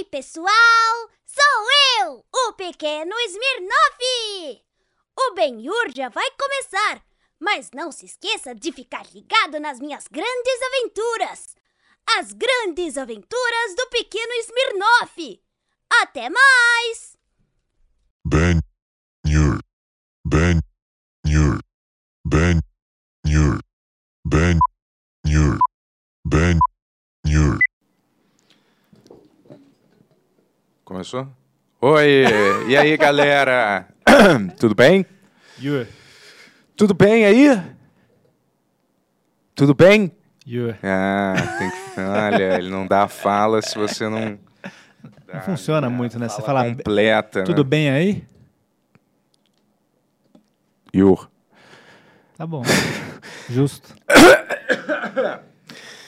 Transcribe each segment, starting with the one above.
Ei, pessoal! Sou eu, o pequeno Smirnoff! O Ben-Hur já vai começar, mas não se esqueça de ficar ligado nas minhas grandes aventuras! As grandes aventuras do pequeno Smirnoff! Até mais! Ben. Ben. Ben Nur. Ben Nur. Ben Nur. Começou? Oi! E aí, galera? Tudo bem? Yur, Tudo bem aí? Tudo bem? Yur. Ah, tem que. Olha, ele não dá a fala se você não. Não funciona muito, né? Você Fala completa. tudo né? bem aí? Yur. Tá bom. Justo.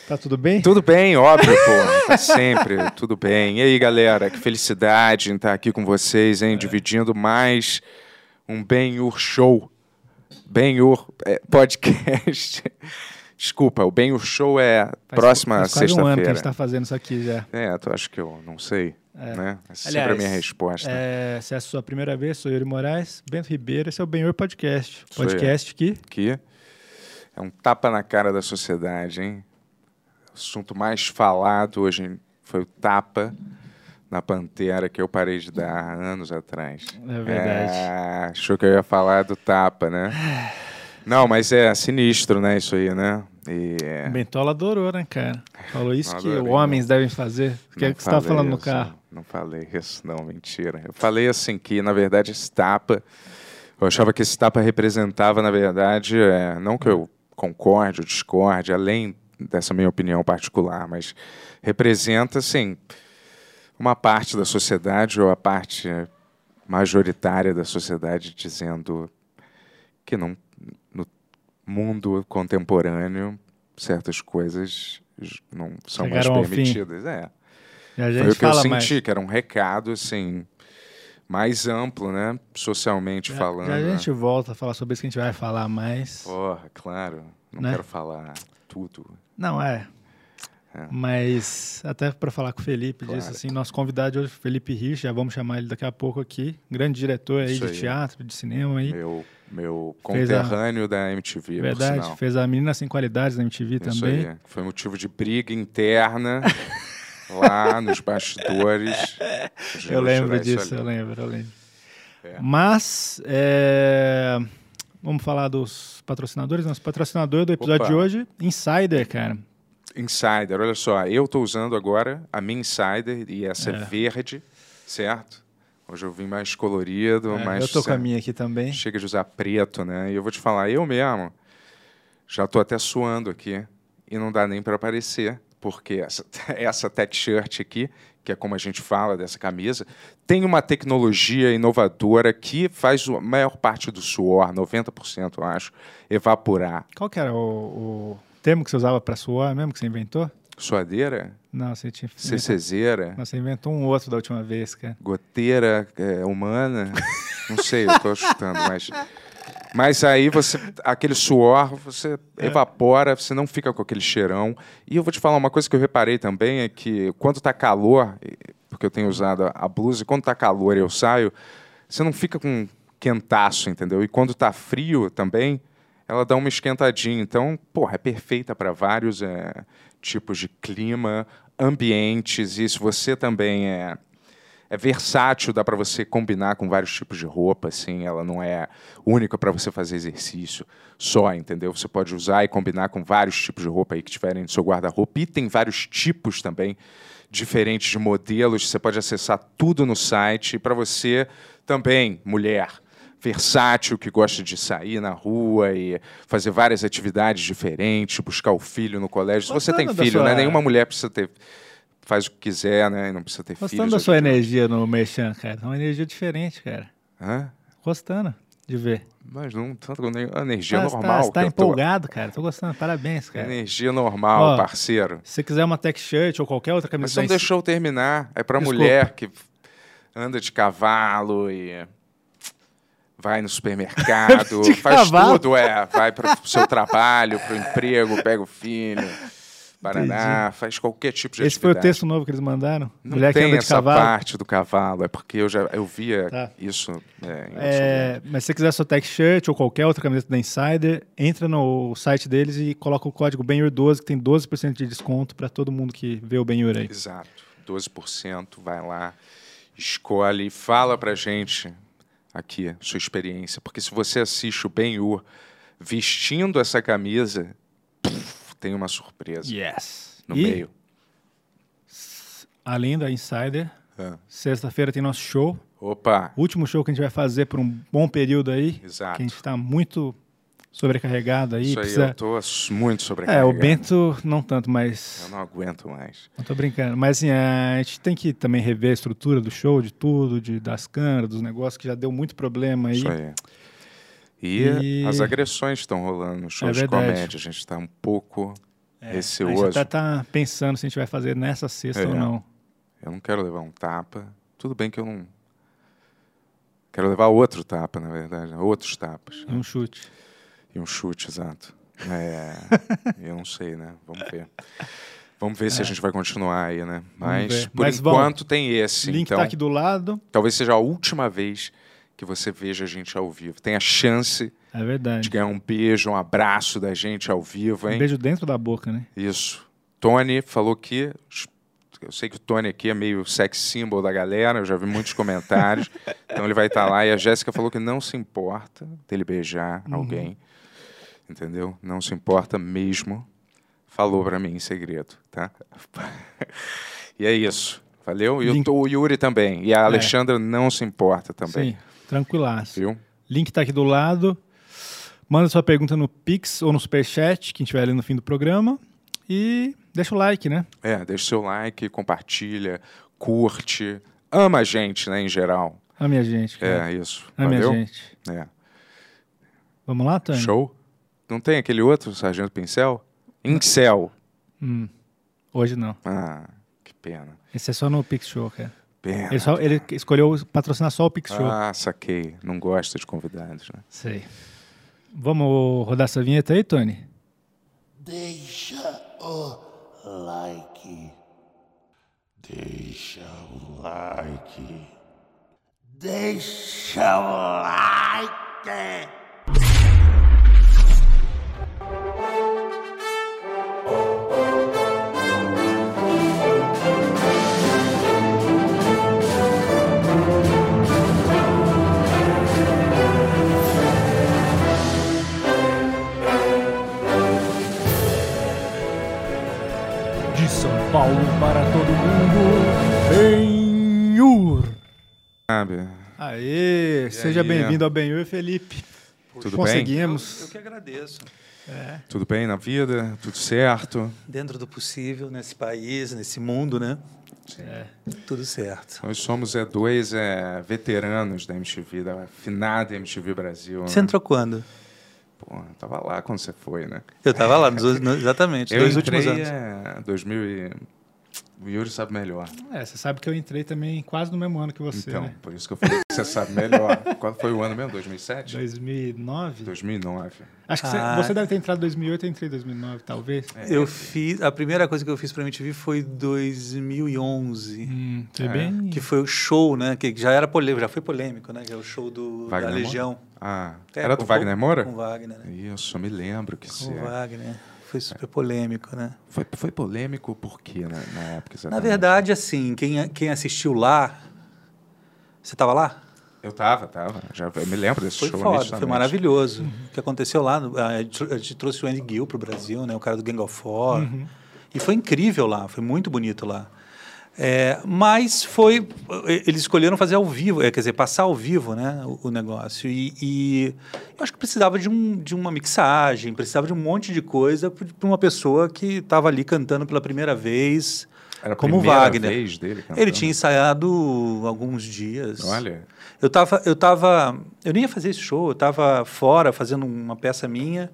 Tá tudo bem? Tudo bem, óbvio, pô. Tá sempre, tudo bem. E aí, galera, que felicidade em estar aqui com vocês, É. hein? Dividindo mais um Ben-Hur Show. Ben-Hur é, Podcast. Desculpa, o Ben-Hur Show é Faz- próxima quase um ano que a sexta-feira. gente tá fazendo isso aqui já. É, tu acha que eu não sei, né? É sempre a Aliás, minha resposta. É, se é a sua primeira vez, sou Yuri Moraes, Bento Ribeiro, esse é o Benhor Podcast. Podcast que Aqui é um tapa na cara da sociedade, hein? Assunto mais falado hoje foi o tapa na Pantera que eu parei de dar anos atrás. É verdade. É, achou que eu ia falar do tapa, né? Não, mas é sinistro, né? Isso aí, né? E, é, o Bentola adorou, né, cara? Falou isso que Adorei, homens devem fazer. O que é que você tava falei falando no isso, carro? Não falei isso, não, mentira. Eu falei assim que, na verdade, esse tapa. Eu achava que esse tapa representava, na verdade, é, não que eu concorde ou discorde, além dessa minha opinião particular, mas representa, assim, uma parte da sociedade ou a parte majoritária da sociedade dizendo que não, no mundo contemporâneo certas coisas não são Chegaram mais permitidas. É. Foi o que eu senti, mais. que era um recado, assim, mais amplo, né? Socialmente Já- falando. Já a né? gente volta a falar sobre isso que a gente vai falar mais. Porra, claro. Não Né? quero falar tudo. Não, é. É. Mas até para falar com o Felipe disso, Claro. assim, nosso convidado hoje, Felipe Rich, já vamos chamar ele daqui a pouco aqui. Grande diretor aí Isso de aí. teatro, de cinema aí. Meu, meu Fez a- conterrâneo da MTV, Verdade, fez a Menina Sem Qualidades na MTV Isso também. aí. Foi motivo de briga interna lá nos bastidores. Eu lembro disso, ali. eu lembro, eu lembro. É. Mas, é, vamos falar dos patrocinadores. Nosso patrocinador do episódio Opa. de hoje, Insider, cara. Insider, olha só, eu estou usando agora a minha Insider e essa é, É. verde, certo? Hoje eu vim mais colorido, É, mais eu tô com a minha aqui também. chega de usar preto, né? E eu vou te falar, eu mesmo já tô até suando aqui e não dá nem para aparecer, porque essa, essa tech shirt aqui, que é como a gente fala dessa camisa, tem uma tecnologia inovadora que faz a maior parte do suor, 90% eu acho, evaporar. Qual que era o, o termo que você usava para suar mesmo, que você inventou? Suadeira, Não, você tinha... cecezeira, Não, você inventou um outro da última vez, cara. goteira é, humana, não sei, eu tô chutando, mas mas aí você aquele suor, você evapora, você não fica com aquele cheirão. E eu vou te falar uma coisa que eu reparei também é que quando tá calor, porque eu tenho usado a- a blusa, e quando tá calor e eu saio, você não fica com quentaço, entendeu? E quando tá frio também, ela dá uma esquentadinha. Então, porra, é perfeita para vários é, tipos de clima, ambientes. E se você também é, é versátil, dá para você combinar com vários tipos de roupa, assim. Ela não é única para você fazer exercício só, entendeu? Você pode usar e combinar com vários tipos de roupa aí que tiverem no seu guarda-roupa. E tem vários tipos também diferentes de modelos. Você pode acessar tudo no site. E para você também, mulher versátil, que gosta de sair na rua e fazer várias atividades diferentes, buscar o filho no colégio. Se você tem filho, sua- né? Nenhuma mulher precisa ter. Faz o que quiser, né? E não precisa ter Gostando filhos. da hoje sua energia no Merchan, cara. É uma energia diferente, cara. Hã? Gostando de ver. Mas não tanto a energia Tá- normal. Tá, você tá eu tô. empolgado, cara. Tô gostando. Parabéns, cara. Energia normal, Ó, parceiro. Se você quiser uma tech shirt ou qualquer outra Mas camisa você não da deixou eu terminar. É pra Desculpa. mulher que anda de cavalo e vai no supermercado, faz cavalo? tudo, é. Vai para o seu trabalho, para o emprego, pega o filho. Paraná, faz qualquer tipo de Esse foi o atividade. texto novo que eles mandaram? Não Mulher que tem anda de essa cavalo. parte do cavalo, é porque eu já eu via Tá. isso é, É, mas se você quiser sua tech shirt ou qualquer outra camiseta da Insider, entra no site deles e coloca o código BENHUR12, que tem 12% de desconto para todo mundo que vê o BENHUR aí. Exato. 12%, vai lá, escolhe e fala pra gente aqui sua experiência. Porque se você assiste o Ben-Hur vestindo essa camisa, tem uma surpresa Yes. no e, meio. além da Insider, Ah. sexta-feira tem nosso show. Opa, Último show que a gente vai fazer por um bom período aí. Exato. Que a gente está muito sobrecarregado aí. isso aí precisa... eu tô muito É, sobrecarregado. o Bento não tanto, mas. Eu não aguento mais. Não tô brincando. Mas assim, a gente tem que também rever a estrutura do show, de tudo, de, das câmeras, dos negócios, que já deu muito problema aí. Isso aí. E, E- as agressões estão rolando nos shows de verdade. comédia. A gente está um pouco É, A gente receoso. até tá pensando se a gente vai fazer nessa sexta É. ou não. Eu não quero levar um tapa. Tudo bem que eu não. Quero levar outro tapa, na verdade. Outros tapas. E um chute. E um chute, exato. É, eu não sei, né? Vamos ver. Vamos ver se a gente vai continuar aí, né? Mas, por Mas bom, enquanto, tem esse. Link então, tá aqui do lado. talvez seja a última vez que você veja a gente ao vivo. Tem a chance É de ganhar um beijo, um abraço da gente ao vivo, Um hein? beijo dentro da boca, né? Isso. Tony falou que. Eu sei que o Tony aqui é meio sex symbol da galera, eu já vi muitos comentários. então ele vai estar lá. E a Jéssica falou que não se importa dele beijar Uhum. alguém. Entendeu? Não se importa mesmo. Falou pra mim em segredo, tá? e é isso. Valeu? E o, o Yuri também. E a Alexandra não se importa também. Sim, tranquilaço. Viu? Link tá aqui do lado. Manda sua pergunta no Pix ou no Superchat, que a gente vai ler no fim do programa. E deixa o like, né? É, deixa seu like, compartilha, curte. Ama a gente, né, em geral. A minha gente. cara. É, isso. A minha Valeu? gente. É. Vamos lá, Tânia? Show? Não tem aquele outro, Sargento Pincel? Incel. Hum, hoje não. Ah, que pena. Esse é só no Pix Show, cara. Pena. Ele, só- ele escolheu patrocinar só o Pix Show. Ah, saquei. Não gosta de convidados, né? Sei. Vamos rodar essa vinheta aí, Tony? Deixa o like. Deixa o like. Deixa o like. Paulo para todo mundo, Benhur. Sabe? Aê, seja aí? bem-vindo ao Benhur, Felipe. Tudo bem? Conseguimos. Eu que agradeço. Tudo bem na vida? Tudo certo? Dentro do possível, nesse país, nesse mundo, né? É. Tudo certo. Nós somos é, dois é, veteranos da MTV, da finada MTV Brasil. Você né? entrou quando? Pô, eu tava lá quando você foi, né? Eu estava lá, dois- exatamente, Eu dois últimos anos. é, 2000 e... O Yuri sabe melhor. É, você sabe que eu entrei também quase no mesmo ano que você, então, né? por isso que eu falei que você sabe melhor. Qual foi o ano mesmo? 2007? 2009? 2009. Acho que Ah. você, você deve ter entrado em 2008, eu entrei em 2009, talvez. É, Eu fiz, a primeira coisa que eu fiz para MTV foi 2011, Hum, foi É, bem... que foi o show, né? Que já era polêmico, já foi polêmico, né? Que é o show do, Wagner da Moura? Legião. Ah, É, era do com- Wagner Moura? Com Wagner, né? Isso, eu me lembro que Com sim. Wagner. Foi super polêmico, né? Foi, foi polêmico por quê né, na época? Na exatamente? verdade, assim, quem, quem assistiu lá. Você estava lá? Eu tava, tava. Já, eu me lembro desse Foi show. foda, foi maravilhoso. O que aconteceu lá, a gente trouxe o Andy Gill pro Brasil, né? O cara do Gang of Four. E foi incrível lá, foi muito bonito lá. É, mas foi. Eles escolheram fazer ao vivo, é, quer dizer, passar ao vivo né, o, o negócio. E, e eu acho que precisava de, um, de uma mixagem, precisava de um monte de coisa para uma pessoa que estava ali cantando pela primeira vez, Era a como o primeira Wagner. vez dele cantando? Ele tinha ensaiado alguns dias. Olha, Eu tava, eu tava, eu nem ia fazer esse show, eu tava fora fazendo uma peça minha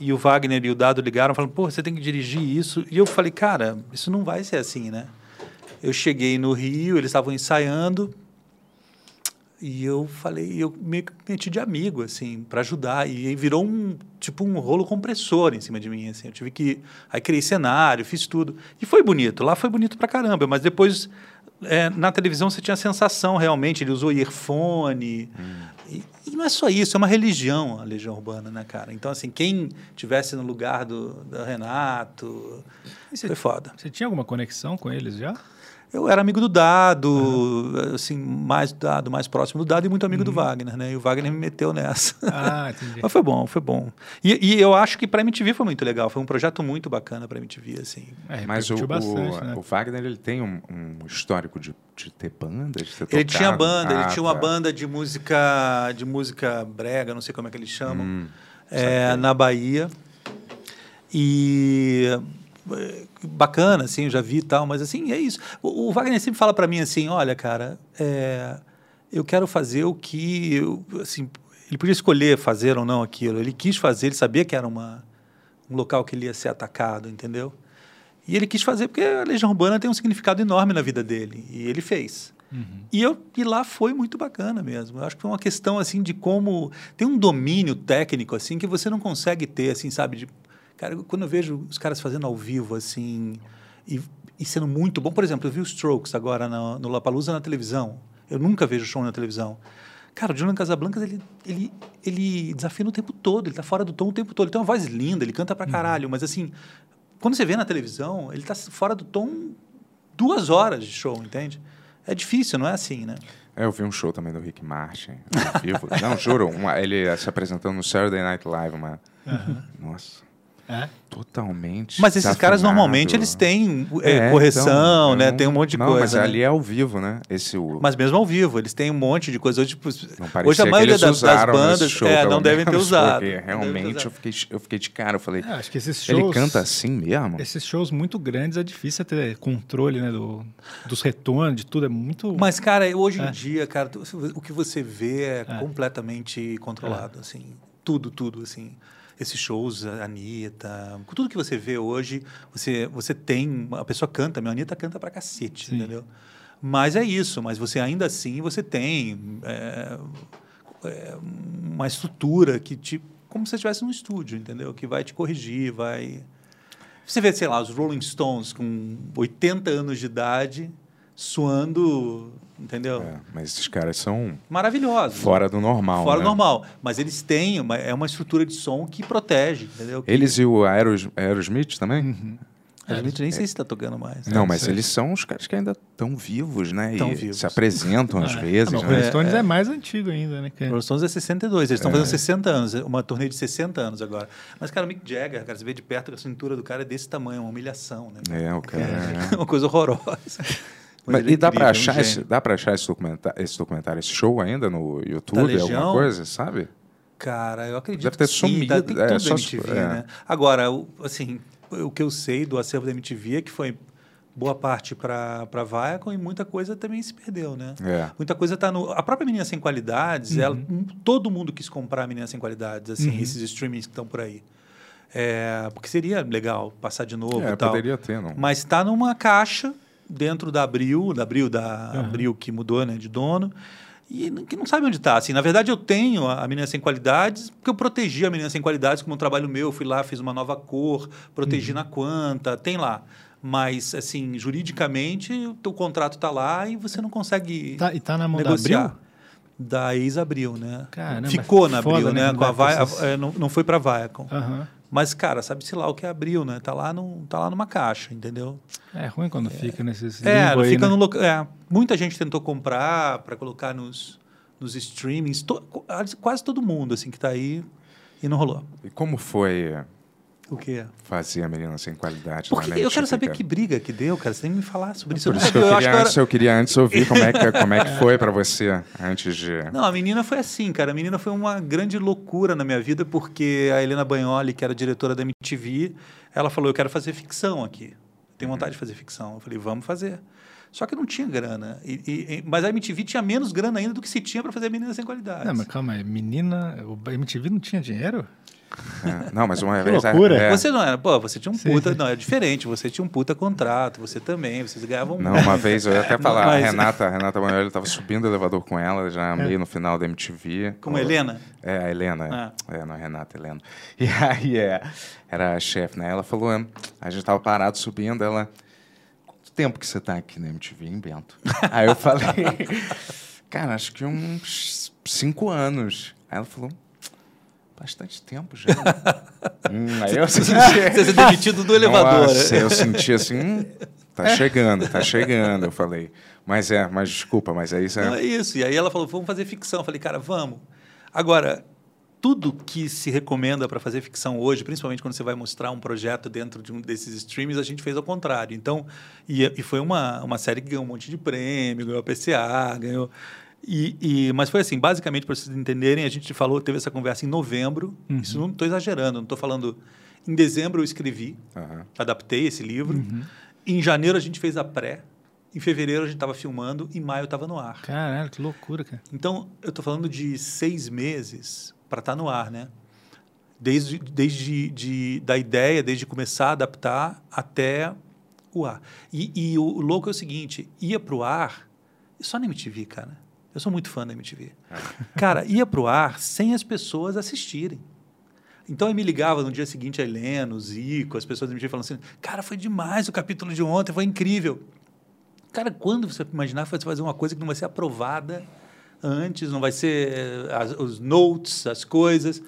e o Wagner e o Dado ligaram falando, pô, você tem que dirigir isso. E eu falei, cara, isso não vai ser assim, né? Eu cheguei no Rio, eles estavam ensaiando, E eu falei, eu que meti de amigo, assim, para ajudar. E aí virou um, tipo, um rolo compressor em cima de mim, assim. Eu tive que... Aí criei cenário, fiz tudo. E foi bonito. Lá foi bonito pra caramba. Mas depois, é, na televisão, você tinha a sensação, realmente. Ele usou earphone. E, e não é só isso, é uma religião, a Legião Urbana, né, cara? Então, assim, quem tivesse no lugar do, do Renato... Isso foi foda. Você tinha alguma conexão com eles já? Eu era amigo do Dado, assim, mais Dado, mais próximo do Dado e muito amigo do Wagner, né? E o Wagner me meteu nessa. Ah, entendi. Mas foi bom, foi bom. E, e eu acho que para MTV foi muito legal, foi um projeto muito bacana para MTV, assim. É, Mas o, bastante, o, né? o Wagner ele tem um, um histórico de, de ter banda, de ter Ele tocado? tinha banda, ele Ah, tinha uma tá. banda de música, de música brega, não sei como é que eles chamam, Hum, é, na Bahia. E bacana, assim, eu já vi e tal, mas assim, é isso. O, o Wagner sempre fala para mim assim, olha, cara, é, eu quero fazer o que, eu, assim, ele podia escolher fazer ou não aquilo. Ele quis fazer, ele sabia que era uma, um local que ele ia ser atacado, entendeu? E ele quis fazer porque a Legião Urbana tem um significado enorme na vida dele, e ele fez. E, eu, e lá foi muito bacana mesmo. Eu acho que foi uma questão assim de como tem um domínio técnico assim que você não consegue ter assim, sabe? De, cara, quando eu vejo os caras fazendo ao vivo assim e, e sendo muito bom, por exemplo, eu vi os Strokes agora no, no Lollapalooza na televisão. Eu nunca vejo show na televisão. Cara, o Julian Casablancas, ele, ele, ele desafina o tempo todo, ele tá fora do tom o tempo todo. Ele tem uma voz linda, ele canta pra caralho, mas assim, quando você vê na televisão, ele tá fora do tom duas horas de show, entende? É difícil, não é assim, né? É, eu vi um show também do Rick Martin, ao vivo. Não, juro, uma- ele se apresentando no Saturday Night Live, uma... Nossa, É? totalmente Mas esses caras normalmente eles têm é, É, correção, então, né? eu Tem um não- monte de não, coisa. mas né? ali é ao vivo, né? Esse o... Mas mesmo ao vivo, eles têm um monte de coisa. Hoje, tipo, Não hoje a que maioria das, das bandas show, é, não devem ter usado. Não realmente eu fiquei, eu fiquei de cara, eu falei, É, acho que esses shows. ele canta assim mesmo? Esses shows muito grandes é difícil ter controle, né? Do, dos retornos, de tudo. É muito. Mas, cara, hoje em É. dia, cara, o que você vê é, completamente controlado, assim. Tudo, tudo, assim. Esses shows, a Anitta, tudo que você vê hoje, você, você tem... A pessoa canta, meu, a Anitta canta pra cacete, Sim. entendeu? Mas é isso, mas você ainda assim, você tem é, é, uma estrutura que te... Como se você estivesse num estúdio, entendeu? Que vai te corrigir, vai... Você vê, sei lá, os Rolling Stones com 80 anos de idade, suando, entendeu? É, mas esses caras são Maravilhosos. fora do normal, Fora né? do normal. Mas eles têm, uma, é uma estrutura de som que protege, entendeu? Que- Eles e o Aeros, Aerosmith também? Uhum. A gente nem sei se está tocando mais. Não, É, mas eles são os caras que ainda estão vivos, né? Tão e vivos. se apresentam às vezes, Ah, não, o né? Rolling Stones é, mais antigo ainda, né? Que... Rolling Stones é 62, eles estão fazendo 60 anos, uma turnê de 60 anos agora. Mas, cara, o Mick Jagger, cara, você vê de perto que a cintura do cara é desse tamanho, uma humilhação, né? É, o cara. É uma coisa horrorosa. Mas, é e dá pra, incrível, achar um esse, dá achar esse documentário, esse documentário, esse show ainda no YouTube, alguma Legião? coisa, sabe? Cara, eu acredito Deve ter que sim, tá? sumido, Tem é, tudo só MTV, é. né? Agora, assim, o que eu sei do acervo da MTV é que foi boa parte para para Viacom e muita coisa também se perdeu, né? É. Muita coisa tá no a própria Menina sem Qualidades, ela, todo mundo quis comprar a Menina sem Qualidades, assim, esses streamings que estão por aí. É, porque seria legal passar de novo É, e tal. poderia ter, não. Mas está numa caixa dentro da Abril, da Abril, da Abril que mudou né, de dono, e que não sabe onde está. Assim, na verdade, eu tenho a a Menina Sem Qualidades, porque eu protegi a Menina Sem Qualidades como um trabalho meu. Eu fui lá, fiz uma nova cor, protegi na Quanta, tem lá. Mas, assim, juridicamente, o teu contrato está lá e você não consegue Tá- e tá na mão da negociar. Abril? Da ex-Abril, né? Caramba, Ficou na Abril, né, né? Com a Vai, essas- é, não, não foi para Viacom. Aham. Mas, cara, sabe-se lá o que é Abril, né? Tá lá, no, tá lá numa caixa, entendeu? É ruim quando fica nesses. É, aí, fica né? no local. É, muita gente tentou comprar para colocar nos, nos streamings, to- quase todo mundo assim que está aí e não rolou. E como foi O quê? fazer a menina sem qualidade? Porque lá na eu quero saber que briga que deu, cara. Você tem que me falar sobre isso. Por Eu isso eu. Eu acho queria, antes, era- eu queria antes ouvir como é que, como é que foi pra você, antes de... Não, a menina foi assim, cara. A menina foi uma grande loucura na minha vida, porque a Helena Bagnoli, que era diretora da MTV, ela falou: Eu quero fazer ficção aqui. Tenho vontade de fazer ficção. Eu falei: Vamos fazer. Só que não tinha grana. E- e- mas a MTV tinha menos grana ainda do que se tinha para fazer Menina Sem Qualidade. Não, mas calma aí, menina. O MTV não tinha dinheiro? É, Não, mas uma Que vez. loucura. é, Você não era, pô, você tinha um Sim, puta, sim. não, é diferente, você tinha um puta contrato, você também, vocês ganhavam Não, uma vez eu ia até falar, Mas- a Renata, a Renata Manoel estava subindo o elevador com ela, já É. meio no final da MTV. Como a Helena? É, a Helena. É, não, a Renata, a Helena. E aí, é, era a chefe, né? Ela falou, a gente tava parado subindo, ela... Quanto tempo que você tá aqui na MTV, hein, Bento? aí eu falei, cara, acho que uns cinco anos. Aí ela falou, bastante tempo já. hum, aí eu senti... Você ser demitido do elevador. Nossa, né? eu senti assim, hum, tá chegando, tá chegando, eu falei. Mas é, mas desculpa, mas é isso. Não, É... é isso. E aí ela falou, vamos fazer ficção. Eu falei, cara, vamos. Agora, tudo que se recomenda para fazer ficção hoje, principalmente quando você vai mostrar um projeto dentro de um desses streams, a gente fez ao contrário. Então, e, e foi uma, uma série que ganhou um monte de prêmio, ganhou a PCA, ganhou... E, e- mas foi assim, basicamente, para vocês entenderem, a gente falou, teve essa conversa em novembro. Isso não estou exagerando, não estou falando... Em dezembro eu escrevi, Aham. adaptei esse livro. Em janeiro a gente fez a pré. Em fevereiro a gente estava filmando. Em maio estava no ar. Caralho, que loucura, cara. Então, eu estou falando de seis meses para estar no ar, né? Desde, desde de, da ideia, desde começar a adaptar até o ar. E, e o louco é o seguinte, ia para o ar só na MTV, cara. Eu sou muito fã da MTV. Cara, ia para o ar sem as pessoas assistirem. Então, eu me ligava no dia seguinte a Helena, o Zico, as pessoas da MTV falando assim, cara, foi demais o capítulo de ontem, foi incrível. Cara, quando você imaginar você fazer uma coisa que não vai ser aprovada antes, não vai ser eh, as- os notes, as coisas.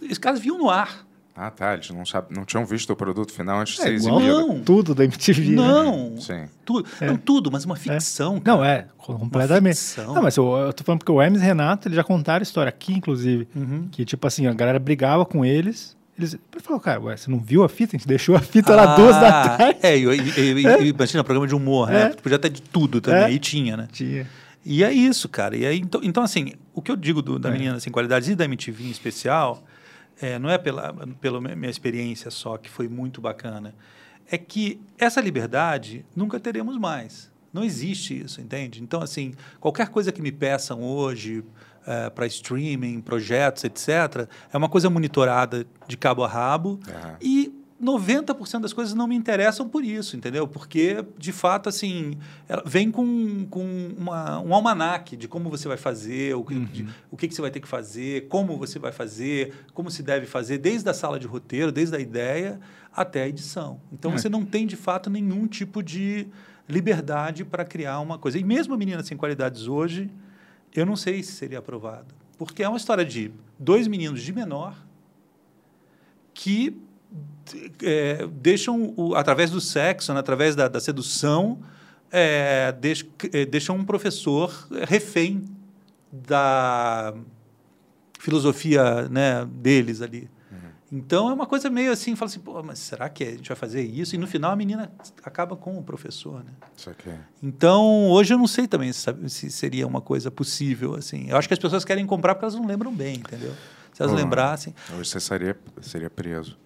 Os caras viam no ar. Ah, tá, eles não, sabe, não tinham visto o produto final antes de É ser igual exibido. Não. tudo da MTV. né? Não. Sim. Tudo, É. Não tudo, mas uma ficção. cara. Não, é, completamente. ficção. Não, mas eu, eu tô falando porque o Hermes e Renato, eles já contaram a história aqui, inclusive. Uhum. Que, tipo assim, a galera brigava com eles. Eles ele falou, cara, ué, você não viu a fita? A gente deixou a fita lá duas da Ah, tarde. É, e, e, e, e, imagina, programa de humor, né? É. Podia ter de tudo também, É. e tinha, né? Tinha. E é isso, cara. E aí, então, então, assim, o que eu digo do- da É. Menina Sem Qualidades e da MTV em especial, é, não é pela, pela minha experiência só, que foi muito bacana, é que essa liberdade nunca teremos mais. Não existe isso, entende? Então, assim, qualquer coisa que me peçam hoje para streaming, projetos, etc., é uma coisa monitorada de cabo a rabo Aham. e 90% das coisas não me interessam por isso, entendeu? Porque, de fato, assim, vem com, com uma, um almanaque de como você vai fazer, o que, de- o que, que você vai ter que fazer, como você vai fazer, como se deve fazer, desde a sala de roteiro, desde a ideia até a edição. Então, É. você não tem, de fato, nenhum tipo de liberdade para criar uma coisa. E mesmo a Menina Sem Qualidades hoje, eu não sei se seria aprovado. Porque é uma história de dois meninos de menor que é, deixam, o, através do sexo, né, através da, da sedução, é, deix, é, deixam um professor refém da filosofia né, deles ali. Então é uma coisa meio assim, fala assim, pô, mas será que a gente vai fazer isso? E no final a menina acaba com o professor, né? Isso aqui. Então, hoje eu não sei também se, se seria uma coisa possível, assim. Eu acho que as pessoas querem comprar porque elas não lembram bem, entendeu? Se elas Hum. lembrassem... Hoje você seria, seria preso.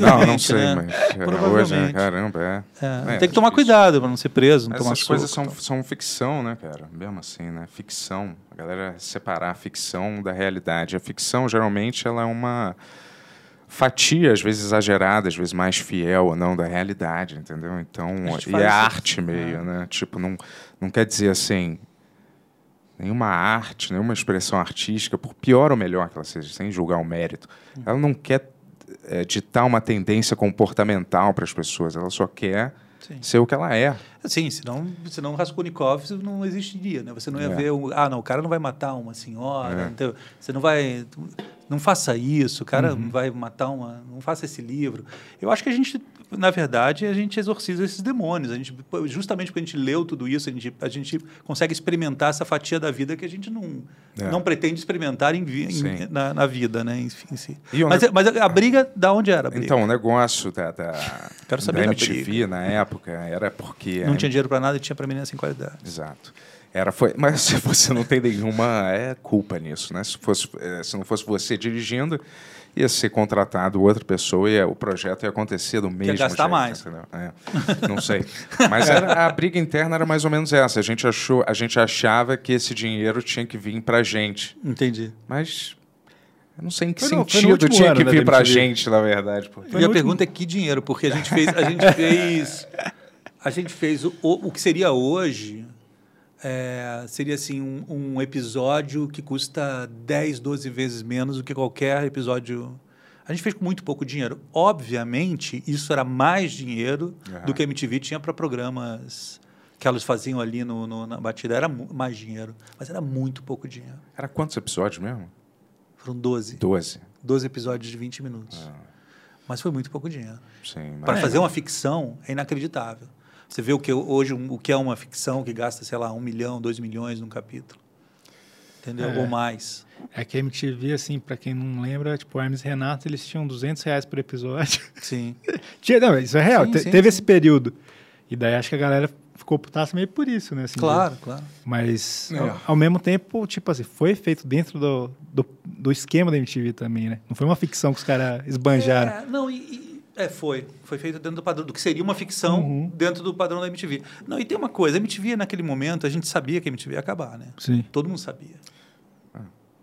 Não, não sei, né? mas é, hoje, Provavelmente. caramba, é. É, É, tem que tomar isso. cuidado para não ser preso, não tomar Essas coisas soco, são, tal. são ficção, né, cara? Mesmo assim, né? Ficção. A galera separar a ficção da realidade. A ficção, geralmente, ela é uma fatia, às vezes exagerada, às vezes mais fiel ou não da realidade, entendeu? Então, A e é arte meio, é. né? Tipo, não, não quer dizer assim nenhuma arte, nenhuma expressão artística, por pior ou melhor que ela seja, sem julgar o mérito, Uhum. ela não quer eh, ditar uma tendência comportamental para as pessoas, ela só quer Sim. ser o que ela é. Sim, senão, senão Raskolnikov não existiria, né? Você não ia É. ver, o, ah, não, o cara não vai matar uma senhora, É. entendeu? você não vai, não faça isso, o cara Uhum. vai matar uma, não faça esse livro. Eu acho que a gente, na verdade, a gente exorciza esses demônios, a gente, justamente porque a gente leu tudo isso, a gente, a gente consegue experimentar essa fatia da vida que a gente não, É. não pretende experimentar em, em- na, na vida, né, si. E o Mas, ne- mas a, a briga, da onde era? Então, o negócio da, da, Quero saber da da MTV briga. na época era porque. não tinha dinheiro para nada e tinha para menina sem qualidade. Exato. Era, foi, mas se você não tem nenhuma é, culpa nisso, né? Se, fosse, eh, se não fosse você dirigindo, ia ser contratado outra pessoa e o projeto ia acontecer do mesmo gastar jeito, mais. É. Não sei. Mas era- a briga interna era mais ou menos essa. A gente, achou, a gente achava que esse dinheiro tinha que vir pra gente. Entendi. Mas Eu não sei em que Foi no- no sentido último tinha ano que vir pra MTV. gente, na verdade. Porque... Foi E a no pergunta é que dinheiro, porque a gente fez, a gente fez, a gente fez o, o que seria hoje, é, seria assim um, um episódio que custa 10, 12 vezes menos do que qualquer episódio. A gente fez com muito pouco dinheiro. Obviamente, isso era mais dinheiro Aham. do que a MTV tinha para programas que elas faziam ali no, no- na batida. Era mais dinheiro, mas era muito pouco dinheiro. Era quantos episódios mesmo? Foram 12. Doze. 12 episódios de 20 minutos. Mas foi muito pouco dinheiro. Para fazer uma ficção é inacreditável. Você vê o que hoje o que é uma ficção que gasta, sei lá, um milhão, dois milhões num capítulo. Entendeu? É. Ou mais. É que a MTV, assim, pra quem não lembra, tipo, o Hermes e Renato, eles tinham 200 reais por episódio. Sim. Tinha, não, isso é real. Sim, te- sim, teve sim. esse período. E daí acho que a galera ficou putaça meio por isso, né? assim, Claro, claro. Mas, É. ao, ao mesmo tempo, tipo assim, foi feito dentro do, do, do esquema da MTV também, né? Não foi uma ficção que os caras esbanjaram. É, não, e- é, foi. Foi feito dentro do padrão, do que seria uma ficção Uhum. dentro do padrão da MTV. Não, e tem uma coisa, a MTV naquele momento, a gente sabia que a MTV ia acabar, né? Sim. Todo mundo sabia.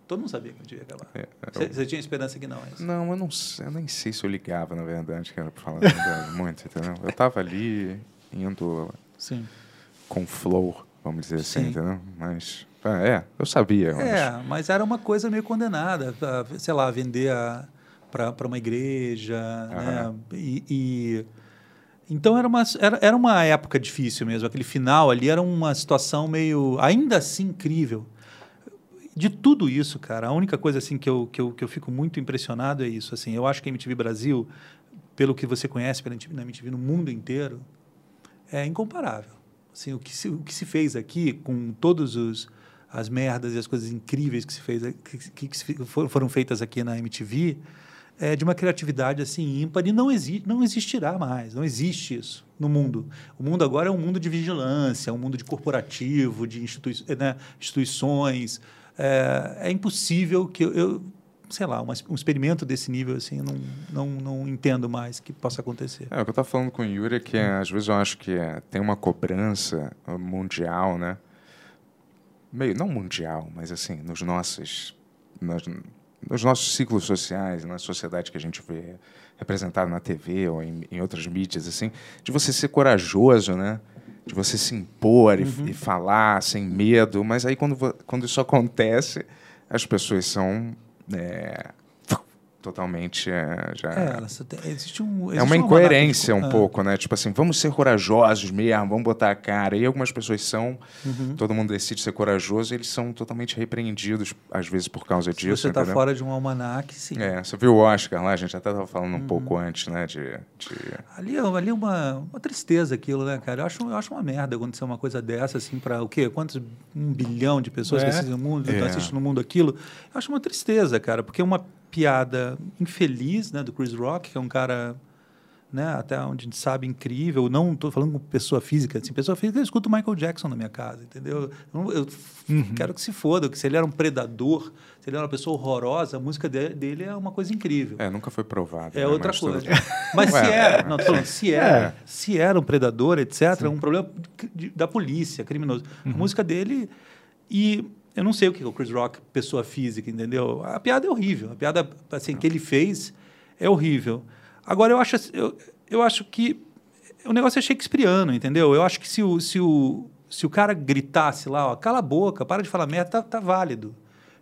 Todo mundo sabia que a MTV ia acabar. É, Você você tinha esperança que não, é isso? Não, eu não sei, eu nem sei se eu ligava, na verdade, cara, pra falar a verdade, muito, entendeu? Eu tava ali indo Sim. com flow, vamos dizer assim, Sim. entendeu? Mas, ah, é, eu sabia. eu acho. É, mas era uma coisa meio condenada, a, sei lá, vender para uma igreja, né? Aham. E, e- então era uma, era, era uma época difícil mesmo. Aquele final ali era uma situação meio, ainda assim, incrível. De tudo isso, cara, a única coisa assim que eu, que eu, que eu fico muito impressionado é isso. Assim, eu acho que a MTV Brasil, pelo que você conhece pela MTV, na MTV no mundo inteiro, é incomparável. Assim, o, que se, o que se fez aqui, com todos os as merdas e as coisas incríveis que se fez que, que, que foram feitas aqui na MTV, é de uma criatividade assim ímpar e não, exi não existirá mais, não existe isso no mundo. O mundo agora é um mundo de vigilância, um mundo de corporativo, de institui né, instituições. É, é impossível que eu, eu sei lá, uma- um experimento desse nível assim, não, não, não entendo mais que possa acontecer. É, o que eu tava falando com o Yuri é que é, às vezes eu acho que é, tem uma cobrança uh, mundial, né? Meio, não mundial, mas assim, nos nossos, nas- nos nossos ciclos sociais, na sociedade que a gente vê representada na TV ou em, em outras mídias, assim, de você ser corajoso, né? De você se impor e, e falar sem medo, mas aí quando, quando isso acontece, as pessoas são é, totalmente é, já É, têm- existe um, é existe uma manata incoerência um pouco, né? Tipo assim, vamos ser corajosos mesmo, vamos botar a cara. E algumas pessoas são, Uhum. todo mundo decide ser corajoso, e eles são totalmente repreendidos, às vezes, por causa Se disso. você está fora de um almanaque, sim. É, você viu o Oscar lá, a gente até estava falando um Uhum. pouco antes, né? De, de- Ali, é- ali é uma, uma tristeza aquilo, né, cara? Eu acho, eu acho uma merda acontecer uma coisa dessa, assim, para o quê? Quantos? Um bilhão de pessoas É. que assistem no mundo, É. assistem no mundo aquilo. Eu acho uma tristeza, cara, porque é uma piada infeliz, né, do Chris Rock, que é um cara, né, até onde a gente sabe, incrível. Não estou falando com pessoa física, assim, pessoa física, eu escuto o Michael Jackson na minha casa, entendeu? Eu, eu f- quero que se foda, que se ele era um predador, se ele era uma pessoa horrorosa, a música de- dele é uma coisa incrível. É, nunca foi provado. É né? outra Mas coisa. Mas se era, não, falando, se era, É. se era um predador, etc., é um problema da polícia, criminoso. A música dele. E eu não sei o que é o Chris Rock, pessoa física, entendeu? A piada é horrível. A piada assim, que ele fez é horrível. Agora, eu acho, eu, eu acho que o negócio é shakespeariano, entendeu? Eu acho que se o, se o, se o cara gritasse lá, ó, cala a boca, para de falar merda, tá, tá válido.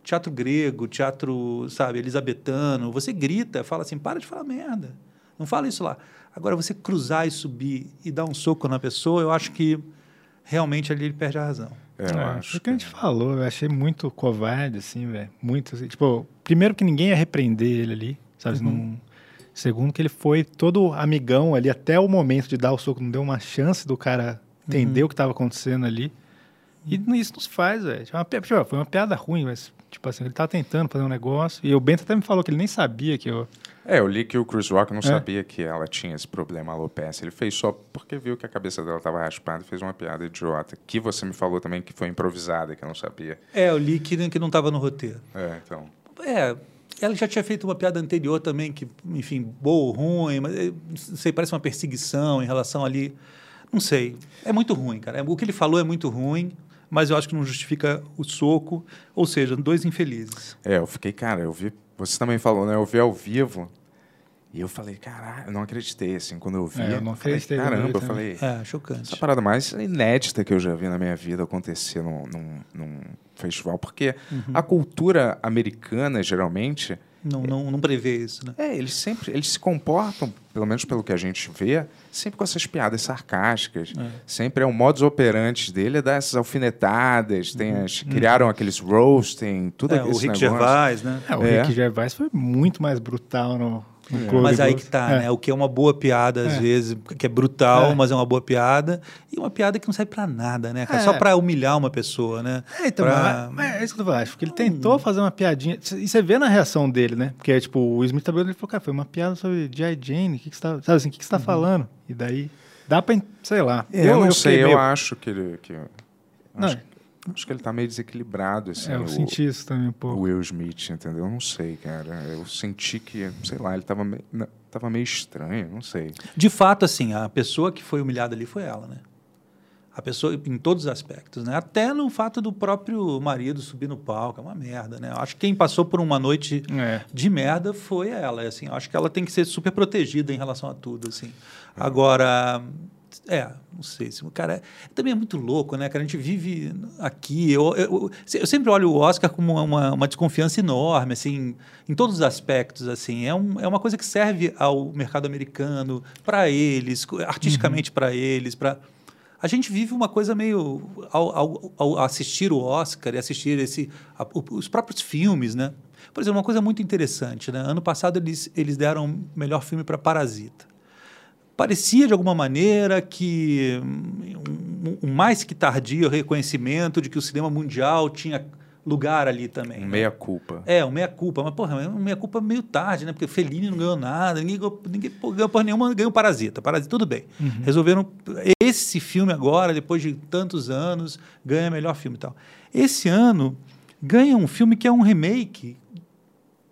Teatro grego, teatro, sabe, elisabetano, você grita, fala assim, para de falar merda. Não fala isso lá. Agora, você cruzar e subir e dar um soco na pessoa, eu acho que realmente ali ele perde a razão. É, eu É, acho. que a gente falou, eu achei muito covarde, assim, velho. Muito, assim, tipo, primeiro que ninguém ia repreender ele ali, sabe? Uhum. Não- Segundo que ele foi todo amigão ali até o momento de dar o soco, não deu uma chance do cara entender Uhum. o que estava acontecendo ali. E isso nos faz, velho. Tipo, tipo, Foi uma piada ruim, mas, tipo assim, ele tava tentando fazer um negócio. E o Bento até me falou que ele nem sabia que eu. É, eu li que o Chris Rock não É. sabia que ela tinha esse problema alopecia. Ele fez só porque viu que a cabeça dela estava raspada e fez uma piada idiota. Que você me falou também que foi improvisada, que eu não sabia. É, eu li que, que não estava no roteiro. É, então. É, ela já tinha feito uma piada anterior também, que, enfim, boa ou ruim, mas eh, não sei, parece uma perseguição em relação ali. Não sei. É muito ruim, cara. O que ele falou é muito ruim, mas eu acho que não justifica o soco. Ou seja, dois infelizes. É, eu fiquei, cara, eu vi Você também falou, né? Eu vi ao vivo. E eu falei, caralho, eu não acreditei, assim, quando eu vi. É, eu não falei, acreditei eu Caramba, eu falei, É, chocante. essa parada mais inédita que eu já vi na minha vida acontecer num, num, num festival. Porque Uhum. a cultura americana, geralmente, Não, não, não prevê isso, né? é, eles sempre eles se comportam, pelo menos pelo que a gente vê, sempre com essas piadas sarcásticas. Sempre é o modus operandi dele é dar essas alfinetadas. Tem as, criaram aqueles roasting, tudo Uhum. É, o esse Rick negócio. Gervais, né? É, o É. Rick Gervais foi muito mais brutal no, Globo Mas aí que tá, É. né? O que é uma boa piada, às É. vezes, que é brutal, É. mas é uma boa piada. E uma piada que não serve pra nada, né? cara? É. Só pra humilhar uma pessoa, né? É, então, Pra- mas, mas é isso que eu. Acho que ele tentou fazer uma piadinha. E você vê na reação dele, né? Porque, tipo, o Smith tá ele falou, cara, foi uma piada sobre G.I. Jane. O que, que você tá. Sabe assim, o que, que você tá falando? E daí. Dá pra. Sei lá. É, eu, não sei, eu meio- acho que ele. Que, Não, acho, acho que ele tá meio desequilibrado, assim. é, eu o- senti isso também um o. Will Smith, entendeu? Eu não sei, cara. Eu senti que, sei lá, ele tava meio, não, tava meio estranho, não sei. De fato, assim, a pessoa que foi humilhada ali foi ela, né? A pessoa, em todos os aspectos, né? Até no fato do próprio marido subir no palco, é uma merda, né? Eu acho que quem passou por uma noite É. de merda foi ela, assim. Eu acho que ela tem que ser super protegida em relação a tudo, assim. Agora, é, não sei, se o cara é- também é muito louco, né, cara? A gente vive aqui, eu, eu, eu sempre olho o Oscar como uma, uma desconfiança enorme, assim, em todos os aspectos, assim. É, um, é uma coisa que serve ao mercado americano, para eles, artisticamente para eles, para a gente vive uma coisa meio ao, ao- ao assistir o Oscar e assistir esse a- os próprios filmes, né? Por exemplo, uma coisa muito interessante, né? Ano passado eles eles deram o melhor filme para Parasita. Parecia de alguma maneira que um, um mais que tardio reconhecimento de que o cinema mundial tinha lugar ali também. Um né? meia-culpa. É, um meia-culpa. Mas, porra, um meia-culpa meio tarde, né? Porque Fellini não ganhou nada, ninguém ganhou, ninguém pô, ganhou porra nenhuma, ganhou Parasita. Parasita, tudo bem. Resolveram... Esse filme agora, depois de tantos anos, ganha melhor filme e tal. Esse ano, ganha um filme que é um remake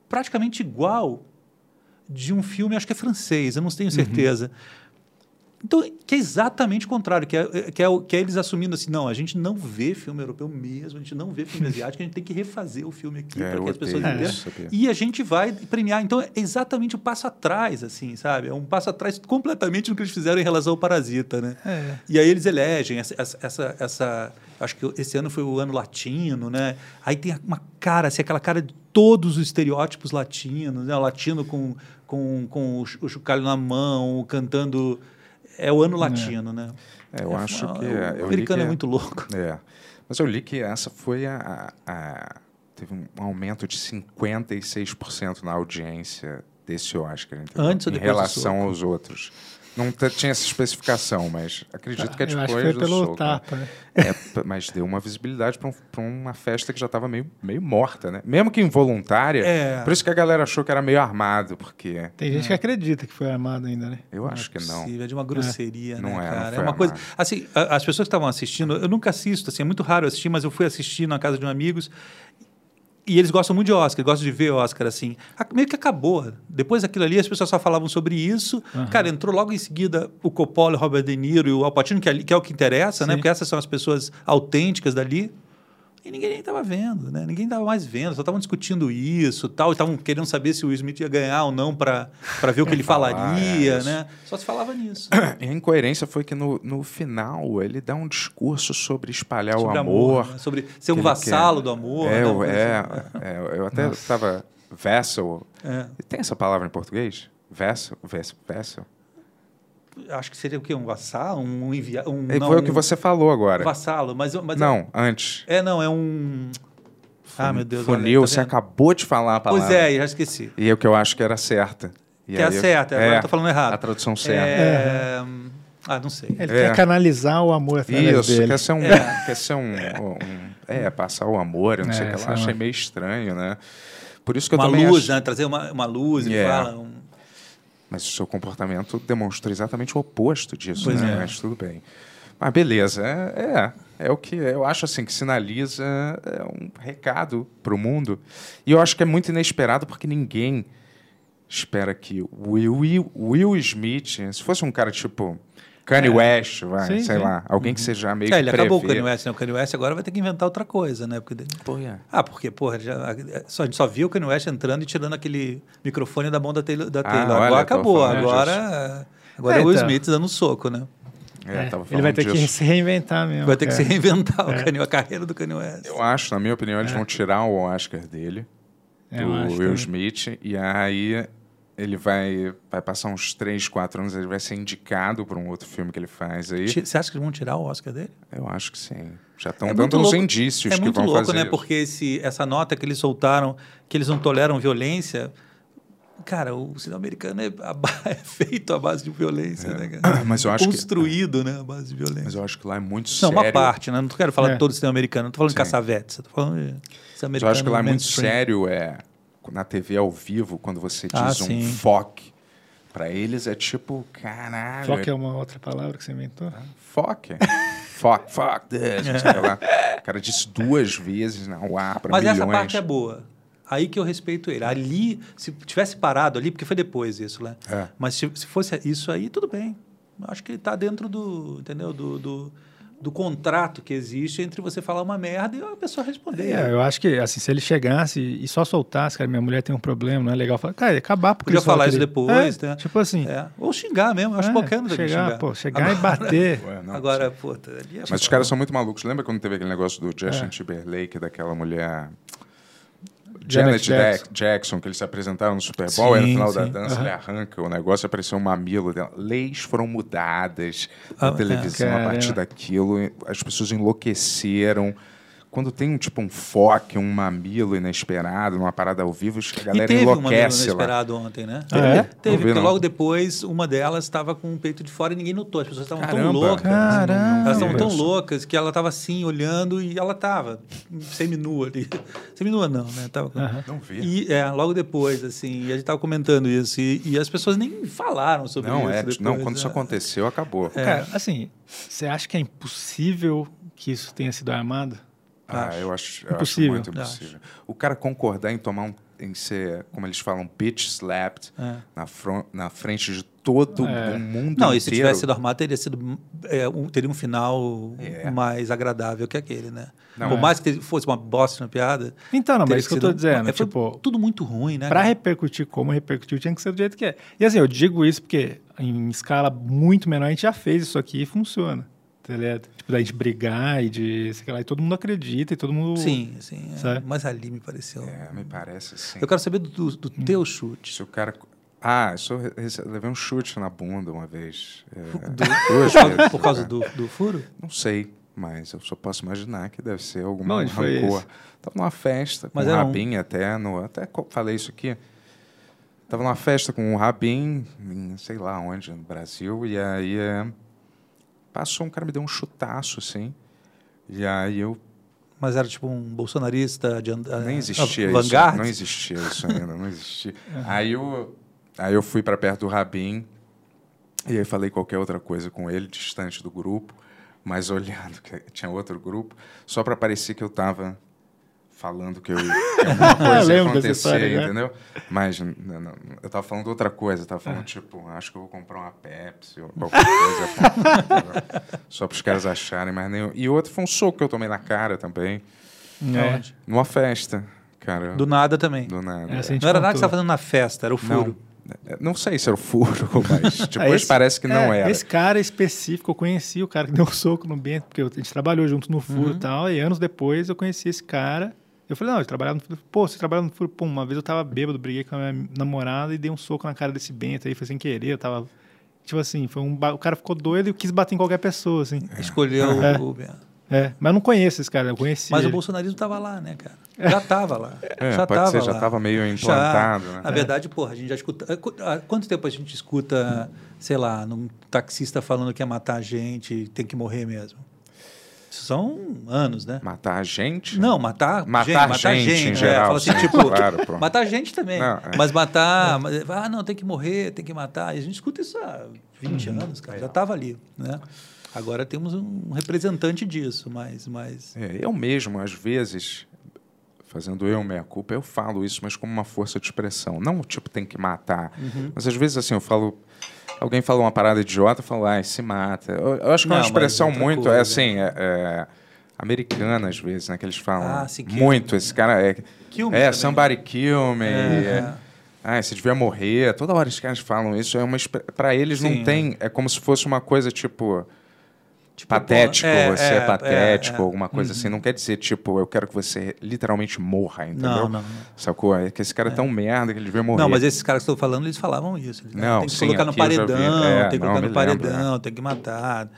praticamente igual de um filme, acho que é francês, eu não tenho certeza. Então, que é exatamente o contrário, que é, que, é, o- que é eles assumindo assim, não, a gente não vê filme europeu mesmo, a gente não vê filme asiático, a gente tem que refazer o filme aqui É, para que as pessoas entendam. E a gente vai premiar. Então, é exatamente o passo atrás, assim, sabe? É um passo atrás completamente do que eles fizeram em relação ao Parasita, né? É. E aí eles elegem essa, essa, essa, Acho que esse ano foi o ano latino, né? Aí tem uma cara, assim, aquela cara de todos os estereótipos latinos, né? O latino com, com, com o chocalho na mão, cantando. É o ano latino, né? É, eu acho Ah, que. O é, americano é muito louco. É. Mas eu li que essa foi a. a- teve um aumento de 56% na audiência desse Oscar, entendeu? Antes ou em depois do relação aos outros. Não tinha essa especificação, mas acredito que é Eu acho que depois foi do pelo soco. tapa, né? É, mas deu uma visibilidade para uma festa que já estava meio, meio morta, né? Mesmo que involuntária. É. Por isso que a galera achou que era meio armado, porque Tem gente que acredita que foi armado ainda, né? eu acho que não. É de uma grosseria, Não né, é, não cara? foi uma coisa. amado. Assim, as pessoas que estavam assistindo, eu nunca assisto, assim, é muito raro assistir, mas eu fui assistir na casa de um amigos. E eles gostam muito de Oscar, gostam de ver Oscar, assim. A- Meio que acabou. Depois daquilo ali, as pessoas só falavam sobre isso. Cara, entrou logo em seguida o Coppola, o Robert De Niro e o Al Pacino, que é, que é o que interessa, né? Sim. Porque essas são as pessoas autênticas dali. E ninguém nem estava vendo, né? Ninguém estava mais vendo, só estavam discutindo isso tal, e estavam querendo saber se o Will Smith ia ganhar ou não para ver o que ele Falar, falaria, é, né? Só se falava nisso. E a incoerência foi que no, no final ele dá um discurso sobre espalhar sobre o amor. né? sobre ser um vassalo quer. do amor. É, né? eu- é, assim. é, eu até estava vessel. É. Tem essa palavra em português? Vessel? Vessel? vessel? Acho que seria o quê? Um vassalo? Um enviado? Um, É, não, foi o que um você falou agora. vassalo, mas, mas Não, antes. É, não, é um. Ah, meu Deus. Funil, olha, tá você acabou de falar a palavra. Pois é, já esqueci. E é o que eu acho que era certa. E Que é eu- certa, agora eu tô falando errado. A tradução certa. É... Ah, não sei. Ele É. quer canalizar o amor através Isso, dele. quer ser um. É. Quer ser um, um- É, passar o amor, eu não sei o É, que lá. Achei meio estranho, né? Por isso que eu Uma também luz, acho- né? Trazer uma, uma luz e É. fala. um- Mas o seu comportamento demonstra exatamente o oposto disso, Pois né? é. Mas tudo bem. Mas beleza, é, é, é o que eu acho assim que sinaliza é um recado para o mundo. E eu acho que é muito inesperado porque ninguém espera que o Will, Will, Will Smith, se fosse um cara tipo Kanye West, vai, Sim, sei sim. lá. Alguém que seja meio É, que ele acabou o. Kanye West, né? O Kanye West agora vai ter que inventar outra coisa, né? Porque... Pô, é. Ah, porque, porra, já, só, a gente só viu o Kanye West entrando e tirando aquele microfone da mão da Taylor. Da Ah, Taylor. olha, agora tô acabou. Agora, agora é, É, o Will então. Smith dando um soco, né? É, É, ele vai ter que disso. se reinventar mesmo. Vai ter que se cara. reinventar o É. Kanye, a carreira do Kanye West. Eu acho, na minha opinião, eles vão tirar o Oscar dele, É, eu do Will também. Smith, e aí ele vai, vai passar uns 3, 4 anos, ele vai ser indicado para um outro filme que ele faz aí. Você acha que eles vão tirar o Oscar dele? Eu acho que sim. Já estão É dando muito uns louco- indícios é que muito vão louco, fazer né? isso. Porque esse, essa nota que eles soltaram, que eles não toleram violência. Cara, o cinema americano é, é feito à base de violência, né, cara? Mas eu acho que- Construído, né, à base de violência. Mas eu acho que lá é muito Não, sério. uma parte, né? Não quero falar É. de todo o cinema americano, não tô falando de Sim. caçavetes, eu tô falando de cinema Mas eu americano. acho que lá é muito mainstream. sério é na TV ao vivo, quando você diz Ah, um foque. Pra eles é tipo, caralho. Só que é uma outra palavra que você inventou. Foque. Fuck, fuck this. não sei lá. O cara disse duas vezes no ar pra Mas milhões. essa parte é boa. Aí que eu respeito ele. Ali, se tivesse parado ali, porque foi depois isso, né? É. Mas se, se fosse isso aí, tudo bem. Eu acho que está dentro do, entendeu? Do, do, do contrato que existe entre você falar uma merda e a pessoa responder. É, eu acho que, assim, se ele chegasse e só soltasse, cara, minha mulher tem um problema, não é legal. Falar, cara, ia acabar porque Podia falar isso ele- depois, É, né? Tipo assim. É. Ou xingar mesmo. Eu acho é, bacana também chegar, xingar. Pô, chegar e Agora- bater. Ué, não, Agora, puta, ali é Mas os caras são muito malucos. Lembra quando teve aquele negócio do Justin É. Timberlake, daquela mulher. Janet Janet Jackson. Jackson. Que eles se apresentaram no Super Bowl, e no Sim, final da sim. dança Aham. ele arranca o negócio e apareceu um mamilo dela. Leis foram mudadas Ah, na televisão é. a partir daquilo. As pessoas enlouqueceram. Quando tem um tipo um foque, um mamilo inesperado, numa parada ao vivo, acho que a E galera teve um mamilo enlouquece lá. inesperado ontem, né? Ah, é? Teve, vi, porque não. logo depois, uma delas estava com o peito de fora e ninguém notou. As pessoas estavam tão loucas. Caramba. Elas estavam tão Isso. loucas que ela estava assim, olhando, e ela estava seminua ali. Seminua não, né? Tava. Não vi. E é, logo depois, assim, e a gente estava comentando isso, e, e as pessoas nem falaram sobre Não, isso. é, depois, não, quando isso é. aconteceu, acabou. Cara, assim, você acha que é impossível que isso tenha sido armado? Ah, Acho. eu acho, eu acho Impossível. muito impossível. O cara concordar em tomar um, em ser, como eles falam, bitch slapped É. na, fron- na frente de todo É. o mundo Não, e se inteiro. tivesse sido armado, teria, sido, é, um, teria um final É. mais agradável que aquele, né? Não, Por é. mais que fosse uma bosta na piada. Então, não, mas isso que eu tô dizendo. é, foi tipo, tudo muito ruim, né? Pra cara? repercutir como repercutiu, tinha que ser do jeito que é. E assim, eu digo isso porque em escala muito menor a gente já fez isso aqui e funciona. Tá ligado? Tipo, da gente brigar e de. Sei lá, e todo mundo acredita e todo mundo. Sim, sim. é. Mas ali me pareceu. É, me parece assim. Eu quero saber do, do- do Hum. teu chute. Se o cara... Ah, eu levei um chute na bunda uma vez. É, Do- duas por, causa, vezes. por causa É. do, do furo? Não sei, mas eu só posso imaginar que deve ser alguma Onde foi rancor. esse? Tava numa festa com Mas o era um- Rabin até, no, até falei isso aqui. Tava numa festa com o Rabin, em sei lá onde, no Brasil, e aí é, passou um cara, me deu um chutaço, assim. E aí eu Mas era tipo um bolsonarista de and- nem ah, existia isso. vanguarda? Não existia isso ainda, não existia. Aí eu, aí eu fui para perto do Rabin e aí falei qualquer outra coisa com ele, distante do grupo, mas olhando que tinha outro grupo, só para parecer que eu estava falando que, eu, que alguma coisa ia acontecer, história, né? entendeu? Mas n- n- eu estava falando outra coisa, eu estava falando tipo, acho que eu vou comprar uma Pepsi ou qualquer coisa. só para os caras acharem, mas nem... E outro foi um soco que eu tomei na cara também, É. Onde? numa festa, cara. Do nada também. Do nada. É, assim, Não era nada que você estava fazendo na festa, era o Não, furo. é, não sei se era o furo, mas Ah, depois esse- parece que não é, era. Esse cara específico, eu conheci o cara que deu um soco no Bento, porque a gente trabalhou junto no furo Uhum. e tal, e anos depois eu conheci esse cara. Eu falei, não, eu trabalhava no furo. Pô, você trabalha no furo? Pô, uma vez eu tava bêbado, briguei com a minha namorada e dei um soco na cara desse Bento aí, foi sem querer, eu tava... Tipo assim, foi um ba- o cara ficou doido e quis bater em qualquer pessoa, assim. Escolheu É. o. É, mas eu não conheço esse cara, eu conheci Mas o ele. bolsonarismo estava lá, né, cara? Já estava lá. É, já pode tava ser, já lá. estava meio implantado, Já. né? Na verdade, porra, a gente já escuta. há qu- Há quanto tempo a gente escuta, sei lá, num taxista falando que ia matar a gente, tem que morrer mesmo? Isso são anos, né? Matar a gente? Não, matar, Matar gente, matar gente, gente, em é, geral, fala assim, sim, tipo, claro, pronto. matar gente também. Não, é. Mas matar, mas- ah, não, tem que morrer, tem que matar. E a gente escuta isso há 20 Uhum. anos, cara. Já estava ali, né? Agora temos um representante disso, mas, mas É, eu mesmo, às vezes, fazendo eu meia culpa, eu falo isso, mas como uma força de expressão. Não, tipo, tem que matar. Uhum. Mas às vezes, assim, eu falo. Alguém fala uma parada idiota, eu falo, ai, se mata. Eu, eu acho que é Não, uma mas expressão outra muito, coisa. é assim, é, é, americana às vezes, né? Que eles falam. Ah, sim, kill muito. me. Esse cara é. Kill me é, também. somebody kill me. É, é, ah, você devia morrer. Toda hora os caras falam isso. É uma Pra eles Sim, não tem. É como se fosse uma coisa tipo. Tipo, patético, é, você é, é, patético, é, é. alguma coisa assim. Não quer dizer, tipo, eu quero que você literalmente morra, entendeu? Não, não. Sacou? É que esse cara é tão merda que ele devia morrer. Não, mas esses caras que estou falando, eles falavam isso. Eles, Não, tem que sim, colocar no eu paredão, É, tem que colocar no lembro, paredão, tem que matar.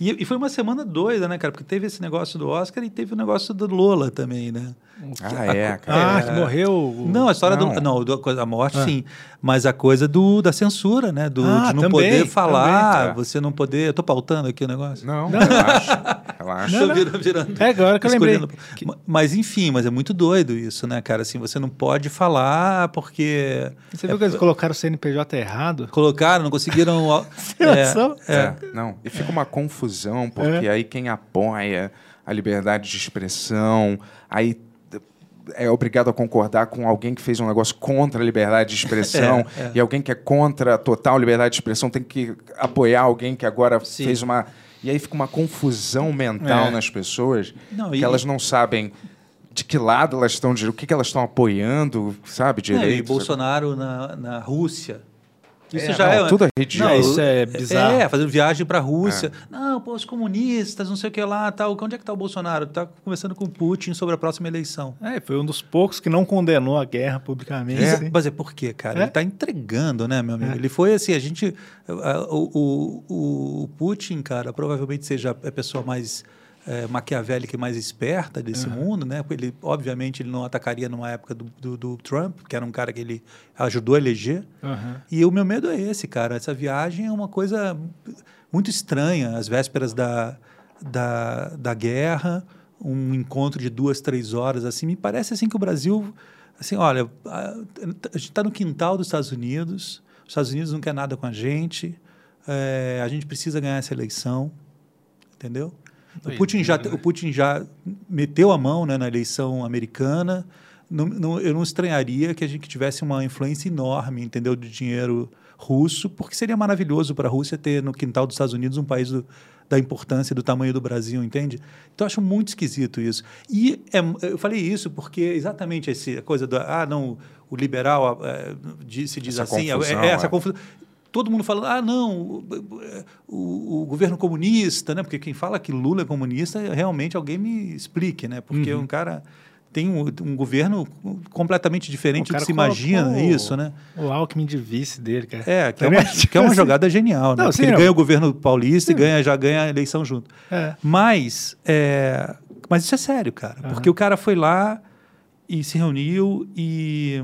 E, e foi uma semana doida, né, cara? Porque teve esse negócio do Oscar e teve o negócio do Lola também, né? Ah, é, cara. Ah, que morreu. o- Não, a história Não. do. Não, do- a morte, sim. Mas a coisa do, da censura, né? Do, Ah, de não também, poder falar, também. É. você não poder. Eu tô pautando aqui o negócio. Não, relaxa. relaxa. Virando, virando- É, agora que eu lembrei. Mas enfim, mas é muito doido isso, né, cara? Assim, você não pode falar porque Você viu que eles colocaram o CNPJ errado? colocaram, não conseguiram. Tem noção? É, não. E fica uma confusão, porque aí quem apoia a liberdade de expressão, aí é obrigado a concordar com alguém que fez um negócio contra a liberdade de expressão, É, é. e alguém que é contra a total liberdade de expressão tem que apoiar alguém que agora Sim. fez uma. E aí fica uma confusão mental É. nas pessoas, Não, que e- elas não sabem de que lado elas estão, de, o que, que elas estão apoiando, sabe, direito. e sabe? Bolsonaro na, na Rússia. Isso É, já não, é. tudo é ridículo. Não, isso é bizarro. É, fazendo viagem para a Rússia. Não, pô, os comunistas, não sei o que lá, tal. Onde é que está o Bolsonaro? Tá conversando com o Putin sobre a próxima eleição. É, foi um dos poucos que não condenou a guerra publicamente. Mas- assim. Mas é por quê, cara? É? Ele está entregando, né, meu amigo? É. Ele foi assim, a gente. a- O, o, o Putin, cara, provavelmente seja a pessoa mais é, maquiavélica e mais esperta desse mundo, né? Ele, obviamente, ele não atacaria numa época do, do, do Trump, que era um cara que ele ajudou a eleger. Aham. E o meu medo é esse, cara. Essa viagem é uma coisa muito estranha. As vésperas da, da, da guerra, um encontro de duas, três horas, assim. Me parece assim que o Brasil, assim, olha, a, a gente está no quintal dos Estados Unidos. Os Estados Unidos não quer nada com a gente. é, a gente precisa ganhar essa eleição, entendeu? O Putin, já, o Putin já meteu a mão né, na eleição americana. Não, não- eu não estranharia que a gente tivesse uma influência enorme, entendeu, do dinheiro russo, porque seria maravilhoso para a Rússia ter no quintal dos Estados Unidos um país do- da importância e do tamanho do Brasil, entende? Então eu acho muito esquisito isso. E é- eu falei isso porque exatamente essa coisa da ah não o liberal é, diz- se diz Essa assim é- confusão, é, essa é. confusão todo mundo falando, ah, não, o, o- governo comunista, né? Porque quem fala que Lula é comunista, realmente alguém me explique, né? Porque Uhum. um cara tem um, um governo completamente diferente do que se imagina colocou isso, né? O Alckmin de vice dele, cara. É, que é uma, que é uma jogada genial, né? Não, sim, ele não. ganha o governo paulista e ganha, já ganha a eleição junto. É. Mas, é, mas isso é sério, cara. Aham. Porque o cara foi lá e se reuniu e,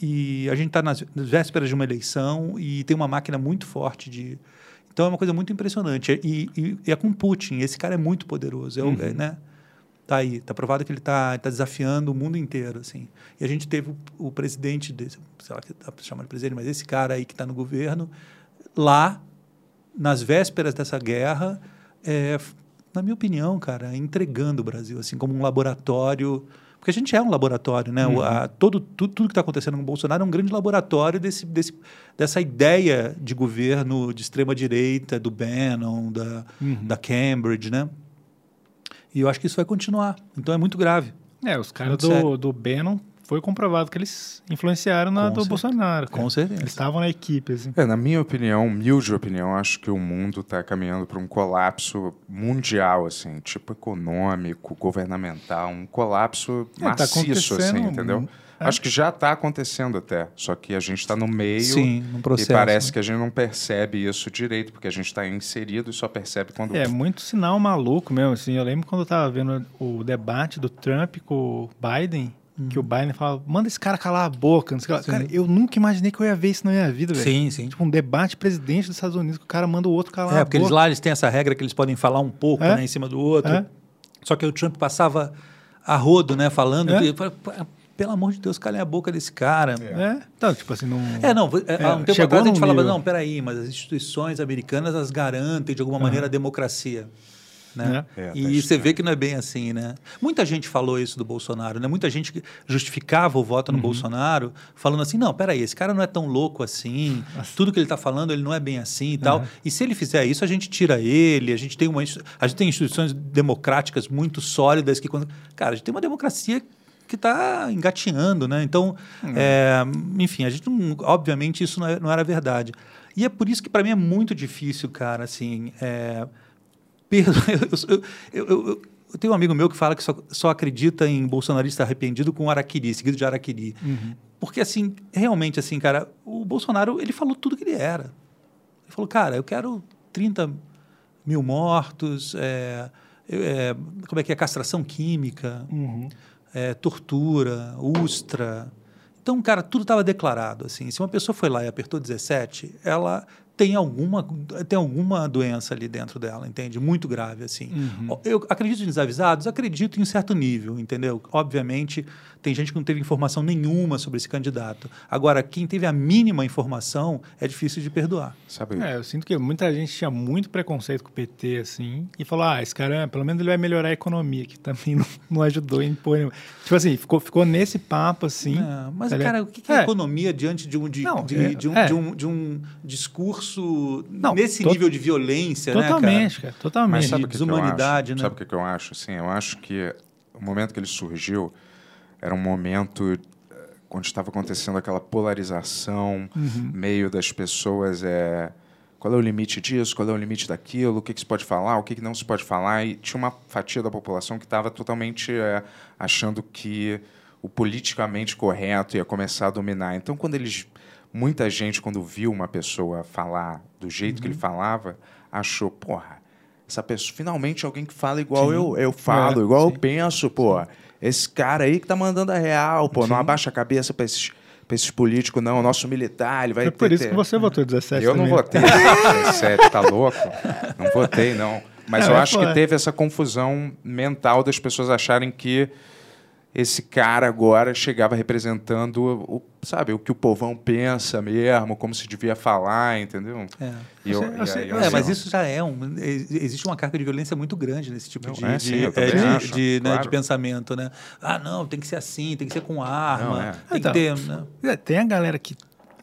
e a gente está nas, nas vésperas de uma eleição e tem uma máquina muito forte de... Então é uma coisa muito impressionante. E, e- e é com Putin. Esse cara é muito poderoso. É, Uhum. é, né? Tá aí. Tá provado que ele está tá desafiando o mundo inteiro, assim. E a gente teve o, o presidente, desse, sei lá, que para chamar de presidente, mas esse cara aí que está no governo, lá, nas vésperas dessa guerra, é, na minha opinião, cara, entregando o Brasil, assim, como um laboratório. Porque a gente é um laboratório, né? O- a- todo, tudo, tudo que está acontecendo com o Bolsonaro é um grande laboratório desse, desse, dessa ideia de governo de extrema-direita, do Bannon, da, da Cambridge, né? E eu acho que isso vai continuar. Então é muito grave. É, os caras sério. do, do Bannon, foi comprovado que eles influenciaram na Com do certeza. Bolsonaro. cara. Com certeza. Eles estavam na equipe, assim. É, na minha opinião, humilde opinião, acho que o mundo está caminhando para um colapso mundial, assim, tipo econômico, governamental, um colapso É, tá maciço, assim, acontecendo, entendeu? é. Acho que já está acontecendo até, só que a gente está no meio Sim, num processo. e parece né? que a gente não percebe isso direito, porque a gente está inserido e só percebe quando... É, muito sinal maluco mesmo, assim. Eu lembro quando eu tava vendo o debate do Trump com o Biden, que o Biden falava, manda esse cara calar a boca. Não sei lá. Uhum. Cara, eu nunca imaginei que eu ia ver isso na minha vida, velho. Sim, sim. Tipo, um debate presidente dos Estados Unidos que o cara manda o outro calar É, a porque eles boca. lá eles têm essa regra que eles podem falar um pouco É. né, em cima do outro. É. Só que o Trump passava a rodo, né, falando. É. que- pô, pelo amor de Deus, calem a boca desse cara. É, então, tipo assim, não... É, não, é, há um tempo chegou atrás a gente num falava, nível. não, peraí, mas as instituições americanas as garantem de alguma maneira a democracia. Né? É, tá e você estranho. vê que não é bem assim, né? Muita gente falou isso do Bolsonaro, né? Muita gente que justificava o voto no Uhum. Bolsonaro, falando assim, não, peraí, esse cara não é tão louco assim, tudo que ele está falando, ele não é bem assim e tal. E se ele fizer isso, a gente tira ele, a gente tem uma a gente tem instituições democráticas muito sólidas que quando, cara, a gente tem uma democracia que está engatinhando, né? Então, é, enfim, a gente não, obviamente isso não, é- não era verdade. E é por isso que para mim é muito difícil, cara, assim, é, eu, eu- eu- eu- eu tenho um amigo meu que fala que só, só acredita em bolsonarista arrependido com araquiri, seguido de araquiri. Porque, assim, realmente, assim, cara, o Bolsonaro, ele falou tudo que ele era. Ele falou, cara, eu quero 30 mil mortos, é, é, como é que é, castração química, é, tortura, ustra. Então, cara, tudo estava declarado. Assim, se uma pessoa foi lá e apertou 17, ela tem alguma, tem alguma doença ali dentro dela, entende? Muito grave, assim. Eu acredito em desavisados? Acredito em certo nível, entendeu? Obviamente, tem gente que não teve informação nenhuma sobre esse candidato. Agora, quem teve a mínima informação é difícil de perdoar. Sabe? É, eu sinto que muita gente tinha muito preconceito com o PT, assim, e falou, ah, esse cara, pelo menos ele vai melhorar a economia, que também não, não ajudou em pôr... nenhum. Tipo assim, ficou, ficou nesse papo, assim. É, mas, tá cara, o que que é, É. economia diante de um, de, Não, de, é- de um, é. de um, de um discurso Não, nesse nível de violência, né, cara? Totalmente, cara, totalmente. Mas sabe de o que, que eu desumanidade, acho? né? Sabe o que, que eu acho? Assim, eu acho que o momento que ele surgiu era um momento eh, onde estava acontecendo aquela polarização, Uhum. meio das pessoas é qual é o limite disso, qual é o limite daquilo, o que, que se pode falar, o que, que não se pode falar, e tinha uma fatia da população que estava totalmente eh, achando que o politicamente correto ia começar a dominar. Então, quando eles muita gente quando viu uma pessoa falar do jeito que Uhum. ele falava, achou, porra, essa pessoa, finalmente alguém que fala igual eu, eu falo, É, igual sim. eu penso, pô. Esse cara aí que tá mandando a real, pô, não abaixa a cabeça pra esses, esses políticos, não. O nosso militar, ele vai Foi por ter- isso que você votou 17 Eu não também. votei 17, tá louco? Não votei, não. Mas Não, eu é acho que foda. teve essa confusão mental das pessoas acharem que esse cara agora chegava representando o, sabe, o que o povão pensa mesmo, como se devia falar, entendeu? É. Eu- Eu sei- eu sei- aí eu eu É, mas isso já é um. ex- Existe uma carga de violência muito grande nesse tipo Não, de, é, sim, é, acho, né, de pensamento, né? Ah, não, tem que ser assim, tem que ser com arma, Não, é. tem Então, que ter. Né? É, Tem a galera que,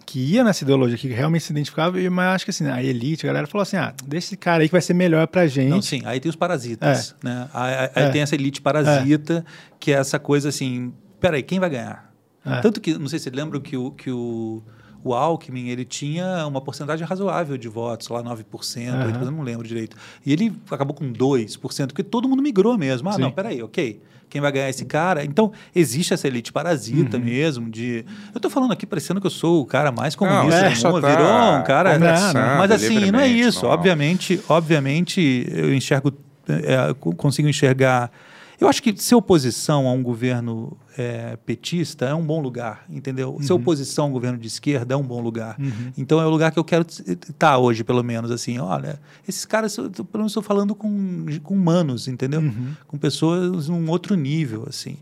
que ia nessa ideologia, que realmente se identificava, mas acho que assim, a elite, a galera falou assim: ah, deixa esse cara aí que vai ser melhor pra gente. Não, sim, aí tem os parasitas, né? Aí, aí É. tem essa elite parasita, que é essa coisa assim, peraí, quem vai ganhar? É. Tanto que, não sei se você lembra que o, que o, o Alckmin, ele tinha uma porcentagem razoável de votos, lá 9%, Aham. 8%, eu não lembro direito. E ele acabou com 2%, porque todo mundo migrou mesmo. Ah, Sim. não, peraí, ok. Quem vai ganhar é esse cara? Então, existe essa elite Uhum. parasita mesmo, de... Eu tô falando aqui parecendo que eu sou o cara mais comunista Não, do você só mundo, tá virou um cara... conversando Mas assim, não é isso. Obviamente, obviamente, eu enxergo, é, co- consigo enxergar. Eu acho que ser oposição a um governo é, petista é um bom lugar, entendeu? Ser oposição a um governo de esquerda é um bom lugar. Então é o lugar que eu quero estar hoje, pelo menos. Assim, olha, esses caras, eu pelo menos estou falando com, com humanos, entendeu? Com pessoas num outro nível, assim.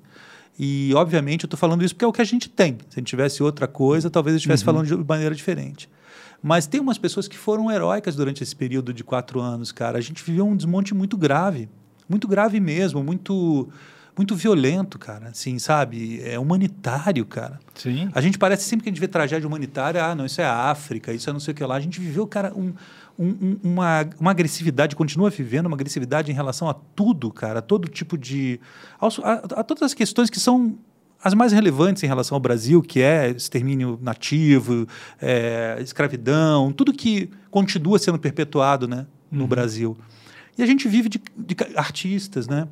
E, obviamente, eu estou falando isso porque é o que a gente tem. Se a gente tivesse outra coisa, talvez eu estivesse falando de maneira diferente. Mas tem umas pessoas que foram heróicas durante esse período de quatro anos, cara. A gente viveu um desmonte muito grave. Muito grave mesmo, muito muito violento, cara. Assim, sabe? É humanitário, cara. Sim. A gente parece sempre que a gente vê tragédia humanitária, ah, não, isso é África, isso é não sei o que lá. A gente viveu, cara, um, um- um- uma, uma agressividade, continua vivendo uma agressividade em relação a tudo, cara, a todo tipo de. a, a todas as questões que são as mais relevantes em relação ao Brasil, que é extermínio nativo, é, escravidão, tudo que continua sendo perpetuado né, no Brasil. E a gente vive de, de artistas, né?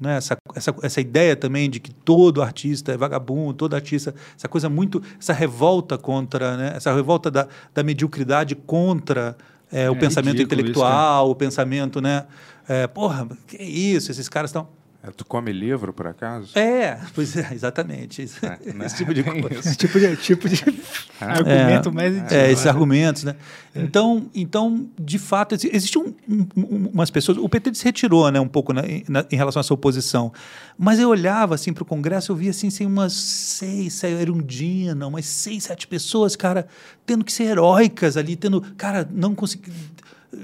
né? Essa, essa, essa ideia também de que todo artista é vagabundo, todo artista, essa coisa muito, essa revolta contra, né? essa revolta da, da mediocridade contra é, o É pensamento intelectual, o pensamento, né? É, porra, que isso, esses caras estão. É, Tu come livro, por acaso? É, pois é, exatamente. Isso- É, né? Esse tipo de coisa. isso. tipo de, tipo de argumento mais idiota. É, esses argumentos, né? Então, então, de fato, exi- existe um, um- um- umas pessoas. O PT se retirou, né, um pouco na- em- na- em relação à sua oposição. Mas eu olhava assim para o Congresso, eu via assim, assim umas seis, seis, Erundina, umas seis, sete pessoas, cara, tendo que ser heróicas ali, tendo, cara, não consegui,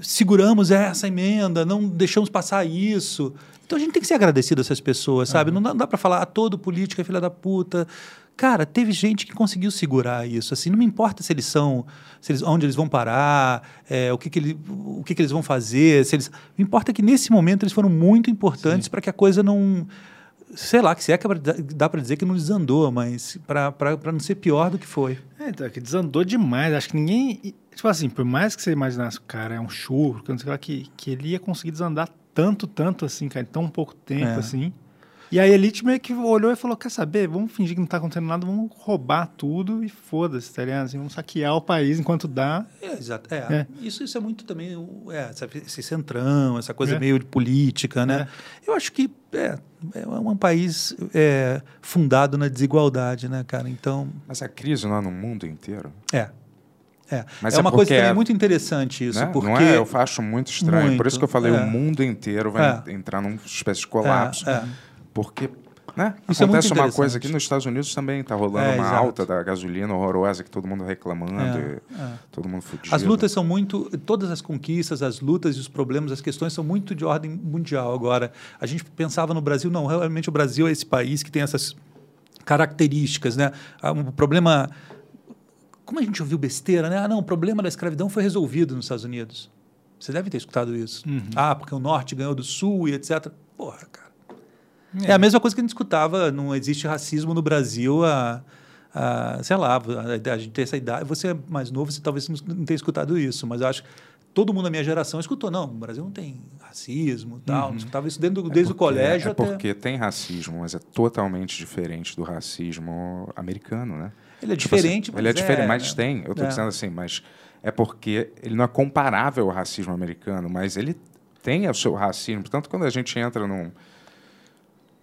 seguramos essa emenda, não deixamos passar isso. Então a gente tem que ser agradecido a essas pessoas, sabe? Não dá, dá para falar, ah, todo político é filha da puta. Cara, teve gente que conseguiu segurar isso. Assim, não me importa se eles são, se eles, onde eles vão parar, é, o, que, que, ele, o que, que eles vão fazer. Se eles, o importa é que nesse momento eles foram muito importantes para que a coisa não. Sei lá, que se é que dá para dizer que não desandou, mas para não ser pior do que foi. É, então, é que desandou demais. Acho que ninguém. Tipo assim, por mais que você imaginasse o cara é um churro, que não sei lá, que, que ele ia conseguir desandar tanto, tanto assim, cara, em tão pouco tempo É. assim. E a elite meio que olhou e falou: quer saber? Vamos fingir que não tá acontecendo nada, vamos roubar tudo e foda-se, tá ligado? Assim, vamos saquear o país enquanto dá. É, exato. É, É. Isso, isso é muito também é, esse centrão, essa coisa É. meio de política, né? Eu acho que é, é um país é, fundado na desigualdade, né, cara? Então, Mas a crise não é no mundo inteiro. é. É, Mas é é uma coisa também é- muito interessante isso, né? porque... Não é? Eu acho muito estranho. Por Muito, isso que eu falei, é. o mundo inteiro vai É. entrar numa espécie de colapso. É, é. Porque né? Isso é acontece uma interessante. coisa aqui nos Estados Unidos também está rolando É, uma exato. alta da gasolina horrorosa que todo mundo reclamando, É, é. todo mundo fudido. As lutas são muito. Todas as conquistas, as lutas e os problemas, as questões são muito de ordem mundial. Agora, a gente pensava no Brasil, não, realmente o Brasil é esse país que tem essas características, né? Ah, Um problema. Como a gente ouviu besteira, né? Ah, não, o problema da escravidão foi resolvido nos Estados Unidos. Você deve ter escutado isso. Ah, porque o norte ganhou do sul e etc. Porra, cara. É. a mesma coisa que a gente escutava, não existe racismo no Brasil há, há, sei lá, a, a gente tem essa idade. Você é mais novo, você talvez não tenha escutado isso, mas eu acho que todo mundo da minha geração escutou. Não, no Brasil não tem racismo tal. Não escutava isso desde, desde o Porque- colégio é até. porque tem racismo, mas é totalmente diferente do racismo americano, né? Ele é Tipo assim, diferente, ele é mas diferente, é, mas né? tem. Eu estou É. dizendo assim, mas é porque ele não é comparável ao racismo americano, mas ele tem o seu racismo. Portanto, quando a gente entra num,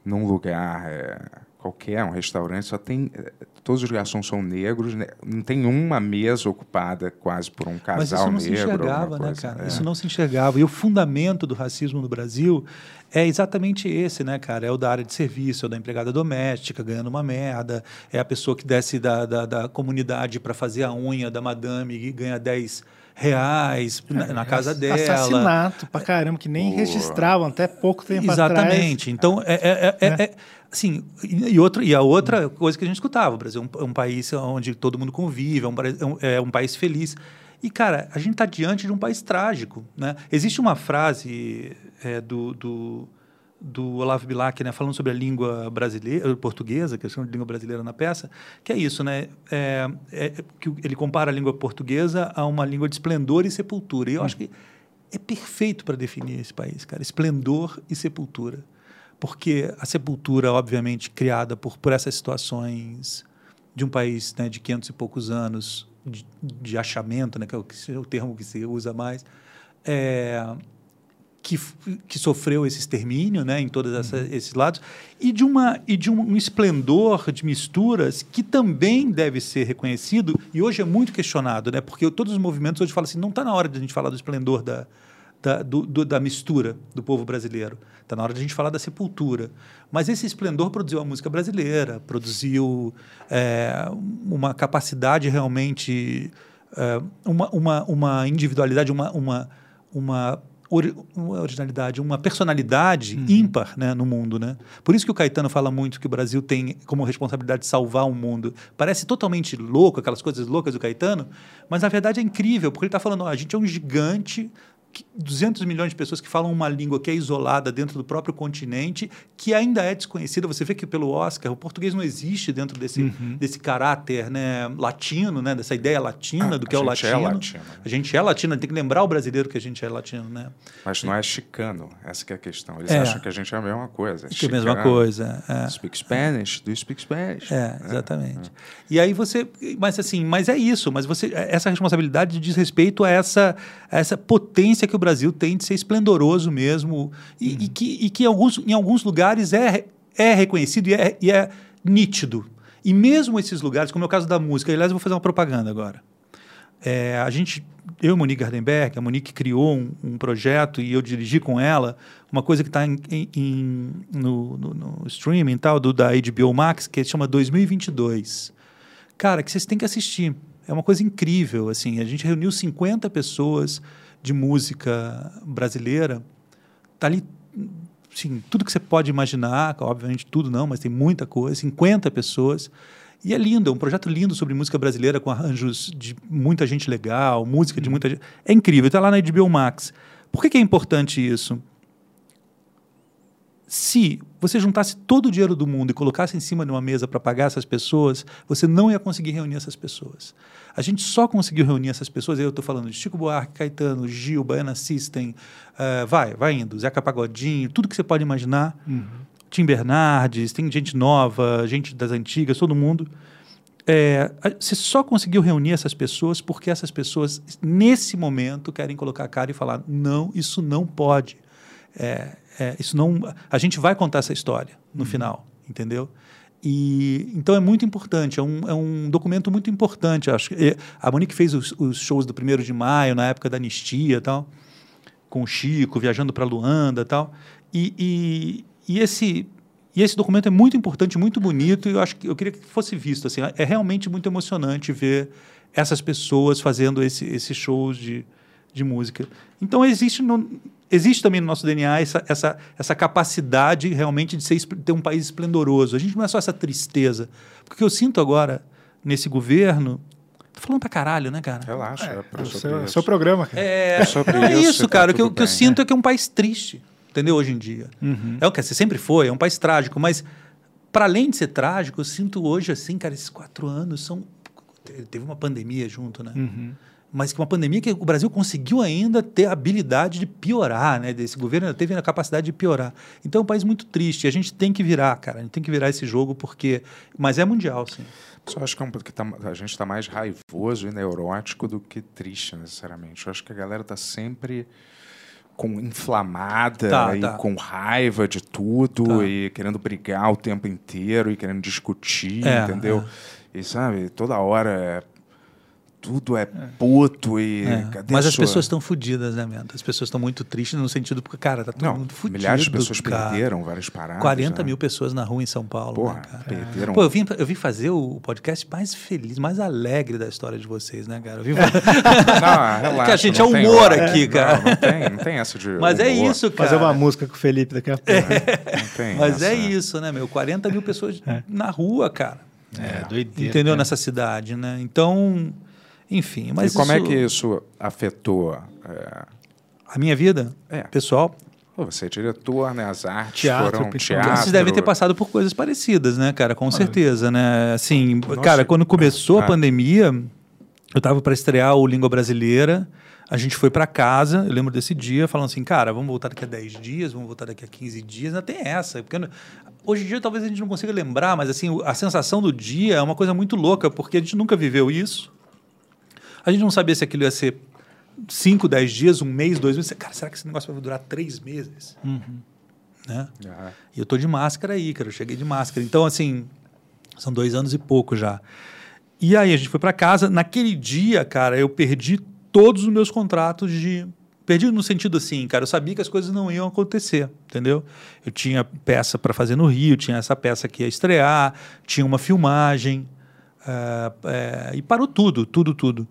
num lugar é, qualquer, um restaurante, só tem é, todos os garçons são negros, né? não tem uma mesa ocupada quase por um Mas casal isso não se negro. enxergava, alguma né, cara? É. Isso não se enxergava. E o fundamento do racismo no Brasil é exatamente esse, né, cara? É o da área de serviço, é o da empregada doméstica ganhando uma merda, é a pessoa que desce da, da, da comunidade para fazer a unha da madame e ganha 10 reais na, na casa dela. Assassinato pra caramba, que nem Pô. registravam até pouco tempo atrás. Exatamente. Então, é, é, é, é- é- assim, e, outra, e a outra coisa que a gente escutava, o Brasil é um, é um país onde todo mundo convive, é um, é um- é país feliz. E, cara, a gente está diante de um país trágico. Né? Existe uma frase é, do, do, do Olavo Bilac, né, falando sobre a língua brasileira, portuguesa, que é a língua brasileira na peça, que é isso, né? É, é, que ele compara a língua portuguesa a uma língua de esplendor e sepultura. E eu acho que é perfeito para definir esse país, cara. Esplendor e sepultura. Porque a sepultura, obviamente, criada por, por essas situações de um país né, de 500 e poucos anos de, de achamento, né, que é o termo que se usa mais, é, que, que sofreu esse extermínio né, em todos essa, esses lados, e de, uma, e de um, um esplendor de misturas que também deve ser reconhecido, e hoje é muito questionado, né, porque todos os movimentos hoje falam assim, não está na hora de a gente falar do esplendor da, da, do- do- da mistura do povo brasileiro. Está na hora de a gente falar da sepultura. Mas esse esplendor produziu a música brasileira, produziu é, uma capacidade realmente, é, uma, uma, uma individualidade, uma, uma, uma, ori- uma originalidade, uma personalidade ímpar né, no mundo. Né? Por isso que o Caetano fala muito que o Brasil tem como responsabilidade salvar o mundo. Parece totalmente louco, aquelas coisas loucas do Caetano, mas na verdade é incrível, porque ele está falando, ó, a gente é um gigante 200 milhões de pessoas que falam uma língua que é isolada dentro do próprio continente, que ainda é desconhecida. Você vê que pelo Oscar o português não existe dentro desse, Uhum. desse caráter né, latino, né, dessa ideia latina do que é o a gente é latino. latino, né? A gente é latino, tem que lembrar o brasileiro que a gente é latino, né? Mas não é chicano, essa que é a questão. Eles É. acham que a gente é a mesma coisa. Que é a mesma coisa. É. Speak Spanish, do you speak Spanish? É, exatamente. E aí você, mas assim, mas é isso, mas você essa responsabilidade diz respeito a essa a essa potência característica que o Brasil tem de ser esplendoroso mesmo e, e que, e que em, alguns, em alguns lugares é, é reconhecido e é, e é nítido. E mesmo esses lugares, como é o caso da música, aliás, eu vou fazer uma propaganda agora. É, a gente, eu e Monique Gardenberg, a Monique criou um, um projeto e eu dirigi com ela uma coisa que está no, no- no streaming tal, do, da HBO Max, que chama 2022. Cara, que vocês têm que assistir. É uma coisa incrível, assim. A gente reuniu 50 pessoas de música brasileira. Tá ali, sim, tudo que você pode imaginar, obviamente tudo não, mas tem muita coisa, 50 pessoas. E é lindo, é um projeto lindo sobre música brasileira, com arranjos de muita gente legal, música de muita gente. É incrível, está lá na HBO Max. Por que, que é importante isso? Se você juntasse todo o dinheiro do mundo e colocasse em cima de uma mesa para pagar essas pessoas, você não ia conseguir reunir essas pessoas. A gente só conseguiu reunir essas pessoas, eu estou falando de Chico Buarque, Caetano, Gil, Baiana System, eh, vai, vai indo, Zeca Pagodinho, tudo que você pode imaginar. Tim Bernardes, tem gente nova, gente das antigas, todo mundo. É, você só conseguiu reunir essas pessoas porque essas pessoas, nesse momento, querem colocar a cara e falar: não, isso não pode. É, é, isso não. A gente vai contar essa história no final, entendeu? E então é muito importante, é um, é um documento muito importante. Acho que a Monique fez os, os shows do primeiro de maio na época da anistia, e tal com o Chico, viajando para Luanda e tal. E, e, e esse e esse documento é muito importante, muito bonito, e eu acho que eu queria que fosse visto assim, é realmente muito emocionante ver essas pessoas fazendo esse, esses shows de, de música. Então existe no, existe também no nosso DNA essa, essa, essa capacidade realmente de ser, ter um país esplendoroso. A gente não é só essa tristeza. Porque o que eu sinto agora nesse governo, tô falando pra caralho, né, cara? Relaxa, é, É pra o seu, isso. seu programa, cara. É, É sobre é isso, isso, tá cara. O que, eu- o que eu bem, sinto é. é que é um país triste, entendeu? Hoje em dia. É o que você sempre foi, é um país trágico, mas para além de ser trágico, eu sinto hoje assim, cara, esses quatro anos são. Teve uma pandemia junto, né? Mas que uma pandemia que o Brasil conseguiu ainda ter a habilidade de piorar, né? Desse governo teve a capacidade de piorar. Então é um país muito triste. A gente tem que virar, cara. A gente tem que virar esse jogo porque. Mas é mundial, sim. Só acho que, é um, que tá- a gente está mais raivoso e neurótico do que triste, necessariamente. Eu acho que a galera tá sempre com inflamada Tá, e tá. com raiva de tudo Tá. e querendo brigar o tempo inteiro e querendo discutir, É, entendeu? E sabe, toda hora é- tudo é puto e É, cadê Mas as sua- pessoas estão fodidas, né, Mento? As pessoas estão muito tristes no sentido porque, cara, tá todo Não, mundo fudido. milhares de pessoas cara. perderam várias paradas. 40 né? mil pessoas na rua em São Paulo. Porra, né, cara? perderam. Pô, eu vim, eu vim fazer o podcast mais feliz, mais alegre da história de vocês, né, cara? Eu vim... Não, relaxa. que a gente não é tem humor hora. aqui, Não, cara. Não, tem, não tem essa de Mas é humor. isso, cara. Fazer uma música com o Felipe daqui a pouco. Não tem Mas é essa. isso, né, meu? 40 mil pessoas na rua, cara. É, doideira. Entendeu? cara. Nessa cidade, né? Então, enfim. Mas e como é isso- que isso afetou? é, A minha vida, É. pessoal, pô, você é diretor, né? As artes Teatro, foram teatro. Vocês devem ter passado por coisas parecidas, né, cara? Com certeza, né? Assim, Nossa, cara, quando começou a ah. pandemia, eu tava para estrear o Língua Brasileira. A gente foi para casa, eu lembro desse dia, falando assim, cara, vamos voltar daqui a 10 dias, vamos voltar daqui a 15 dias. Ainda tem essa. Porque hoje em dia talvez a gente não consiga lembrar, mas assim, a sensação do dia é uma coisa muito louca, porque a gente nunca viveu isso. A gente não sabia se aquilo ia ser 5, 10 dias, um mês, dois meses. Cara, será que esse negócio vai durar três meses? Né? Ah, E eu tô de máscara aí, cara. Eu cheguei de máscara. Então, assim, são dois anos e pouco já. E aí a gente foi para casa. Naquele dia, cara, eu perdi todos os meus contratos de. Perdi no sentido assim, cara, eu sabia que as coisas não iam acontecer, entendeu? Eu tinha peça para fazer no Rio, tinha essa peça que ia estrear, tinha uma filmagem, ah, é, e parou tudo, tudo, tudo.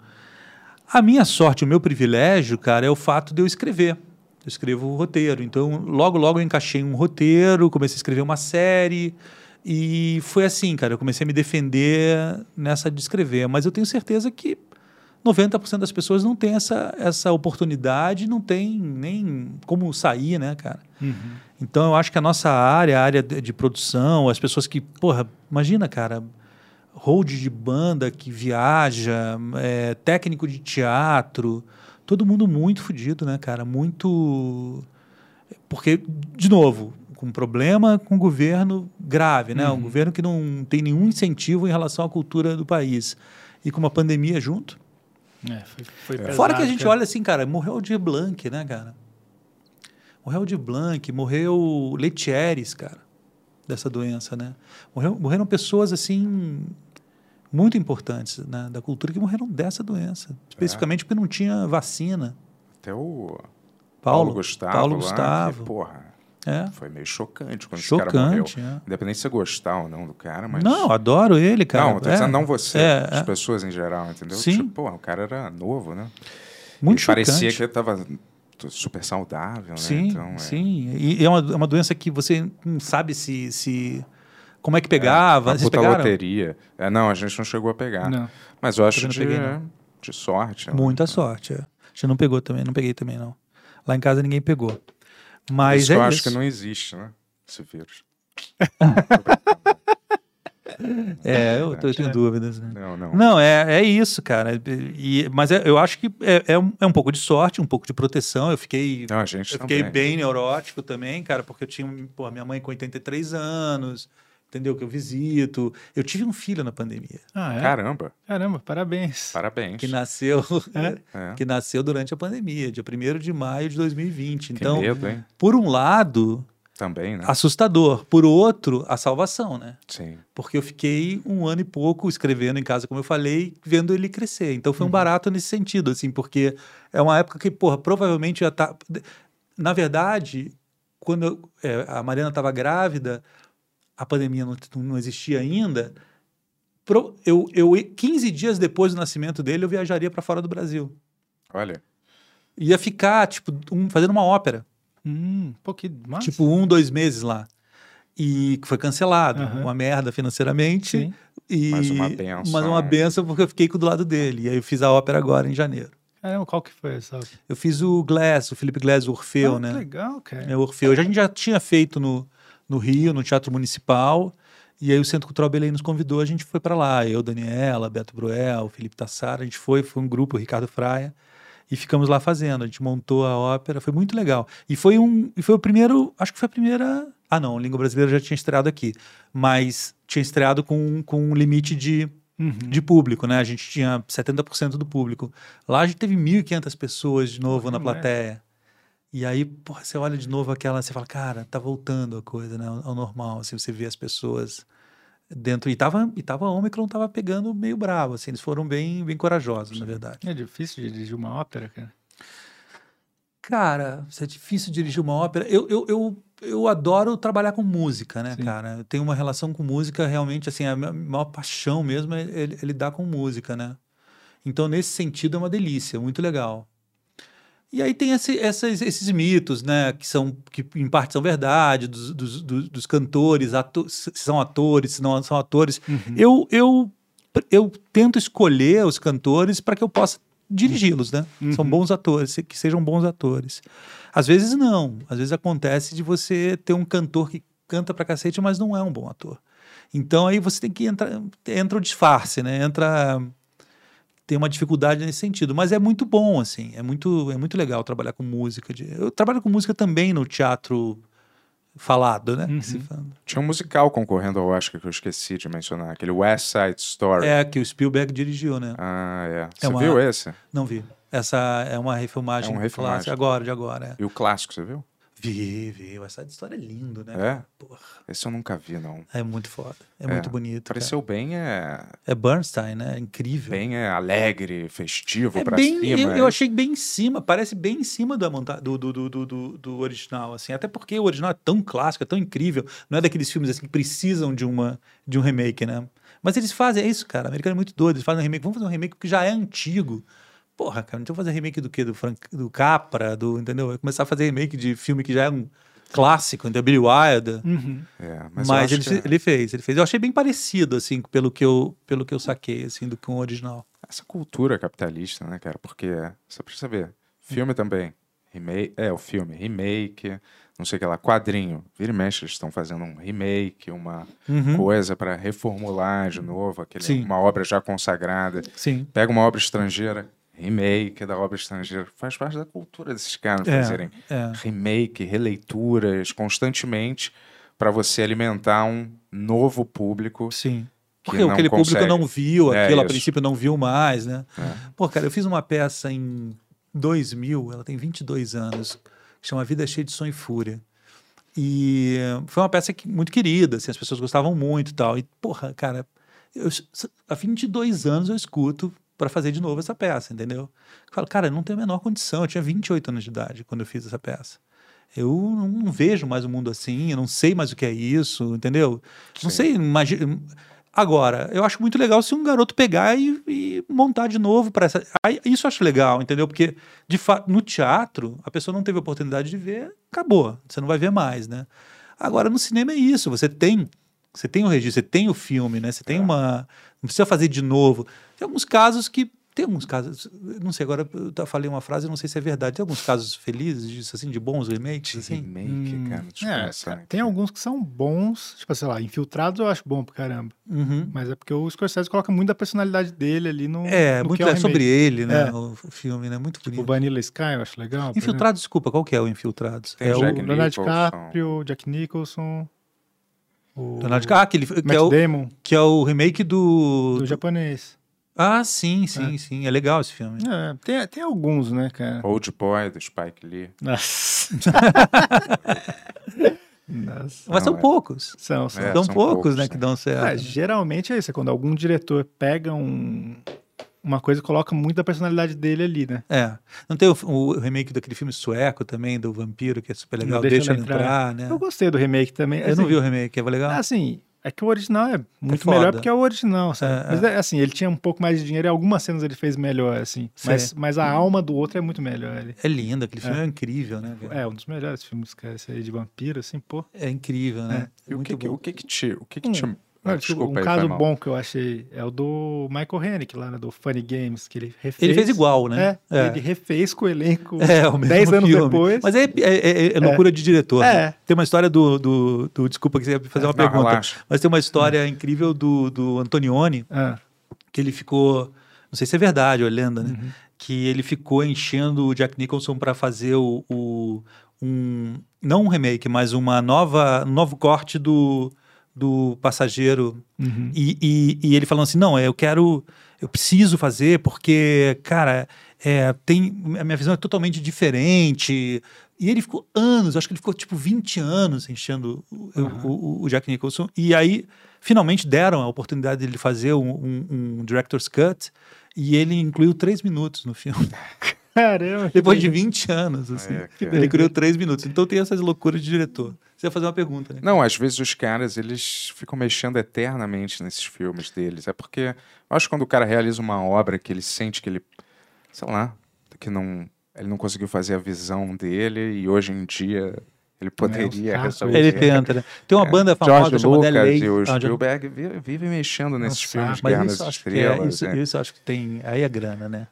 A minha sorte, o meu privilégio, cara, é o fato de eu escrever. Eu escrevo o roteiro. Então, logo, logo eu encaixei um roteiro, comecei a escrever uma série. E foi assim, cara. Eu comecei a me defender nessa de escrever. Mas eu tenho certeza que 90% das pessoas não tem essa, essa oportunidade, não tem nem como sair, né, cara? Então, eu acho que a nossa área, a área de, de produção, as pessoas que, porra, imagina, cara, hold de banda que viaja, é, técnico de teatro, todo mundo muito fodido, né, cara? Muito. Porque, de novo, com um problema com o governo grave, né? Um governo que não tem nenhum incentivo em relação à cultura do país. E com uma pandemia junto. É, foi, foi pesado, Fora que a gente cara. olha assim, cara, morreu o de Blanc, né, cara? Morreu o de Blanc, morreu Letieres, cara, dessa doença, né? Morreu, morreram pessoas, assim, muito importantes né, da cultura que morreram dessa doença. Especificamente porque não tinha vacina. Até o Paulo, Paulo, Gustavo. Paulo lá, Gustavo. Que, porra, É. foi meio chocante quando esse cara morreu. Chocante, é. Independente de você gostar ou não do cara, mas. Não, adoro ele, cara. não, tô É, dizendo não você, é, as é. pessoas em geral, entendeu? Sim. Tipo, porra, o cara era novo, né? Muito E chocante. Parecia que ele tava super saudável, né? Sim, Então, é- sim. E é uma, é uma doença que você não sabe se... se como é que pegava. Uma Vocês puta loteria. É, não, a gente não chegou a pegar. Não. Mas eu acho Também de, peguei, de sorte. né? Muita sorte, é. A gente não pegou também, não peguei também, não. Lá em casa ninguém pegou. Mas isso é eu isso. acho que não existe, né? Esse vírus. É, eu, tô, eu tenho dúvidas, né? Não, não. Não, é, é isso, cara. E, mas é- eu acho que é, é, um, é um pouco de sorte, um pouco de proteção. Eu fiquei, Não, a gente eu fiquei também. bem neurótico também, cara, porque eu tinha pô, minha mãe com 83 anos, entendeu? Que eu visito. Eu tive um filho na pandemia, Ah, é? Caramba, Caramba, parabéns. parabéns. que nasceu, É. que nasceu durante a pandemia, dia 1 de maio de 2020. Que Então, medo, hein? por um lado, Também, né? assustador. Por outro, a salvação, né? Sim. porque eu fiquei um ano e pouco escrevendo em casa, como eu falei, vendo ele crescer. Então foi um barato nesse sentido, assim, porque é uma época que, porra, provavelmente já tá. Na verdade, quando eu- é, a Mariana estava grávida, a pandemia não, não existia ainda. pro- eu, eu, 15 dias depois do nascimento dele, eu viajaria para fora do Brasil. Olha, Ia ficar, tipo, um- fazendo uma ópera. Hum, pô, que massa. Tipo, um, dois meses lá. E que foi cancelado. Aham. Uma merda financeiramente. Sim. E, Mas uma benção. Mas uma benção porque eu fiquei do lado dele. E aí eu fiz a ópera agora em janeiro. Caramba, qual que foi essa? Eu fiz o Glass, o Felipe Glass, o Orfeu, ah, né? Que legal, cara. É o Orfeu. A gente já tinha feito no, no Rio, no Teatro Municipal. E aí o Centro Cultural Belém nos convidou, a gente foi para lá. Eu, Daniela, Beto Bruel, Felipe Tassara, a gente foi, foi um grupo, o Ricardo Fraia. E ficamos lá fazendo. A gente montou a ópera, foi muito legal. E foi um, e foi o primeiro, acho que foi a primeira. Ah, não, Língua Brasileira já tinha estreado aqui, mas tinha estreado com, com um limite de, Uhum. de público, né? A gente tinha 70% do público. Lá a gente teve 1.500 pessoas de novo na plateia. E aí, porra, você olha de novo aquela, você fala, cara, tá voltando a coisa, né? Ao ao normal, assim, você vê as pessoas dentro. E tava, e tava, Omicron tava pegando meio bravo, assim, eles foram bem, bem corajosos, na verdade. É difícil dirigir uma ópera, cara. Cara, é difícil dirigir uma ópera. Eu, eu, eu, eu adoro trabalhar com música, né, Sim. cara? Eu tenho uma relação com música realmente, assim, a minha maior paixão mesmo é, é, é lidar com música, né? Então, nesse sentido, é uma delícia, muito legal. E aí tem esse- essas- esses mitos, né, que são que em parte são verdade, dos, dos, dos- dos cantores, se são atores, se não são atores. Eu, eu, eu tento escolher os cantores para que eu possa dirigi-los, né? São bons atores, que sejam bons atores. Às vezes não, às vezes acontece de você ter um cantor que canta pra cacete, mas não é um bom ator. Então aí você tem que entrar, entra o disfarce, né? Entra tem uma dificuldade nesse sentido, mas é muito bom assim, é muito é muito legal trabalhar com música. de- Eu trabalho com música também no teatro falado, né? se fala. tinha um musical concorrendo ao Oscar que eu esqueci de mencionar, aquele West Side Story. É que o Spielberg dirigiu, né? Ah, é. Você uma- viu esse? Não vi. Essa é uma refilmagem, É uma refilmagem. clássica, agora, de agora. É. E o clássico, você viu? Vi, vi. Essa história é lindo, né? É? Porra, Esse eu nunca vi, não. é muito foda. É, É, muito bonito. cara. Pareceu bem, é, É Bernstein, né? É incrível. bem é, alegre, festivo é pra bem, cima. eu, é eu achei bem em cima, parece bem em cima da monta do, do, do, do, do- do original, assim. Até porque o original é tão clássico, é tão incrível. Não é daqueles filmes assim que precisam de, uma, de um remake, né? Mas eles fazem, é isso, cara. O americano é muito doido. Eles fazem um remake. Vamos fazer um remake que já é antigo. Porra, cara, então fazer remake do quê? Do, Frank, do Capra, do, entendeu? Vai começar a fazer remake de filme que já é um clássico, entendeu? Billy Wilder. Uhum. É, Mas, mas, ele, que fe- ele fez, ele fez. Eu achei bem parecido, assim, pelo que eu, pelo que eu saquei, assim, do que o original. essa cultura capitalista, né, cara? Porque você precisa ver. Filme também. Remake, é, o filme, remake, não sei o que lá, quadrinho. Vira e mexe, eles estão fazendo um remake, uma coisa para reformular de novo, aquele, Sim. uma obra já consagrada. Sim. Pega uma obra estrangeira, remake da obra estrangeira. Faz parte da cultura desses caras É, fazerem é. remake, releituras constantemente para você alimentar um novo público Sim. Porque aquele público consegue. não viu É aquilo, a isso. princípio não viu mais, né? É. Pô, cara, eu fiz uma peça em 2000, ela tem 22 anos, que chama Vida Cheia de Sonho e Fúria. E foi uma peça que- muito querida, assim, as pessoas gostavam muito e tal. E, porra, cara, eu, há 22 anos eu escuto para fazer de novo essa peça, entendeu? Eu falo, cara, eu não tenho a menor condição. Eu tinha 28 anos de idade quando eu fiz essa peça. Eu não, não vejo mais o mundo assim, eu não sei mais o que é isso, entendeu? Não Sim. sei, imagina. Agora, eu acho muito legal se um garoto pegar e, e montar de novo para essa. Aí, isso eu acho legal, entendeu? Porque, de fato, no teatro, a pessoa não teve a oportunidade de ver, acabou. Você não vai ver mais, né? Agora, no cinema é isso. Você tem. Você tem o registro, você tem o filme, né? Você tem uma. Não precisa fazer de novo. Tem alguns casos que. Tem alguns casos. Não sei, agora eu falei uma frase, eu não sei se é verdade. Tem alguns casos felizes disso, assim, de bons remakes, assim? Remake, cara. Deixa eu É, cara, tem alguns que são bons, tipo, sei lá, Infiltrados eu acho bom pra caramba. Uhum. Mas é porque o Scorsese coloca muito da personalidade dele ali no. É, no muito que é o é sobre ele, né? É. O o filme, né? Muito O bonito. Vanilla Sky eu acho legal. Infiltrados, desculpa, qual que é o Infiltrados? Tem é o Jack exemplo. Leonardo Nicholson. DiCaprio, Jack Nicholson. O Leonardo DiCaprio, ah, aquele, que, é o, Damon, que é o remake do... do japonês. Ah, sim, sim, sim. É legal esse filme. É, tem, tem alguns, né, cara? Old Boy, do Spike Lee. Nossa. Nossa. Mas são Não, é. poucos. São, são. É, são, poucos, poucos, né, que dão certo. É, geralmente é isso, é quando algum diretor pega um, uma coisa coloca muito da personalidade dele ali, né? É. Não tem o, o remake daquele filme sueco também, do vampiro, que é super legal. Não Deixa, Ele ele entrar, né? Eu gostei do remake também. Eu não vi o remake, é legal? Assim, é que o original é muito foda. melhor porque é o original, sabe? É, Mas é, assim, ele tinha um pouco mais de dinheiro e algumas cenas ele fez melhor, assim. Mas, mas a alma do outro é muito melhor ali. É lindo, aquele filme é, incrível, né? cara? É, um dos melhores filmes, cara, esse aí de vampiro, assim, pô. É, incrível, né? E o Muito que, que- bom. o que que te... O que que Hum. te... Não, Ah, desculpa, desculpa um aí, caso bom que eu achei é o do Michael Haneke, lá, né, do Funny Games, que ele refez. Ele fez igual, né? É, ele refez com o elenco É, o mesmo 10 anos filme. depois. Mas é, é- é- é loucura de diretor. É. né? Tem uma história do, do, do- Desculpa que você ia fazer uma Não, pergunta. relaxa. Mas tem uma história incrível do, do Antonioni, que ele ficou. Não sei se é verdade ou é lenda, né? Uhum. Que ele ficou enchendo o Jack Nicholson para fazer o, o- um. Não um remake, mas uma nova, um novo corte do, do passageiro uhum. e, e- e ele falando assim, não, eu quero, eu preciso fazer porque, cara, é, tem, a minha visão é totalmente diferente. E ele ficou anos, acho que ele ficou tipo 20 anos enchendo o, o- o Jack Nicholson. E aí, finalmente deram a oportunidade dele fazer um, um- um director's cut e ele incluiu três minutos no filme. Caramba. Depois de 20 anos, assim. É, ele criou três minutos. Então tem essas loucuras de diretor. Você ia fazer uma pergunta, né? Não, às vezes os caras, eles ficam mexendo eternamente nesses filmes deles. É porque eu acho que quando o cara realiza uma obra que ele sente que ele, sei lá, que não, ele não conseguiu fazer a visão dele e hoje em dia ele poderia saco resolver. Ele tenta, né? Tem uma banda famosa É. George chamada Lucas LA. e o Ah, Spielberg vi- vivem mexendo nesses Nossa, filmes Guerra nas que é, Estrelas. isso, né? isso acho que tem. Aí é grana, né?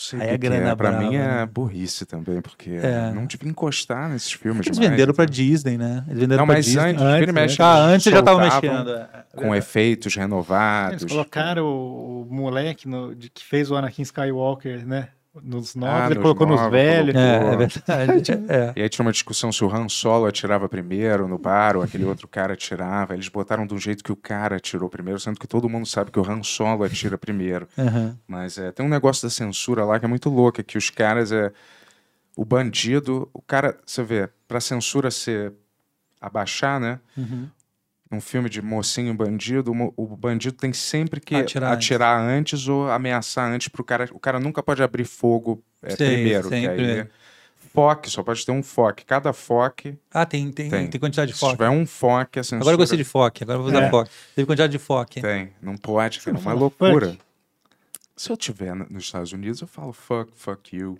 Sei aí que é que grana Pra brava, mim é né? burrice também, porque É. não devia encostar nesses filmes Eles demais, venderam pra então. Disney, né? Eles venderam Não, pra mas Disney. antes, Antes, mexe, né? Ah, antes já tava mexendo. é. Com efeitos renovados. Eles colocaram o, o moleque no- de, que fez o Anakin Skywalker, né? Nos novos, Ah, ele nos colocou nos novos, velhos. É, é verdade. É. E aí tinha uma discussão se o Han Solo atirava primeiro no bar ou aquele outro cara atirava. Eles botaram de um jeito que o cara atirou primeiro, sendo que todo mundo sabe que o Han Solo atira primeiro. Aham. Mas é, tem um negócio da censura lá que é muito louco, é que os caras é o bandido, o cara, você vê, pra censura ser abaixar, né? Uhum. Num filme de mocinho e bandido, o bandido tem sempre que Atirar atirar, antes. antes. ou ameaçar antes pro cara. O cara nunca pode abrir fogo é, Sei, primeiro. Que sempre. aí, foque, só pode ter um foque. Cada foque Ah, tem, tem, tem. Tem. quantidade de Se foque. tiver um foque, a censura... Agora eu gostei de foque, agora eu vou usar É. foque. Teve quantidade de foque. Tem, não pode, cara. É uma loucura. fuck? Se eu tiver no- nos Estados Unidos, eu falo fuck, fuck you.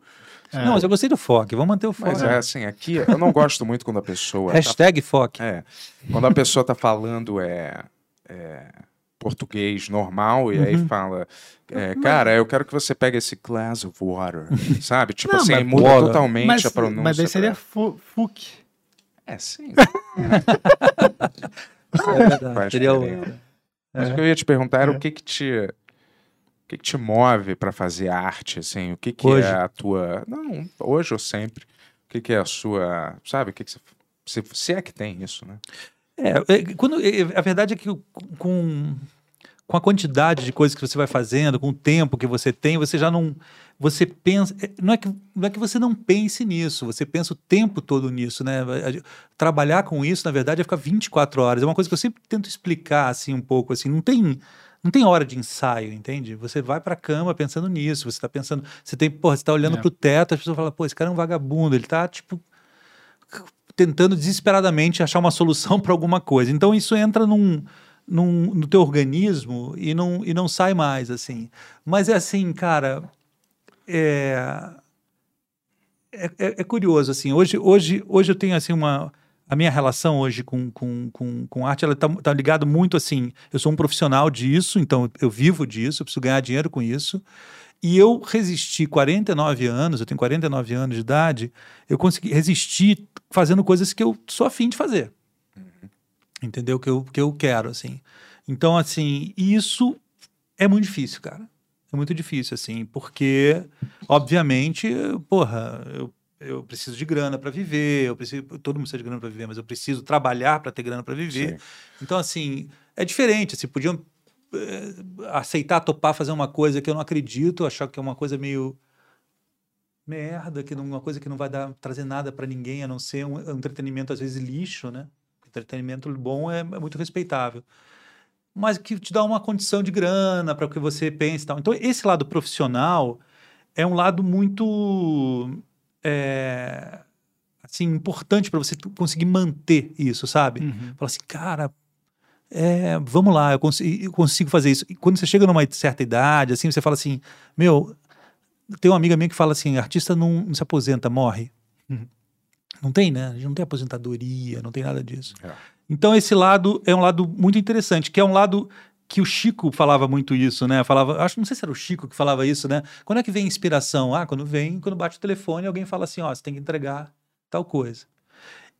É. Não, mas eu gostei do foque, vamos manter o foque. Mas é assim, aqui eu não gosto muito quando a pessoa. tá- Hashtag foque. é, quando a pessoa tá falando é, é, português normal e Uhum. aí fala, é, cara, eu quero que você pegue esse glass of water, sabe? Tipo Não, assim, mas muda water. totalmente mas, a pronúncia. mas daí seria pra- fu fuck. É, sim. É verdade. Seria o... Mas o que eu ia te perguntar era É. o que que te... O que, que te move para fazer arte, assim? O que, que Hoje. é a tua... Não, hoje ou sempre. O que, que é a sua... Sabe? O que, que você... Se, se é que tem isso, né? É, é, quando, é, a verdade é que com, com a quantidade de coisas que você vai fazendo, com o tempo que você tem, você já não. Você pensa. é, Não é, que, não é que você não pense nisso, você pensa o tempo todo nisso, né? Trabalhar com isso, na verdade, é ficar 24 horas. É uma coisa que eu sempre tento explicar, assim, um pouco, assim, não tem. Não tem hora de ensaio, entende? Você vai pra cama pensando nisso, você tá pensando, você tem, porra, você tá olhando É. pro teto, as pessoas falam, pô, esse cara é um vagabundo, ele tá, tipo, tentando desesperadamente achar uma solução para alguma coisa. Então isso entra num, num- no teu organismo e não, e não sai mais, assim. Mas é assim, cara, é, é, é- é curioso, assim. Hoje, hoje, hoje eu tenho, assim, uma... A minha relação hoje com, com, com, com arte, ela tá, tá ligado muito, assim... Eu sou um profissional disso, então eu vivo disso, eu preciso ganhar dinheiro com isso. E eu resisti 49 anos, eu tenho 49 anos de idade, eu consegui resistir fazendo coisas que eu sou afim de fazer. Entendeu? Que eu, que eu quero, assim. Então, assim, isso é muito difícil, cara. É muito difícil, assim, porque, obviamente, porra, eu, eu preciso de grana para viver, eu preciso, todo mundo precisa de grana para viver, mas eu preciso trabalhar para ter grana para viver. Sim. Então, assim, é diferente. Assim, podiam eh, aceitar, topar, fazer uma coisa que eu não acredito, achar que é uma coisa meio merda, que não, uma coisa que não vai dar, trazer nada para ninguém, a não ser um, um entretenimento, às vezes, lixo, né? Entretenimento bom é, é muito respeitável. Mas que te dá uma condição de grana para que você pense e tal. Então, esse lado profissional é um lado muito é, assim, importante para você conseguir manter isso, sabe? Uhum. Fala assim, cara, é, vamos lá, eu consigo, eu consigo fazer isso. E quando você chega numa certa idade, assim, você fala assim, meu, tem uma amiga minha que fala assim, artista não, não se aposenta, morre. Uhum. Não tem, né? A gente não tem aposentadoria, não tem nada disso. É. Então esse lado é um lado muito interessante, que é um lado que o Chico falava muito isso, né? Falava, acho, não sei se era o Chico que falava isso, né? Quando é que vem inspiração? Ah, quando vem, quando bate o telefone, alguém fala assim, ó, você tem que entregar tal coisa.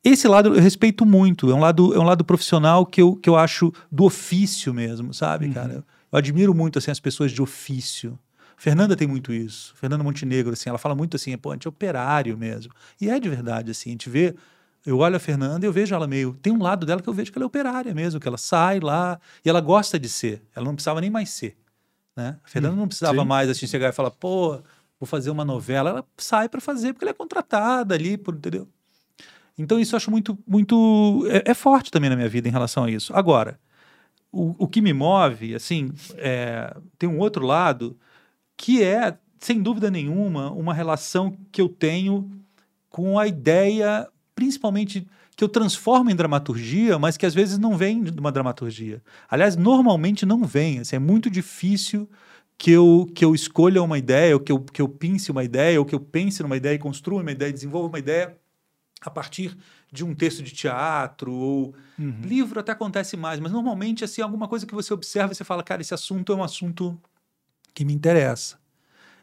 Esse lado eu respeito muito, é um lado, é um lado profissional que eu, que eu acho do ofício mesmo, sabe, Uhum. cara? Eu, eu admiro muito, assim, as pessoas de ofício. Fernanda tem muito isso. Fernanda Montenegro, assim, ela fala muito assim, pô, a gente é operário mesmo. E é de verdade, assim, a gente vê... Eu olho a Fernanda e eu vejo ela meio... Tem um lado dela que eu vejo que ela é operária mesmo, que ela sai lá e ela gosta de ser. Ela não precisava nem mais ser, né? A Fernanda não precisava sim. mais, assim, chegar e falar, pô, vou fazer uma novela. Ela sai para fazer porque ela é contratada ali, por, entendeu? Então isso eu acho muito, muito... É, é forte também na minha vida em relação a isso. Agora, o, o que me move, assim, é, tem um outro lado que é, sem dúvida nenhuma, uma relação que eu tenho com a ideia, principalmente que eu transformo em dramaturgia, mas que às vezes não vem de uma dramaturgia. Aliás, normalmente não vem. Assim, é muito difícil que eu, que eu escolha uma ideia, ou que eu, que eu pense uma ideia, ou que eu pense numa ideia e construa uma ideia, desenvolva uma ideia a partir de um texto de teatro ou Uhum. livro até acontece mais, mas normalmente assim alguma coisa que você observa e você fala, cara, esse assunto é um assunto que me interessa.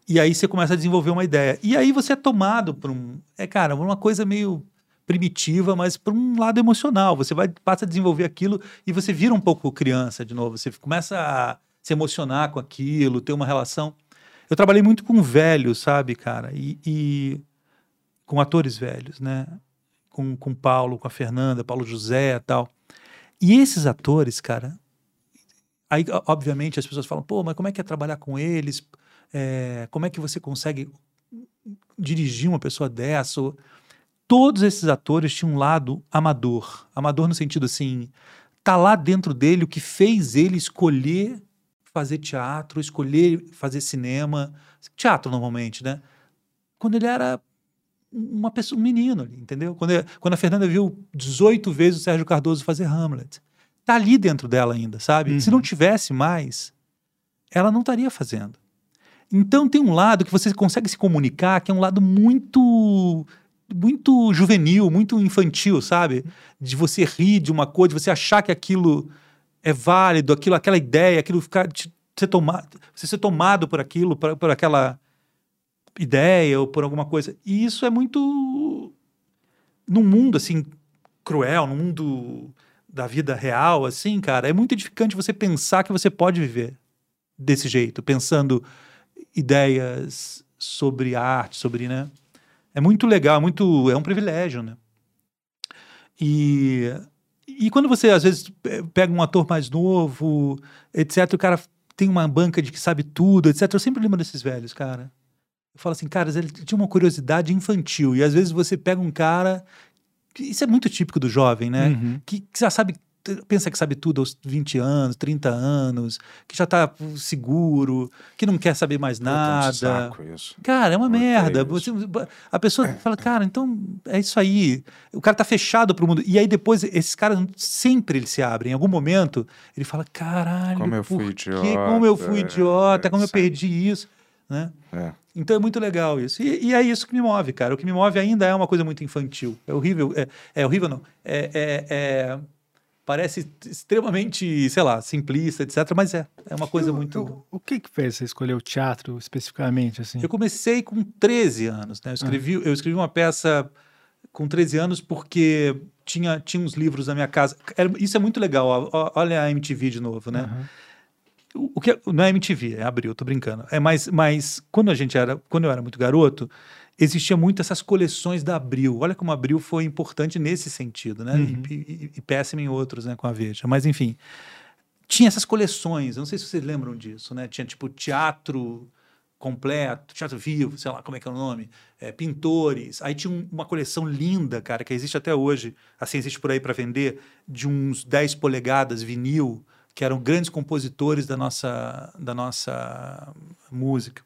E aí você começa a desenvolver uma ideia. E aí você é tomado por um, é cara, uma coisa meio primitiva, mas por um lado emocional. Você vai passa a desenvolver aquilo e você vira um pouco criança de novo. Você começa a se emocionar com aquilo, ter uma relação. Eu trabalhei muito com velhos, sabe, cara, e, e com atores velhos, né? Com, com Paulo, com a Fernanda, Paulo José e tal. E esses atores, cara, aí, obviamente, as pessoas falam, pô, mas como é que é trabalhar com eles? É, como é que você consegue dirigir uma pessoa dessa? Ou- Todos esses atores tinham um lado amador. Amador no sentido assim, tá lá dentro dele o que fez ele escolher fazer teatro, escolher fazer cinema. Teatro, normalmente, né? Quando ele era uma pessoa, um menino entendeu? Quando, ele- quando a Fernanda viu 18 vezes o Sérgio Cardoso fazer Hamlet. Tá ali dentro dela ainda, sabe? Se não tivesse mais, ela não estaria fazendo. Então tem um lado que você consegue se comunicar, que é um lado muito muito juvenil, muito infantil, sabe? De você rir de uma coisa, de você achar que aquilo é válido, aquilo, aquela ideia, aquilo ficar te- ser tomado, você ser tomado por aquilo, por, por aquela ideia ou por alguma coisa. E isso é muito num mundo assim cruel, num mundo da vida real, assim, cara, é muito edificante você pensar que você pode viver desse jeito, pensando ideias sobre arte, sobre, né? É muito legal, muito, é um privilégio, né? E, e quando você, às vezes, pe- pega um ator mais novo, etc., o cara tem uma banca de que sabe tudo, etc., eu sempre lembro desses velhos, cara. Eu falo assim, cara, ele tinha uma curiosidade infantil. E às vezes você pega um cara. Isso é muito típico do jovem, né? Uhum. Que, que já sabe. Pensa que sabe tudo aos 20 anos, 30 anos, que já tá seguro, que não quer saber mais um nada. Cara, é uma merda. a pessoa fala, cara, então é isso aí. O cara tá fechado pro mundo. E aí depois, esses caras sempre eles se abrem. Em algum momento, ele fala, caralho, Como eu fui idiota, Como eu fui é, idiota, como eu perdi isso, né? É. Então é muito legal isso. E, e é isso que me move, cara. O que me move ainda é uma coisa muito infantil. É horrível. É, é horrível, não. É, é- é- parece extremamente, sei lá, simplista, etc. Mas é. É uma coisa E o- muito. o- O que que fez você escolher o teatro especificamente, assim? Eu comecei com 13 anos, né? Eu escrevi, eu escrevi uma peça com 13 anos porque tinha, tinha uns livros na minha casa. Era- isso é muito legal. ó, Olha a MTV de novo, né? Aham. O, o que não é MTV, é Abril, tô brincando. É mais, mas quando a gente era, quando eu era muito garoto, existia muito essas coleções da Abril. Olha como a Abril foi importante nesse sentido, né? Uhum. E, e, e péssima em outros, né, com a Veja. Mas enfim, tinha essas coleções. Eu não sei se vocês lembram disso, né? Tinha tipo teatro completo, teatro vivo, sei lá como é que é o nome, é, pintores. Aí tinha um- uma coleção linda, cara, que existe até hoje, assim existe por aí para vender, de uns 10 polegadas vinil, que eram grandes compositores da nossa, da nossa música.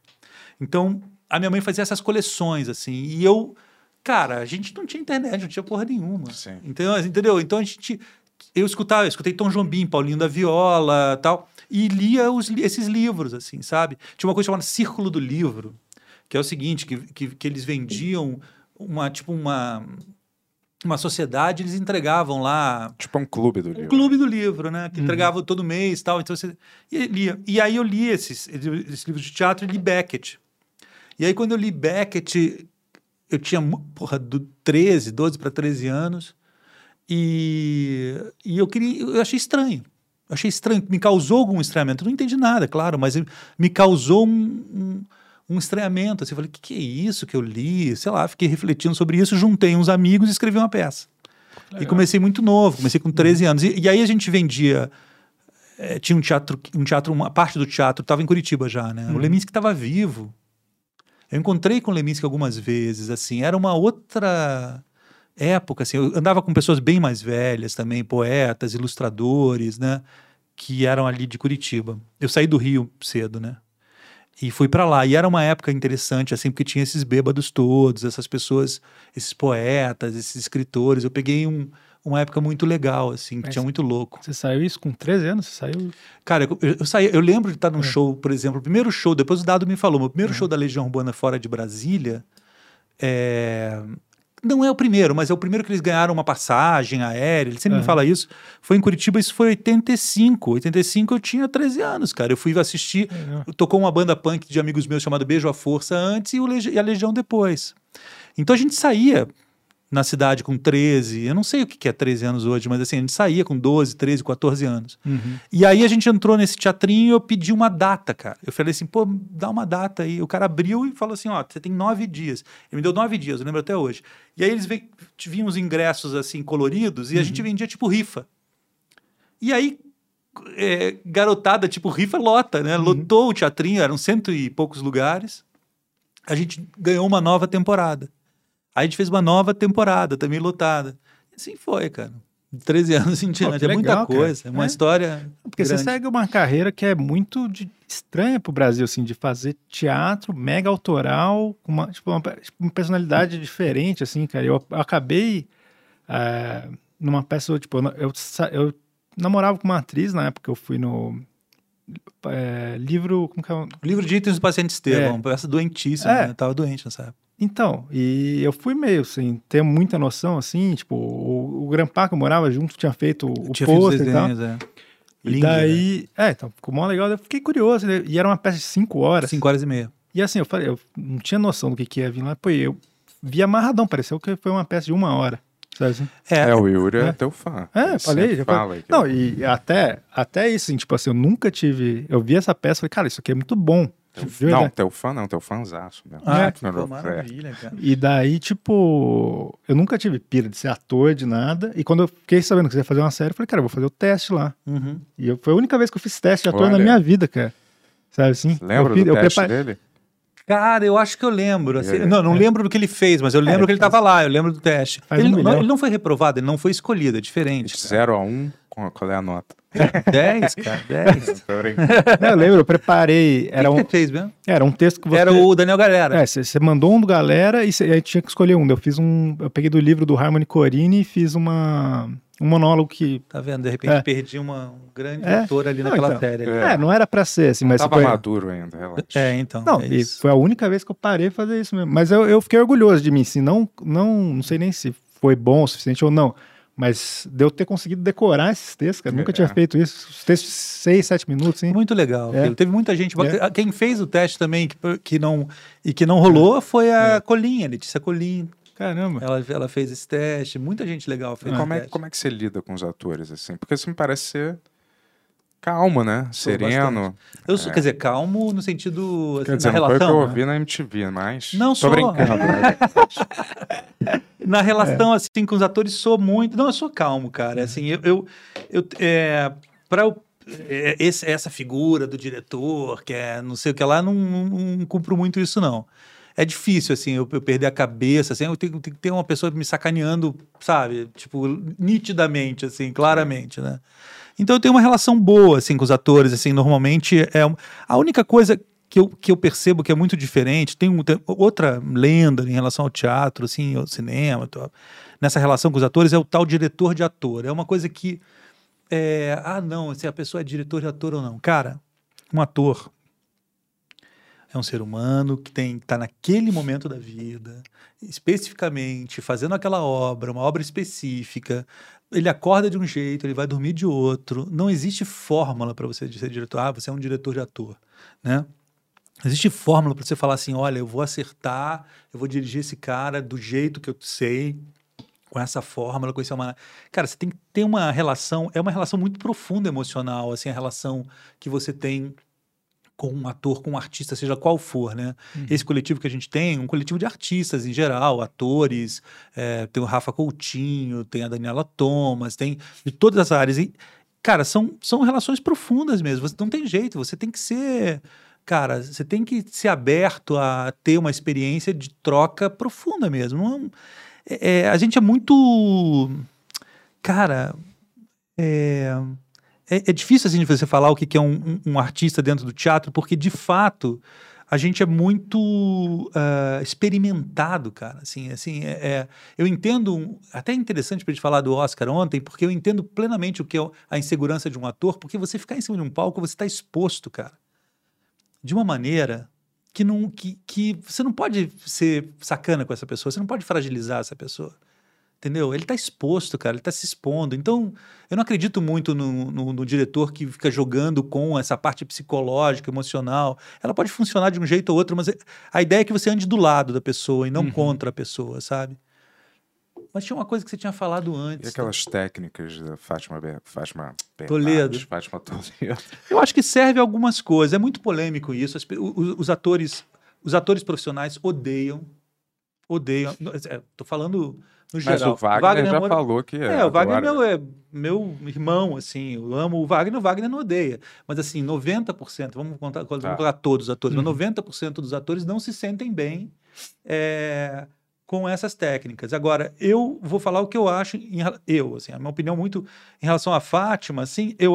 Então, a minha mãe fazia essas coleções, assim, e eu, cara, a gente não tinha internet, não tinha porra nenhuma. Sim. Então, entendeu? Então a gente. Eu escutava, eu escutei Tom Jobim, Paulinho da Viola tal, e lia os esses livros, assim, sabe? Tinha uma coisa chamada Círculo do Livro, que é o seguinte, que, que, que eles vendiam uma, tipo, uma, uma sociedade, eles entregavam lá Tipo um clube do um livro. clube do livro, né? Que entregava todo mês e tal. Então você e lia. E aí eu li esses, esses livros de teatro e li Beckett. E aí quando eu li Beckett, eu tinha, porra, do 13, 12 para 13 anos. E, e eu queria, eu achei estranho. Eu achei estranho, me causou algum estranhamento. Eu não entendi nada, claro, mas me causou um, um, um estranhamento. Assim, eu falei, o que, que é isso que eu li? Sei lá, fiquei refletindo sobre isso, juntei uns amigos e escrevi uma peça. E comecei muito novo, comecei com 13 anos. E, e aí a gente vendia. eh, tinha um teatro, um teatro, uma parte do teatro estava em Curitiba já, né? O Leminski estava vivo. Eu encontrei com Leminski algumas vezes, assim, era uma outra época, assim, eu andava com pessoas bem mais velhas também, poetas, ilustradores, né, que eram ali de Curitiba. Eu saí do Rio cedo, né, e fui para lá. E era uma época interessante, assim, porque tinha esses bêbados todos, essas pessoas, esses poetas, esses escritores. Eu peguei um, uma época muito legal, assim, que tinha muito louco. Você saiu isso com 13 anos? Você saiu. Cara, eu, eu, saí, eu lembro de estar num show, por exemplo, o primeiro show, depois o Dado me falou, meu primeiro show da Legião Urbana fora de Brasília, é, não é o primeiro, mas é o primeiro que eles ganharam uma passagem aérea, ele sempre me Aham. fala isso, foi em Curitiba, isso foi 85, 85 eu tinha 13 anos, cara, eu fui assistir, tocou uma banda punk de amigos meus chamada Beijo à Força antes e, Legi- e a Legião depois. Então a gente saía na cidade com 13, eu não sei o que é 13 anos hoje, mas assim, a gente saía com 12, 13, 14 anos. E aí a gente entrou nesse teatrinho e eu pedi uma data, cara. Eu falei assim, pô, dá uma data aí. O cara abriu e falou assim, ó, você tem nove dias. Ele me deu nove dias, eu lembro até hoje. E aí eles vinham os ingressos assim, coloridos, e a gente vendia tipo rifa. E aí, é, garotada, tipo rifa lota, né? Lotou o teatrinho, eram cento e poucos lugares. A gente ganhou uma nova temporada. Aí a gente fez uma nova temporada, também lotada. E assim foi, cara. De 13 anos em diante. é muita legal, cara. coisa. É uma É. história. Porque grande. você segue uma carreira que é muito de- estranha pro Brasil, assim, de fazer teatro mega autoral, com uma, tipo, uma, uma personalidade diferente, assim, cara. Eu, eu acabei é, numa peça, tipo, eu, eu, eu namorava com uma atriz na época que eu fui no é, livro. Como que é? o- livro de itens do paciente Estevão, É. peça doentíssima, É. né? Tava doente nessa época. Então, e eu fui meio assim, ter muita noção, assim, tipo, o, o Grampá que eu morava junto tinha feito o Tinha feito os pôster e tal. desenhos, é. E Lindo, né? daí, é, então, ficou mó legal. Eu fiquei curioso, né? e era uma peça de cinco horas. Cinco horas e meia. E assim, eu falei, eu não tinha noção do que, que ia vir lá. Pô, eu vi amarradão, pareceu que foi uma peça de uma hora. Assim? É, o Yuri é, É. teu fã. É, Ele falei, já fala falei. que Não, é- e até, até isso, assim, tipo assim, eu nunca tive. Eu vi essa peça e falei, cara, isso aqui é muito bom. Viu, não, né? teu fã não, teu fãzaço mesmo. Ah, que Não, pô, não, maravilha, cara. E daí, tipo, eu nunca tive pira de ser ator, de nada. E quando eu fiquei sabendo que você ia fazer uma série, eu falei, cara, eu vou fazer o teste lá. Uhum. E eu, foi a única vez que eu fiz teste de ator na Olha. minha vida, cara. Sabe assim? Lembra eu do eu teste preparei- dele? Cara, eu acho que eu lembro. assim, É. não, não lembro do que ele fez, mas eu lembro É, que ele estava lá, eu lembro do teste. Ele, um não, ele não foi reprovado, ele não foi escolhido, é diferente. De 0 a 1, um, qual é a nota? 10, cara, 10. Tô brincando. Não, eu lembro, eu preparei. Era o um, que você fez mesmo? era um texto que você. Era o Daniel Galera. É, você você mandou um do galera e, cê, e aí tinha que escolher um. Eu fiz um. Eu peguei do livro do Harmony Corini e fiz uma, um monólogo que. Tá vendo? De repente É. perdi uma, um grande É. ator ali Não, naquela então. série. ali. É. É, não era pra ser assim, mas Tava foi. maduro ainda, relaxa. É, então. Não, é e isso. foi a única vez que eu parei de fazer isso mesmo. Mas eu, eu fiquei orgulhoso de mim, assim, não, não, não sei nem se foi bom o suficiente ou não. Mas de eu ter conseguido decorar esses textos, cara. Nunca É. tinha feito isso. Os textos de seis, sete minutos, hein? Muito legal. É. Teve muita gente. É. Quem fez o teste também que, que não, e que não rolou foi a Colinha, Letícia Colinha. Caramba. Ela, ela fez esse teste. Muita gente legal fez E como, é, teste. como é que você lida com os atores, assim? Porque isso me parece ser calmo, né? Sereno. Eu sou, Quer dizer, calmo no sentido. Quer assim, dizer, na não foi o que eu relação. né? ouvi na MTV, mas... Não Tô sou. brincando. né? Na relação, assim, com os atores, sou muito. Não, eu sou calmo, cara. Assim, eu. eu, eu é, pra eu. é, esse- essa figura do diretor, que é não sei o que lá, não, não, não cumpro muito isso, não. É difícil, assim, eu, eu perder a cabeça, assim, eu tenho, tenho que ter uma pessoa me sacaneando, sabe? Tipo, nitidamente, assim, claramente, né? Então eu tenho uma relação boa, assim, com os atores, assim, normalmente é... A única coisa que eu, que eu percebo que é muito diferente, tem, um- tem outra lenda em relação ao teatro, assim, ao cinema, tal, nessa relação com os atores, é o tal diretor de ator. É uma coisa que... é, ah, não, se a pessoa é diretor de ator ou não. Cara, um ator é um ser humano que tem está naquele momento da vida, especificamente fazendo aquela obra, uma obra específica. Ele acorda de um jeito, ele vai dormir de outro. Não existe fórmula para você ser diretor. Ah, você é um diretor de ator, né? Existe fórmula para você falar assim, olha, eu vou acertar, eu vou dirigir esse cara do jeito que eu sei, com essa fórmula, com esse uma... Cara, você tem que ter uma relação, é uma relação muito profunda emocional, assim, a relação que você tem com um ator, com um artista, seja qual for, né? Esse coletivo que a gente tem, um coletivo de artistas em geral, atores, é, tem o Rafa Coutinho, tem a Daniela Thomas, tem de todas as áreas. E, cara, são, são relações profundas mesmo. Você não tem jeito, você tem que ser. Cara, você tem que ser aberto a ter uma experiência de troca profunda mesmo. Não, é- é, a gente é muito. Cara, é, é, é difícil assim de você falar o que que é um, um- um artista dentro do teatro, porque de fato a gente é muito ah, experimentado, cara. Assim, assim, é, é- eu entendo, até é interessante para gente falar do Oscar ontem, porque eu entendo plenamente o que é a insegurança de um ator, porque você ficar em cima de um palco, você está exposto, cara, de uma maneira que não, que, que você não pode ser sacana com essa pessoa, você não pode fragilizar essa pessoa. Entendeu? Ele está exposto, cara, ele está se expondo. Então, eu não acredito muito no, no- no diretor que fica jogando com essa parte psicológica, emocional. Ela pode funcionar de um jeito ou outro, mas a ideia é que você ande do lado da pessoa e não Uhum. contra a pessoa, sabe? Mas tinha uma coisa que você tinha falado E antes. aquelas técnicas da Fátima, Ber- Fátima Toledo. Fátima Toledo. Eu acho que serve algumas coisas. É muito polêmico isso. As pe- o- o- os atores, os atores profissionais odeiam, odeiam. Estou falando no Mas geral. o Wagner, já Moura- falou que é. É, o Wagner é meu, é meu irmão, assim, eu amo o Wagner, o Wagner não odeia. Mas assim, 90%, vamos contar, vamos Tá. colocar todos os atores, Uhum. mas 90% dos atores não se sentem bem é, com essas técnicas. Agora, eu vou falar o que eu acho, em, eu, assim, a minha opinião muito em relação à Fátima, assim, eu...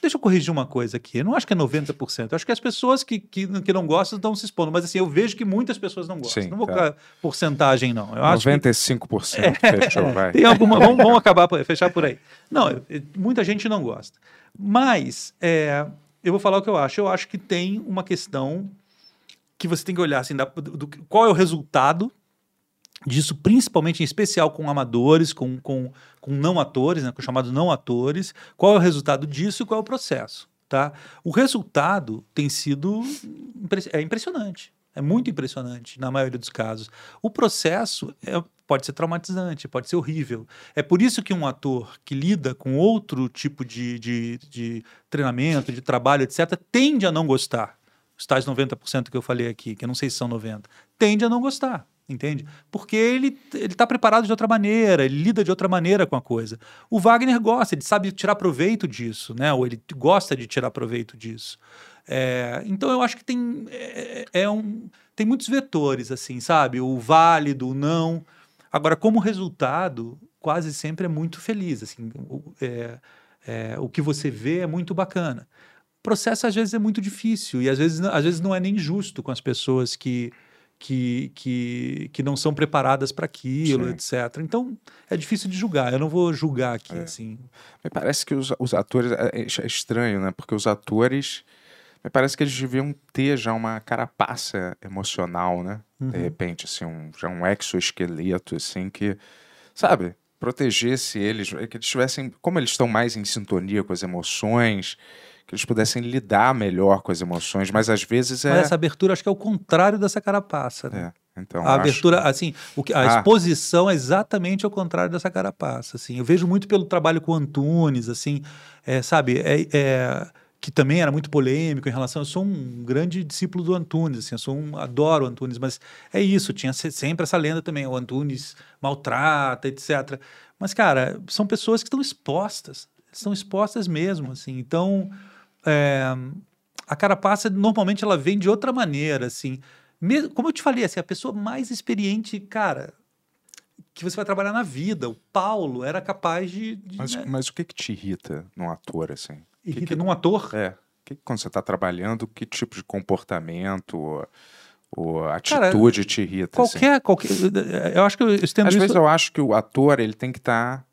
Deixa eu corrigir uma coisa aqui. Eu não acho que é 90%. Eu acho que as pessoas que, que, que não gostam estão se expondo. Mas assim, eu vejo que muitas pessoas não gostam. Sim, não vou tá. colocar porcentagem, não. Eu acho que 95% fechou, vai. tem alguma. vamos, vamos acabar, por- fechar por aí. Não, eu- muita gente não gosta. Mas é, eu vou falar o que eu acho. Eu acho que tem uma questão que você tem que olhar assim, da- do- qual é o resultado disso, principalmente em especial com amadores, com, com, com não atores, né, com chamados não atores. Qual é o resultado disso e qual é o processo? Tá? O resultado tem sido é impressionante. É muito impressionante na maioria dos casos. O processo é- pode ser traumatizante, pode ser horrível. É por isso que um ator que lida com outro tipo de, de, de treinamento, de trabalho, etc., tende a não gostar. os tais 90% que eu falei aqui, que eu não sei se são 90%, tende a não gostar, entende? Porque ele ele está preparado de outra maneira, ele lida de outra maneira com a coisa. O Wagner gosta, ele sabe tirar proveito disso, né? Ou ele gosta de tirar proveito disso. É, então eu acho que tem é, é um tem muitos vetores assim, sabe? O válido, o não. Agora, como resultado, quase sempre é muito feliz. Assim, o, é, é, o que você vê é muito bacana. O processo às vezes é muito difícil e às vezes, às vezes não é nem justo com as pessoas que, que, que, que não são preparadas para aquilo, Sim. etc. Então é difícil de julgar. Eu não vou julgar aqui É. assim. Me parece que os, os atores. É, é estranho, né? Porque os atores. Me parece que eles deviam ter já uma carapaça emocional, né? De repente, assim, um, já um exoesqueleto, assim, que. Sabe? Protegesse eles, que eles tivessem. Como eles estão mais em sintonia com as emoções, que eles pudessem lidar melhor com as emoções, mas às vezes é. Mas essa abertura acho que é o contrário dessa carapaça. Né? é, então, a acho- abertura, assim, o que, a Ah. exposição é exatamente ao contrário dessa carapaça, assim. Eu vejo muito pelo trabalho com o Antunes, assim, é, sabe, é, é, que também era muito polêmico em relação, eu sou um grande discípulo do Antunes, assim, eu sou um, adoro o Antunes, mas é isso, tinha se- sempre essa lenda também, o Antunes maltrata, etc. Mas, cara, são pessoas que estão expostas, estão expostas mesmo, assim, então... é, a carapaça normalmente ela vem de outra maneira, assim. Mesmo, como eu te falei, assim, a pessoa mais experiente, cara, que você vai trabalhar na vida. O Paulo era capaz de. de Mas, né, mas o que que te irrita num ator, assim? Que irrita que- num ator. É. Que, quando você está trabalhando, que tipo de comportamento ou, ou atitude te irrita? assim? Qualquer, qualquer. Eu acho que eu estendo Às isso. vezes eu acho que o ator ele tem que estar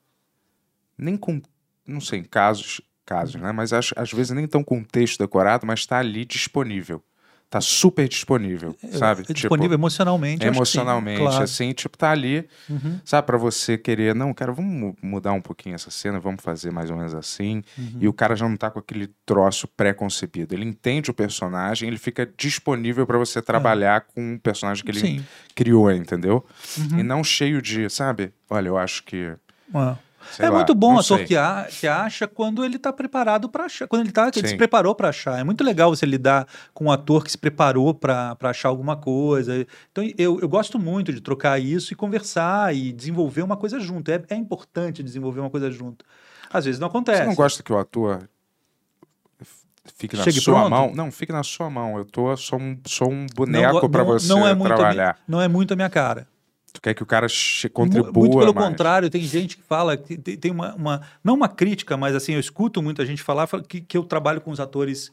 nem com, não sei, em casos, casos, né? Mas acho, às vezes nem tão com o texto decorado, mas está ali disponível. Tá super disponível, sabe? é disponível emocionalmente. eu acho que sim, emocionalmente, claro. assim, tipo, tá ali, Uhum. sabe, pra você querer, não, cara, vamos mu- mudar um pouquinho essa cena, vamos fazer mais ou menos assim, Uhum. e o cara já não tá com aquele troço pré-concebido, ele entende o personagem, ele fica disponível pra você trabalhar com o personagem que ele É. Sim. Uhum. criou, entendeu? E não cheio de, sabe, olha, eu acho que, É. sei é lá, muito bom o ator sei. que, a- que acha quando ele está preparado para achar. Quando ele tá, que ele se preparou para achar. É muito legal você lidar com um ator que se preparou para achar alguma coisa. Então eu, eu gosto muito de trocar isso e conversar e desenvolver uma coisa junto. É, é importante desenvolver uma coisa junto. Às vezes não acontece. Você não gosta que o ator fique na Chegue sua pronto? mão? Não, fique na sua mão. Eu tô sou um, sou um boneco não- você não é trabalhar. minha- não é muito a minha cara. Tu quer que o cara contribua Muito pelo mais. contrário, tem gente que fala, que tem, uma, uma- não uma crítica, mas assim, eu escuto muita gente falar fala que, que eu trabalho com os atores,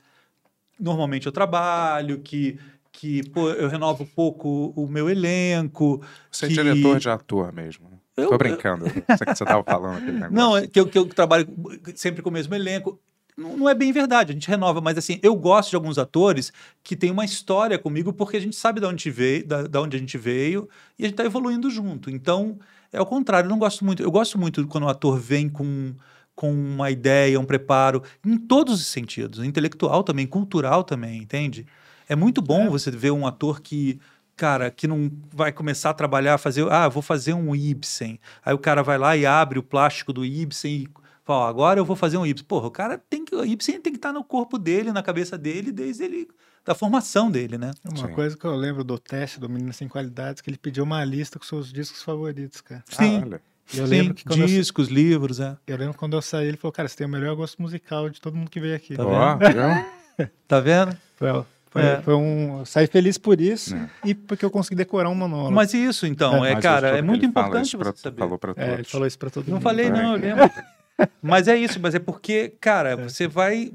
normalmente eu trabalho, que, que pô, eu renovo pouco o meu elenco. Você é que- diretor de ator mesmo. né? Eu- Tô brincando. Isso que você tava falando. Não, é que eu, que eu trabalho sempre com o mesmo elenco. Não, não é bem verdade, a gente renova, mas assim, eu gosto de alguns atores que têm uma história comigo porque a gente sabe de onde veio, da, da onde a gente veio e a gente está evoluindo junto. Então, é o contrário, eu não gosto muito. Eu gosto muito quando o ator vem com, com uma ideia, um preparo, em todos os sentidos, intelectual também, cultural também, entende? É muito bom você ver um ator que cara, que não vai começar a trabalhar, fazer, ah, vou fazer um Ibsen. Aí o cara vai lá e abre o plástico do Ibsen e fala, agora eu vou fazer um Ibsen. Porra, o cara tem que, o Ibsen tem que estar no corpo dele, na cabeça dele, desde ele, da formação dele, né? Uma Sim. coisa que eu lembro do teste do Menino Sem Qualidades, que ele pediu uma lista com seus discos favoritos, cara. Sim, Ah, olha. E eu sim, lembro que quando eu, discos, livros, é. eu lembro quando eu saí, ele falou, cara, você tem o melhor gosto musical de todo mundo que veio aqui. Tá Ó, viu? Tá vendo? Foi, foi, É. foi um. Eu saí feliz por isso É. e porque eu consegui decorar um monólogo. Mas isso, então, é, Mas cara, é muito importante você pra- saber. Falou pra todos. É, ele falou isso pra todo Não mundo. falei, Bem. não, eu lembro. mas é isso, mas é porque, cara, É. você vai.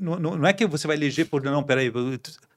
Não, não, é que você vai eleger por. Não, peraí.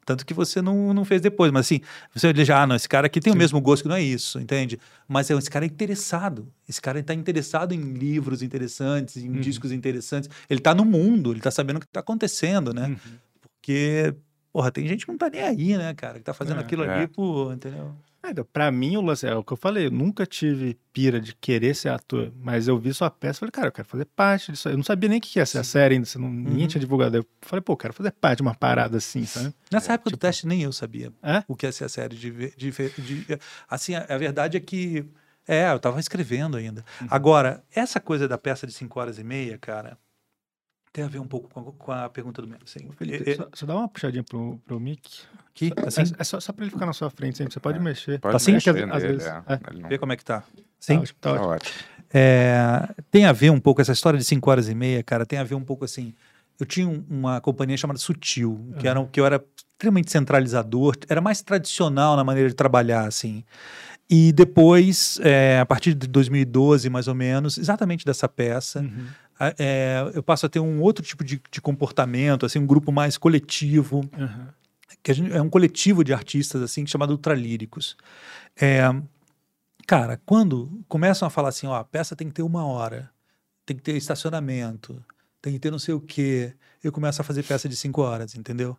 Tanto que você não, não fez depois, mas assim, você vai eleger, ah, não, esse cara aqui tem o mesmo gosto, que não é isso, entende? Mas é, esse cara é interessado. Esse cara está interessado em livros interessantes, em Uhum. discos interessantes. Ele está no mundo, ele está sabendo o que está acontecendo, né? Uhum. Porque, porra, tem gente que não tá nem aí, né, cara? Que tá fazendo É. aquilo É. ali por, entendeu? É, então, pra mim, o lance é o que eu falei, eu nunca tive pira de querer ser ator, mas eu vi sua peça e falei, cara, eu quero fazer parte disso. Eu não sabia nem o que ia ser a série ainda, você não, ninguém Uhum. tinha divulgado. Eu falei, pô, eu quero fazer parte de uma parada assim, sabe? Nessa época do teste, nem eu sabia É? o que ia ser a série. De, de, de- assim, a, a verdade é que. É, eu estava escrevendo ainda. Agora, essa coisa da peça de 5 horas e meia, cara. tem a ver um pouco com a, com a pergunta do Melo. Sim. Felipe, É- é- só, só dá uma puxadinha pro, pro mic. Aqui, É, assim, é só, só pra ele ficar na sua frente sempre. Você pode mexer. Pode Tá assim? mexer É às- vezes- é. é. Não- ver como é que tá. Tá Sim. ótimo, tá Tá ótimo. ótimo. É, tem a ver um pouco, essa história de 5 horas e meia, cara, tem a ver um pouco assim. Eu tinha um- uma companhia chamada Sutil, que, era, um- que eu era extremamente centralizador, era mais tradicional na maneira de trabalhar, assim. E depois, é, a partir de 2012, mais ou menos, exatamente dessa peça, Uhum. é, eu passo a ter um outro tipo de, de comportamento, assim, um grupo mais coletivo, Uhum. Que gente- é um coletivo de artistas assim chamado Ultralíricos. É, cara, quando começam a falar assim, ó, a peça tem que ter uma hora, tem que ter estacionamento, tem que ter não sei o quê, eu começo a fazer peça de cinco horas, entendeu?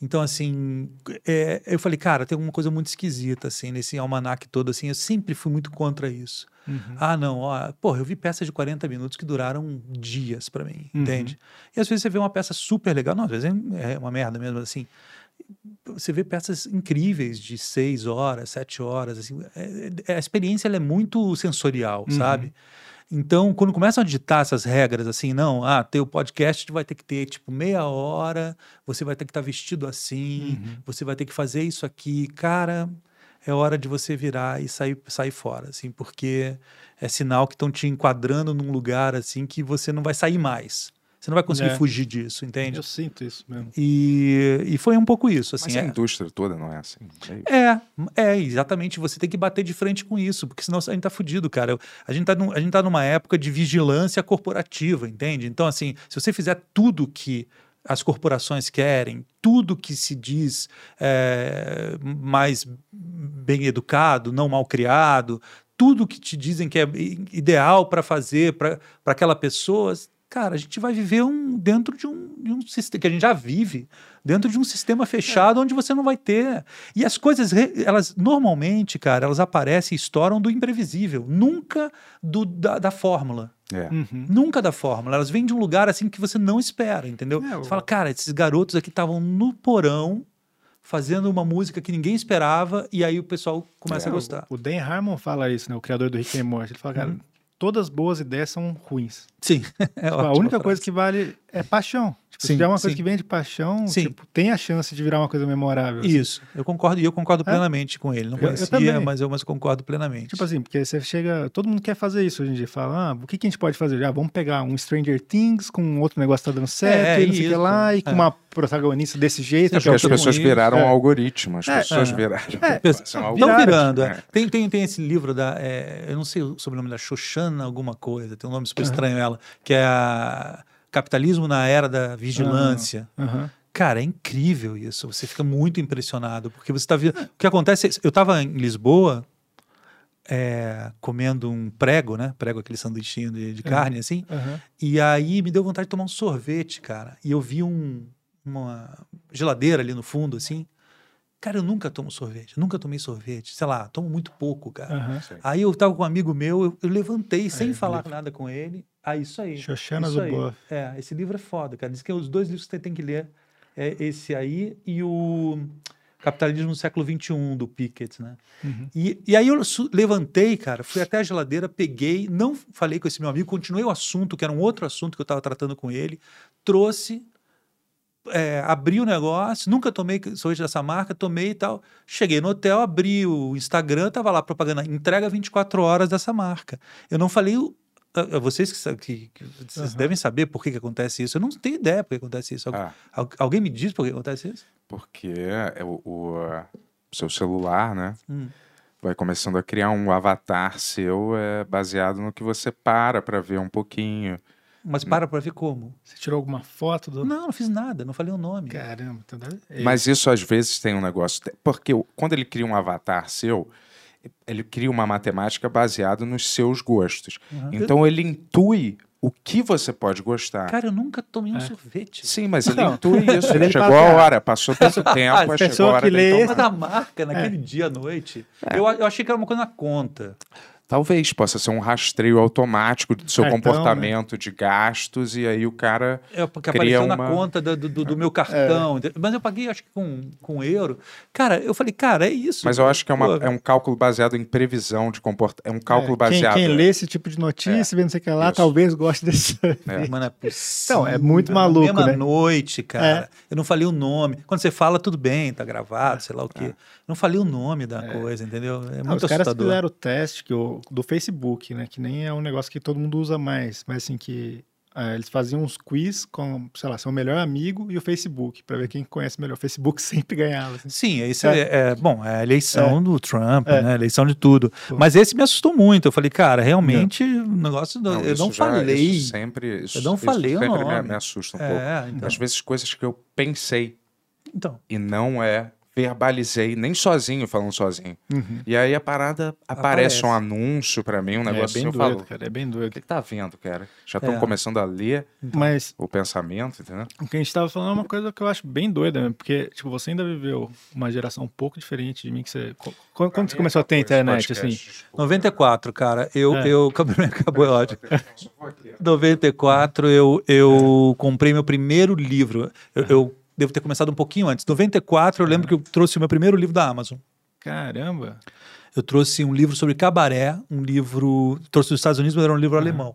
Então, assim, é, eu falei, cara, tem alguma coisa muito esquisita, assim, nesse almanac todo, assim, eu sempre fui muito contra isso. Uhum. Ah, não, ó, porra, eu vi peças de 40 minutos que duraram dias pra mim, Uhum. entende? E às vezes você vê uma peça super legal, não, às vezes é é uma merda mesmo, assim. Você vê peças incríveis de seis horas, sete horas, assim. é- é- a experiência é muito sensorial, Uhum. sabe? Então, quando começam a ditar essas regras, assim, não, ah, teu podcast vai ter que ter, tipo, meia hora, você vai ter que estar vestido assim, Uhum. você vai ter que fazer isso aqui, cara, é hora de você virar e sair, sair fora, assim, porque é sinal que estão te enquadrando num lugar, assim, que você não vai sair mais. Você não vai conseguir É. fugir disso, entende? Eu sinto isso mesmo. E, e foi um pouco isso, assim. Mas a é- indústria toda não é assim. É é, é, exatamente. Você tem que bater de frente com isso, porque senão a gente tá fudido, cara. Eu- A gente tá, num- a gente tá numa época de vigilância corporativa, entende? Então, assim, se você fizer tudo que as corporações querem, tudo que se diz é, mais bem educado, não mal criado, tudo que te dizem que é ideal para fazer para aquela pessoa, cara, a gente vai viver um, dentro de um, de um sistema que a gente já vive, dentro de um sistema fechado onde você não vai ter. E as coisas, elas normalmente, cara, elas aparecem e estouram do imprevisível, nunca do, da, da fórmula. É. Uhum. Nunca da fórmula. Elas vêm de um lugar assim que você não espera, entendeu? É, o- Você fala, cara, esses garotos aqui estavam no porão fazendo uma música que ninguém esperava e aí o pessoal começa É, a gostar. O Dan Harmon fala isso, né? O criador do Rick and Morty. Ele fala, cara, Uhum. Todas boas ideias são ruins. Sim. É Tipo, a única frase. coisa que vale é paixão. Tipo, Sim, se tiver uma coisa sim. que vem de paixão, Sim. tipo, tem a chance de virar uma coisa memorável. assim. Isso, eu concordo, e eu concordo É? plenamente com ele. Não Eu- eu conhecia, também. mas eu mas concordo plenamente. Tipo assim, porque você chega. Todo mundo quer fazer isso hoje em dia. Fala, ah, o que, que a gente pode fazer? Ah, vamos pegar um Stranger Things com outro negócio que tá dando certo, É, e não sei o que lá, e com é. uma protagonista desse jeito. É é porque as pessoas isso, viraram é. um algoritmo. As É, pessoas é. viraram. Estão virando. é. Tem, tem, tem esse livro da. é, eu não sei o sobrenome da Xoxana, alguma coisa, tem um nome super estranho ela, que é a Capitalismo na Era da Vigilância. Aham. Cara, é incrível isso. Você fica muito impressionado, porque você está vendo. O que acontece é, eu estava em Lisboa é, comendo um prego, né? Prego, aquele sanduichinho de, de carne, assim. aham. E aí me deu vontade de tomar um sorvete, cara. E eu vi um- uma geladeira ali no fundo, assim. Cara, eu nunca tomo sorvete, nunca tomei sorvete. Sei lá, tomo muito pouco, cara. aham. Aí eu tava com um amigo meu, eu, eu levantei sem eu falar li. nada com ele. Ah, isso aí. Xoxana isso aí. Zuboff. É, esse livro é foda, cara. Diz que os dois livros que você tem que ler é esse aí e o Capitalismo no século XXI, do Pickett, né? Uhum. E, e aí eu levantei, cara, fui até a geladeira, peguei, não falei com esse meu amigo, continuei o assunto, que era um outro assunto que eu estava tratando com ele, trouxe, é, abri o negócio, nunca tomei sorvete dessa marca, tomei e tal. Cheguei no hotel, abri o Instagram, tava lá propaganda, entrega 24 horas dessa marca. Eu não falei. o- a- a Vocês que, que- vocês Aham. devem saber por que, que acontece isso. Eu não tenho ideia por que acontece isso. Al- Ah, al- alguém me diz por que acontece isso? porque é o, o, uh, seu celular, né? Hum. Vai começando a criar um avatar seu é, baseado no que você para para ver um pouquinho. Mas para pra ver como. Você tirou alguma foto do. Não, não fiz nada, não falei o nome. Caramba, então deve... é, Mas isso às vezes tem um negócio. Porque quando ele cria um avatar seu, ele cria uma matemática baseada nos seus gostos. Uhum. Então ele intui o que você pode gostar. Cara, eu nunca tomei um É. sorvete. Sim, mas ele Não. intui isso. Ele chegou fala a hora, passou tanto tempo, a chegou a hora que lê tomar. Mas da marca, naquele dia à noite, eu, eu achei que era uma coisa na conta. Talvez possa ser um rastreio automático do seu Cartão, comportamento de gastos e aí o cara É, porque cria apareceu uma... na conta do, do- do meu cartão. É. Mas eu paguei, acho que com, com euro. Cara, eu falei, cara, é isso. Mas eu acho que é, uma- é um cálculo baseado em previsão de comportamento. É um cálculo É, quem, baseado. quem lê esse tipo de notícia, vendo não sei o que lá, Isso. talvez goste desse. É. Mano, é possível. Então, é muito Na maluco, mesma né? noite, cara. Eu não falei o nome. Quando você fala, tudo bem, tá gravado, sei lá o quê. Eu não falei o nome da coisa, entendeu? É Não, muito os caras assustador. fizeram o teste que o, do Facebook, né? Que nem é um negócio que todo mundo usa mais. Mas assim, que ah, eles faziam uns quiz com, sei lá, seu melhor amigo e o Facebook, pra ver quem conhece melhor. O Facebook sempre ganhava. assim. Sim, isso é, é- bom, é a eleição do Trump, É. né? Eleição de tudo. Mas esse me assustou muito. Eu falei, cara, realmente o negócio. do- eu isso não já- falei. Isso sempre, isso, Eu não isso falei o sempre me, nome. me assusta um pouco. É, então. Às vezes coisas que eu pensei então. e não é, verbalizei, nem sozinho falando sozinho. Uhum. E aí a parada aparece, Aparece. um anúncio pra mim, um negócio é assim, bem eu doido, falo, cara. É bem o doido. que, que tá vendo, cara? Já estão É. começando a ler Mas o pensamento, entendeu? o que a gente tava falando é uma coisa que eu acho bem doida, né? Porque, tipo, você ainda viveu uma geração um pouco diferente de mim que você. qu- Quando, quando você começou a ter internet, assim? 94, cara. Eu, É. eu acabou, é ótimo. 94, eu, eu comprei meu primeiro livro. Eu, eu devo ter começado um pouquinho antes. 94, eu lembro que eu trouxe o meu primeiro livro da Amazon. Caramba! Eu trouxe um livro sobre cabaré, um livro. Trouxe dos Estados Unidos, mas era um livro alemão.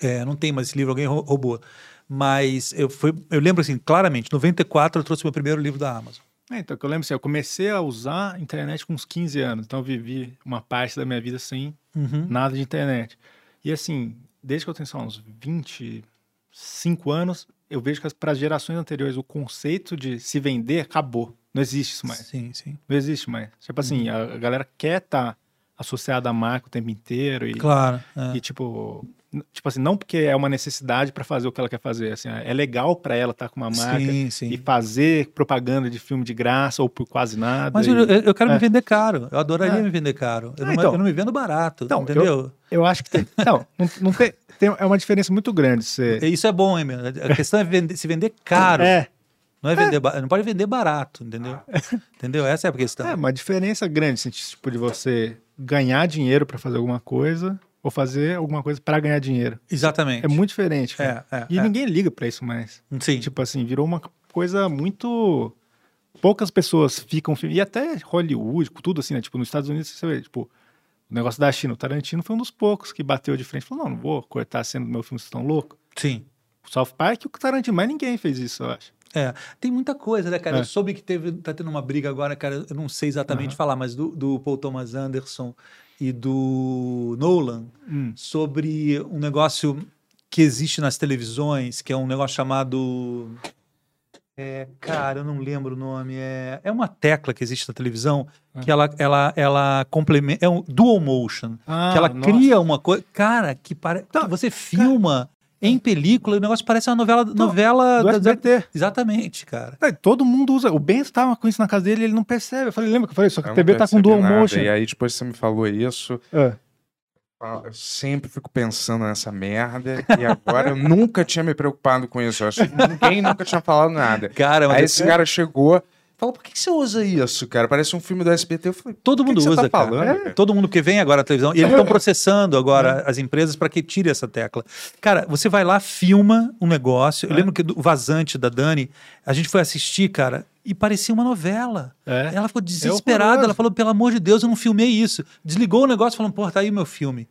É, não tem mais esse livro, alguém rou- roubou. Mas eu, foi, eu lembro assim, claramente, 94 eu trouxe meu primeiro livro da Amazon. É, então, que eu lembro assim, eu comecei a usar a internet com uns 15 anos, então eu vivi uma parte da minha vida sem Uhum. nada de internet. E assim, desde que eu tenho só uns 25 anos, eu vejo que para as gerações anteriores o conceito de se vender acabou. Não existe isso mais. Sim, sim. Não existe mais. Tipo assim, a, a galera quer estar associada à marca o tempo inteiro e, Claro. é. e tipo, tipo assim, não porque é uma necessidade para fazer o que ela quer fazer, assim, é legal para ela estar com uma marca Sim, sim. e fazer propaganda de filme de graça ou por quase nada. Mas e- eu, eu- eu quero É. me vender caro. Eu adoraria É. me vender caro. Eu, Ah, não, então. eu não me vendo barato. Então, entendeu? Eu acho que tem. Não, não, não tem, tem- É uma diferença muito grande. Você, Isso é bom, hein, meu? A questão é vender- se vender caro. É, Não é vender ba- Não pode vender barato, entendeu? entendeu? Essa é a questão. é uma diferença grande, assim, tipo, de você ganhar dinheiro para fazer alguma coisa ou fazer alguma coisa para ganhar dinheiro. Exatamente. É muito diferente. cara. É, é, e é. ninguém liga para isso mais. Sim. Tipo assim, virou uma coisa muito. Poucas pessoas ficam. E até Hollywood, tudo assim, né? Tipo, nos Estados Unidos, você vê, tipo, o negócio da China. O Tarantino foi um dos poucos que bateu de frente. Falou: não, não vou cortar a cena do meu filme, vocês estão loucos. Sim. O South Park e o Tarantino, mas ninguém fez isso, eu acho. É, tem muita coisa, né, cara? É. Eu soube que teve, tá tendo uma briga agora, cara, eu não sei exatamente falar, mas do, do Paul Thomas Anderson e do Nolan Hum. sobre um negócio que existe nas televisões, que é um negócio chamado. É, cara, eu não lembro o nome. É, é uma tecla que existe na televisão que ela, ela, ela complementa. É um dual motion. Ah, que ela nossa. cria uma coisa. Cara, que parece. você filma em película o negócio parece uma novela. novela do da- da- SBT. Exatamente, cara. É, todo mundo usa. O Bento tava com isso na casa dele e ele não percebe. Eu falei, lembra que eu falei? Só que Eu a TV tá com dual nada, motion. E aí depois você me falou isso, É. eu sempre fico pensando nessa merda e agora eu nunca tinha me preocupado com isso. Eu acho que ninguém nunca tinha falado nada. Cara, mas Aí esse cara chegou, falou: por que que você usa isso, cara? Parece um filme do SBT. Eu falei, todo "O que mundo que você usa, tá cara. falando, É, cara?" Todo mundo que vem agora à televisão. E eles estão processando agora as empresas para que tire essa tecla. Cara, você vai lá, filma um negócio. Eu lembro que do vazante da Dani, a gente foi assistir, cara, e parecia uma novela. É. Ela ficou desesperada. horroroso. ela falou: pelo amor de Deus, eu não filmei isso. Desligou o negócio falando: pô, tá aí o meu filme.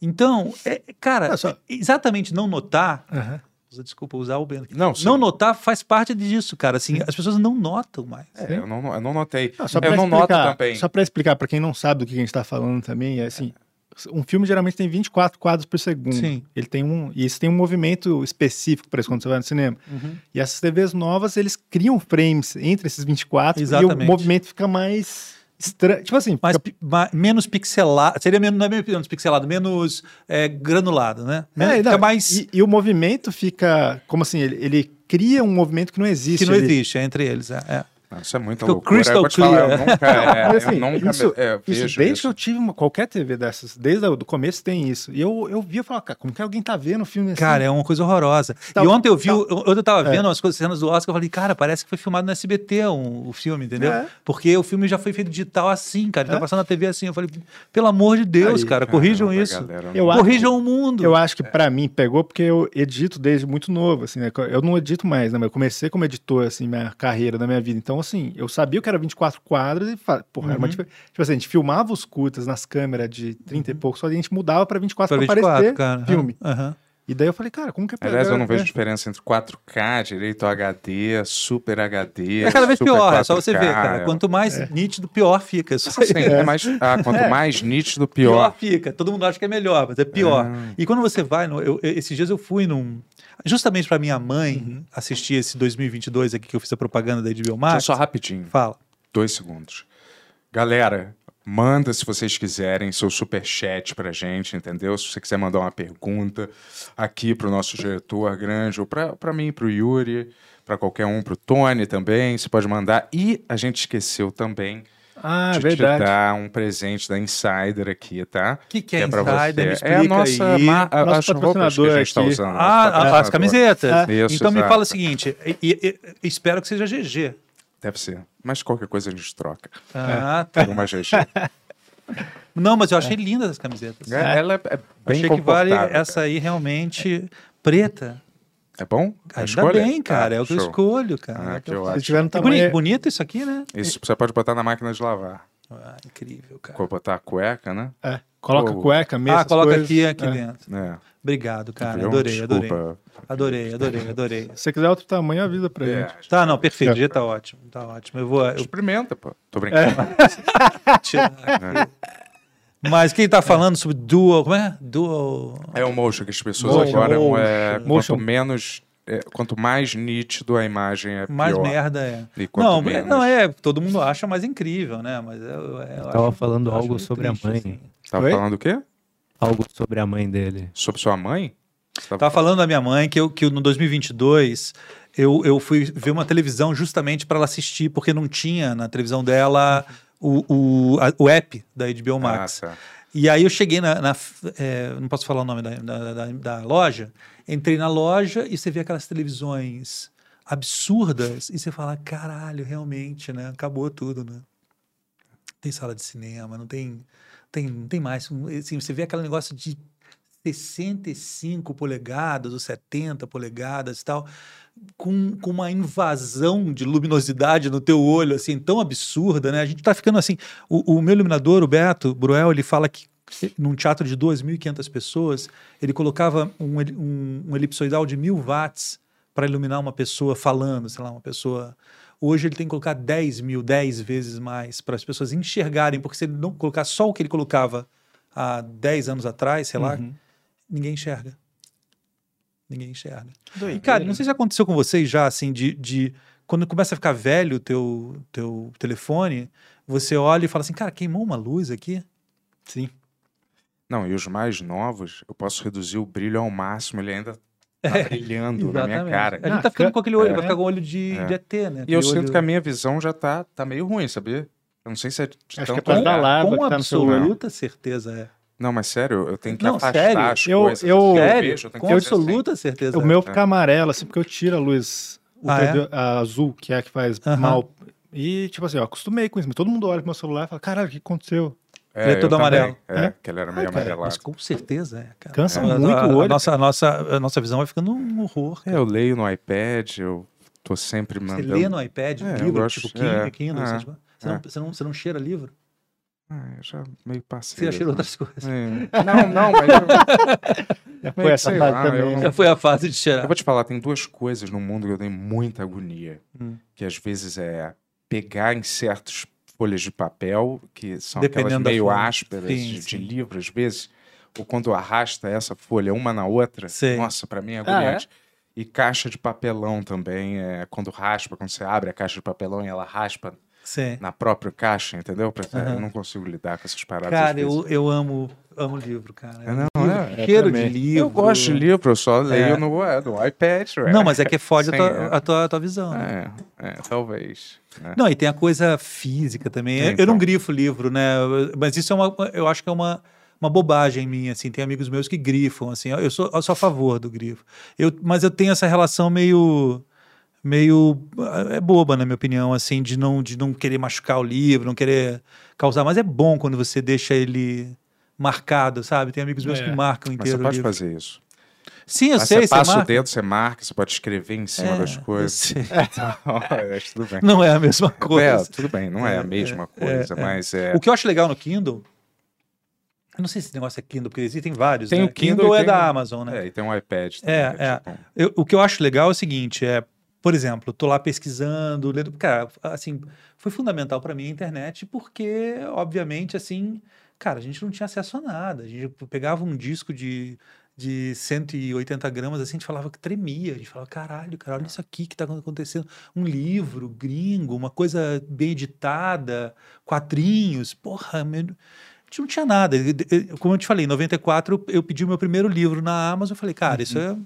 Então, é, cara, É só- exatamente não notar. Aham. Desculpa, usar o Bento. Não, sim. Não notar faz parte disso, cara. Assim, as pessoas não notam mais. É, eu, não, eu não notei. Não, só eu pra não noto explicar, também. Só pra explicar, pra quem não sabe do que a gente tá falando também, é assim. Um filme geralmente tem 24 quadros por segundo. Sim. Ele tem um. E isso tem um movimento específico para isso quando você vai no cinema. Uhum. E essas TVs novas, eles criam frames entre esses 24 e Exatamente. o movimento fica mais estranho. Tipo assim, mais, fica- menos pixelado, seria menos, não é menos pixelado, menos é, granulado, né? Men- É, fica mais e, e o movimento fica. Como assim? Ele, ele cria um movimento que não existe. que não ele- existe é entre eles. É, é. Isso é muita Ficou loucura. crystal eu te falar, eu clear. nunca, é, Mas, assim, eu nunca isso, me- é, isso vejo desde isso. que eu tive uma, qualquer TV dessas, desde o começo tem isso. E eu, eu via e falava, cara, como que alguém tá vendo o filme assim? Cara, é uma coisa horrorosa. Tá- e ontem eu vi, tá- ontem eu tava É. vendo umas coisas cenas do Oscar, eu falei, cara, parece que foi filmado no SBT um- o filme, entendeu? É. Porque o filme já foi feito digital assim, cara. Ele tá É. passando na TV assim. Eu falei, pelo amor de Deus, Aí, cara, corrijam Caramba, isso. galera, Eu não- acho- Corrijam o mundo. Eu acho que pra mim pegou porque eu edito desde muito novo, assim, né? Eu não edito mais, né? Mas eu comecei como editor, assim, minha carreira, da minha vida. Então, assim, eu sabia que era 24 quadros e, porra, era uma Uhum. tipo assim, a gente filmava os curtas nas câmeras de 30 e pouco, só a gente mudava pra 24 Pra pra, 24, aparecer cara. filme. Aham. E daí eu falei, cara, como que é Aliás, eu não vejo é. diferença entre 4K, direito HD, Super HD. É cada vez pior, é só você 4K, ver, cara. é. Quanto mais nítido, pior fica. Isso aí. Sim, é mais, ah, quanto mais nítido, Pior pior. fica. Todo mundo acha que é melhor, mas é pior. Ah. E quando você vai, no, eu- esses dias eu fui num. Justamente para minha mãe Uhum. assistir esse 2022 aqui que eu fiz a propaganda da HBO Max. só rapidinho, Fala. dois segundos. Galera, manda se vocês quiserem seu superchat pra gente, entendeu? Se você quiser mandar uma pergunta aqui pro nosso diretor grande, ou pra, pra mim, pro Yuri, pra qualquer um, pro Tony também, você pode mandar. E a gente esqueceu também Ah, de verdade. te dar um presente da Insider aqui, tá? O que, que é, pra Insider? Me você. É a nossa aí. ma- a- Nosso as roupas que a gente tá aqui. usando. Ah, as camisetas. Isso, então me exato. fala o seguinte, e- e- e- espero que seja GG. Deve ser. Mas qualquer coisa a gente troca. Ah, tá. Alguma GG. Não, mas eu achei lindas as camisetas. É, ela é, é bem achei que vale essa aí realmente preta. É bom? A Ainda escolha? bem, cara. Ah, é o que eu show. escolho, cara. Ah, que É ótimo. Se tiver no boni- tamanho... bonito isso aqui, né? Isso você pode botar na máquina de lavar. Ah, incrível, cara. Vou botar a cueca, né? É, coloca Pô. cueca, mesa, Ah, coloca coisas. aqui, aqui É. dentro. É. Obrigado, cara. Viu? Adorei, adorei. Desculpa. Adorei, adorei, adorei. Se você quiser outro tamanho, avisa pra É, gente. Tá, não, perfeito. É. Já tá ótimo. Tá ótimo. Eu vou eu Experimenta, pô. Tô brincando. tirar aqui. Mas quem tá falando sobre dual. Como é? Dual. É o motion que as pessoas Motion, agora motion. é, Motion. quanto menos é, quanto mais nítido a imagem é Mais pior. merda é. E quanto Não, menos- não é. Todo mundo acha mais incrível, né? Mas eu, eu, eu tava acho- falando eu algo sobre a triste, mãe. assim. Tava Oi? falando o quê? Algo sobre a mãe dele. Sobre sua mãe? Você tava Tava falando da minha mãe que, eu, que eu, no 2022 eu, eu fui ver uma televisão justamente para ela assistir, porque não tinha na televisão dela o, o, a- o app da HBO Max. Ah, tá. E aí eu cheguei na. na- é, não posso falar o nome da, da, da- da loja. Entrei na loja e você vê aquelas televisões absurdas e você fala: caralho, realmente, né? Acabou tudo, né? Tem sala de cinema, não tem. Tem, não tem mais. Assim, você vê aquele negócio de 65 polegadas ou 70 polegadas e tal, com, com uma invasão de luminosidade no teu olho, assim, tão absurda, né? A gente tá ficando assim. O, o meu iluminador, o Beto Bruel, ele fala que num teatro de 2.500 pessoas, ele colocava um, um, um elipsoidal de mil watts para iluminar uma pessoa falando, sei lá, uma pessoa. Hoje ele tem que colocar 10 mil, 10 vezes mais para as pessoas enxergarem, porque se ele não colocar só o que ele colocava há 10 anos atrás, sei lá, Uhum. Ninguém enxerga. Ninguém enxerga. E, cara, não sei se aconteceu com vocês já, assim, de, de quando começa a ficar velho o teu, teu telefone, você olha e fala assim, cara, queimou uma luz aqui? Sim. Não, e os mais novos, eu posso reduzir o brilho ao máximo, ele ainda tá brilhando na minha cara. A gente Ah, tá ficando ca- com aquele olho, é. vai ficar com o olho de, É. de ET, né? E eu Aquele sinto olho- que a minha visão já tá, tá meio ruim, sabia? Eu não sei se é de Acho que é tanto causa da lava Com que tá no celular. absoluta certeza é. Não, mas sério, eu tenho que Não, afastar sério? as Eu- coisas. eu- assim, Sério? vejo, eu tenho Com fazer assim. absoluta certeza O é. meu fica amarelo, assim, porque eu tiro a luz Ah, ultravio- a azul, que é a que faz Aham. mal. E, tipo assim, eu acostumei com isso, mas todo mundo olha pro meu celular e fala, caralho, o que aconteceu? É, Ele é eu todo também. amarelo. É, É? que ele era meio Ah, cara, amarelado. Mas com certeza é, cara. Cansa A- muito a, o olho. A nossa, a, nossa, a nossa visão vai ficando um horror. É, eu leio no iPad, eu tô sempre Você mandando... lê no iPad, É, eu livro, gosto- tipo Kindle, é, Kindle é, você, você, é. não, você, não, você não cheira livro? Ah, eu já meio passei. Você já cheirou assim. outras coisas? É. Não, não, mas eu, Já foi essa fase lá, também. né? não- Já foi a fase de cheirar. eu vou te falar, tem duas coisas no mundo que eu tenho muita agonia. Hum. Que às vezes é pegar em certas folhas de papel, que são Dependendo aquelas meio ásperas Sim, de, de sim. livro, às vezes, ou quando arrasta essa folha uma na outra, Sei. nossa, pra mim é Ah, agoniante. E caixa de papelão também, é, quando raspa, quando você abre a caixa de papelão e ela raspa Sim. na própria caixa, entendeu? Aham. Eu não consigo lidar com essas paradas. Cara, eu, eu amo, amo livro, cara. É, não, Livro, é, eu cheiro de livro. Eu gosto de livro, eu só leio É. no, é, no iPad. ué. Não, mas é que foge a Sim, tua, é. a tua, a tua visão. né? É, é, talvez. né? Não, e tem a coisa física também. Sim, eu eu não então. grifo livro, né? Eu- Mas isso é uma. Eu acho que é uma, uma bobagem minha, assim. Tem amigos meus que grifam, assim. Eu sou, eu sou a favor do grifo. Eu, mas eu tenho essa relação meio. Meio. é boba, na minha opinião, assim, de não, de não querer machucar o livro, não querer causar. Mas é bom quando você deixa ele marcado, sabe? Tem amigos meus É. que marcam Mas inteiro você o pode livro. fazer isso. Sim, eu Mas sei, você passa o marca. dedo, você marca, você pode escrever em cima É, das eu coisas. sei. Mas tudo bem. Não é a mesma É, coisa. tudo bem, não é, a mesma coisa, é. mas é. O que eu acho legal no Kindle. Eu não sei se esse negócio é Kindle, porque existem vários. Tem né? o Kindle e é tem da o- Amazon, né? É, e tem um iPad também. É, é. tipo, Eu- o que eu acho legal é o seguinte: é, por exemplo, tô lá pesquisando, lendo. Cara, assim, foi fundamental para mim a internet, porque, obviamente, assim, cara, a gente não tinha acesso a nada. A gente pegava um disco de. De 180 gramas, assim, a gente falava que tremia. A gente falava, caralho, cara, olha isso aqui que tá acontecendo. Um livro gringo, uma coisa bem editada, quadrinhos, porra, meu, a gente não tinha nada. Como eu te falei, em 94 eu, eu pedi o meu primeiro livro na Amazon. Eu falei, cara, isso é.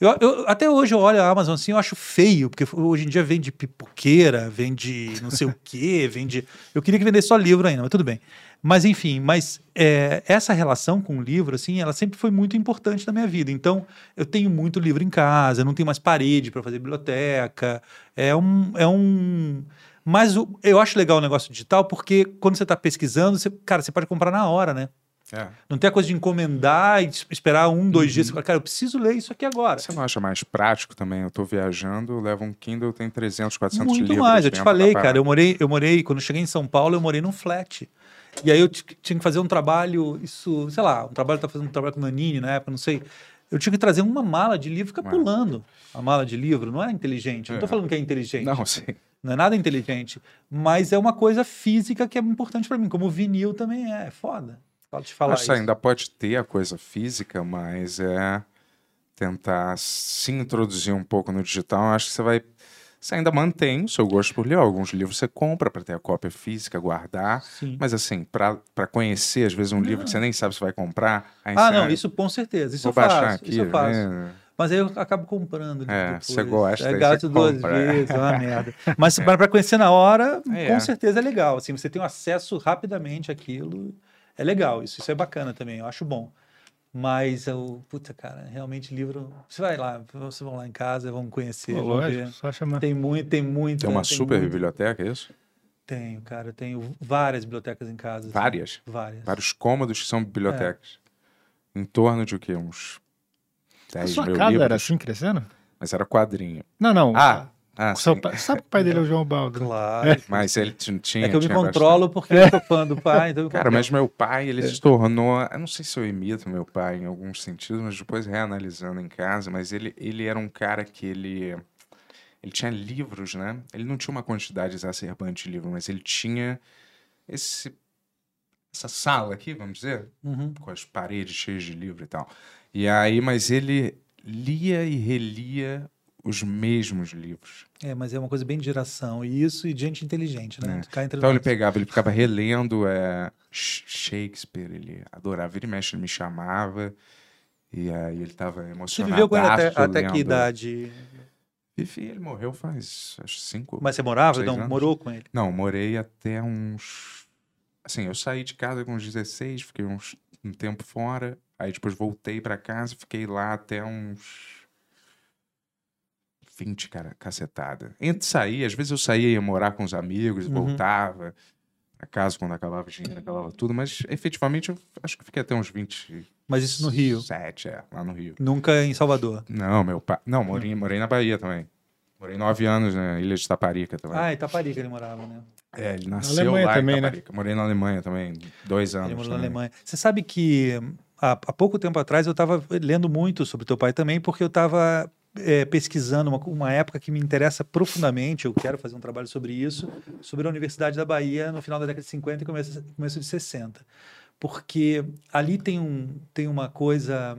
Eu, eu- até hoje eu olho a Amazon assim, eu acho feio, porque hoje em dia vende pipoqueira, vende não sei o quê, vende. Eu queria que vendesse só livro ainda, mas tudo bem. Mas enfim, mas é, essa relação com o livro, assim, ela sempre foi muito importante na minha vida. Então, eu tenho muito livro em casa, não tenho mais parede para fazer biblioteca. É um. É um mas o- eu acho legal o negócio digital porque quando você está pesquisando, você, cara, você pode comprar na hora, né? É. Não tem a coisa de encomendar e es- esperar um, dois dias. Você fala, cara, eu preciso ler isso aqui agora. Você não acha mais prático também? Eu tô viajando, eu levo um Kindle, tem 300, 400 Muito livros. mais. Eu te falei, cara. Eu morei, eu morei, quando eu cheguei em São Paulo, eu morei num flat. E aí eu tinha que fazer um trabalho, isso, sei lá, um trabalho, tava fazendo um trabalho com o Nanini na época, não sei. Eu tinha que trazer uma mala de livro e ficar Ué. pulando a mala de livro. Não é inteligente. Eu Não tô É. falando que é inteligente. Não, sim. Não é nada inteligente. Mas é uma coisa física que é importante pra mim, como o vinil também é. É foda. Fala te falar ainda pode ter a coisa física, mas é tentar se introduzir um pouco no digital. Eu Acho que você vai. Você ainda mantém o seu gosto por ler. Alguns livros você compra para ter a cópia física, guardar. Sim. Mas assim, para conhecer, às vezes, um livro que você nem sabe se vai comprar. Ah, não, isso com certeza. Isso eu faço. baixar aqui. isso eu faço. né? Mas aí eu acabo comprando. É, depois. você gosta, É você duas compra, é. vezes, é uma merda. Mas para conhecer na hora, É. com certeza é legal. Assim, você tem um acesso rapidamente àquilo. É legal, isso, isso é bacana também, eu acho bom. Mas eu, puta, cara, realmente livro. Você vai lá, vocês vão lá em casa, vão conhecer. Vão lógico, ver. só chamar. Tem muito, tem muito. Tem uma super muito. biblioteca, é isso? Tenho, cara, eu tenho várias bibliotecas em casa. assim. Várias? Várias. Vários cômodos que são bibliotecas. Em torno de o quê? Uns A 10 sua mil casa livros? era assim, crescendo? Mas era quadrinho. Não, não. Ah, ah pai- sabe que o pai dele é o João Baldo? Claro. Mas ele tinha. É que eu me controlo porque eu sou fã do pai. Então Cara, mas meu pai, ele É. se tornou. Eu não sei se eu imito meu pai em alguns sentidos, mas depois reanalisando em casa, mas ele, ele era um cara que ele. Ele tinha livros, né? Ele não tinha uma quantidade exacerbante de livros, mas ele tinha esse. Essa sala aqui, vamos dizer, Uhum. com as paredes cheias de livro e tal. E aí, mas ele lia e relia os mesmos livros. É, mas é uma coisa bem de geração. E isso e de gente inteligente, né? É. Então ele nós. pegava, ele ficava relendo é, Sh- Shakespeare, ele adorava. Vira e mexe, ele me chamava. E aí ele tava Você emocionado. viveu com ele até, até que idade? Vivi, ele morreu faz acho, cinco. Mas você morava? Não, anos. morou com ele. Não, morei até uns. Assim, eu saí de casa com uns 16, fiquei uns, um tempo fora. Aí depois voltei pra casa, fiquei lá até uns. 20, cara, cacetada. Entre sair, às vezes eu saía e ia morar com os amigos, Uhum. voltava pra casa quando acabava o dinheiro, acabava tudo, mas efetivamente eu acho que fiquei até uns 20. Mas isso no Rio. Sete, é, lá no Rio. Nunca em Salvador. Não, meu pai. Não, morei, morei na Bahia também. Morei nove anos na ilha de Taparica também. Ah, Itaparica ele morava, né? É, ele nasceu Alemanha lá também, né? Itaparica. Morei na Alemanha também, dois anos. Ele morou na também. Alemanha. Você sabe que há, há pouco tempo atrás eu estava lendo muito sobre teu pai também, porque eu estava pesquisando uma, uma época que me interessa profundamente. Eu quero fazer um trabalho sobre isso, sobre a Universidade da Bahia no final da década de 50 e começo, começo de 60. Porque ali tem, um, tem uma coisa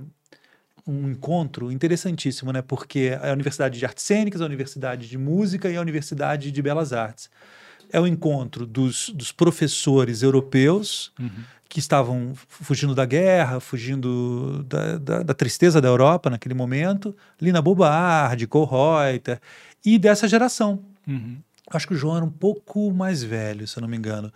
um encontro interessantíssimo, né? Porque é a Universidade de Artes Cênicas, a Universidade de Música e a Universidade de Belas Artes. É o encontro dos, dos professores europeus que estavam fugindo da guerra, fugindo da, da, da tristeza da Europa naquele momento, Lina Bobardi, Cole Reuter, e dessa geração. Uhum. Acho que o João era um pouco mais velho, se eu não me engano.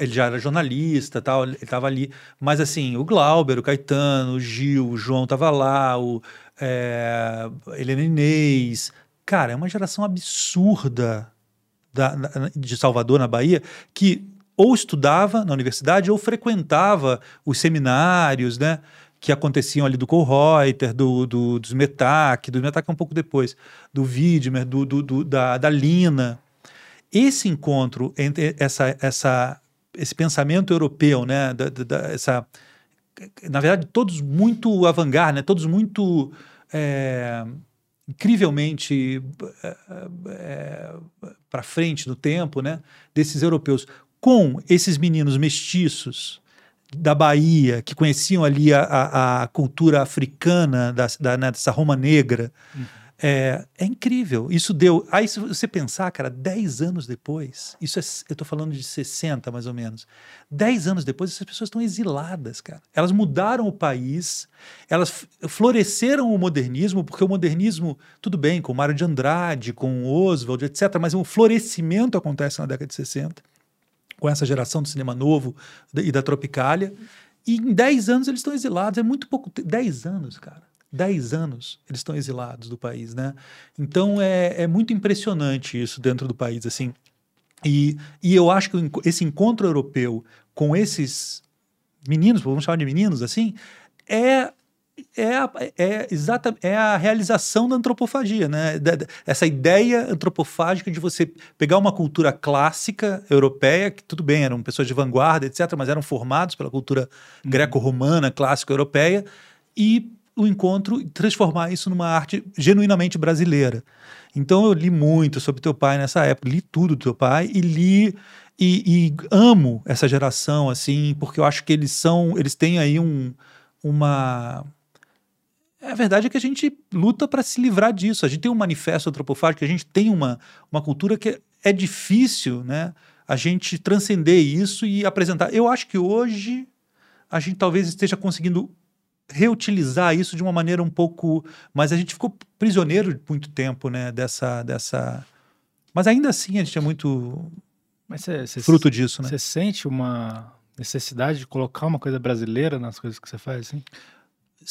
Ele já era jornalista, tal, ele estava ali. Mas assim, o Glauber, o Caetano, o Gil, o João estava lá, o é, Helena Inês. Cara, é uma geração absurda da- de Salvador, na Bahia, que ou estudava na universidade ou frequentava os seminários, né? Que aconteciam ali do Kohlreuter, do, do, dos Metac, do Metac é um pouco depois, do Widmer, do, do, do- da, da Lina. Esse encontro entre essa, essa, esse pensamento europeu, né? Da, da- essa, na verdade, todos muito avant-garde, né? todos muito é, incrivelmente para frente no tempo, né? desses europeus, com esses meninos mestiços da Bahia, que conheciam ali a, a- a cultura africana da, da- né, dessa Roma Negra. É, é incrível. Isso deu. Aí, se você pensar, cara, 10 anos depois, isso é, eu tô falando de 60 mais ou menos. 10 anos depois, essas pessoas estão exiladas, cara. Elas mudaram o país, elas floresceram o modernismo, porque o modernismo, tudo bem, com Mário de Andrade, com Oswald, etc., mas o florescimento acontece na década de 60, com essa geração do cinema novo e da Tropicália. E em 10 anos eles estão exilados. É muito pouco. te- 10 anos, cara. 10 anos eles estão exilados do país, né? Então é, é muito impressionante isso dentro do país, assim. E, e eu acho que esse encontro europeu com esses meninos, vamos chamar de meninos assim, é é, a- é, exata, é a realização da antropofagia, né? Da- da- essa ideia antropofágica de você pegar uma cultura clássica europeia, que tudo bem, eram pessoas de vanguarda, etc., mas eram formados pela cultura greco-romana, clássica europeia, e o encontro e transformar isso numa arte genuinamente brasileira. Então eu li muito sobre teu pai nessa época, li tudo do teu pai e li e, e amo essa geração assim, porque eu acho que eles são, eles têm aí um, uma a verdade é que a gente luta para se livrar disso. A gente tem um manifesto antropofágico, a gente tem uma, uma cultura que é difícil, né? A gente transcender isso e apresentar. Eu acho que hoje a gente talvez esteja conseguindo reutilizar isso de uma maneira um pouco, mas a gente ficou prisioneiro muito tempo, né? Dessa, dessa. Mas ainda assim a gente é muito Mas você, você, fruto disso, né? você sente uma necessidade de colocar uma coisa brasileira nas coisas que você faz, assim?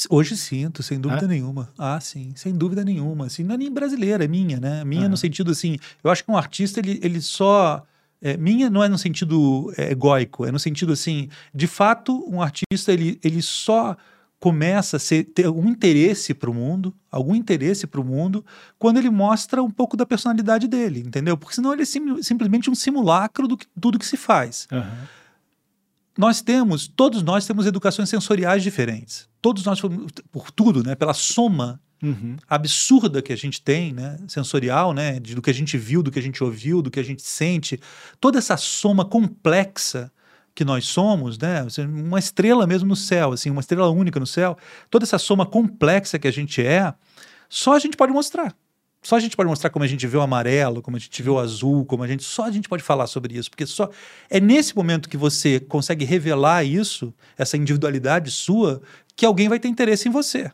Hoje sinto, sem dúvida É? nenhuma. Ah, sim, sem dúvida nenhuma. Assim, não é nem brasileira, é minha, né? Minha no sentido assim, eu acho que um artista, ele, ele só... é, minha não é no sentido é, egóico, é no sentido assim, de fato, um artista, ele, ele só começa a ser, ter algum interesse para o mundo, algum interesse para o mundo, quando ele mostra um pouco da personalidade dele, entendeu? Porque senão ele é sim- simplesmente um simulacro do que, tudo que se faz nós temos, todos nós temos educações sensoriais diferentes. Todos nós, por tudo, né? Pela soma Uhum. absurda que a gente tem, né? Sensorial, né? Do que a gente viu, do que a gente ouviu, do que a gente sente. Toda essa soma complexa que nós somos, né? Assim, Uma estrela mesmo no céu, assim, uma estrela única no céu. Toda essa soma complexa que a gente é, só a gente pode mostrar. Só a gente pode mostrar como a gente vê o amarelo, como a gente vê o azul, como a gente. Só a gente pode falar sobre isso, porque só é nesse momento que você consegue revelar isso, essa individualidade sua, que alguém vai ter interesse em você.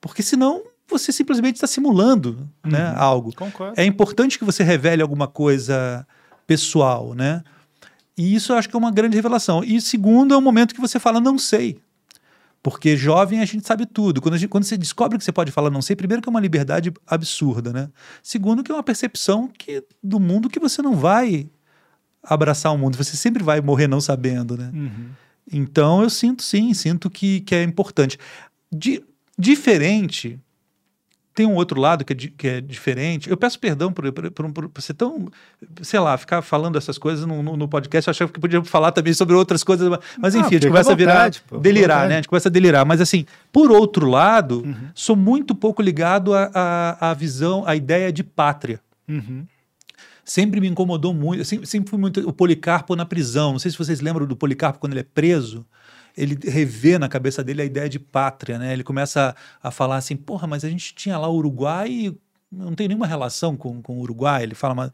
Porque senão você simplesmente está simulando né, algo. Concordo. É importante que você revele alguma coisa pessoal, né? E isso eu acho que é uma grande revelação. E segundo, é um momento que você fala, não sei. Porque jovem a gente sabe tudo. Quando, gente- quando você descobre que você pode falar não sei, primeiro que é uma liberdade absurda, né? Segundo que é uma percepção que, do mundo que você não vai abraçar o mundo. Você sempre vai morrer não sabendo, né? Uhum. Então eu sinto sim, sinto que, que é importante. Di- diferente, tem um outro lado que é, di- que é diferente. Eu peço perdão por, por, por, por ser tão, sei lá, ficar falando essas coisas no, no, no podcast. Eu achava que podia falar também sobre outras coisas, mas enfim, a gente começa a virar, vontade, pô, delirar, né? A gente começa a delirar. Mas assim, por outro lado, Uhum. sou muito pouco ligado à visão, à ideia de pátria Uhum. sempre me incomodou muito. Sempre, sempre fui muito. O Policarpo na prisão. Não sei se vocês lembram do Policarpo quando ele é preso. Ele revê na cabeça dele a ideia de pátria, né? Ele começa a, a falar assim: porra, mas a gente tinha lá o Uruguai e não tem nenhuma relação com, com o Uruguai. Ele fala, mas.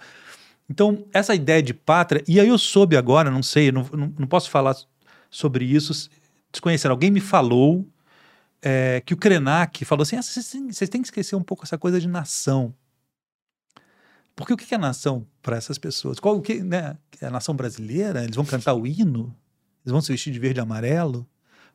Então, essa ideia de pátria, e aí eu soube agora, não sei, não, não, não posso falar sobre isso, desconhecendo. Alguém me falou é, que o Krenak falou assim: ah, vocês, têm- que esquecer um pouco essa coisa de nação. Porque o que é nação para essas pessoas? Qual o que, né? É a nação brasileira? Eles vão cantar o hino? Eles vão se vestir de verde e amarelo?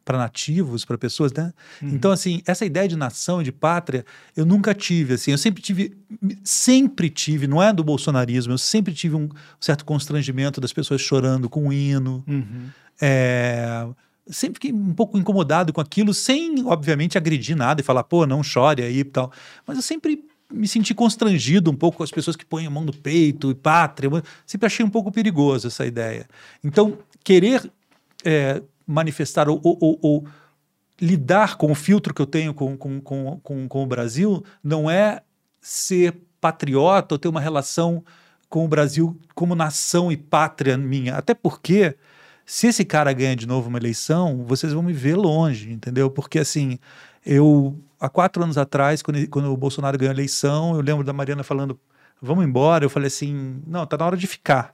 Para nativos, para pessoas, né? Então, assim, essa ideia de nação, de pátria, eu nunca tive, assim, eu sempre tive, sempre tive, não é do bolsonarismo, eu sempre tive um certo constrangimento das pessoas chorando com o hino, Uhum. é, sempre fiquei um pouco incomodado com aquilo, sem, obviamente, agredir nada e falar, pô, não chore aí e tal. Mas eu sempre me senti constrangido um pouco com as pessoas que põem a mão no peito e pátria. Sempre achei um pouco perigoso essa ideia. Então, querer é, manifestar ou, ou- ou- lidar com o filtro que eu tenho com, com, com, com, com o Brasil não é ser patriota ou ter uma relação com o Brasil como nação e pátria minha. Até porque, se esse cara ganha de novo uma eleição, vocês vão me ver longe, entendeu? Porque, assim, eu, há quatro anos atrás, quando, quando o Bolsonaro ganhou a eleição, eu lembro da Mariana falando, vamos embora. Eu falei assim, não, tá na hora de ficar.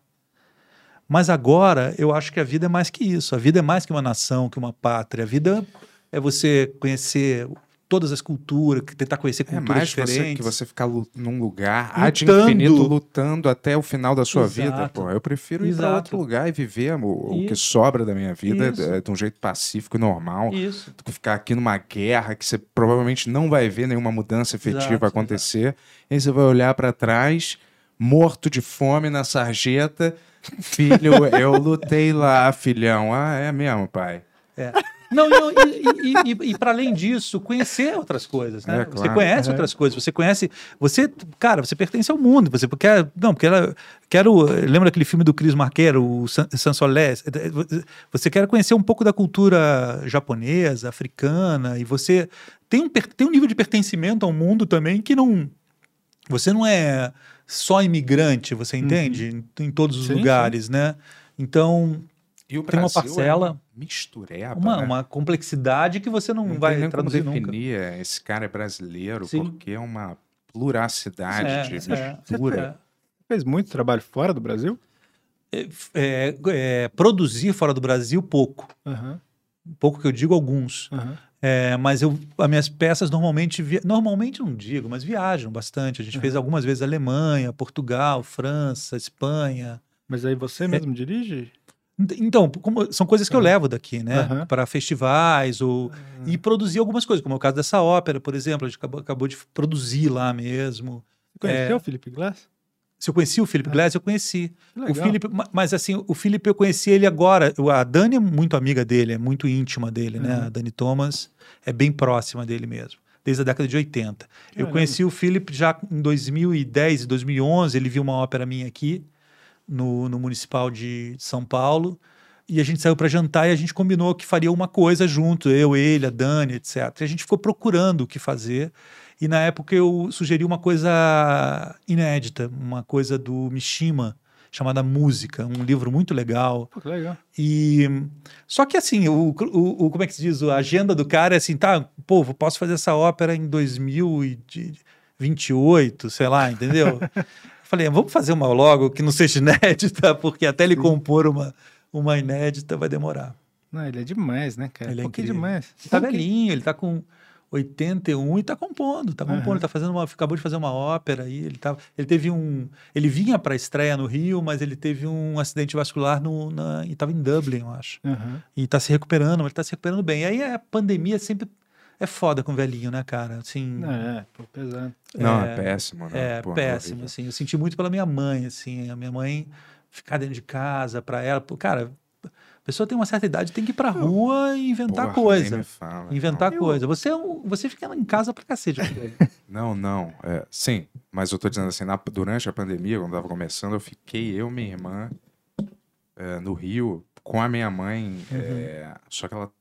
Mas agora eu acho que a vida é mais que isso. A vida é mais que uma nação, que uma pátria. A vida é você conhecer todas as culturas, tentar conhecer É culturas mais você, diferentes. que você ficar num lugar ad Lutando. infinito lutando até o final da sua Exato. vida. Pô, eu prefiro ir para Exato. outro lugar e viver o, o que sobra da minha vida Isso. é, de um jeito pacífico e normal. Isso. do que ficar aqui numa guerra que você provavelmente não vai ver nenhuma mudança efetiva Exato, acontecer. E aí você vai olhar para trás, morto de fome na sarjeta. Filho, eu lutei lá, filhão. Ah, é mesmo, pai. É. Não, e, e, e, e para além disso, conhecer outras coisas, né? É, Você claro. conhece É. outras coisas, você conhece, você, cara, você pertence ao mundo, você quer, não, porque ela, quero, lembra aquele filme do Chris Marquero, o San- Sansolés, você quer conhecer um pouco da cultura japonesa, africana, e você tem um, tem um nível de pertencimento ao mundo também que não, você não é só imigrante, você entende? Em, em todos os Sim, lugares, né? Então, E o Tem uma Brasil parcela- é uma mistureba, uma, né? uma complexidade que você não, Não vai tem nem como traduzir nunca. definir é, esse cara é brasileiro, Sim. porque é uma pluracidade É, de é, mistura. Fez muito trabalho fora do Brasil? é. É, é, produzir fora do Brasil, pouco. Aham, Pouco que eu digo, alguns. aham. É, mas eu, as minhas peças normalmente, via- normalmente não digo, mas viajam bastante. A gente fez algumas vezes Alemanha, Portugal, França, Espanha. Mas aí É. você mesmo dirige? Ent- Então, como- são coisas que eu levo daqui, né? Aham. Para festivais ou e produzir algumas coisas, como é o caso dessa ópera, por exemplo, a gente acabou, acabou de produzir lá mesmo. Você conheceu É. o Felipe Glass? Se eu conheci o Philip Glass, eu conheci. Que O. Felipe, ma- mas assim, o Felipe eu conheci ele agora. A Dani é muito amiga dele, é muito íntima dele, né? Uhum. A Dani Thomas é bem próxima dele mesmo, desde a década de 80. Eu Caramba. conheci o Felipe já em 2010 e 2011, ele viu uma ópera minha aqui no, no Municipal de São Paulo. E a gente saiu para jantar e a gente combinou que faria uma coisa junto, eu, ele, a Dani, etc. E a gente ficou procurando o que fazer. E na época eu sugeri uma coisa inédita, uma coisa do Mishima, chamada Música, um livro muito legal. Pô, que legal. E só que assim, o, o, o- como é que se diz? A agenda do cara é assim, tá, eu posso fazer essa ópera em 2028, sei lá, entendeu? Eu Falei, vamos fazer uma logo que não seja inédita, porque até ele compor uma, uma inédita vai demorar. Não, ele é demais, né, cara? Ele é Pô, demais. Ele tá velhinho, ele tá com 81 e tá compondo, tá compondo, ele tá fazendo uma, acabou de fazer uma ópera aí, ele tá, ele teve um, ele vinha para estreia no Rio, mas ele teve um acidente vascular no, na, e tava em Dublin, eu acho. Aham. E tá se recuperando, mas tá se recuperando bem. E aí a pandemia sempre é foda com o velhinho, né, cara? Assim, É, pô, pesado. Não, É, é, péssimo, né? é Pô, péssimo, horrível. assim. Eu senti muito pela minha mãe, assim. A minha mãe ficar dentro de casa para ela. Pô, cara, pessoa tem uma certa idade, tem que ir pra rua e inventar Porra, coisa. fala, Inventar não. coisa. Você, é você fica em casa pra cacete. Não, não. é, sim, mas eu tô dizendo assim, na- durante a pandemia, quando tava começando, eu fiquei, eu e minha irmã, é, no Rio, com a minha mãe, é, só que ela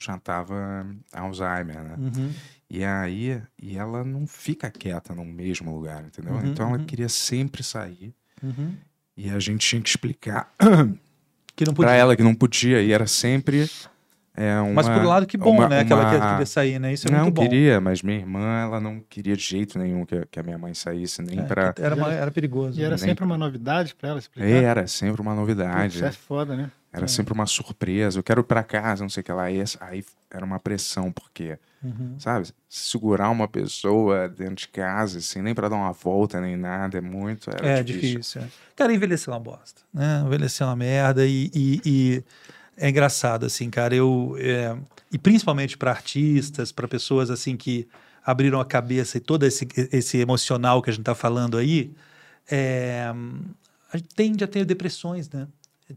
já tava Alzheimer, né? Uhum. E aí, e ela não fica quieta no mesmo lugar, entendeu? Uhum, então ela uhum. queria sempre sair Uhum. e a gente tinha que explicar Que não podia. pra ela que não podia e era sempre É uma, Mas por um lado, que bom, uma- né? Que ela uma- quer- queria sair, né? Isso é não muito bom. queria, mas minha irmã, ela não queria de jeito nenhum que, que a minha mãe saísse, nem É, pra... era, uma- era perigoso. E era Nem- sempre uma novidade pra ela explicar. Era sempre uma novidade. Isso é foda, né? Era sempre uma surpresa. Eu quero ir pra casa, não sei o que lá. E aí era uma pressão, porque, Uhum. sabe, segurar uma pessoa dentro de casa, assim, nem pra dar uma volta, nem nada, é muito. Era É difícil. é. Cara, envelhecer é uma bosta. Né? Envelhecer é uma merda e, e- e é engraçado, assim, cara. Eu, é, e principalmente para artistas, para pessoas assim que abriram a cabeça e todo esse, esse emocional que a gente tá falando aí, é, a gente tende a ter depressões, né?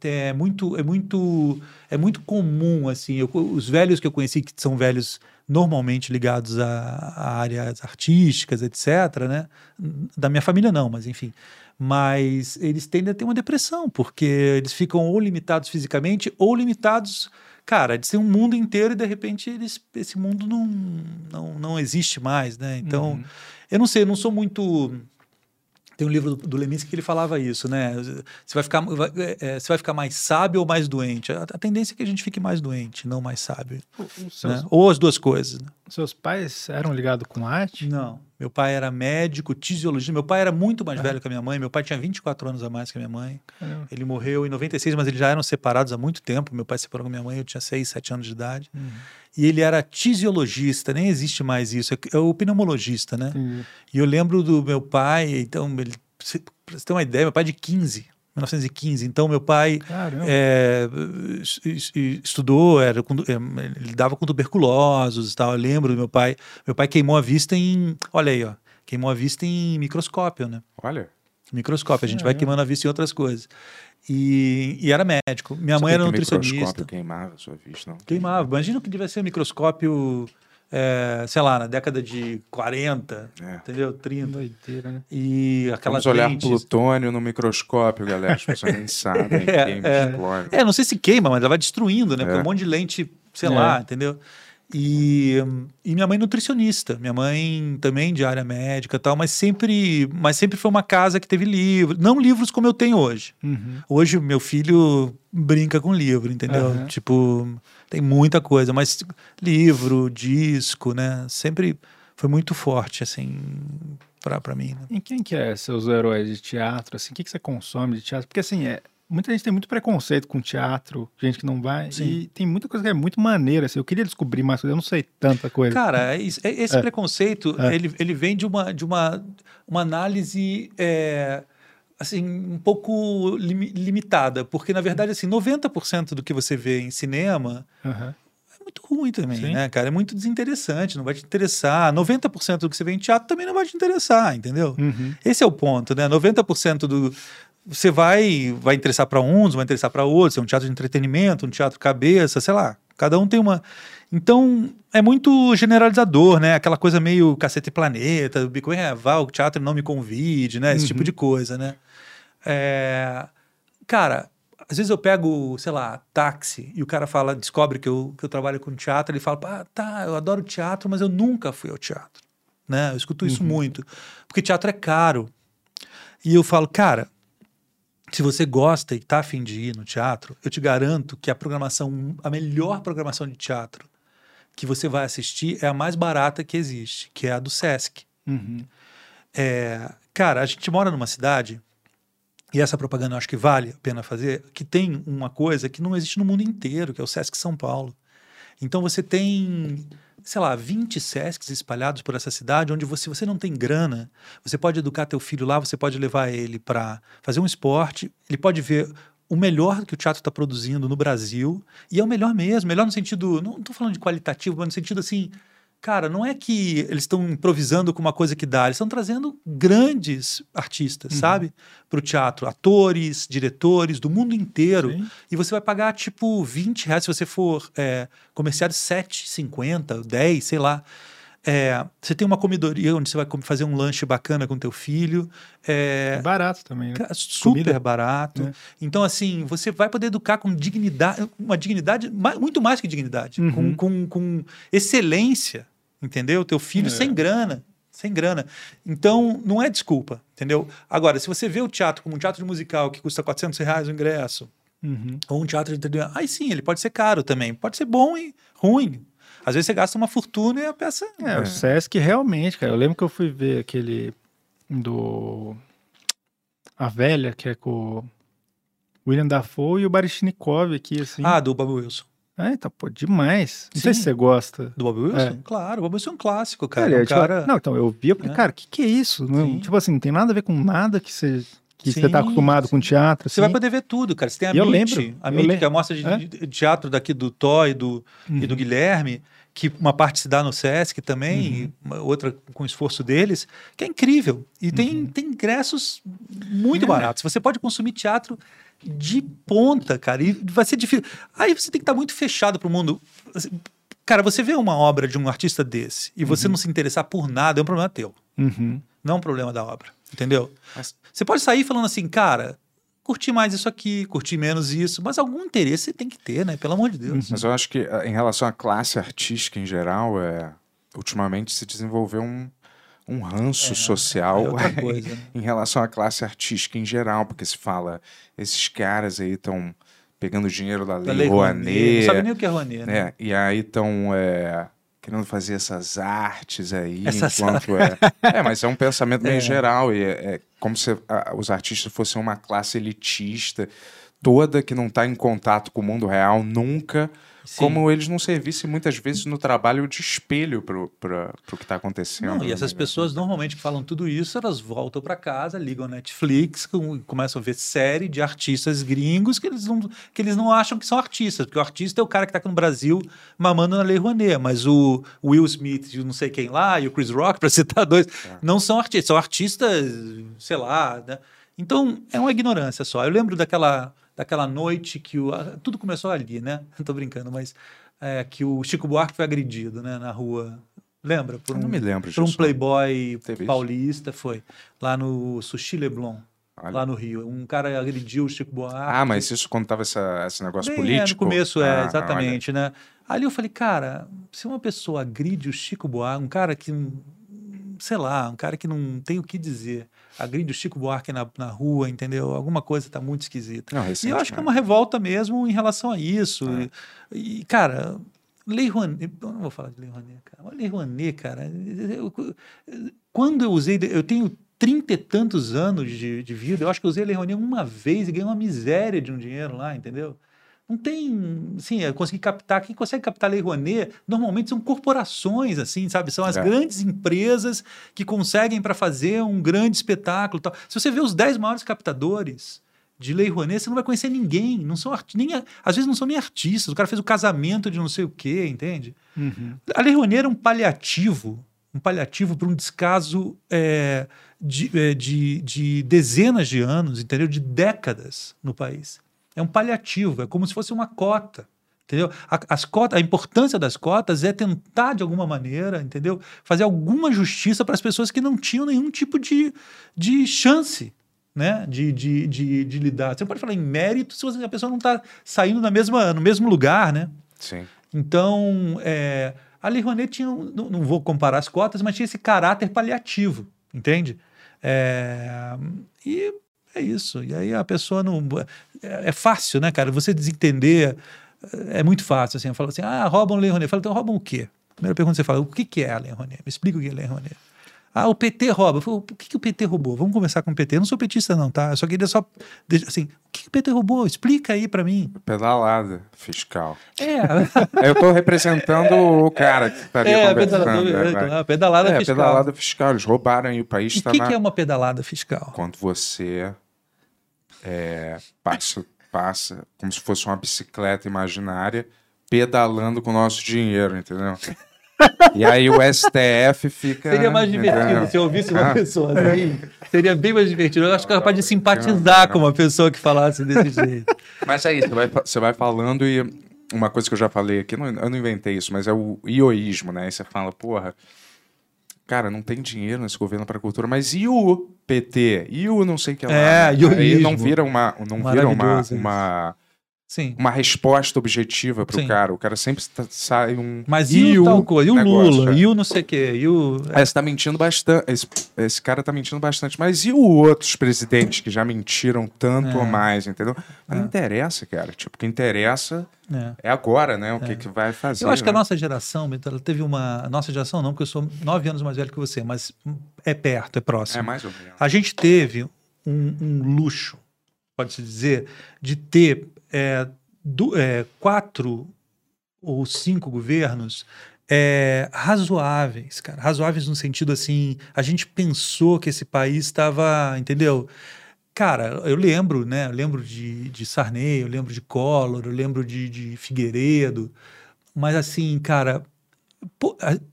É muito, é muito, é muito comum assim. eu- os velhos que eu conheci que são velhos normalmente ligados a, a áreas artísticas, etc. Né? Da minha família não, mas enfim. Mas eles tendem a ter uma depressão porque eles ficam ou limitados fisicamente ou limitados, cara, de ser um mundo inteiro e de repente eles, esse mundo não, não, não existe mais, né? Então, eu não sei, eu não sou muito tem um livro do, do Leminski que ele falava isso, né? Você vai ficar, vai, é, você vai ficar mais sábio ou mais doente? A, a tendência é que a gente fique mais doente, não mais sábio. Os seus, né? Ou as duas coisas. Né? seus pais eram ligados com arte? Não. Meu pai era médico, tisiologista. Meu pai era muito mais velho que a minha mãe. Meu pai tinha 24 anos a mais que a minha mãe. Caramba. Ele morreu em 96, mas eles já eram separados há muito tempo. Meu pai se separou com minha mãe, eu tinha 6, 7 anos de idade. E ele era tisiologista, nem existe mais isso. É, é o pneumologista, né? E eu lembro do meu pai, então, ele, pra você ter uma ideia, meu pai é de 15, 1915. Então, meu pai é, es- es- estudou, era, com- é, ele lidava com tuberculosos e tal. Eu lembro do meu pai. Meu pai queimou a vista em. Olha aí, ó. Queimou a vista em microscópio, né? Olha, Microscópio. A gente vai queimando a vista em outras coisas. E, e era médico. Minha mãe sabia era que nutricionista. microscópio queimava a sua vista, não? Queimava. Imagina o que devia ser um microscópio, é, sei lá, na década de 40, É. entendeu? 30. Doideira, né? E aquelas Vamos olhar lentes. plutônio no microscópio, galera. As pessoas nem sabem. É, queima, é. explode. É, não sei se queima, mas ela vai destruindo, né? Porque É. um monte de lente, sei É. lá, entendeu? E, e minha mãe nutricionista, minha mãe também de área médica e tal, mas sempre, mas sempre foi uma casa que teve livros, não livros como eu tenho hoje. Uhum. Hoje meu filho brinca com livro, entendeu? Aham. Tipo, tem muita coisa, mas livro, disco, né? Sempre foi muito forte, assim, pra, pra mim. Né? E quem que é seus heróis de teatro? Assim, o que, que você consome de teatro? Porque assim, é, muita gente tem muito preconceito com teatro, gente que não vai. Sim. E tem muita coisa que é muito maneira. Assim, eu queria descobrir mais coisa, eu não sei tanta coisa. Cara, é é- esse É. preconceito, É. ele, ele vem de uma, de uma, uma análise é, assim, um pouco limi- limitada, porque, na verdade, assim, 90% do que você vê em cinema é muito ruim também, Sim. né, cara? É muito desinteressante, não vai te interessar. 90% do que você vê em teatro também não vai te interessar, entendeu? Uhum. Esse é o ponto, né? 90% do. Você vai, vai interessar para uns, vai interessar para outros. É um teatro de entretenimento, um teatro cabeça, sei lá. Cada um tem uma. Então, é muito generalizador, né? Aquela coisa meio cacete e planeta, o bico é, vá, o teatro não me convide, né? Esse tipo de coisa, né? É, Cara, às vezes eu pego, sei lá, táxi e o cara fala, descobre que eu, que eu trabalho com teatro, ele fala, ah, tá, eu adoro teatro, mas eu nunca fui ao teatro. Né? Eu escuto isso muito. Porque teatro é caro. E eu falo, cara, se você gosta e tá afim de ir no teatro, eu te garanto que a programação, a melhor programação de teatro que você vai assistir é a mais barata que existe, que é a do Sesc. Uhum. É, cara, a gente mora numa cidade, e essa propaganda eu acho que vale a pena fazer, que tem uma coisa que não existe no mundo inteiro, que é o Sesc São Paulo. Então você tem, sei lá, 20 Sescs espalhados por essa cidade, onde você, você não tem grana, você pode educar teu filho lá, você pode levar ele para fazer um esporte, ele pode ver o melhor que o teatro está produzindo no Brasil, e é o melhor mesmo, melhor no sentido, não estou falando de qualitativo, mas no sentido assim, cara, não é que eles estão improvisando com uma coisa que dá, eles estão trazendo grandes artistas, sabe? Para o teatro, atores, diretores do mundo inteiro. Sim. E você vai pagar tipo 20 reais se você for é, comerciado 7,50, 10, sei lá. É, você tem uma comidoria onde você vai fazer um lanche bacana com teu filho. É É, barato também, né? Super Comida. barato. É. Então, assim, você vai poder educar com dignidade, uma dignidade, muito mais que dignidade, Uhum. com, com, com excelência, entendeu? Teu filho É. sem grana, sem grana. Então, não é desculpa, entendeu? Agora, se você vê o teatro como um teatro musical que custa 400 reais o ingresso, Uhum. Ou um teatro de entretenimento. Aí sim, ele pode ser caro também. Pode ser bom e ruim. Às vezes você gasta uma fortuna e a peça. É, o Sesc realmente, cara. Eu lembro que eu fui ver aquele do. A Velha, que é com o William Dafoe e o Baryshnikov aqui, assim. Ah, do Bob Wilson. Ah, então, pô, demais. Não sei Sim. se você gosta. Do Bob Wilson? É. Claro, o Bob Wilson é um clássico, cara. Um é, tipo, cara... Não, então, eu vi, eu falei, né? cara, o que, que é isso? Não- Sim. tipo assim, não tem nada a ver com nada que você, que você Sim, tá acostumado com teatro. Você assim. vai poder ver tudo, cara. Você tem a E eu MIT, lembro, a MIT, lembro. que é a mostra de, É? de teatro daqui do Toy do, e do Guilherme, que uma parte se dá no Sesc também, uma outra com o esforço deles, que é incrível. E tem, tem ingressos muito baratos. Você pode consumir teatro de ponta, cara, e vai ser difícil. Aí você tem que estar muito fechado pro mundo. Cara, você vê uma obra de um artista desse e você não se interessar por nada, é um problema teu. Uhum. Não é um problema da obra, entendeu? Mas- Você pode sair falando assim, cara, curti mais isso aqui, curti menos isso, mas algum interesse você tem que ter, né? Pelo amor de Deus. Mas eu acho que ah, em relação à classe artística em geral, é, ultimamente se desenvolveu um, um ranço social é outra coisa, né? em relação à classe artística em geral, porque se fala, esses caras aí estão pegando dinheiro da Da Lei Lei Rouanet, Rouanet, Não sabe nem o que é Rouanet, né? né? E aí estão querendo fazer essas artes aí, Essas enquanto é... É, mas é um pensamento meio É. geral, e é, é como se ah, os artistas fossem uma classe elitista, toda que não está em contato com o mundo real nunca, Sim. como eles não servissem muitas vezes no trabalho de espelho para o que está acontecendo. Não, e essas né? pessoas normalmente que falam tudo isso, elas voltam para casa, ligam Netflix, com- começam a ver série de artistas gringos que eles, não, que eles não acham que são artistas, porque o artista é o cara que está aqui no Brasil mamando na Lei Rouanet, mas o Will Smith e não sei quem lá, e o Chris Rock, para citar dois, não são artistas, são artistas, sei lá, né? Então, é uma ignorância só. Eu lembro daquela, daquela noite que o, tudo começou ali, né? Não tô brincando, mas é, que o Chico Buarque foi agredido, né, na rua. Lembra? Por Eu não me lembro por um playboy Teve isso? paulista, foi. Lá no Sushi Leblon, Olha. lá no Rio. Um cara agrediu o Chico Buarque. Ah, mas isso quando tava essa, esse negócio Bem, é, político? no começo, é, Ah, exatamente, né? Ali eu falei, cara, se uma pessoa agride o Chico Buarque, um cara que, sei lá, um cara que não tem o que dizer, agride o Chico Buarque na, na rua, entendeu? Alguma coisa tá muito esquisita. Não, E eu acho que é uma revolta mesmo em relação a isso. É. E, e, cara, Lei Rouanet, eu não vou falar de Lei Rouanet, cara. Mas Lei Rouanet, cara, eu- quando eu usei, eu tenho trinta e tantos anos de, de vida, eu acho que eu usei Lei Rouanet uma vez e ganhei uma miséria de um dinheiro lá, entendeu? Não tem, assim, eu consegui captar, quem consegue captar a Lei Rouanet, normalmente são corporações, assim, sabe? São as É. grandes empresas que conseguem para fazer um grande espetáculo tal. Se você vê os 10 maiores captadores de Lei Rouanet, você não vai conhecer ninguém, não são arti- nem às vezes não são nem artistas, o cara fez o casamento de não sei o quê, entende? Uhum. A Lei Rouanet era um paliativo, um paliativo para um descaso é, de, é, de, de dezenas de anos, entendeu? De décadas no país. É um paliativo, é como se fosse uma cota. Entendeu? A, as cotas, a importância das cotas é tentar, de alguma maneira, entendeu? Fazer alguma justiça para as pessoas que não tinham nenhum tipo de, de chance né? de, de, de, de lidar. Você não pode falar em mérito se você- a pessoa não está saindo na mesma, no mesmo lugar, né? Sim. Então, é, a Lei Rouanet tinha, não, não vou comparar as cotas, mas tinha esse caráter paliativo, entende? É, e é isso. E aí a pessoa não. É, é fácil, né, cara? Você desentender é muito fácil. Assim, fala assim: ah, roubam Lei Rouanet. Fala, então roubam o quê? Primeira pergunta você fala: o que que é a Lei Rouanet? Me explica o que é a Lei Rouanet. Ah, o PT rouba. Eu falo, o que, que o PT roubou? Vamos conversar com o PT. Eu não sou petista, não, tá? Eu só queria só. Assim, o que, que o PT roubou? Explica aí pra mim. Pedalada fiscal. É, Eu tô representando o cara que estaria é, conversando. pedalada, né, é, pedalada É, fiscal. pedalada fiscal. Eles roubaram e o país E o está que, na... que é uma pedalada fiscal? Quando você é, passa, passa como se fosse uma bicicleta imaginária pedalando com o nosso dinheiro, entendeu? E aí o STF fica... Seria mais entendeu? divertido se eu ouvisse uma Ah. pessoa assim. Seria bem mais divertido. Eu acho que é capaz de simpatizar com uma pessoa que falasse desse jeito. Mas é isso, você vai, você vai falando e uma coisa que eu já falei aqui, não- eu não inventei isso, mas é o ioísmo, né? Aí você fala, porra, cara, não tem dinheiro nesse governo para cultura, mas e o PT? E o não sei o que lá? É, né? Aí ioísmo. não vira uma, não vira uma, uma, Sim. uma resposta objetiva pro Sim. cara. O cara sempre tá- sai um. Mas e, o tal coisa? E o negócio, Lula? é. E o não sei o quê? E o... É, você tá mentindo bastante. Esse, esse cara tá mentindo bastante. Mas e os outros presidentes que já mentiram tanto É. ou mais, entendeu? Mas não interessa, cara. Tipo, o que interessa É. é agora, né? O que, que vai fazer. Eu acho que a né? nossa geração, ela teve uma. Nossa geração não, porque eu sou nove anos mais velho que você, mas é perto, é próximo. É mais ou menos. A gente teve um, um luxo, pode-se dizer, de ter é, du- é, quatro ou cinco governos é, razoáveis, cara. Razoáveis no sentido assim, a gente pensou que esse país estava, entendeu? Cara, eu lembro, né? Eu lembro de, de Sarney, eu lembro de Collor, eu lembro de, de Figueiredo, mas assim, cara,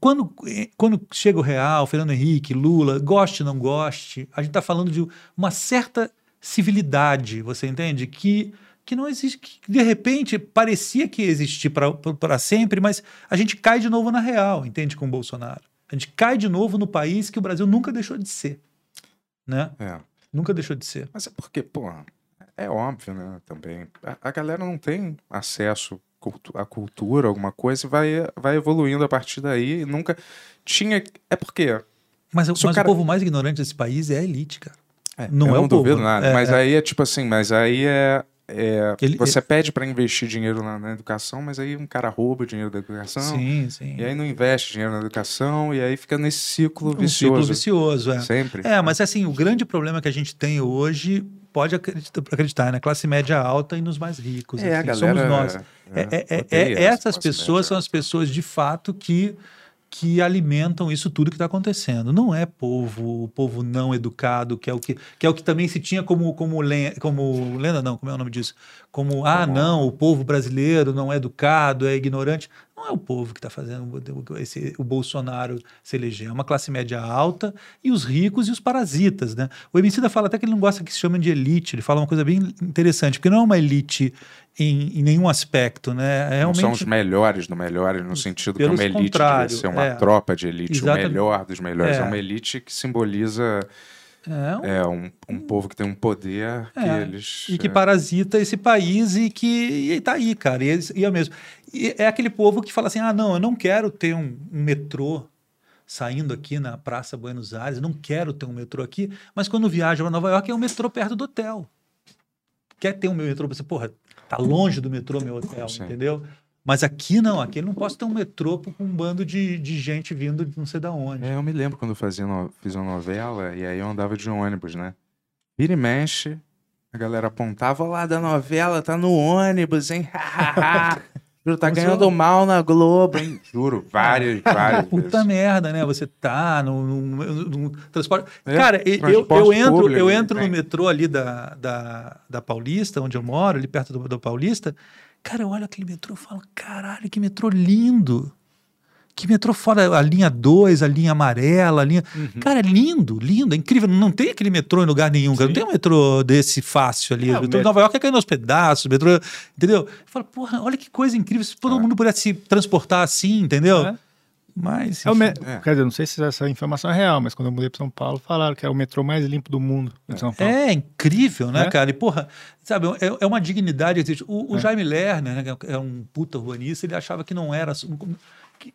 quando, quando chega o Real, Fernando Henrique, Lula, goste ou não goste, a gente está falando de uma certa civilidade, você entende? Que, que não existe, que de repente parecia que ia existir para sempre, mas a gente cai de novo na real, entende? Com o Bolsonaro. A gente cai de novo no país que o Brasil nunca deixou de ser. Né? É. Nunca deixou de ser. Mas é porque, pô, é óbvio, né? Também. A, a galera não tem acesso cultu- à cultura, alguma coisa, e vai, vai evoluindo a partir daí. E nunca tinha. É porque. Mas, mas cara- o povo mais ignorante desse país é a elite, cara. É, Não eu é não o povo, duvido né? nada. É, mas é. aí é tipo assim, mas aí é. É, Ele- você pede para investir dinheiro na, na educação, mas aí um cara rouba o dinheiro da educação. Sim, sim. E aí não investe dinheiro na educação, e aí fica nesse ciclo um vicioso. ciclo vicioso, é. Sempre. É, mas assim, o grande problema que a gente tem hoje, pode acreditar, acreditar, né? Classe média alta e nos mais ricos. É, a assim, galera. somos nós. é, É, é- é- é- essas pessoas média. são as pessoas de fato que, que alimentam isso tudo que está acontecendo. Não é povo, o povo não educado, que é o que, que é o que também se tinha como como len- como lenda não, como é o nome disso? Como ah não, o povo brasileiro não é educado, é ignorante. Não é o povo que está fazendo o- esse, o Bolsonaro se eleger. É uma classe média alta e os ricos e os parasitas, né? O Emicida fala até que ele não gosta que se chamem de elite. Ele fala uma coisa bem interessante, porque não é uma elite em, em nenhum aspecto, né? É Não realmente são os melhores do melhores, no sentido que Pelos uma elite devia ser uma é. tropa de elite, Exatamente. o melhor dos melhores. É. É. uma elite que simboliza é, um- é, um, um povo que tem um poder que É, eles. e que é, parasita esse país e que e tá aí, cara. E, eles- e é mesmo. E é aquele povo que fala assim: ah, não, eu não quero ter um, um metrô saindo aqui na Praça Buenos Aires, não quero ter um metrô aqui, mas quando viaja para Nova York é um metrô perto do hotel. Quer ter um metrô? Você, porra, tá longe do metrô meu hotel, Sim. entendeu? Mas aqui não, aqui não posso ter um metrô com um bando de, de gente vindo de não sei da onde. É, eu me lembro quando eu fazia no- fiz uma novela e aí eu andava de ônibus, né? Vira e mexe, a galera apontava "Ó lá da novela, tá no ônibus, hein? Juro, tá Como ganhando eu- mal na Globo, hein? Juro, várias, várias Puta vezes. merda, né? Você tá no, no- no transporte. É, Cara, e- eu, transporte eu entro, público, eu entro no metrô ali da, da, da Paulista, onde eu moro, ali perto do, do Paulista. Cara, eu olho aquele metrô e falo: caralho, que metrô lindo. Que metrô foda, a linha 2, a linha amarela, a linha. Uhum. Cara, é lindo, lindo, é incrível. Não tem aquele metrô em lugar nenhum, cara. Não tem um metrô desse fácil ali. É, o metrô de met- Nova York é caindo aos pedaços, o metrô. Entendeu? Eu falo, porra, olha que coisa incrível. Se todo mundo pudesse se transportar assim, entendeu? É. Mas. É o me-. É. Quer dizer, não sei se essa informação é real, mas quando eu mudei para São Paulo, falaram que é o metrô mais limpo do mundo em São Paulo. É incrível, né, É? cara? E, porra, sabe, é, é uma dignidade. O, o É. Jaime Lerner, né, é um puta urbanista, ele achava que não era.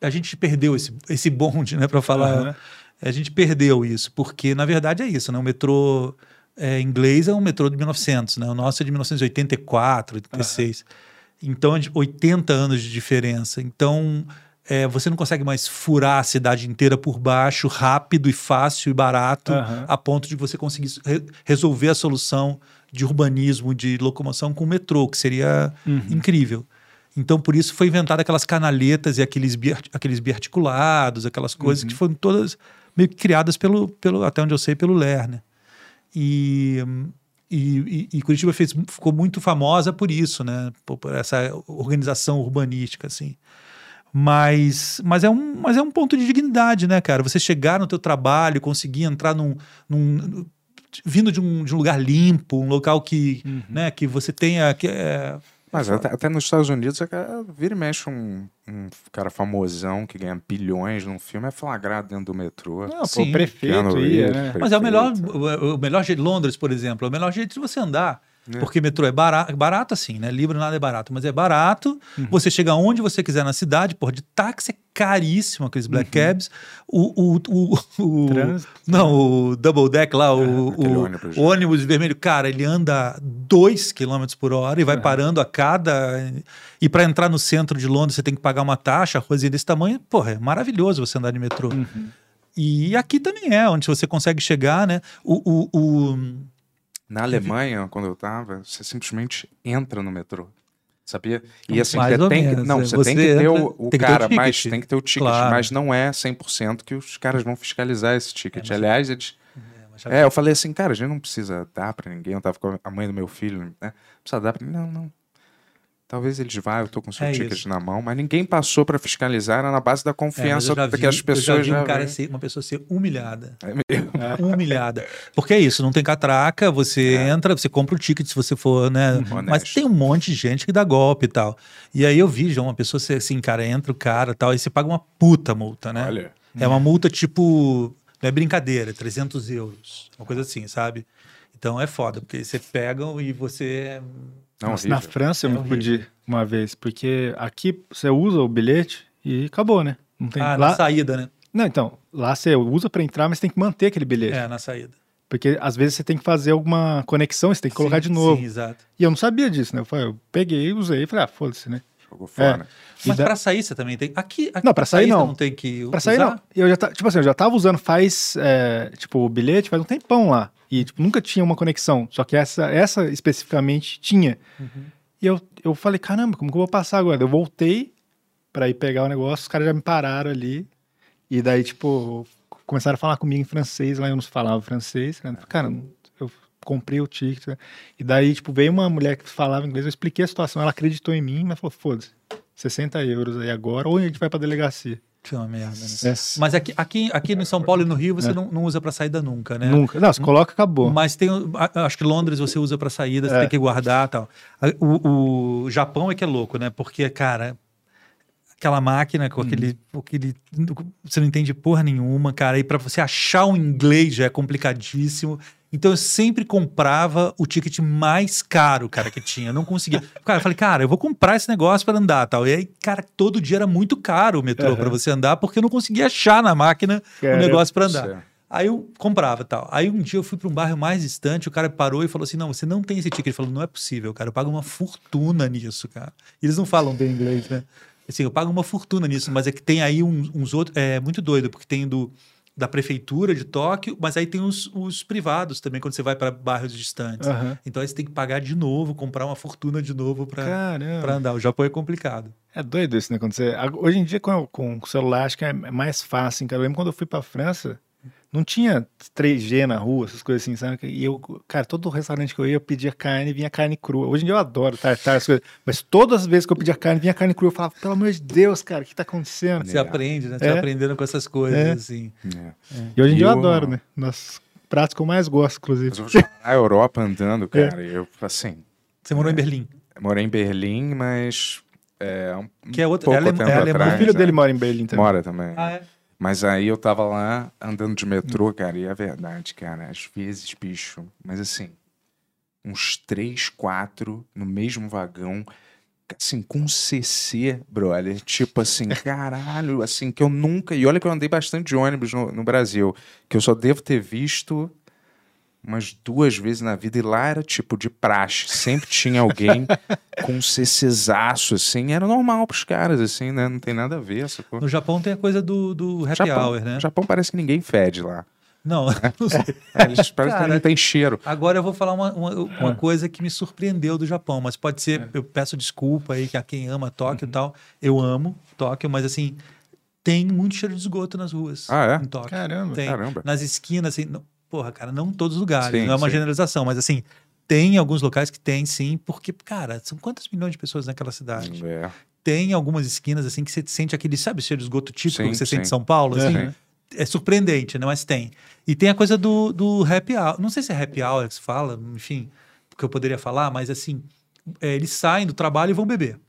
A gente perdeu esse, esse bonde, né, para falar. Aham. A gente perdeu isso, porque na verdade é isso, né? O metrô é, inglês é um metrô de 1900, né? O nosso é de 1984, 86. Então, é de 80 anos de diferença. Então, é, você não consegue mais furar a cidade inteira por baixo, rápido e fácil e barato, Aham. a ponto de você conseguir re- resolver a solução de urbanismo, de locomoção com o metrô, que seria Uhum. incrível. Então, por isso foi inventada aquelas canaletas e aqueles, biart aqueles biarticulados, aquelas coisas Uhum. que foram todas meio que criadas pelo, pelo até onde eu sei, pelo Lerner. E, e, e- e Curitiba fez, ficou muito famosa por isso, né? Por, por essa organização urbanística, assim. Mas, mas, é um, mas é um ponto de dignidade, né, cara? Você chegar no teu trabalho, conseguir entrar num... num- vindo de um, de um lugar limpo, um local que, Uhum. né, que você tenha... Que, é, Mas até, até nos Estados Unidos, a cara- vira e mexe um, um cara famosão que ganha bilhões num filme é flagrado dentro do metrô. Não, pô, Sim. o prefeito ia, né? Mas é o melhor, o melhor jeito, Londres, por exemplo, é o melhor jeito de você andar. Porque metrô é barato, barato assim, né? Libra nada é barato, mas é barato. Você chega onde você quiser na cidade, porra, de táxi é caríssimo, aqueles black cabs. O, o, o, o- Trânsito. não, o double deck lá, o, o- ônibus. o ônibus vermelho, cara, ele anda 2 km por hora e vai parando a cada. E para entrar no centro de Londres, você tem que pagar uma taxa, a ruazinha desse tamanho. Porra, é maravilhoso você andar de metrô. E aqui também é, onde você consegue chegar, né? O, o- Na Alemanha, quando eu tava, você simplesmente entra no metrô. Sabia? E assim, Mais você tem que, não, é. você, Você tem que ter entra- o, o tem que ter o cara, mas tem que ter o ticket, Claro. mas não é 100% que os caras vão fiscalizar esse ticket. É, Aliás, eles já- É, eu falei assim, cara, a gente não precisa dar pra ninguém. Eu tava com a mãe do meu filho, né? Não precisa dar pra Não, não. Talvez eles vá, eu tô com seu É ticket isso. na mão, mas ninguém passou pra fiscalizar, era na base da É, mas confiança eu vi, que as eu pessoas já vi um cara ser, uma pessoa ser humilhada. É mesmo. humilhada. Porque é isso, não tem catraca, você entra, você compra o ticket se você for, né? Mas Honesto. tem um monte de gente que dá golpe e tal. E aí eu vi já uma pessoa ser assim, cara, entra o cara e tal, aí você paga uma puta multa, né? Olha. É uma multa tipo. Não é brincadeira, é 300 euros. Uma coisa assim, sabe? Então é foda, porque você pega e você. Não, Nossa, na. França eu É me horrível. fudi uma vez, porque aqui você usa o bilhete e acabou, né? Não tem Ah, lá... na saída, né? Não, então, lá você usa pra entrar, mas tem que manter aquele bilhete. É, na saída. Porque às vezes você tem que fazer alguma conexão, você tem que colocar Sim, de novo. Sim, exato. E eu não sabia disso, né? Eu, falei, eu peguei, usei e falei, ah, foda-se, né? Jogou fora. E Mas da- pra sair você também tem. Aqui, aqui Não, pra sair você não. não tem que. Pra sair, não. Eu já tá, tipo assim, eu já tava usando faz, é, tipo, o bilhete faz um tempão lá. E, tipo, nunca tinha uma conexão. Só que essa, essa especificamente tinha. E eu, eu falei, caramba, como que eu vou passar agora? Eu voltei pra ir pegar o negócio, os caras já me pararam ali. E daí, tipo, começaram a falar comigo em francês, lá eu não falava francês. Cara, eu comprei o ticket. né? E daí, tipo, veio uma mulher que falava inglês, eu expliquei a situação, ela acreditou em mim, mas falou, foda-se, 60 euros aí agora, ou a gente vai pra delegacia. Isso é uma merda, né? É. Mas aqui, aqui, aqui no São Paulo e no Rio você não, não usa pra saída nunca, né? Nunca. Não, você coloca, acabou. Mas tem, o- acho que Londres você usa pra saída, você É. tem que guardar e tal. O, o Japão é que é louco, né? Porque, cara, aquela máquina com aquele, com aquele. Você não entende porra nenhuma, cara. E pra você achar um inglês já é complicadíssimo. Então eu sempre comprava o ticket mais caro, cara, que tinha. Eu não conseguia. Cara, eu falei, cara, eu vou comprar esse negócio pra andar tal. E aí, cara, todo dia era muito caro o metrô pra você andar, porque eu não conseguia achar na máquina o negócio pra andar. Aí eu comprava tal. Aí um dia eu fui para um bairro mais distante, o cara parou e falou assim: Não, você não tem esse ticket. Ele falou: Não é possível, cara. Eu pago uma fortuna nisso, cara. E eles não falam bem inglês, né? Assim, eu pago uma fortuna nisso, mas é que tem aí uns, uns outros. É muito doido, porque tem do da prefeitura de Tóquio, mas aí tem os, os privados também, quando você vai para bairros distantes. Aham. Então aí você tem que pagar de novo, comprar uma fortuna de novo para andar. O Japão é complicado. É doido isso, né? Quando você... Hoje em dia, com, com o celular, acho que é mais fácil. hein, Cara, eu lembro quando eu fui pra França, não tinha 3G na rua, essas coisas assim, sabe? E eu, cara, todo restaurante que eu ia, eu pedia carne, vinha carne crua. Hoje em dia eu adoro tartar, essas coisas. Mas todas as vezes que eu pedia carne, vinha carne crua. Eu falava, pelo amor de Deus, cara, o que tá acontecendo? Você aprende, né? Você É. aprendendo com essas coisas, É. assim. É. E hoje em dia eu o- adoro, né? Nos pratos que eu mais gosto, inclusive. Mas eu vou a Europa andando, cara. e Eu, assim, Você morou em Berlim. eu morei em Berlim, mas. É, um Que é outra- pouco é alem- tempo é alemão. atrás, O filho né? dele mora em Berlim também. Mora também. Ah, é? Mas aí eu tava lá andando de metrô, cara, e é verdade, cara. Às vezes, bicho, mas assim, uns três, quatro no mesmo vagão, assim, com CC, brother. Tipo assim, caralho, assim, que eu nunca. E olha que eu andei bastante de ônibus no, no Brasil, que eu só devo ter visto umas duas vezes na vida, e lá era tipo de praxe. Sempre tinha alguém com um CCzaço, assim. Era normal pros caras, assim, né? Não tem nada a ver, sacou? No Japão tem a coisa do, do happy Japão, hour, né? Japão parece que ninguém fede lá. Não, não sei. É, eles parecem que Cara, não tem cheiro. Agora eu vou falar uma, uma, Ah. uma coisa que me surpreendeu do Japão, mas pode É. ser, eu peço desculpa aí que a quem ama Tóquio Uhum. e tal. Eu amo Tóquio, mas assim, tem muito cheiro de esgoto nas ruas. Ah, é? Em Tóquio. Caramba. Tem. Caramba. Nas esquinas, assim, não- porra, cara, não em todos os lugares, Sim, não é uma sim. generalização, mas assim, tem alguns locais que tem sim, porque, cara, são quantas milhões de pessoas naquela cidade? É. Tem algumas esquinas, assim, que você sente aquele, sabe, cheiro de esgoto típico Sim, que você sente em São Paulo? Assim, Sim. É surpreendente, né? Mas tem. E tem a coisa do, do happy hour. Não sei se é happy hour que se fala, enfim, que eu poderia falar, mas assim, é, eles saem do trabalho e vão beber.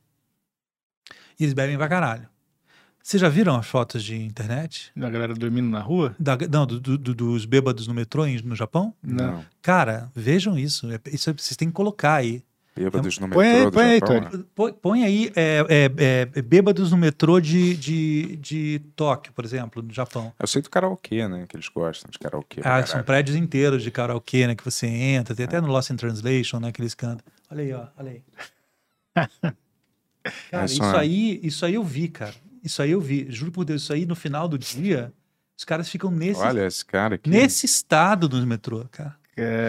E eles bebem pra caralho. Vocês já viram as fotos de internet? Da galera dormindo na rua? Da- não, do- do- do- dos bêbados no metrô no Japão? Não. Cara, vejam isso. É- Isso é- vocês têm que colocar aí. Bêbados no Põe aí, metrô do põe aí, Japão, Tony. né? Põe, põe aí é, é, é, bêbados no metrô de, de, de Tóquio, por exemplo, no Japão. Eu sei do karaokê, né? Que eles gostam de karaokê. Ah, são prédios inteiros de karaokê, né? Que você entra, tem até no Lost in Translation, né? Que eles cantam. Olha aí, ó, olha aí. Cara, Isso isso é- aí, isso aí eu vi, cara. Isso aí eu vi. Juro por Deus, isso aí no final do dia, os caras ficam nesse, Olha esse cara aqui. nesse estado no metrô, cara.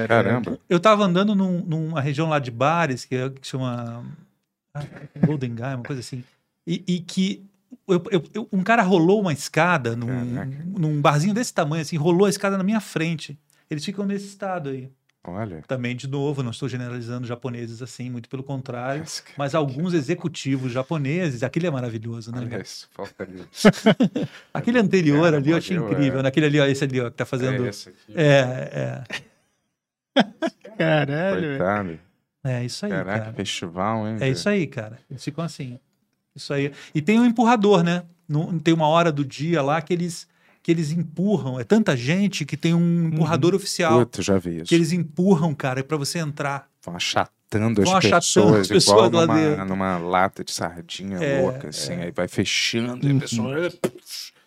Caramba. Eu tava andando num- numa região lá de bares, que, é- que chama ah, Golden Guy, uma coisa assim. E, e que eu- eu- eu- um cara rolou uma escada num, Caraca. num barzinho desse tamanho, assim, rolou a escada na minha frente. Eles ficam nesse estado aí. Olha. Também, de novo, não estou generalizando japoneses assim, muito pelo contrário. Mas alguns executivos japoneses, aquele é maravilhoso, né? Olha isso. Falta ali. Aquele anterior Cara, ali eu achei incrível. é. Naquele ali, ó, esse ali, ó, que tá fazendo. É esse aqui. É, Caralho, velho. Coitado. é, é isso aí, Caraca, cara. festival, hein? É isso aí, cara. Eles ficam assim. Isso aí. E tem um empurrador, né? Tem uma hora do dia lá que eles, que eles empurram. É tanta gente que tem um empurrador oficial. Puta, já vi isso. Que eles empurram, cara, para você entrar. Vão achatando as Vão achatando pessoas, as pessoas igual lá numa, dentro. numa lata de sardinha É, louca, assim. Aí vai fechando e a pessoa...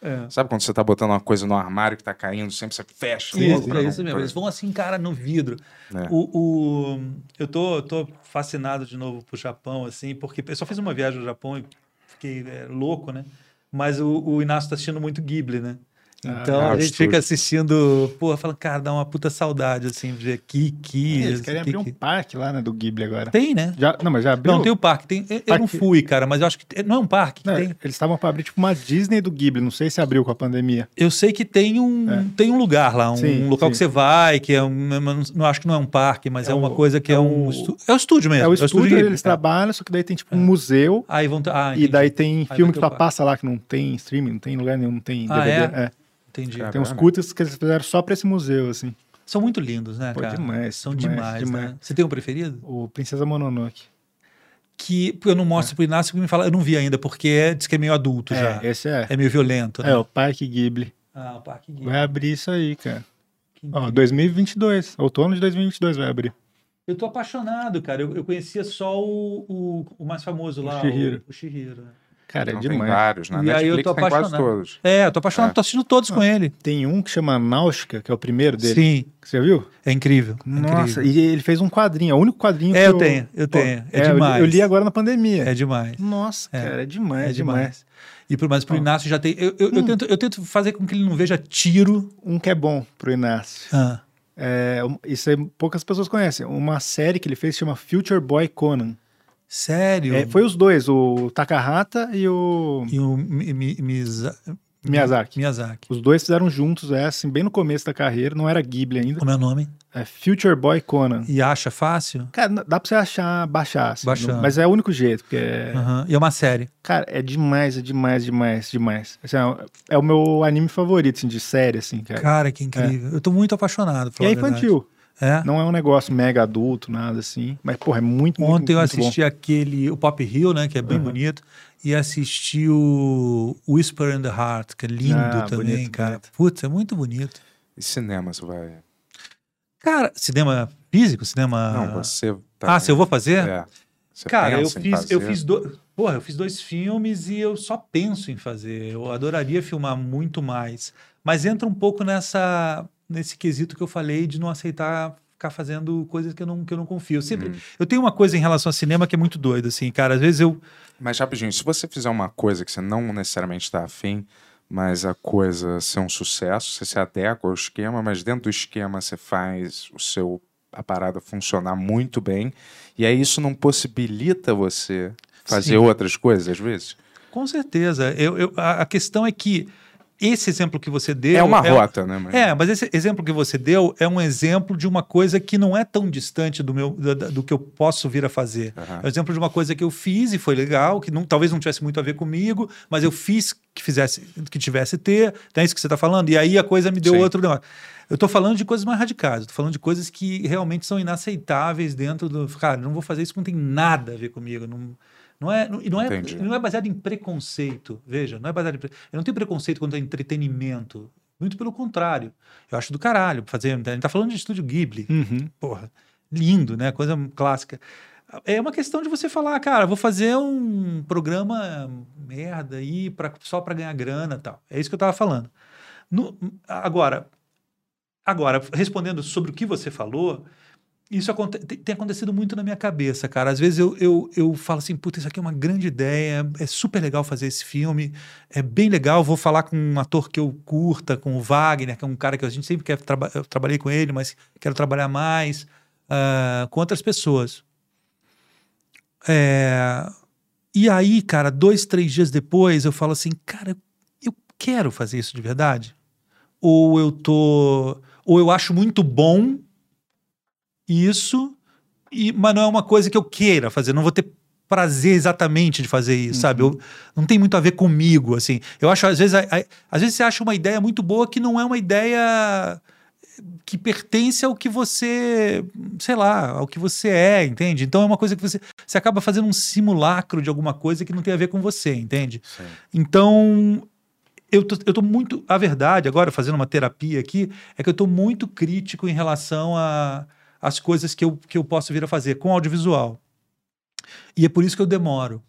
É. Sabe quando você tá botando uma coisa no armário que tá caindo, sempre você fecha? Isso, é não- isso mesmo. Eles vão assim, cara, no vidro. É. O, o- eu tô, eu tô fascinado de novo pro Japão, assim, porque eu só fiz uma viagem ao Japão e fiquei é, louco, né? Mas o, o Inácio tá assistindo muito Ghibli, né? Então Ah, a o gente estúdio. fica assistindo, porra, falando, cara, dá uma puta saudade, assim, de ver Kiki. Eles querem abrir um parque lá, né, do Ghibli agora. Tem, né? Já, não, mas já abriu? Não, tem o parque. Tem, eu- eu não Parque- fui, cara, mas eu acho que. Não é um parque que Não, tem. Eles estavam pra abrir tipo uma Disney do Ghibli. Não sei se abriu com a pandemia. Eu sei que tem um, tem um lugar lá, um É. Sim, local sim. que você vai, que é um. eu Não, não acho que não é um parque, mas é, É uma o- coisa que é, é um. o- estu- é o estúdio mesmo. É o estúdio, Ghibli, eles tá. trabalham, só que daí tem tipo um museu. Aí vão. Ah, E daí tem vai filme que o só parque. passa lá, que não tem streaming, não tem em lugar nenhum, não tem Ah, DVD. é? É. Entendi. Tem uns curtas que eles fizeram só pra esse museu, assim. São muito lindos, né, Pô, cara? demais, São demais, demais, demais. né? Você tem um preferido? O Princesa Mononoke. Que eu não mostro pro Inácio porque me fala, eu não vi ainda, porque é, diz que é meio adulto já. É, esse é. É meio violento, né? É, o Parque Ghibli. Ah, o Parque Gay. Vai abrir isso aí, cara. Ó, incrível. 2022. Outono de 2022 vai abrir. Eu tô apaixonado, cara. Eu, eu conhecia só o, o, o mais famoso lá, Chihiro. O, o Chihiro. Né? Cara, é Então, tem demais. vários. Na E aí eu Netflix tô tem quase apaixonado. todos. É, eu tô apaixonado, É. tô assistindo todos com ele. Tem um que chama Náutica, que é o primeiro dele. Sim, Você viu? é incrível. é Nossa, incrível. e ele fez um quadrinho, é o único quadrinho É, que eu tenho, eu tenho. É eu li- demais. Eu li agora na pandemia. É demais. Nossa, É. cara, é demais, É demais. demais. E pro, mas pro Ó. Inácio já tem. Eu, eu, eu Hum. tento, eu tento fazer com que ele não veja tiro. Um que é bom pro Inácio. Ah, É, isso aí poucas pessoas conhecem. Uma série que ele fez chama Future Boy Conan. Sério? É, foi os dois, o Takahata e o E o Mi- Mi- Miza- Miyazaki. Miyazaki. Os dois fizeram juntos, é assim, bem no começo da carreira, não era Ghibli ainda. Como é o nome? É Future Boy Conan. E acha fácil? Cara, dá pra você achar, baixar, assim, Baixando. não- mas é o único jeito, porque é, Aham. E é uma série. cara, é demais, é demais, demais, demais. Assim, é, é o meu anime favorito, assim, de série, assim, cara. Cara, que incrível. Eu tô muito apaixonado. pra e é infantil, É. não é um negócio mega adulto, nada assim, mas, porra, é muito, muito, Ontem eu muito bom. assisti aquele, o Pop Hill, né, que é bem Aham. bonito, e assisti o Whisper in the Heart, que é lindo Ah, também, bonito, cara. bonito. Putz, é muito bonito. E cinema, você vai... Cara, cinema físico, cinema... Não, você... Tá Ah, se eu vou fazer? É. Você Cara, eu fiz, eu fazer? fiz dois. Porra, eu fiz dois filmes e eu só penso em fazer. Eu adoraria filmar muito mais. Mas entra um pouco nessa nesse quesito que eu falei de não aceitar ficar fazendo coisas que eu não, que eu não confio. Eu sempre, Hum. eu tenho uma coisa em relação ao cinema que é muito doida, assim, cara. Às vezes eu. Mas rapidinho, se você fizer uma coisa que você não necessariamente está afim, mas a coisa ser um sucesso, você se adequa ao esquema, mas dentro do esquema você faz o seu a parada funcionar muito bem, e aí isso não possibilita você fazer Sim. outras coisas às vezes? Com certeza. Eu, eu- a, a questão é que esse exemplo que você deu. É uma um- rota, né? Mas... É, mas esse exemplo que você deu é um exemplo de uma coisa que não é tão distante do, meu, da- do que eu posso vir a fazer. Aham. É um exemplo de uma coisa que eu fiz e foi legal, que não, talvez não tivesse muito a ver comigo, mas eu fiz que fizesse, que tivesse ter, é isso que você está falando, e aí a coisa me deu Sim. outro negócio. Eu estou falando de coisas mais radicais, estou falando de coisas que realmente são inaceitáveis dentro do. Cara, não vou fazer isso, não tem nada a ver comigo. Não, Não é, não, não, é, Entendi. não é baseado em preconceito. Veja, não é baseado em. pre- Eu não tenho preconceito quanto a entretenimento. Muito pelo contrário. Eu acho do caralho fazer. A gente tá falando de estúdio Ghibli. Uhum. Porra, lindo, né? Coisa clássica. É uma questão de você falar, cara, vou fazer um programa merda aí pra, só para ganhar grana e tal. É isso que eu tava falando. No- agora, agora, respondendo sobre o que você falou, isso aconte- tem, acontecido muito na minha cabeça, cara. Às vezes eu, eu, eu falo assim, puta, isso aqui é uma grande ideia, é super legal fazer esse filme, é bem legal, vou falar com um ator que eu curta, com o Wagner, que é um cara que a gente sempre quer trabalhar, eu trabalhei com ele, mas quero trabalhar mais, ah, com outras pessoas. É, E aí, cara, dois, três dias depois, eu falo assim, cara, eu quero fazer isso de verdade? Ou eu tô. Ou eu acho muito bom isso, e, mas não é uma coisa que eu queira fazer, não vou ter prazer exatamente de fazer isso, sabe? Eu, não tem muito a ver comigo, assim. Eu acho, às vezes, a- a- às vezes você acha uma ideia muito boa que não é uma ideia que pertence ao que você, sei lá, ao que você é, entende? Então é uma coisa que você, você acaba fazendo um simulacro de alguma coisa que não tem a ver com você, entende? Sim. Então, eu tô, eu tô muito. A verdade, agora fazendo uma terapia aqui, é que eu tô muito crítico em relação a as coisas que eu, que eu posso vir a fazer com audiovisual. E é por isso que eu demoro.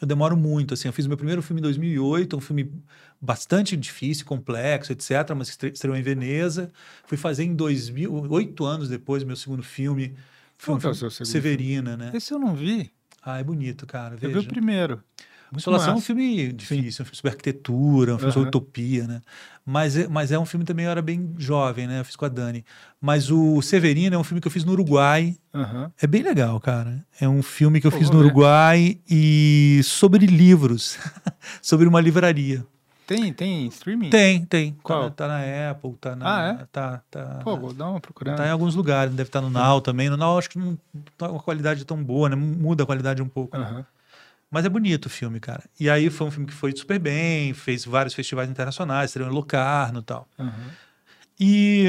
Eu demoro muito. Assim, eu fiz meu primeiro filme em 2008, um filme bastante difícil, complexo, etc., mas estre- estreou em Veneza. Fui fazer em 2000, oito anos depois, meu segundo filme. Foi Qual um é filme- Severina, né? Esse eu não vi. Ah, é bonito, cara. Eu vi veja. o primeiro. Muito Insolação é um massa. filme difícil, um filme sobre arquitetura, um filme sobre Aham. utopia, né? Mas é, mas é um filme também, eu era bem jovem, né? Eu fiz com a Dani. Mas o Severino é um filme que eu fiz no Uruguai. Aham. É bem legal, cara. É um filme que eu Pô, fiz no. Uruguai e sobre livros, sobre uma livraria. Tem, tem streaming? Tem, tem. Tá Qual? Tá na Apple, tá na. Ah, é? Tá, tá. Pô, vou dar uma procurada. Tá em alguns lugares, deve estar no Now também. No Now acho que não tá uma qualidade tão boa, né? Muda a qualidade um pouco. Aham. Mas é bonito o filme, cara. E aí foi um filme que foi super bem, fez vários festivais internacionais, estreou em Locarno e tal. Aham. E,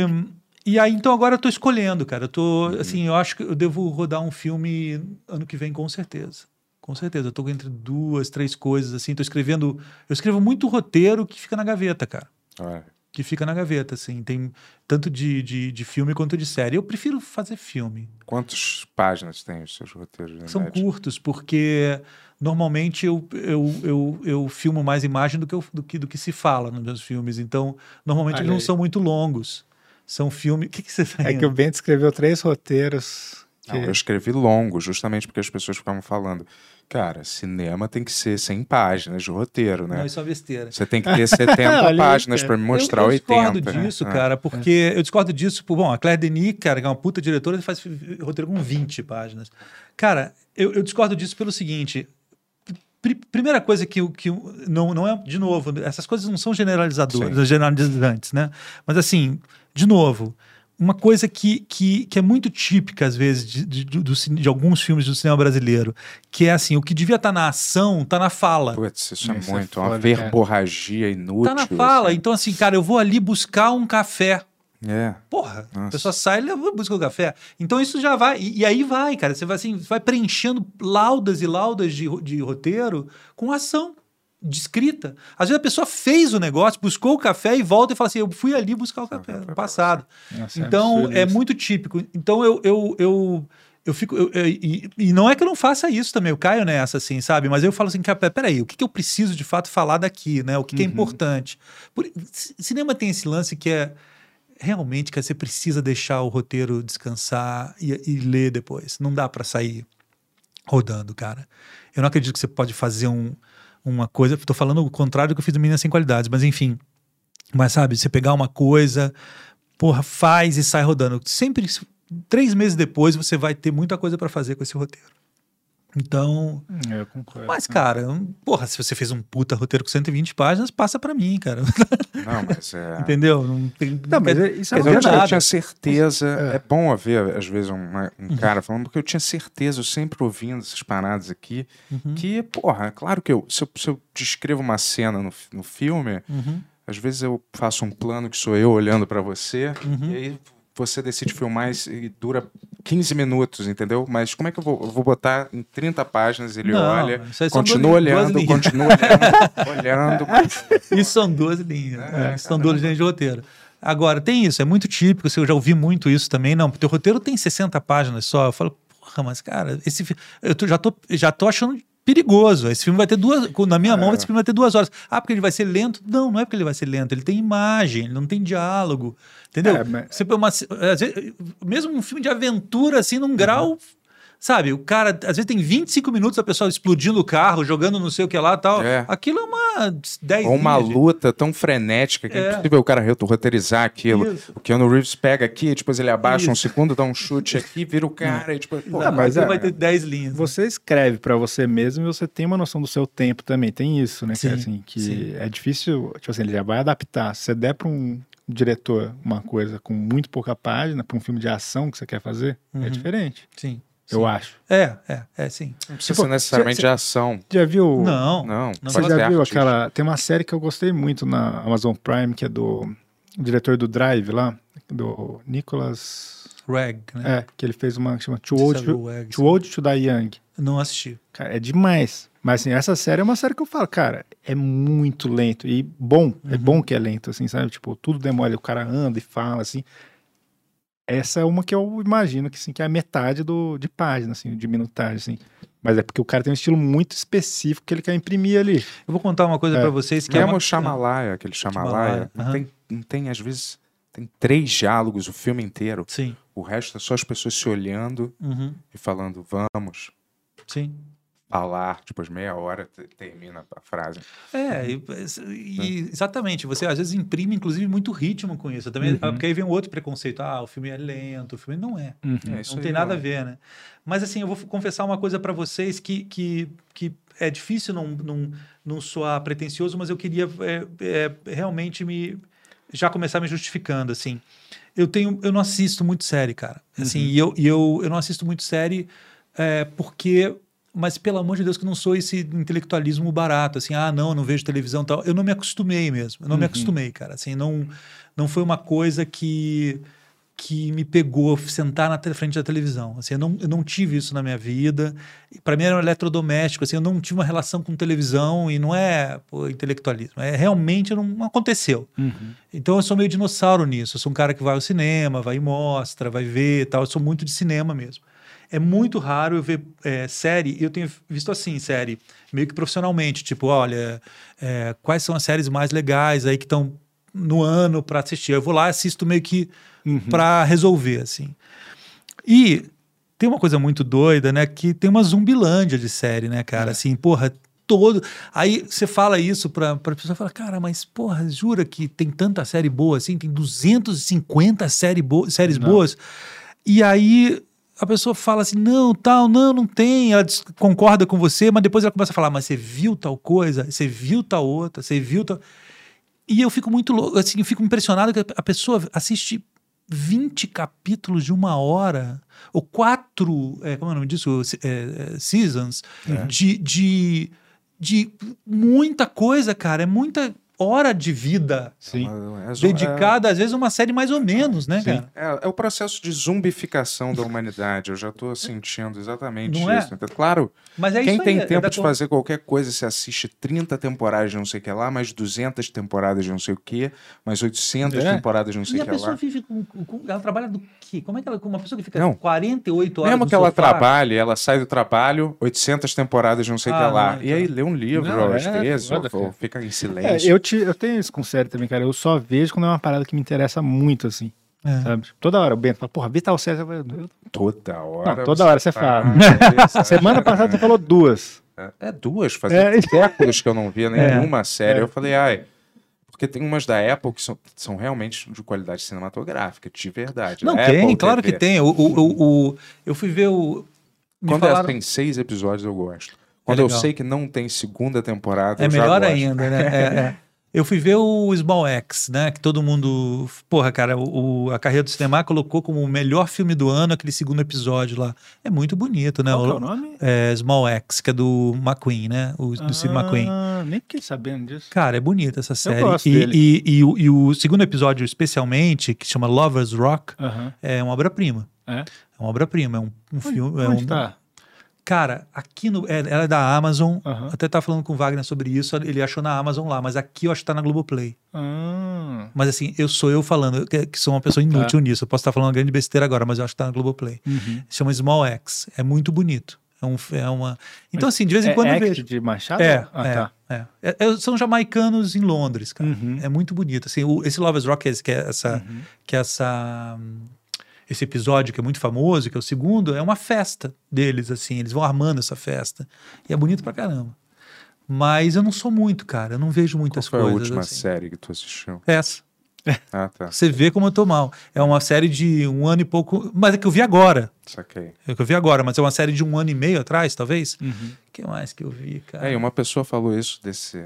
e aí, então, agora eu tô escolhendo, cara. Eu tô, assim, eu acho que eu devo rodar um filme ano que vem, com certeza. Com certeza. Eu tô entre duas, três coisas, assim. Tô escrevendo... Eu escrevo muito roteiro que fica na gaveta, cara. Olha, Que fica na gaveta, assim. Tem tanto de, de, de filme quanto de série. Eu prefiro fazer filme. Quantas páginas tem os seus roteiros? São média? curtos, porque normalmente eu, eu, eu, eu filmo mais imagem do que, eu- do, que, do que se fala nos meus filmes. Então, normalmente Olha eles não aí. são muito longos. São filmes. O que, que você tá É que o? Bento escreveu três roteiros. Que... Não, eu escrevi longo, justamente porque as pessoas ficavam falando. Cara, cinema tem que ser 100 páginas de roteiro, né? Não, isso é uma besteira. Você tem que ter 70 Olha páginas para me mostrar eu, eu 80. discordo né? disso, Ah. cara, porque eu discordo disso. por- Bom, a Claire Denis, cara, que é uma puta diretora, faz roteiro com 20 páginas. Cara, eu, eu discordo disso pelo seguinte. Pri- primeira coisa que, o- que não, não é, de novo, essas coisas não são generalizadoras, generalizantes, né? Mas assim, de novo, uma coisa que, que, que é muito típica, às vezes, de, de, cine- de alguns filmes do cinema brasileiro, que é assim, o que devia estar na ação, tá na fala. Putz, isso é Isso é muito. uma foda, verborragia inútil. Tá na fala. assim. Então, assim, cara, eu vou ali buscar um café. É. Porra, a Nossa. pessoa sai e busca o café. Então isso já vai. E, e aí vai, cara. Você vai assim, vai preenchendo laudas e laudas de, de roteiro com ação. De escrita. Às vezes a pessoa fez o negócio, buscou o café e volta e fala assim: Eu fui ali buscar o café no passado. Nossa, é Então é isso. muito típico. Então eu, eu, eu, eu fico. eu- eu- e, e não é que eu não faça isso também, eu caio nessa, assim, sabe? Mas eu falo assim, cara, peraí, o que, que eu preciso de fato falar daqui, né? O que, que é Uhum. importante? Por- cinema tem esse lance que é realmente que você precisa deixar o roteiro descansar e, e ler depois. Não dá pra sair rodando, cara. Eu não acredito que você pode fazer um, uma coisa. Tô falando o contrário do que eu fiz no Minas Sem Qualidades, mas enfim. Mas sabe, você pegar uma coisa, porra, faz e sai rodando. Sempre, três meses depois, você vai ter muita coisa pra fazer com esse roteiro. Então, É, Eu concordo. mas, cara, porra, se você fez um puta roteiro com 120 páginas, passa pra mim, cara. Não, mas é. Entendeu? Não, tem, Não, mas quer- é- isso é eu, tinha, eu tinha certeza. É. É. bom haver, às vezes, uma- um cara falando, porque eu tinha certeza, eu sempre ouvindo essas paradas aqui, Uhum. que, porra, é claro que eu, se, eu, se eu descrevo uma cena no, no filme, Uhum. às vezes eu faço um plano que sou eu olhando pra você, Uhum. e aí você decide filmar e dura 15 minutos, entendeu? Mas como é que eu vou, eu vou botar em 30 páginas, ele Não, olha, continua duas- duas olhando, linhas. continua olhando, olhando. Isso são duas linhas. é, isso são duas linhas de roteiro. Agora, tem isso, é muito típico, assim, eu já ouvi muito isso também. Não, porque o roteiro tem 60 páginas só. Eu falo, porra, mas, cara, esse eu tô- já, tô, já tô achando perigoso. Esse filme vai ter duas. Na minha mão, esse filme vai ter duas horas. Ah, porque ele vai ser lento? Não, não é porque ele vai ser lento. Ele tem imagem, ele não tem diálogo. Entendeu? É, mas- Você põe uma, às vezes, mesmo um filme de aventura, assim, num grau. Sabe, o cara, às vezes tem 25 minutos a pessoa explodindo o carro, jogando não sei o que lá e tal. É. Aquilo é uma 10 Ou uma de- luta tão frenética que é, É. impossível o cara roteirizar aquilo. Isso. O Keanu Reeves pega aqui, depois ele abaixa um Isso. segundo, dá um chute aqui, vira o cara e tipo, pô, Ah, mas Aquilo é- vai ter 10 linhas. Você escreve pra você mesmo e você tem uma noção do seu tempo também. Tem isso, né? que, Sim, assim, que sim. é difícil. Tipo assim, ele já vai adaptar. Se você der pra um diretor uma coisa com muito pouca página, pra um filme de ação que você quer fazer, é diferente. Sim. Eu acho. É, é, é sim. não precisa Tipo, ser necessariamente cê- de ação. Já viu? Não. Não, Não Você já viu artista. aquela. Tem uma série que eu gostei muito na Amazon Prime, que é do diretor do Drive lá, do Nicholas. Rag, né? É, que ele fez uma que chama Too Old, to, Rag, Too Old to Die Young. Não assisti. Cara, é demais. Mas assim, essa série é uma série que eu falo, cara, é muito lento e bom. É bom que é lento, assim, sabe? Tipo, tudo demora, o cara anda e fala, assim. Essa é uma que eu imagino que, assim, que é a metade do, de página, assim, de minutagem, assim. Mas é porque o cara tem um estilo muito específico que ele quer imprimir ali. Eu vou contar uma coisa É. pra vocês que é Mesmo uma... o Shyamalan, aquele Shyamalan, não, tem, não tem, às vezes, tem três diálogos o filme inteiro. Sim. O resto é só as pessoas se olhando Uhum. e falando, vamos Sim. Falar. Depois meia hora te- termina a frase. É, e, e- exatamente. Você às vezes imprime, inclusive, muito ritmo com isso. Também, ah, Porque aí vem um outro preconceito. Ah, o filme é lento, o filme não é. É, isso não tem nada a eu- ver, né? Mas assim, eu vou confessar uma coisa pra vocês que, que, que é difícil não, não, não soar pretencioso, mas eu queria é, é, realmente me já começar me justificando, assim. Eu tenho, eu não assisto muito série, cara. Assim, e eu, e eu, eu não assisto muito série é, porque mas pelo amor de Deus que não sou esse intelectualismo barato, assim, ah, não, eu não vejo televisão tal. Eu não me acostumei mesmo. Eu não me acostumei, cara. Assim, não não foi uma coisa que que me pegou sentar na te- frente da televisão. Assim, eu não, eu não tive isso na minha vida. Para mim era um eletrodoméstico, assim, eu não tive uma relação com televisão e não é pô, intelectualismo. É realmente não, não aconteceu. Então eu sou meio dinossauro nisso. Eu sou um cara que vai ao cinema, vai e mostra, vai ver tal. Eu sou muito de cinema mesmo. É muito raro eu ver é, série, eu tenho visto assim, série, meio que profissionalmente, tipo, olha, é, quais são as séries mais legais aí que estão no ano para assistir. Eu vou lá e assisto meio que para resolver, assim. E tem uma coisa muito doida, né? Que tem uma zumbilândia de série, né, cara? Assim, porra, todo. Aí você fala isso pra, pra pessoa fala, cara, mas porra, jura que tem tanta série boa assim? Tem 250 série bo séries boas. E aí a pessoa fala assim, não, tal, não, não tem. Ela concorda com você, mas depois ela começa a falar, mas você viu tal coisa? Você viu tal outra? Você viu tal. E eu fico muito louco, assim, eu fico impressionado que a pessoa assiste 20 capítulos de uma hora, ou quatro, é, como é o nome disso? É, é, seasons, de, de, de muita coisa, cara. É muita hora de vida Sim. É, zo- dedicada, às vezes, a uma série mais ou menos, né, cara? É, é o processo de zumbificação da humanidade. Eu já estou sentindo exatamente Não é? isso. Então, claro, Mas é quem isso tem aí, é tempo de fazer qualquer coisa, se assiste 30 temporadas de não sei o que lá, mais 200 temporadas de não sei o que, mais 800 É. temporadas de não sei E o a que pessoa lá. vive com, com- Ela trabalha do quê? Como é que ela. Uma pessoa que fica Não. 48 horas Mesmo que ela sofá, trabalhe, ela sai do trabalho, 800 temporadas de não sei o Ah, que lá. não, E aí então. lê um livro, Não, é às vezes, ou, ou fica em É, silêncio. eu, te, eu tenho isso com série também, cara. Eu só vejo quando é uma parada que me interessa muito, assim. É. Sabe? Toda hora o Bento fala, porra, vê tal série. Eu eu- Toda hora. Não, toda hora você fala. Ah, Semana passada você falou duas. É duas, fazia É. séculos que eu não via É. nenhuma série. Eu falei, ai. Porque tem umas da Apple que são, são realmente de qualidade cinematográfica, de verdade. Não, A tem, Apple claro TV. que tem. O, o, o- o- eu fui ver o. Me Quando falaram, ela tem seis episódios, eu gosto. Quando eu legal. sei que não tem segunda temporada, É eu já melhor gosto. ainda, né? É, é. Eu fui ver o Small X, né? Que todo mundo. Porra, cara, o, a carreira do cinema colocou como o melhor filme do ano aquele segundo episódio lá. É muito bonito, né? Qual é O- o nome? é Small X, que é do McQueen, né? O, do Steve McQueen. Ah, Ah, nem fiquei sabendo disso. Cara, é bonita essa série. gosto e, dele. e, e o- e o segundo episódio, especialmente, que chama Lovers Rock, Aham. é uma obra-prima. É? É uma obra-prima, é um, um filme. É um, tá? Cara, aqui no. é- ela é da Amazon. Aham. Até tava falando com o Wagner sobre isso. Ele achou na Amazon lá, mas aqui eu acho que tá na Globoplay. Ah, Mas assim, eu sou eu falando, que, que sou uma pessoa inútil nisso. Eu posso estar falando uma grande besteira agora, mas eu acho que tá na Globoplay. uhum. Chama Small X. É muito bonito. É, um, é uma. Então, assim, de vez em é quando Act vejo. de Machado? É, ah, é, tá. é. É- é- São jamaicanos em Londres, cara. Uhum. É muito bonito. Assim, o- esse Lovers Rock, que é essa, Uhum. que é essa, hum, esse episódio que é muito famoso, que é o segundo, é uma festa deles, assim. Eles vão armando essa festa. E é bonito pra caramba. Mas eu não sou muito, cara. Eu não vejo Qual muitas foi a coisas. última assim. série que tu assistiu? Essa. Ah, tá. Você vê como eu tô mal. É uma série de um ano e pouco. Mas é que eu vi agora. Saquei. É que eu vi agora, mas é uma série de um ano e meio atrás, talvez. O Uhum. que mais que eu vi, cara? É, e uma pessoa falou isso desse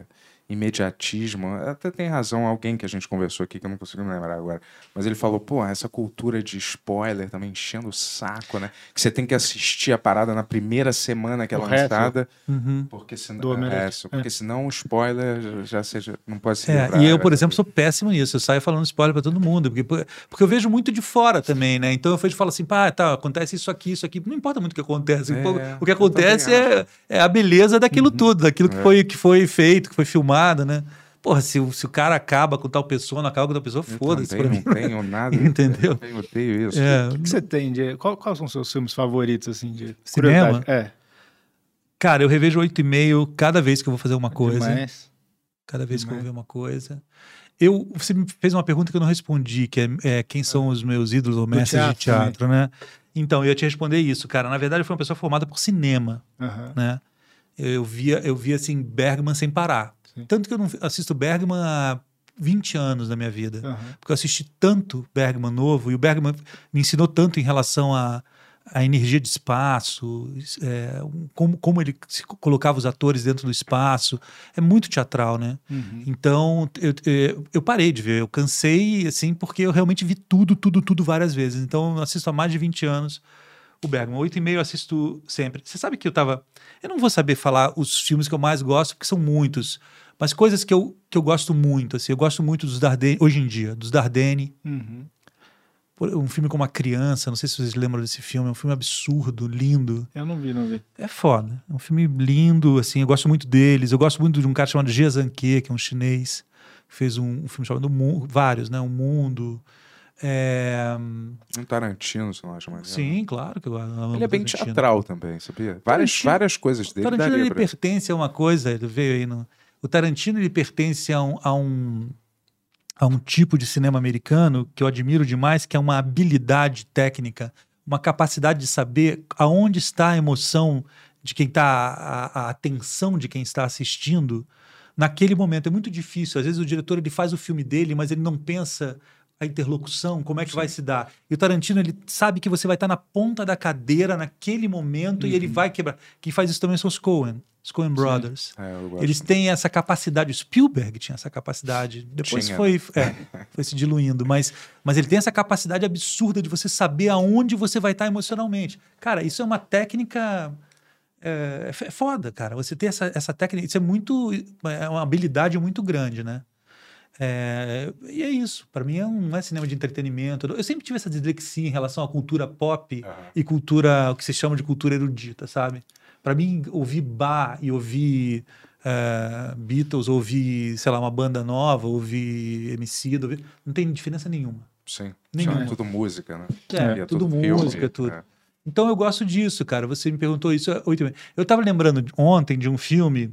imediatismo. Até tem razão alguém que a gente conversou aqui, que eu não consigo me lembrar agora. Mas ele falou, pô, essa cultura de spoiler também enchendo o saco, né? Que você tem que assistir a parada na primeira semana que é lançada. Uhum. Porque senão, Do é, isso, porque senão o spoiler já seja, não pode ser. É, e eu, por exemplo, sou péssimo nisso. Eu saio falando spoiler pra todo mundo. Porque, porque eu vejo muito de fora também, né? Então eu vejo falo assim, pá, tá, acontece isso aqui, isso aqui. Não importa muito o que acontece. É, o que acontece é, é a beleza daquilo tudo, daquilo que, É. foi, que foi feito, que foi filmado, né? Porra, se, o- se o cara acaba com tal pessoa, não acaba com tal pessoa, foda-se pra Também mim. não tenho nada. Entendeu? Eu também odeio isso. É, O que você tem de. Qual, quais são os seus filmes favoritos, assim, de Cinema? É. cara, eu revejo oito e meio cada vez que eu vou fazer uma coisa. Demais. Cada vez que eu vou Demais. ver uma coisa. Eu, você me fez uma pergunta que eu não respondi, que é, é, quem são os meus ídolos ou Do mestres de teatro teatro, né? Então, eu ia te responder isso, cara. Na verdade, eu fui uma pessoa formada por cinema, Aham. né? Eu via, eu via assim, Bergman sem parar. Sim. Tanto que eu não assisto Bergman há 20 anos da minha vida. Aham. Porque eu assisti tanto Bergman novo, e o Bergman me ensinou tanto em relação a, a energia de espaço, é, como, como ele colocava os atores dentro do espaço. É muito teatral, né? Uhum. Então, eu, eu, eu parei de ver. Eu cansei, assim, porque eu realmente vi tudo, tudo, tudo várias vezes. Então, eu assisto há mais de 20 anos o Bergman. Oito e meio eu assisto sempre. Você sabe que eu tava... Eu não vou saber falar os filmes que eu mais gosto, porque são muitos. Mas coisas que eu, que eu gosto muito, assim. Eu gosto muito dos Dardenne, hoje em dia, dos Dardenne. Uhum. Um filme como A Criança, não sei se vocês lembram desse filme. É um filme absurdo, lindo. Eu não vi, não vi. É foda. É um filme lindo, assim. Eu gosto muito deles. Eu gosto muito de um cara chamado Jia Zanke, que é um chinês. que Fez um, um filme chamado Mu- vários, né? Um Mundo. É, Um Tarantino, você não acha maneiro? Sim, claro que eu amo Ele é bem Tarantino. teatral também, sabia? Várias, Tarantino- várias coisas O dele Tarantino daria ele pra... pertence a uma coisa, ele veio aí no. O Tarantino ele pertence a um, a um a um tipo de cinema americano que eu admiro demais, que é uma habilidade técnica, uma capacidade de saber aonde está a emoção de quem está, a, a atenção de quem está assistindo naquele momento. É muito difícil. Às vezes o diretor ele faz o filme dele, mas ele não pensa a interlocução, como é que vai se dar. E o Tarantino, ele sabe que você vai estar na ponta da cadeira naquele momento e ele vai quebrar. Quem faz isso também são os Coen, Coen Brothers. É. Eles têm essa capacidade, o Spielberg tinha essa capacidade, depois Tinha, foi, é, foi se diluindo, mas, mas ele tem essa capacidade absurda de você saber aonde você vai estar emocionalmente. Cara, isso é uma técnica é, é foda, cara. Você ter essa, essa técnica, isso é muito, é uma habilidade muito grande, né? É, e é isso. Para mim é um, não é cinema de entretenimento. Eu sempre tive essa dislexia em relação à cultura pop Aham. e cultura, o que se chama de cultura erudita, sabe? Para mim, ouvir Bach e ouvir eh, Beatles, ouvir, sei lá, uma banda nova, ouvir MC, ouvir, não tem diferença nenhuma. Sim. Nenhuma. Só tudo música, né? É, E tudo filme, música, tudo. é. Então eu gosto disso, cara. Você me perguntou isso há oito. Eu tava lembrando ontem de um filme,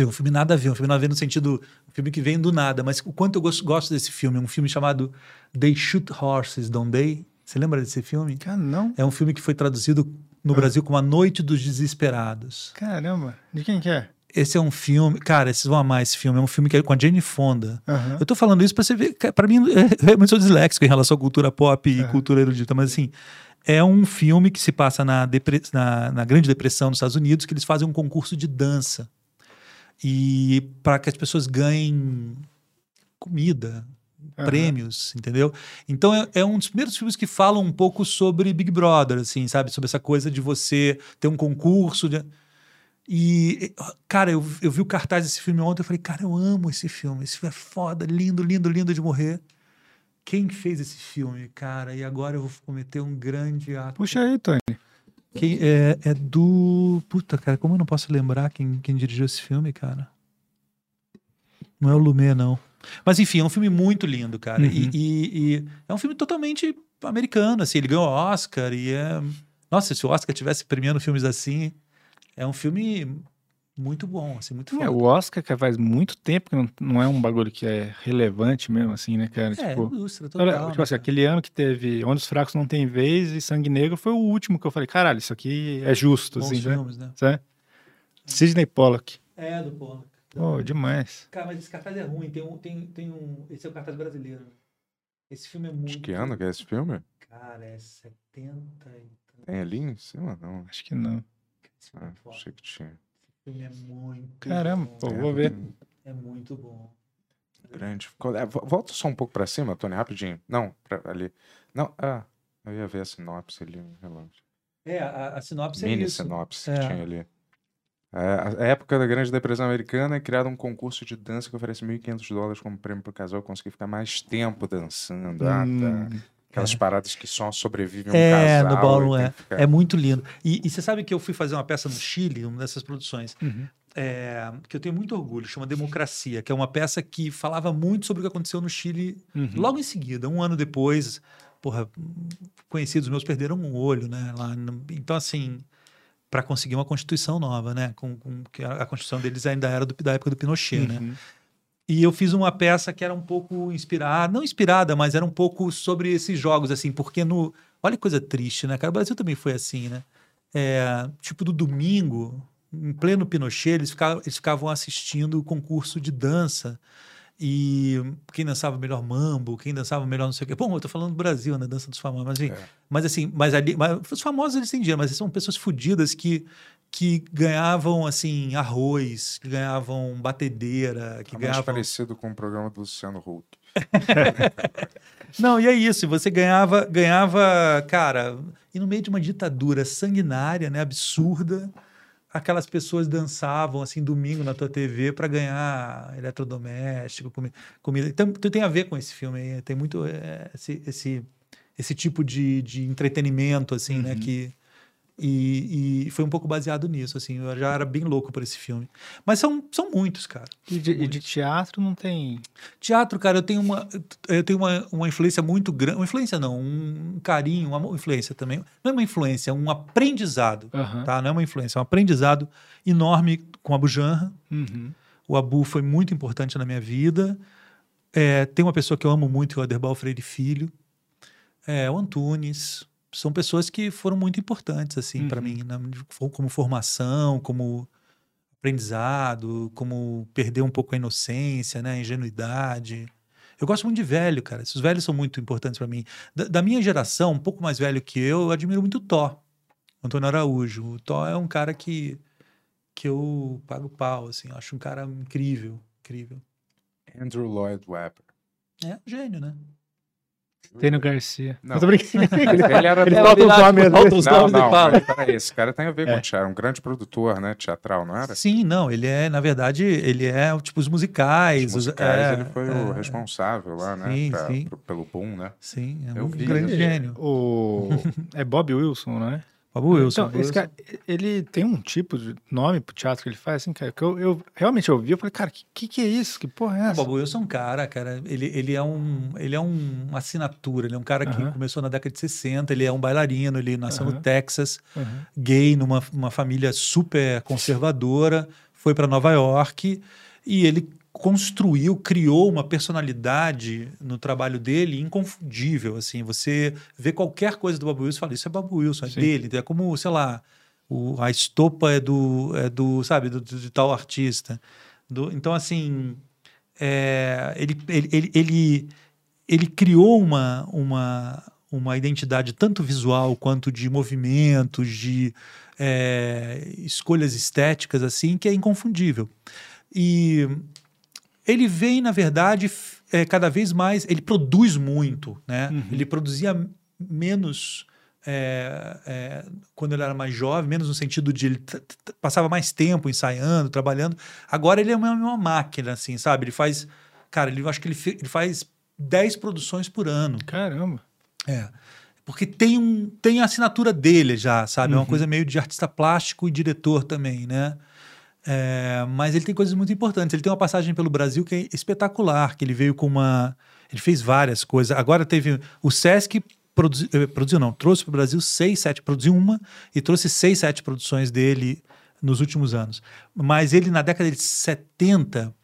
um filme nada a ver, um filme nada a ver no sentido, um filme que vem do nada, mas o quanto eu gosto, gosto desse filme, um filme chamado They Shoot Horses, Don't They? Você lembra desse filme? Cara, não. É um filme que foi traduzido no Brasil como A Noite dos Desesperados. Caramba. De quem que é? Esse é um filme, cara, vocês vão amar esse filme, é um filme que é com a Jane Fonda. Aham. Eu tô falando isso pra você ver, pra mim, eu realmente sou disléxico em relação à cultura pop e É. cultura erudita, mas assim, é um filme que se passa na, na, na Grande Depressão nos Estados Unidos, que eles fazem um concurso de dança. E para que as pessoas ganhem comida, Aham. prêmios, entendeu? Então é, é um dos primeiros filmes que falam um pouco sobre Big Brother, assim, sabe? Sobre essa coisa de você ter um concurso. de- E, cara, eu, eu vi o cartaz desse filme ontem, eu falei, cara, eu amo esse filme. Esse filme é foda, lindo, lindo, lindo de morrer. Quem fez esse filme, cara? E agora eu vou cometer um grande ato. Puxa aí, Tony. Quem, é, é do. Puta, cara, como eu não posso lembrar quem, quem dirigiu esse filme, cara? Não é o Lumet, não. Mas enfim, é um filme muito lindo, cara. Uhum. E, e- e é um filme totalmente americano, assim. Ele ganhou Oscar e é. Nossa, se o Oscar tivesse premiando filmes assim, é um filme muito bom, assim, muito É, foda. o Oscar, cara, faz muito tempo que não, não é um bagulho que é relevante mesmo, assim, né, cara? É, tipo, olha, total. tipo assim, né, aquele ano que teve Onde os Fracos Não Tem Vez e Sangue Negro foi o último que eu falei, caralho, isso aqui é justo, Bons assim, né? filmes, né? Sabe? Sidney Pollack. É, do Pollock. Pô, demais. Cara, mas esse cartaz é ruim. Tem um, tem, tem um. Esse é o cartaz brasileiro. Esse filme é muito. De que ano que é esse filme? Cara, é 70 e. Tem ali em cima? Não. Acho que não. Esse filme Ah, é achei que tinha. Esse filme é muito. Caramba, bom. pô, É, vou ver. É muito bom. Grande. É? Vo- Volta só um pouco pra cima, Tony, rapidinho. Não, pra, ali. Não, ah, eu ia ver a sinopse ali, um relógio. É, a, a sinopse é Mini isso. sinopse É. que tinha ali. É, a época da Grande Depressão Americana é criado um concurso de dança que oferece 1.500 dólares como prêmio pro casal conseguir ficar mais tempo dançando. Ah, Hum, tá. Aquelas paradas que só sobrevivem um É, casal. no ballroom é. ficar- É muito lindo. E, e você sabe que eu fui fazer uma peça no Chile, uma dessas produções, Uhum. é, que eu tenho muito orgulho, chama Democracia, que é uma peça que falava muito sobre o que aconteceu no Chile Uhum. logo em seguida, um ano depois. Porra, conhecidos meus perderam um olho, né? Lá então, assim, para conseguir uma constituição nova, né? Com, com- que a, constituição deles ainda era do- da época do Pinochet, né? Uhum. E eu fiz uma peça que era um pouco inspirada, não inspirada, mas era um pouco sobre esses jogos, assim, porque no. Olha que coisa triste, né, cara? O Brasil também foi assim, né? É, tipo, do domingo, em pleno Pinochet, eles ficavam, eles ficavam assistindo o concurso de dança. E quem dançava melhor mambo, quem dançava melhor não sei o quê. Bom, eu tô falando do Brasil, né? Dança dos famosos. Mas, enfim, É. mas assim, mas ali. Mas os famosos eles têm dinheiro, mas são pessoas fodidas que, que ganhavam, assim, arroz, que ganhavam batedeira, que mais ganhavam. parecido com o programa do Luciano Huck. Não, e é isso. Você ganhava, ganhava, cara, e no meio de uma ditadura sanguinária, né, absurda, aquelas pessoas dançavam assim domingo na tua TV para ganhar eletrodoméstico, comi- comida. Então, tem a ver com esse filme aí. Tem muito é, esse, esse, esse tipo de, de entretenimento, assim, né, que e, e foi um pouco baseado nisso, assim. Eu já era bem louco por esse filme. Mas são, são muitos, cara. E de, e de teatro não tem. Teatro, cara, eu tenho uma, eu tenho uma, uma influência muito grande. Uma influência não, um carinho, uma influência também. Não é uma influência, é um aprendizado. Aham. Tá? Não é uma influência, é um aprendizado enorme com a Bujanra. Uhum. O Abu foi muito importante na minha vida. É, tem uma pessoa que eu amo muito, que é o Aderbal Freire Filho. É, o Antunes. São pessoas que foram muito importantes, assim, para Uhum. mim, na- como formação, como aprendizado, como perder um pouco a inocência, né, a ingenuidade. Eu gosto muito de velho, cara. Esses velhos são muito importantes para mim. Da, da minha geração, um pouco mais velho que eu, eu admiro muito o Tó, Antônio Araújo. O Tó é um cara que, que eu pago pau, assim. Eu acho um cara incrível, incrível. Andrew Lloyd Webber. É um gênio, né? Tênio Garcia. Não. Eu tô brincando. Ele era Ele falta os nomes falta Não, e fala. peraí, esse cara tem a ver É. com teatro. Um grande produtor, né? Teatral, não era? Sim, não, ele é, na verdade, ele é tipo os musicais. Os musicais, é, ele foi o é, responsável lá, né? Sim, pra- sim. pro- pelo boom, né? Sim, é Eu um vi, grande eu vi. gênio. O... É Bob Wilson, não é? Bob Wilson. Então, esse cara, ele tem um tipo de nome pro teatro que ele faz, assim, cara, que eu, eu realmente ouvi, eu falei, cara, que, que que é isso? Que porra é O essa? Bob Wilson é um cara, cara, ele, ele é um ele é um, uma assinatura, ele é um cara que Aham. começou na década de 60, ele é um bailarino, ele nasceu no Aham. Texas, Uhum. gay, numa uma família super conservadora, foi para Nova York e ele construiu, criou uma personalidade no trabalho dele inconfundível, assim, você vê qualquer coisa do Bob Wilson e fala, isso é Bob Wilson, é Sim. dele, é como, sei lá, o, a estopa é do, é do sabe, do, de tal artista. Do- então, assim, é, ele, ele, ele, ele, ele criou uma, uma, uma identidade tanto visual quanto de movimentos, de é, escolhas estéticas, assim, que é inconfundível. E ele vem, na verdade, é, cada vez mais. Ele produz muito, né? Uhum. Ele produzia menos é, é, quando ele era mais jovem, menos no sentido de ele passava mais tempo ensaiando, trabalhando. Agora ele é uma, uma máquina, assim, sabe? Ele faz. Cara, ele, eu acho que ele, ele faz 10 produções por ano. Caramba. É. Porque tem, um, tem a assinatura dele já, sabe? É Uhum. uma coisa meio de artista plástico e diretor também, né? É, mas ele tem coisas muito importantes. Ele tem uma passagem pelo Brasil que é espetacular, que ele veio com uma... Ele fez várias coisas. Agora teve... O Sesc produzi, eh, produziu, não, trouxe para o Brasil seis, sete, produziu uma e trouxe seis, sete produções dele nos últimos anos. Mas ele, na década de 70,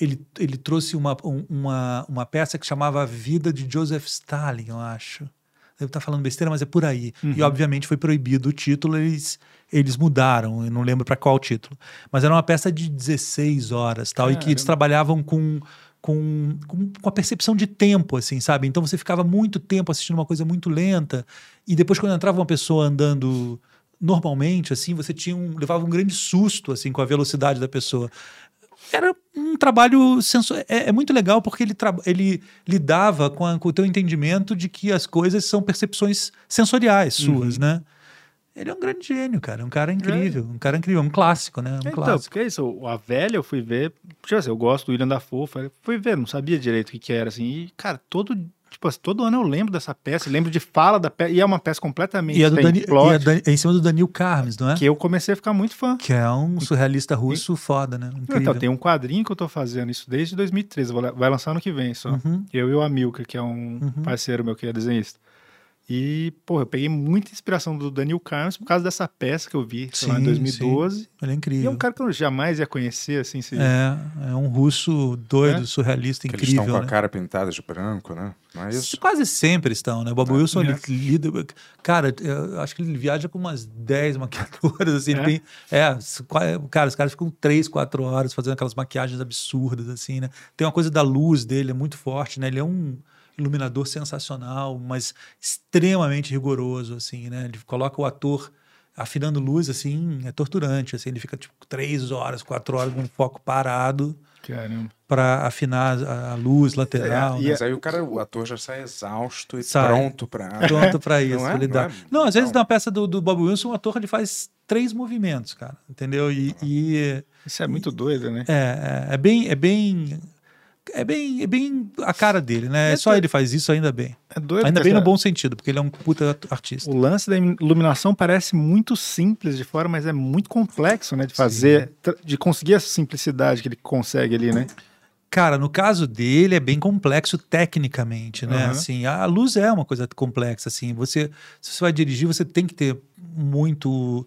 ele, ele trouxe uma, um- uma, uma peça que chamava A Vida de Joseph Stalin, eu acho. Devo estar falando besteira, mas é por aí. E, obviamente, foi proibido o título, eles, eles mudaram, eu não lembro para qual título. Mas era uma peça de 16 horas tal, e que eles trabalhavam com, com, com, a percepção de tempo, assim, sabe? Então você ficava muito tempo assistindo uma coisa muito lenta, e depois, quando entrava uma pessoa andando normalmente, assim, você tinha um, levava um grande susto, assim, com a velocidade da pessoa era um trabalho senso... é, é muito legal porque ele, tra... ele lidava com, a- com o teu entendimento de que as coisas são percepções sensoriais suas, né? Ele é um grande gênio, cara. É um cara incrível. Um cara incrível. Um clássico, né? Um Então, clássico. porque é isso, a velha eu fui ver, tipo assim, eu gosto do William Dafoe, falei, fui ver, não sabia direito o que que era, assim, e, cara, todo, tipo assim, todo ano eu lembro dessa peça, lembro de fala da peça, e é uma peça completamente E é, do Dani... plot, e é, é em cima do Daniel Carmes, não é? que eu comecei a ficar muito fã. Que é um surrealista russo foda, né? Incrível. Então, tem um quadrinho que eu tô fazendo isso desde 2013, vou la- vai lançar ano que vem só. Uhum. Eu e o Amilcar, que é um parceiro meu que é desenhista. E, porra, eu peguei muita inspiração do Daniel Carnes por causa dessa peça que eu vi sei lá, em Sim, 2012. Ele é E incrível. é um cara que eu jamais ia conhecer, assim, se... É, é um russo doido, É? surrealista, Que eles estão incrível. com a né? cara pintada de branco, né? Mas Isso quase sempre estão, né? O Bob Wilson, É. ele lida. Cara, eu acho que ele viaja com umas 10 maquiadoras, assim. É? tem. É, cara, os caras ficam 3, 4 horas fazendo aquelas maquiagens absurdas, assim, né? Tem uma coisa da luz dele, é muito forte, né? Ele é um iluminador sensacional, mas extremamente rigoroso, assim, né? Ele coloca o ator afinando luz, assim, é torturante, assim. Ele fica, tipo, 3 horas, 4 horas num foco parado Caramba. para afinar a, a luz lateral, É, né? Mas aí o cara, o ator já sai exausto e Sai. pronto pra. pronto pra isso. Não é? Não é? Não, às vezes Não. na peça do, do Bob Wilson, o ator ele faz três movimentos, cara, entendeu? E, e Isso é muito doido, né? é, é, é bem, é bem, é bem, é bem a cara dele, né? É Só doido. ele faz isso ainda bem. É doido. Ainda porque, bem no bom sentido, porque ele é um puta art- artista. O lance da iluminação parece muito simples de fora, mas é muito complexo, né? De fazer, tra- de conseguir essa simplicidade que ele consegue ali, né? Cara, no caso dele é bem complexo tecnicamente, né? Aham. Assim, a luz é uma coisa complexa, assim. Você, se você vai dirigir, você tem que ter muito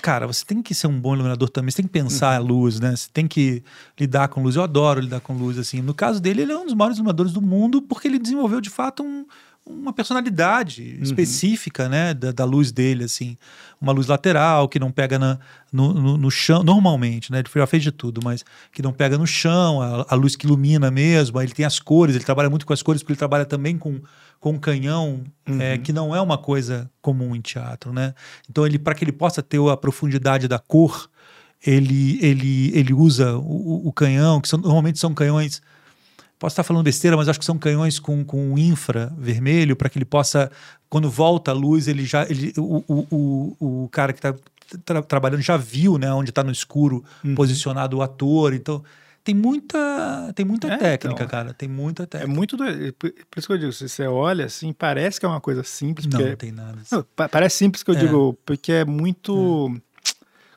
cara, você tem que ser um bom iluminador também, você tem que pensar a luz, né? Você tem que lidar com luz. Eu adoro lidar com luz, assim. No caso dele, ele é um dos maiores iluminadores do mundo porque ele desenvolveu, de fato, um- uma personalidade específica, né? Da, da luz dele, assim. Uma luz lateral, que não pega na- no, no- no chão, normalmente, né? Ele já fez de tudo, mas que não pega no chão, a, a luz que ilumina mesmo. Aí ele tem as cores, ele trabalha muito com as cores, porque ele trabalha também com, com canhão, é, que não é uma coisa comum em teatro, né? Então, ele para que ele possa ter a profundidade da cor, ele, ele, ele usa o, o canhão, que são, normalmente são canhões. Posso estar falando besteira, mas acho que são canhões com, com infra vermelho, para que ele possa, quando volta a luz, ele já. Ele, o, o, o, o cara que está trabalhando já viu né, onde está no escuro posicionado o ator. Então, tem muita, tem muita É, técnica, então. cara. Tem muita É técnica. muito doido. Por isso que eu digo, se você olha assim, parece que é uma coisa simples, Não, porque não tem nada. Não, pa- parece simples que eu É. digo, porque é muito.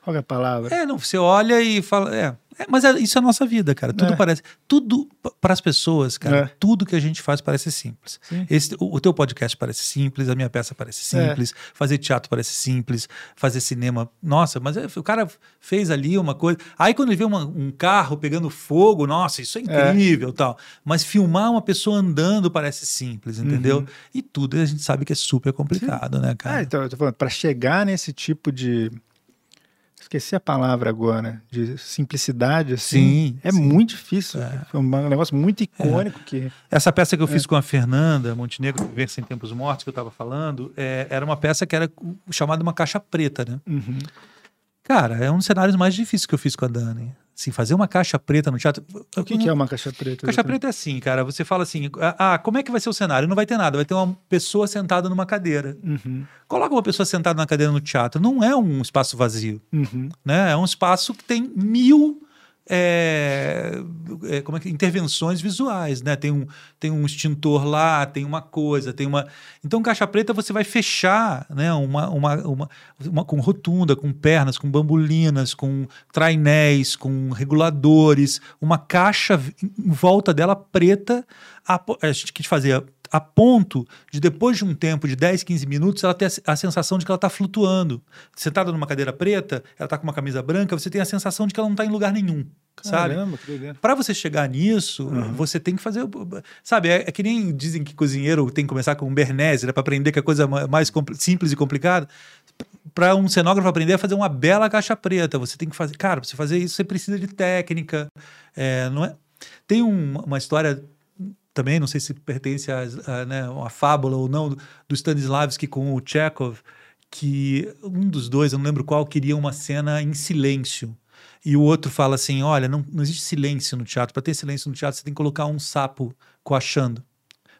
Qual que é a palavra? É, não, você olha e fala. É, é, mas é- isso é a nossa vida, cara. Tudo É. parece. Tudo para as pessoas, cara. É. Tudo que a gente faz parece simples. Sim. Esse, o, o teu podcast parece simples, a minha peça parece É. simples, fazer teatro parece simples, fazer cinema. Nossa, mas é, o cara fez ali uma coisa. Aí quando ele vê uma- um carro pegando fogo, nossa, isso é incrível tal. Mas filmar uma pessoa andando parece simples, entendeu? Uhum. E tudo a gente sabe que é super complicado, né, Ah, cara? então, eu tô falando, para chegar nesse tipo de. Esqueci a palavra agora, de simplicidade, assim. Sim, É sim. muito difícil. Foi um negócio muito icônico que. Essa peça que eu É. fiz com a Fernanda Montenegro, Viver Sem Tempos Mortos, que eu estava falando, é, era uma peça que era chamada uma caixa preta, né? Uhum. Cara, é um dos cenários mais difíceis que eu fiz com a Dani. Assim, fazer uma caixa preta no teatro. O que, que é uma caixa preta? Caixa preta é assim, cara. Você fala assim: ah, como é que vai ser o cenário? Não vai ter nada, vai ter uma pessoa sentada numa cadeira. Uhum, Coloca uma pessoa sentada na cadeira no teatro. Não é um espaço vazio, uhum. né? É um espaço que tem mil é, é, como é que, intervenções visuais, né? Tem um, tem um extintor lá, tem uma coisa, tem uma. Então, caixa preta você vai fechar, né? Uma, uma, uma, uma- com rotunda, com pernas, com bambulinas, com trainéis, com reguladores, uma caixa em volta dela preta. A, a gente fazer a ponto de depois de um tempo de 10, 15 minutos, ela ter a, se- a sensação de que ela está flutuando. Sentada numa cadeira preta, ela está com uma camisa branca, você tem a sensação de que ela não está em lugar nenhum, sabe? Caramba, doideira. Para você chegar nisso, você tem que fazer. Sabe, é, é que nem dizem que cozinheiro tem que começar com um bernese, né, para aprender que é coisa ma- mais simples e complicada. Para um cenógrafo aprender a fazer uma bela caixa preta, você tem que fazer. Cara, pra você fazer isso, você precisa de técnica. é, não é? Tem um- uma história também, não sei se pertence a, a, né, uma fábula ou não, do, Stanislavski com o Chekhov, que um dos dois, eu não lembro qual, queria uma cena em silêncio. E o outro fala assim: olha, não, não existe silêncio no teatro. Para ter silêncio no teatro, você tem que colocar um sapo coachando.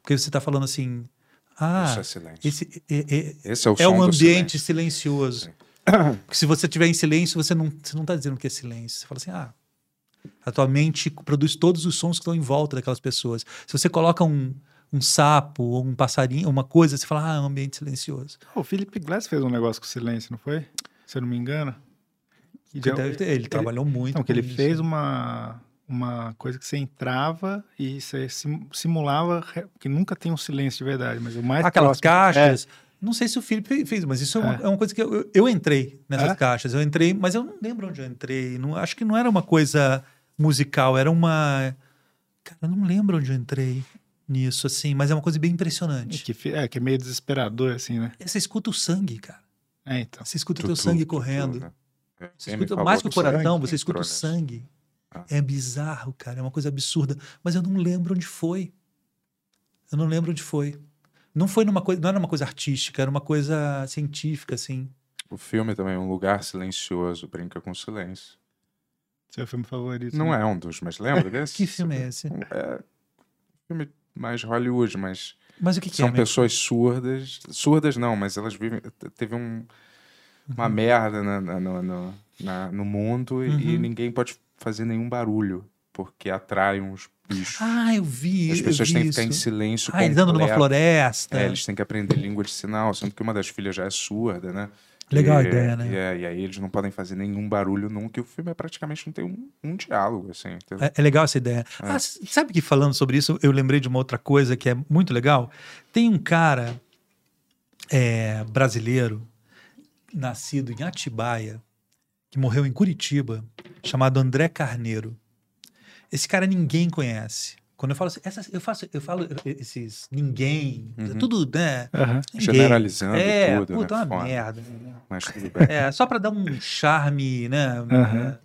Porque você está falando assim: ah, Isso é silêncio. esse é, é- Esse é o é um ambiente silêncio. silencioso. Porque se você estiver em silêncio, você não está não tá dizendo que é silêncio. Você fala assim: ah, a tua mente produz todos os sons que estão em volta daquelas pessoas. Se você coloca um, um sapo ou um passarinho, uma coisa, você fala: ah, é um ambiente silencioso. O Philip Glass fez um negócio com silêncio, não foi? Se eu não me engano. De- ter- ele, trabalhou muito. Não, que ele isso. fez uma, uma coisa que você entrava e você sim- simulava, que nunca tem um silêncio de verdade, mas o mais Aquelas próximo- caixas. Não sei se o Felipe fe- fez, mas isso é uma, É. é uma coisa que eu, eu- eu entrei nessas É? caixas. Eu entrei, mas eu não lembro onde eu entrei. Não, acho que não era uma coisa musical, era uma. Cara, eu não lembro onde eu entrei nisso, assim, mas é uma coisa bem É, impressionante. que, fi- é, que é meio desesperador, assim, né? Você escuta o sangue, cara. É, então. Você escuta o teu sangue tutu, correndo. né? É, Você escuta mais que o coração, que você escuta o sangue. Ah. É bizarro, cara. É uma coisa absurda. Mas eu não lembro onde foi. Eu não lembro onde foi. Não foi numa coisa, não era uma coisa artística, era uma coisa científica, assim. O filme também, Um Lugar Silencioso, brinca com silêncio. Seu filme favorito. Não né? é um dos, mas lembra desse? Que filme é esse? É filme mais Hollywood, mas Mas o que, que são é? mesmo? pessoas surdas. Surdas não, mas elas vivem. Teve um, uma merda na, na- no, na- no mundo e- e Uhum. ninguém pode fazer nenhum barulho, porque atrai uns bichos. Ah, eu vi. As pessoas vi têm que ficar em isso. silêncio. Ah, eles andam numa floresta. É, eles têm que aprender língua de sinal, sendo que uma das filhas já é surda, né? Legal a E- ideia, né? E, é, e aí eles não podem fazer nenhum barulho nunca, e o filme é praticamente não tem um, um diálogo, assim. É, é legal essa ideia. Ah, s- sabe que falando sobre isso, eu lembrei de uma outra coisa que é muito legal. Tem um cara é, brasileiro, nascido em Atibaia, que morreu em Curitiba, chamado André Carneiro. Esse cara ninguém conhece. Quando eu falo assim, essas- eu, faço, eu falo esses ninguém, Uhum. tudo, né? Aham. Ninguém. Generalizando é, tudo, puta, né? uma Foda. merda. né? Mas tudo bem. É, só para dar um charme, né? É,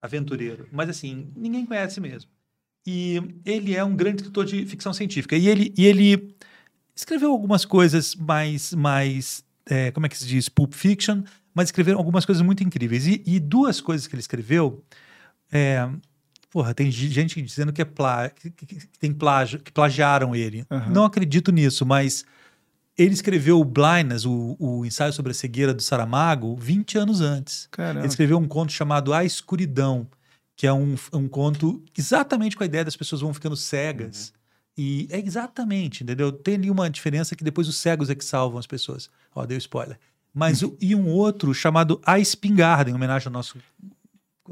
Aventureiro. Mas assim, ninguém conhece mesmo. E ele é um grande escritor de ficção científica. E ele, e ele escreveu algumas coisas mais, mais é, como é que se diz? Pulp Fiction, mas escreveu algumas coisas muito incríveis. E, e duas coisas que ele escreveu. É, porra, tem gente dizendo que é plá, que, que- tem plágio, que plagiaram ele. Aham. Não acredito nisso, mas ele escreveu o Blindness, o, o ensaio sobre a cegueira do Saramago, 20 anos antes. Caramba. Ele escreveu um conto chamado A Escuridão, que é um, um conto exatamente com a ideia das pessoas vão ficando cegas. E é exatamente, entendeu? Tem ali uma diferença que depois os cegos é que salvam as pessoas. Ó, deu spoiler. Mas o- e um outro chamado A Espingarda, em homenagem ao nosso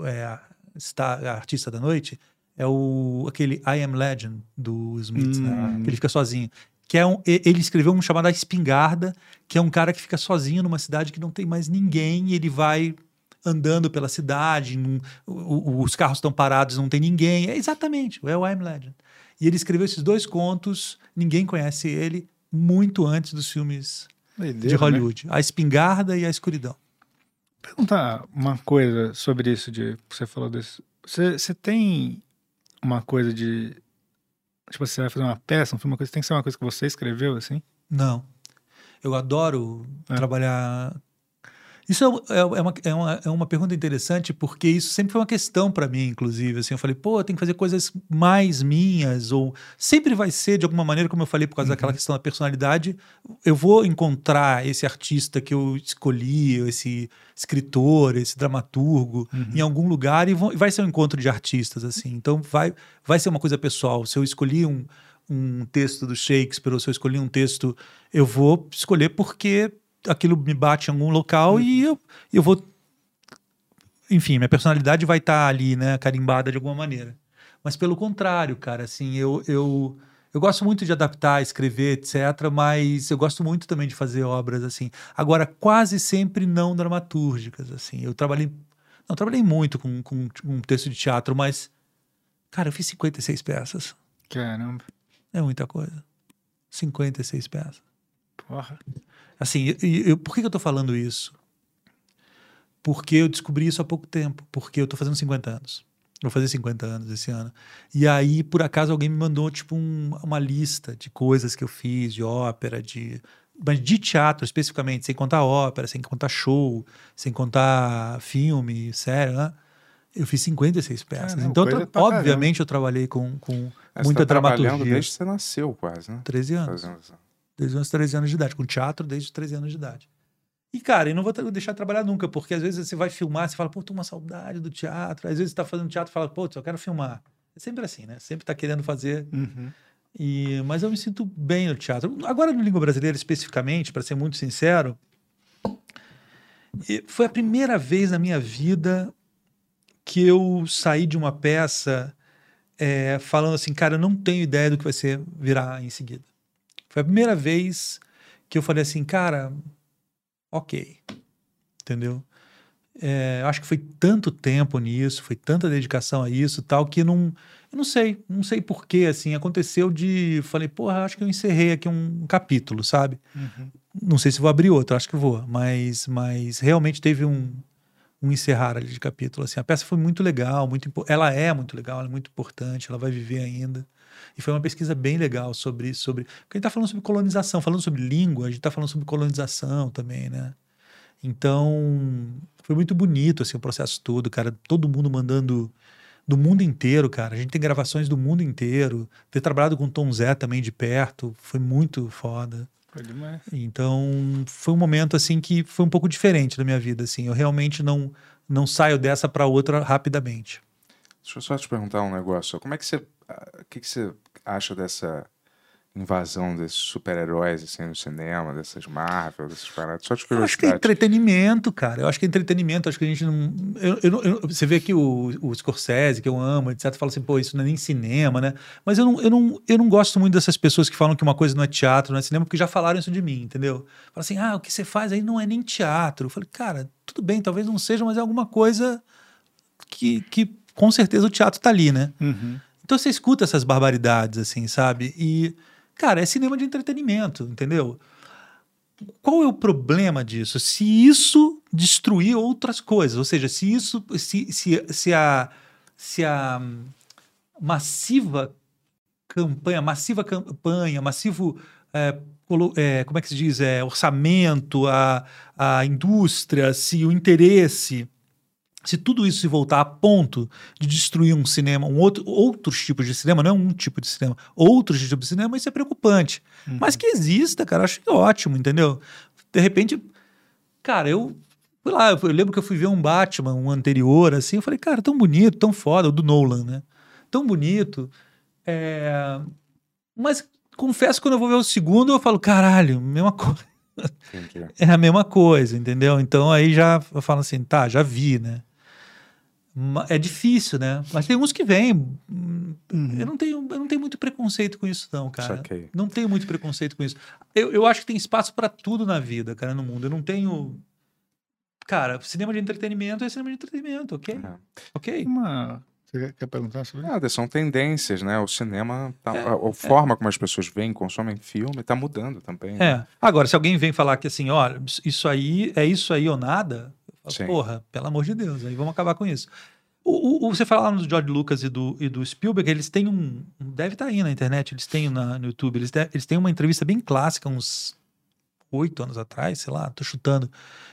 é, star- artista da noite, é o aquele I Am Legend do Smith, né? Hum. Que ele fica sozinho. Que é um, ele escreveu um chamado A Espingarda, que é um cara que fica sozinho numa cidade que não tem mais ninguém e ele vai andando pela cidade, num- o- os carros estão parados, não tem ninguém. É exatamente, é o I Am Legend. E ele escreveu esses dois contos, ninguém conhece ele, muito antes dos filmes Doideira, de né? Hollywood. A Espingarda e a Escuridão. Perguntar uma coisa sobre isso de você falou desse. Você, você tem uma coisa de. Tipo, você vai fazer uma peça, um filme, uma coisa, tem que ser uma coisa que você escreveu, assim? Não. Eu adoro É. trabalhar. Isso é, é uma, é, uma, é uma pergunta interessante, porque isso sempre foi uma questão para mim, inclusive. Assim, eu falei, pô, eu tenho que fazer coisas mais minhas, ou sempre vai ser, de alguma maneira, como eu falei, por causa daquela questão da personalidade, eu vou encontrar esse artista que eu escolhi, esse escritor, esse dramaturgo, em algum lugar, e e vai ser um encontro de artistas, assim. Então, vai, vai ser uma coisa pessoal. Se eu escolhi um, um texto do Shakespeare, ou se eu escolhi um texto, eu vou escolher porque aquilo me bate em algum local e eu, eu vou. Enfim, minha personalidade vai estar ali, né, carimbada de alguma maneira. Mas pelo contrário, cara, assim, eu, eu, eu gosto muito de adaptar, escrever, etc., mas eu gosto muito também de fazer obras, assim. Agora, quase sempre não dramaturgicas, assim. Eu trabalhei. Não, trabalhei muito com, com um texto de teatro, mas. Cara, eu fiz 56 peças. Caramba. É muita coisa. 56 peças. Porra. Assim, e- e eu- por que, eu tô falando isso? Porque eu descobri isso há pouco tempo. Porque eu tô fazendo 50 anos. Vou fazer 50 anos esse ano. E aí, por acaso, alguém me mandou, tipo, um- uma lista de coisas que eu fiz, de ópera, de. Mas de teatro especificamente, sem contar ópera, sem contar show, sem contar filme, série, né? Eu fiz 56 peças. Caramba, então, obviamente, eu trabalhei com, com muita tá trabalhando dramaturgia. desde que você nasceu, quase, né? 13 anos Fazendo. Desde os 13 anos de idade, com teatro desde os 13 anos de idade. E, cara, e não vou deixar de trabalhar nunca, porque às vezes você vai filmar, você fala, pô, tô uma saudade do teatro. Às vezes você tá fazendo teatro e fala, pô, eu quero filmar. É sempre assim, né? Sempre tá querendo fazer. Uhum. E, mas eu me sinto bem no teatro. Agora, no língua brasileira, especificamente, para ser muito sincero, foi a primeira vez na minha vida que eu saí de uma peça é, falando assim, cara, eu não tenho ideia do que vai ser virar em seguida. Foi a primeira vez que eu falei assim, cara, ok. Entendeu? É, acho que foi tanto tempo nisso, foi tanta dedicação a isso tal, que não. Eu não sei, não sei porquê, assim, aconteceu de. Falei, porra, acho que eu encerrei aqui um capítulo, sabe? Não sei se vou abrir outro, acho que vou, mas, mas realmente teve um, um encerrar ali de capítulo. Assim, a peça foi muito legal, muito, ela é muito legal, ela é muito importante, ela vai viver ainda. E foi uma pesquisa bem legal sobre. sobre porque a gente está falando sobre colonização, falando sobre língua, a gente está falando sobre colonização também, né? Então, foi muito bonito assim, o processo todo, cara. Todo mundo mandando do mundo inteiro, cara. A gente tem gravações do mundo inteiro. Ter trabalhado com o Tom Zé também de perto foi muito foda. Foi demais. Então, foi um momento assim que foi um pouco diferente da minha vida, assim. Eu realmente não não saio dessa para outra rapidamente. Deixa eu só te perguntar um negócio. Como é que você. Ah, O que, que você acha dessa invasão desses super-heróis assim, no cinema, dessas Marvel, dessas paradas? Só de Eu acho que é curiosidade. entretenimento, cara. Eu acho que é entretenimento. Acho que a gente não. eu- eu não- eu- você vê aqui o, o Scorsese, que eu amo, etc., fala assim, pô, isso não é nem cinema, né? Mas eu não, eu, não, eu não gosto muito dessas pessoas que falam que uma coisa não é teatro, não é cinema, porque já falaram isso de mim, entendeu? Fala assim, ah, o que você faz aí não é nem teatro. Eu falei, cara, tudo bem, talvez não seja, mas é alguma coisa que, que com certeza o teatro tá ali, né? Uhum. Então você escuta essas barbaridades, assim, sabe? E, cara, é cinema de entretenimento, entendeu? Qual é o problema disso? Se isso destruir outras coisas, ou seja, se isso, se, se, se a, se a hum, massiva campanha, massiva campanha, massivo, é, é, como é que se diz, é, orçamento, a, a indústria, se o interesse se tudo isso se voltar a ponto de destruir um cinema, um outro, outros tipos de cinema, não é um tipo de cinema, outros tipos de cinema, isso é preocupante. Mas que exista, cara, acho que é ótimo, entendeu? De repente, cara, eu fui lá, eu lembro que eu fui ver um Batman, um anterior, assim, eu falei, cara, tão bonito, tão foda, o do Nolan, né? Tão bonito. É... Mas confesso que quando eu vou ver o segundo, eu falo, caralho, mesma coisa. É a mesma coisa, entendeu? Então aí já eu falo assim, tá, já vi, né? É difícil, né? Mas tem uns que vêm. hum, Eu, não tenho, eu não tenho muito preconceito com isso, não, cara. Saquei. Não tenho muito preconceito com isso. Eu, eu acho que tem espaço pra tudo na vida, cara, no mundo. Eu não tenho. Cara, cinema de entretenimento é cinema de entretenimento, ok? É. Ok? Uma... Você quer- perguntar sobre isso? Nada, são tendências, né? O cinema, tá- É, a, a forma como as pessoas veem, consomem filme, está mudando também. né? É. Agora, se alguém vem falar que assim, olha, isso aí é isso aí ou nada, Sim. porra, pelo amor de Deus, aí vamos acabar com isso. O, o- você fala lá no George Lucas e do, e do Spielberg, eles têm um. Deve estar aí na internet, eles têm na, no YouTube, eles, de- eles têm uma entrevista bem clássica, uns oito anos atrás, sei lá, tô chutando,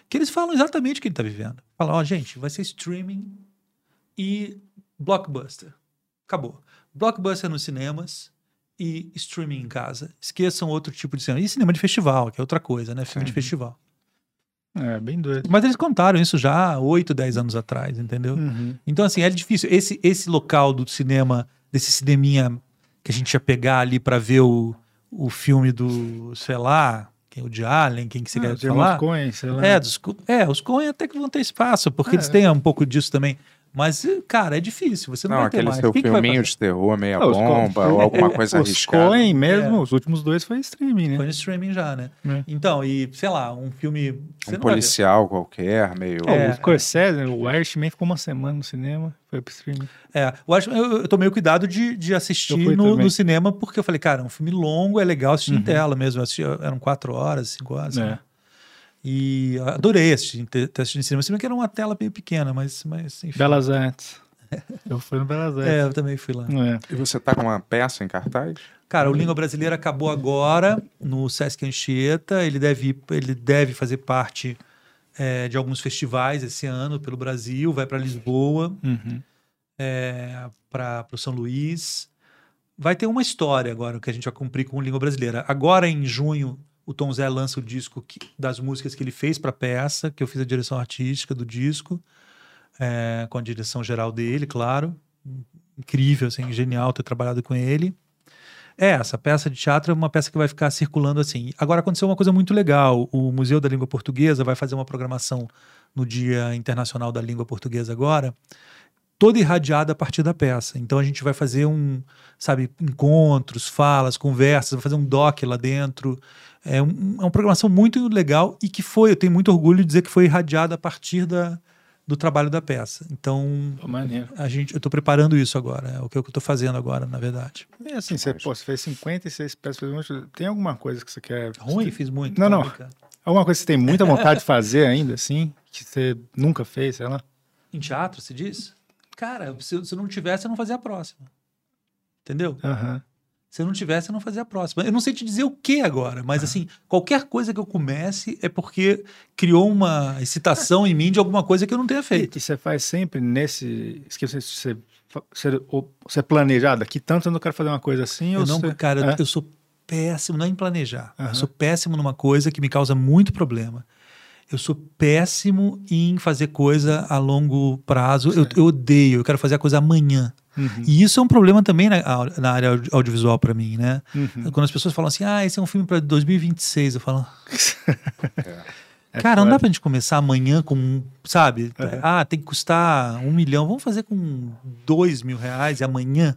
que eles falam exatamente o que ele tá vivendo. Falam, ó, gente, vai ser streaming e blockbuster. Acabou. Blockbuster nos cinemas e streaming em casa. Esqueçam outro tipo de cinema. E cinema de festival, que é outra coisa, né? Filme de festival. É, bem doido. Mas eles contaram isso já há 8, 10 anos atrás, entendeu? Uhum. Então, assim, é difícil. Esse, esse local do cinema, desse cineminha que a gente ia pegar ali pra ver o, o filme do, sei lá, quem, o de Allen, quem que você Ah, quer falar? Coen, sei lá. É, dos, é, os Coen até que vão ter espaço, porque Ah, eles é. têm um pouco disso também. Mas, cara, é difícil, você não, Não, vai ter aquele mais. seu que filminho fazer? de terror, meia os bomba, Coen- ou alguma coisa Os arriscada. Coen mesmo, É. os últimos dois foi streaming, né? Foi no streaming já, né? É. Então, e, sei lá, um filme... você Um não policial qualquer, meio. É. O Scorsese, o Irishman ficou uma semana no cinema, foi pro streaming. É, eu, acho, eu, eu tomei o cuidado de, de assistir no, no cinema, porque eu falei, cara, é um filme longo, é legal assistir em Uhum. tela mesmo. Eu assisti, eram quatro horas, cinco horas. É. né? E adorei assistir, assistido em cinema. Se bem que era uma tela meio pequena, mas, mas enfim. Belas Artes. Eu fui no Belas É, Artes. eu também fui lá. É. E você tá com uma peça em cartaz? Cara, o Língua Brasileira acabou agora no Sesc Anchieta. Ele deve, ele deve fazer parte é, de alguns festivais esse ano pelo Brasil. Vai para Lisboa, Uhum. é, para o São Luís. Vai ter uma história agora que a gente vai cumprir com o Língua Brasileira. Agora, em junho, o Tom Zé lança o disco que- das músicas que ele fez para a peça, que eu fiz a direção artística do disco, é, com a direção geral dele, claro. Incrível, assim, genial ter trabalhado com ele. É, essa peça de teatro é uma peça que vai ficar circulando assim. Agora aconteceu uma coisa muito legal. O Museu da Língua Portuguesa vai fazer uma programação no Dia Internacional da Língua Portuguesa agora, toda irradiada a partir da peça. Então a gente vai fazer um, sabe, encontros, falas, conversas, vai fazer um doc lá dentro. É, um- é uma programação muito legal e que foi, eu tenho muito orgulho de dizer que foi irradiada a partir da, do trabalho da peça. Então Pô, a gente, eu estou preparando isso agora, é o que eu estou fazendo agora, na verdade. E assim, você, pô, você fez 56 peças, fez monte- tem alguma coisa que você quer... Ruim, fiz muito. Não, tô não. brincando. Alguma coisa que você tem muita vontade de fazer ainda, assim, que você nunca fez, sei lá? Em teatro, se diz? Cara, se, se eu não tivesse, eu não fazia a próxima. Entendeu? Aham. Se eu não tivesse, eu não fazia a próxima. Eu não sei te dizer o que agora, mas assim, qualquer coisa que eu comece é porque criou uma excitação em mim de alguma coisa que eu não tenha feito. e você faz sempre nesse... Esqueci, você, você, você planeja, ah, daqui tanto eu não quero fazer uma coisa assim, Eu não, você... cara, eu- É? eu sou péssimo não em planejar. Aham. Eu sou péssimo numa coisa que me causa muito problema. Eu sou péssimo em fazer coisa a longo prazo. Eu, eu odeio, eu quero fazer a coisa amanhã. Uhum, E isso é um problema também na, na área audi- audiovisual para mim, né? uhum. Quando as pessoas falam assim, ah, esse é um filme para 2026, eu falo, É cara, não dá pra gente começar amanhã com, sabe? Uhum. Ah, tem que custar um milhão, vamos fazer com dois mil reais e amanhã?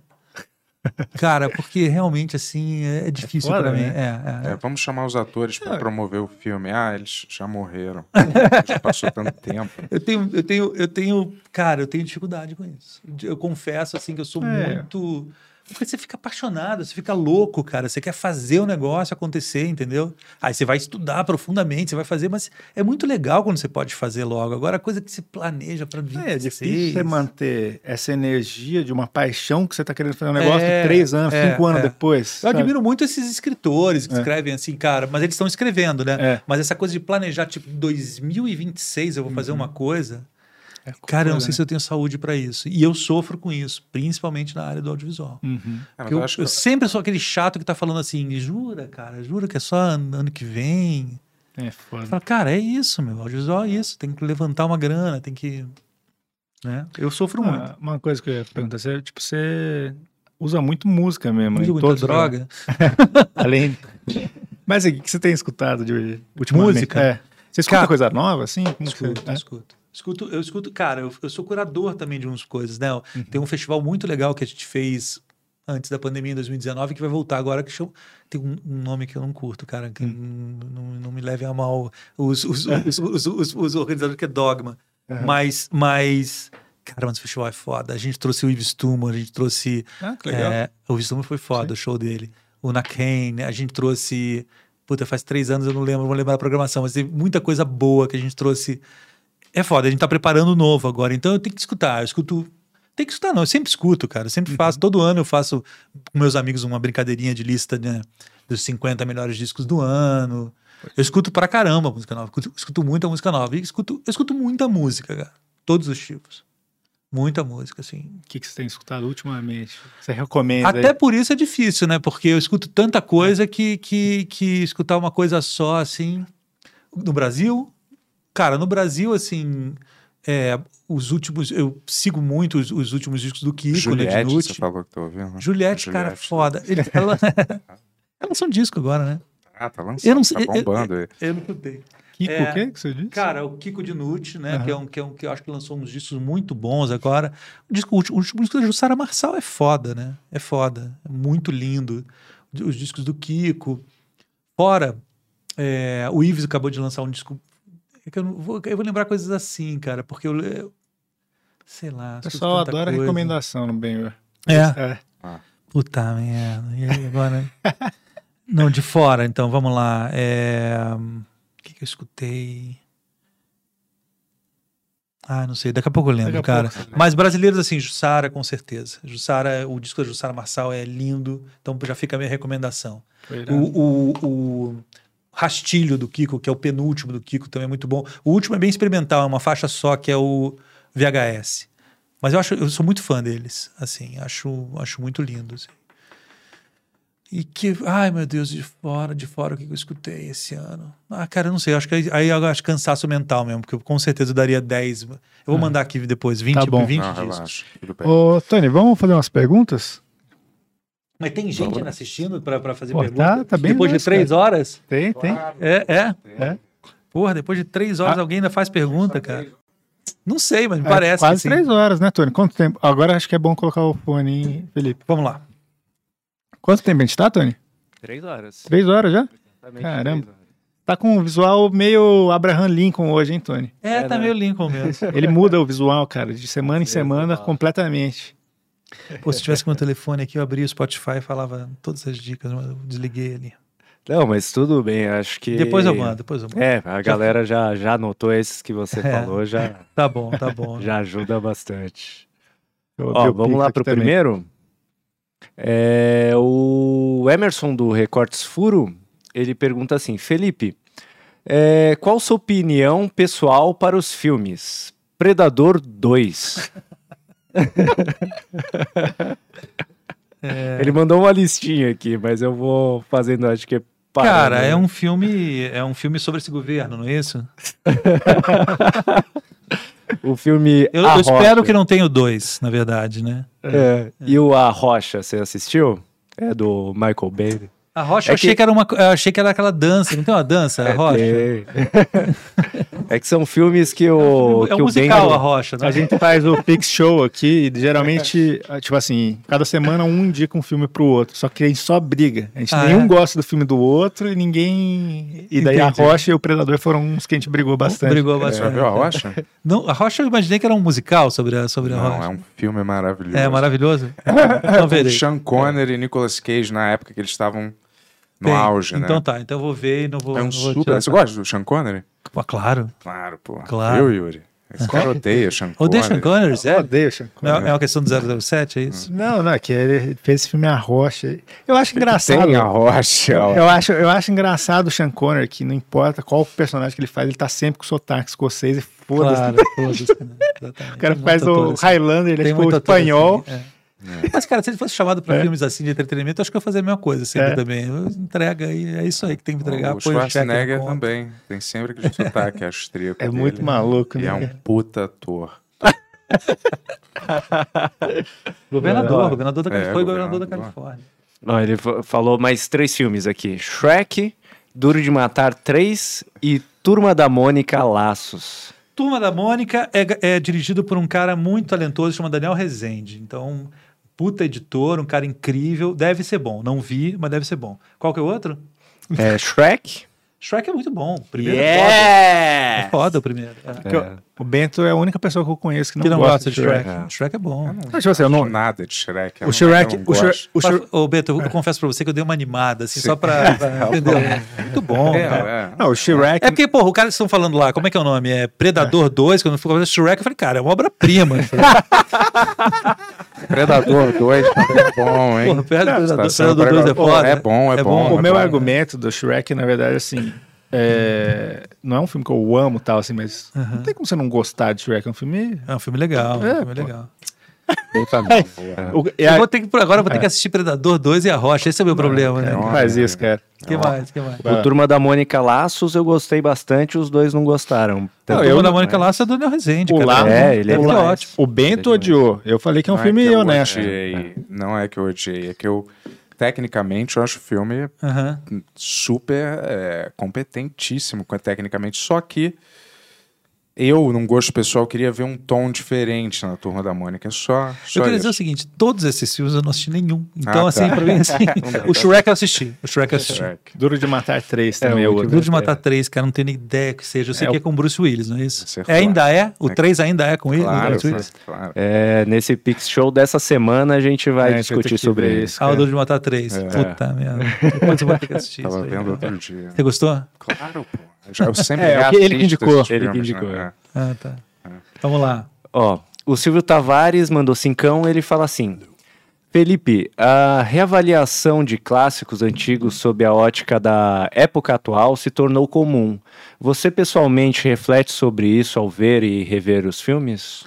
Cara, porque realmente, assim, é difícil foda, pra mim. né? É, é, É, vamos chamar os atores para promover o filme. Ah, eles já morreram. Já passou tanto tempo. Eu tenho, eu tenho, eu tenho, cara, eu tenho dificuldade com isso. Eu confesso assim que eu sou É. muito você fica apaixonado, você fica louco, cara. Você quer fazer o negócio acontecer, entendeu? Aí você vai estudar profundamente, você vai fazer, mas é muito legal quando você pode fazer logo. Agora, a coisa que se planeja para 26... É, é difícil você manter essa energia de uma paixão que você tá querendo fazer um negócio É, três anos, é, cinco anos é. depois. Eu sabe? admiro muito esses escritores que É. escrevem assim, cara, mas eles estão escrevendo, né? É. Mas essa coisa de planejar, tipo, 2026 eu vou fazer uma coisa. É Cara, eu não sei se eu tenho saúde para isso. E eu sofro com isso, principalmente na área do audiovisual. né? Uhum. É, eu, eu acho eu que sempre sou aquele chato que tá falando assim, jura, cara, jura que é só ano que vem. É foda. falo, cara, é isso, meu. Audiovisual é isso. Tem que levantar uma grana, tem que. Né? Eu sofro muito. Ah, uma coisa que eu ia perguntar, você, tipo, você usa muito música mesmo, né? Em muita droga. Além. Mas assim, o que você tem escutado de ultimamente? Música? É. Você escuta Cara, coisa nova, assim? Como que Escuto, você- é? escuto. Escuto, eu escuto, cara, eu, eu sou curador também de umas coisas, né? Uhum. Tem um festival muito legal que a gente fez antes da pandemia em 2019 que vai voltar agora que chama, tem um, nome que eu não curto, cara, que Hum. não, não, me leve a mal os, os, os, os, organizadores que é dogma, Aham. mas, mas cara, mas o festival é foda. A gente trouxe o Yves Tumor, a gente trouxe Ah, que legal. é, o Yves Tumor foi foda, o show dele. O Nakane, a gente trouxe. Puta, faz três anos eu não lembro, vou lembrar a programação, mas teve muita coisa boa que a gente trouxe. É foda, a gente tá preparando novo agora, então eu tenho que escutar. Eu escuto. Tem que escutar, não, eu sempre escuto, cara. Eu sempre faço, todo ano eu faço com meus amigos uma brincadeirinha de lista né, dos 50 melhores discos do ano. Eu escuto pra caramba música nova. Escuto, escuto muita música nova. E escuto, eu escuto muita música, cara. Todos os tipos. Muita música, assim. O que, que você tem escutado ultimamente? Você recomenda? Até aí? por isso é difícil, né? Porque eu escuto tanta coisa que, que, que escutar uma coisa só, assim. No Brasil, cara, no Brasil, assim. é, os últimos. Eu sigo muito os, os últimos discos do Kiko, né? Juliette, De você falou que tá ouvindo? Juliette, cara, Juliette. foda. Ele, ela, ela lançou um disco agora, né? Ah, tá lançando, Eu não sei- tá bombando aí. Eu não escutei. Kiko, É, o que que você disse? Cara, o Kiko Dinucci, né? Aham. Que, é um, que, é um, que eu acho que lançou uns discos muito bons agora. O, disco, o último- o último disco da Jussara Marçal é foda, né? É foda. É muito lindo. Os discos do Kiko. Fora, é, o Ives acabou de lançar um disco. É que eu, não vou, eu vou lembrar coisas assim, cara, porque eu. eu- sei lá. o pessoal adora coisa. recomendação no Benhur. É. É. Puta merda. E aí agora? Não, de fora, então, vamos lá. É, O que, que eu escutei? Ah, não sei, daqui a pouco eu lembro, cara. pouco você Mas brasileiros, assim, Jussara, com certeza. Jussara, o disco da Jussara Marçal é lindo, então já fica a minha recomendação. Irado. O, o, o Rastilho do Kiko, que é o penúltimo do Kiko, também é muito bom. O último é bem experimental, é uma faixa só, que é o VHS. Mas eu acho, eu sou muito fã deles, assim, acho, acho muito lindo. assim. E que, ai meu Deus, de fora, de fora, o que eu escutei esse ano? Ah, cara, eu não sei, acho que aí, eu acho cansaço mental mesmo, porque eu com certeza eu daria 10. Eu vou mandar aqui depois, 20, Tá bom. 20 Não, discos. relaxa. Ô, Tony, vamos fazer umas perguntas? Mas tem gente ainda assistindo para fazer Pô, pergunta? tá- tá bem Depois de três horas? Tem, tem. É, é. É. Porra, depois de três horas Ah. alguém ainda faz pergunta, cara. Não sei, mas me É, parece. quase que sim. três horas, né, Tony? Quanto tempo? Agora acho que é bom colocar o fone, hein, Felipe? Vamos lá. Quanto tempo a gente tá, Tony? Três horas. Três horas já? Exatamente Caramba. três horas. Tá com um visual meio Abraham Lincoln hoje, hein, Tony? É, É, tá né? meio Lincoln mesmo. Ele muda o visual, cara, de semana em semana visual. completamente. Pô, se tivesse com o meu telefone aqui, eu abria o Spotify e falava todas as dicas, mas eu desliguei ali. Não, mas tudo bem, acho que. Depois eu mando, depois eu mando. É, a galera já, já anotou esses que você É. falou, já, Tá bom, tá bom. já ajuda bastante. Ó, o vamos lá pro também. primeiro. É, o Emerson do Recortes Furo, ele pergunta assim, Felipe, é, qual sua opinião pessoal para os filmes Predador 2? Ele mandou uma listinha aqui, mas eu vou fazendo, acho que é parando. Cara, é um filme, é um filme sobre esse governo, não é isso? O filme Eu, A eu espero que não tenha o dois, na verdade, né? É, E o A Rocha, você assistiu? É do Michael Bay. A Rocha, É eu achei que- que era uma, eu achei que era aquela dança, não tem uma dança, a Rocha? É, é que são filmes que o. é um que o musical, Ben- a Rocha, né? A gente faz o Pix Show aqui e geralmente, ah, tipo assim, cada semana um indica um filme pro outro. Só que a gente só briga. A gente Ah, nenhum é? gosta do filme do outro e ninguém. E daí Entendi. a Rocha e o Predador foram uns que a gente brigou bastante. Brigou Você já bastante. viu a Rocha? Não, a Rocha eu imaginei que era um musical sobre a, sobre a Não, Rocha. é um filme maravilhoso. É maravilhoso. Então verei. Sean Connery e Nicolas Cage na época que eles estavam no Tem. auge, Então né? tá, então eu vou ver e não vou. É um não vou super... tirar Você gosta do Sean Connery? Pô, claro. Claro, pô. Claro. Eu, Yuri. Esse cara odeia Sean Connery. Odeia Sean Connery, sério? odeio, Sean Não, Connery. é uma questão do 007, é isso? Não, não, é que ele fez esse filme A Rocha. Eu acho engraçado. Tem a Rocha. ó. Eu acho, eu acho engraçado o Sean Connery, que não importa qual personagem que ele faz, ele tá sempre com sotaque escocês e foda-se. Claro, foda-se. né? O cara faz o. Highlander, ele é Tem tipo o espanhol. assim, é. Mas, cara, se ele fosse chamado pra É. filmes assim de entretenimento, eu acho que eu ia fazer a mesma coisa sempre É. também. Eu entrega aí, é isso aí que tem que entregar. O o Schwarzenegger conta. também. Tem sempre aquele sotaque austríaco É muito dele. maluco, E né? é um puta ator. Governador, governador da É, Califórnia. Foi governador da. Califórnia. Ó, ele fa- falou mais três filmes aqui: Shrek, Duro de Matar 3 e Turma da Mônica Laços. Turma da Mônica é, é dirigido por um cara muito talentoso, chama Daniel Rezende. Então, puta editor, um cara incrível. Deve ser bom. Não vi, mas deve ser bom. Qual que é o outro? É, Shrek. Shrek é muito bom. Primeiro é foda. É foda o primeiro. É. Porque o- O Bento é a única pessoa que eu conheço que não, Que não gosta de Shrek. É. Shrek é bom. Não, tipo assim, eu não, Nada de Shrek. eu o Shrek, eu o Shrek, o Shrek, Ô, Beto, eu, eu confesso pra você que eu dei uma animada, assim, Sim. só pra. pra entendeu? Muito bom. É, cara. é. não, o Shrek, É porque, porra, o cara que estão falando lá, como é que é o nome? É Predador 2, quando eu fui Shrek, eu falei, cara, é uma obra-prima. Predador 2 também é bom, hein? Porra, Predador, Predador 2 é Predador- foda. É bom, é, É bom. bom. o é meu argumento do Shrek, na verdade, assim, é, não é um filme que eu amo tal, assim, mas não tem como você não gostar de Shrek. É um filme. É um filme legal, é, É, um filme pô. legal. O- é Eu vou ter que, agora eu vou ter que assistir Predador 2 e A Rocha. Esse é o meu problema, né? é uma- faz isso, cara. que mais? que mais? O Turma da Mônica Laços eu gostei bastante, os dois não gostaram. Não, eu eu da não- Mônica Laço é do Daniel Rezende, O cara. Laço- É, ele é Ele é ótimo. O Bento é odiou. Eu falei que é um Não filme honesto. Não é que eu odiei, é que eu, tecnicamente, eu acho o filme Aham. super é, competentíssimo co- tecnicamente, só que eu, num gosto pessoal, queria ver um tom diferente na Turma da Mônica, só, só Eu queria isso. dizer o seguinte: todos esses filmes eu não assisti nenhum. Então, Ah, tá. assim, pra mim, assim, o Shrek eu assisti. O Shrek eu assisti. Shrek. Duro de Matar 3 também É, é o outro. Duro de Matar 3, cara, não tenho nem ideia que seja. Eu sei É que é com o Bruce Willis, não é isso? Acertou. É, ainda é? O É. 3 ainda é com ele? Claro, Bruce Willis? claro. É, nesse Pix Show dessa semana a gente vai É, discutir sobre ver isso. Ah, o Duro de Matar 3. É. Puta merda. Depois eu vou ter que assistir Tava vendo outro dia. Você gostou? Claro, pô. Eu sempre É, o que ele que reassisto indicou. Ele que indicou, né? Ah, tá. Vamos lá. Ó, o Silvio Tavares mandou cincão, ele fala assim: Felipe, a reavaliação de clássicos antigos sob a ótica da época atual se tornou comum. Você pessoalmente reflete sobre isso ao ver e rever os filmes?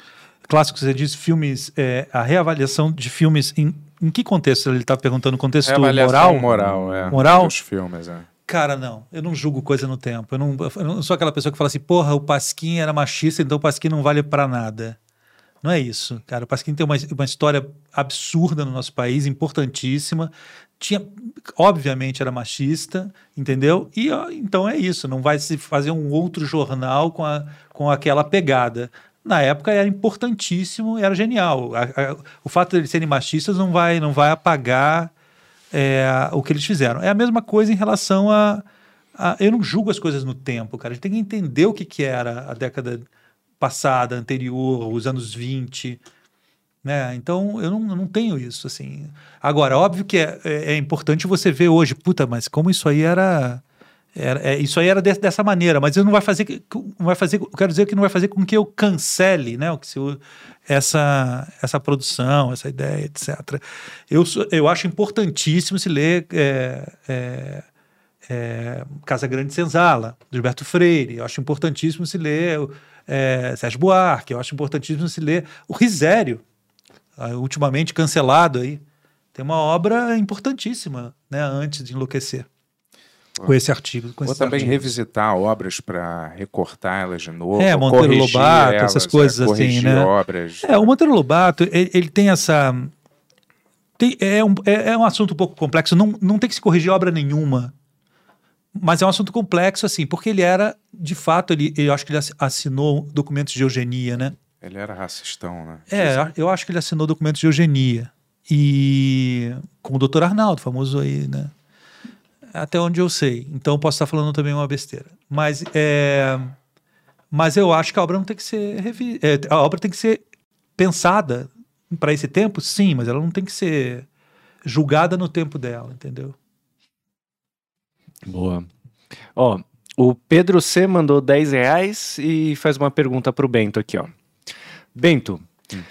Clássico, você diz filmes, é, a reavaliação de filmes em, em que contexto? Ele está perguntando contexto É moral? moral, é. Moral? Dos filmes, é. Cara, não. Eu não julgo coisa no tempo. Eu não, eu não sou aquela pessoa que fala assim, porra, o Pasquim era machista, então o Pasquim não vale pra nada. Não é isso, cara. O Pasquim tem uma, uma história absurda no nosso país, importantíssima. Tinha, obviamente, era machista, entendeu? E ó, então é isso. Não vai se fazer um outro jornal com, a, com aquela pegada. Na época era importantíssimo, era genial. A- a- o fato de eles serem machistas não vai, não vai apagar é, o que eles fizeram. É a mesma coisa em relação a, a- Eu não julgo as coisas no tempo, cara. A gente tem que entender o que, que era a década passada, anterior, os anos 20. Né? Então, eu não, não tenho isso, assim. Agora, óbvio que é, é, é importante você ver hoje, puta, mas como isso aí era... era- é, isso aí era de- dessa maneira, mas não vai fazer, não vai fazer, eu quero dizer que não vai fazer com que eu cancele, né, o que se, essa essa produção, essa ideia, etc. Eu, eu acho importantíssimo se ler é, é, é, Casa Grande Senzala, Gilberto Freire. Eu acho importantíssimo se ler é, Sérgio Buarque. Eu acho importantíssimo se ler o Risério, ultimamente cancelado aí. Tem uma obra importantíssima, né, antes de enlouquecer. Com esse artigo. Com Ou também artigos. revisitar obras para recortar elas de novo. É, Monteiro Lobato, elas, essas é, coisas assim, corrigir né? obras. É, o Monteiro Lobato, ele, ele tem essa. tem- é, um, é, é um assunto um pouco complexo, não, não tem que se corrigir obra nenhuma. Mas é um assunto complexo, assim, porque ele era, de fato, ele, eu acho que ele assi- assinou documentos de eugenia, né? Ele era racistão, né? É, eu acho que ele assinou documentos de eugenia. E com o doutor Arnaldo, famoso aí, né? Até onde eu sei. Então posso estar falando também uma besteira. Mas, é, mas eu acho que a obra não tem que ser revi... é, a obra tem que ser pensada para esse tempo, sim, mas ela não tem que ser julgada no tempo dela, entendeu? Boa. Ó, o Pedro C mandou 10 reais e faz uma pergunta pro Bento aqui, ó. Bento,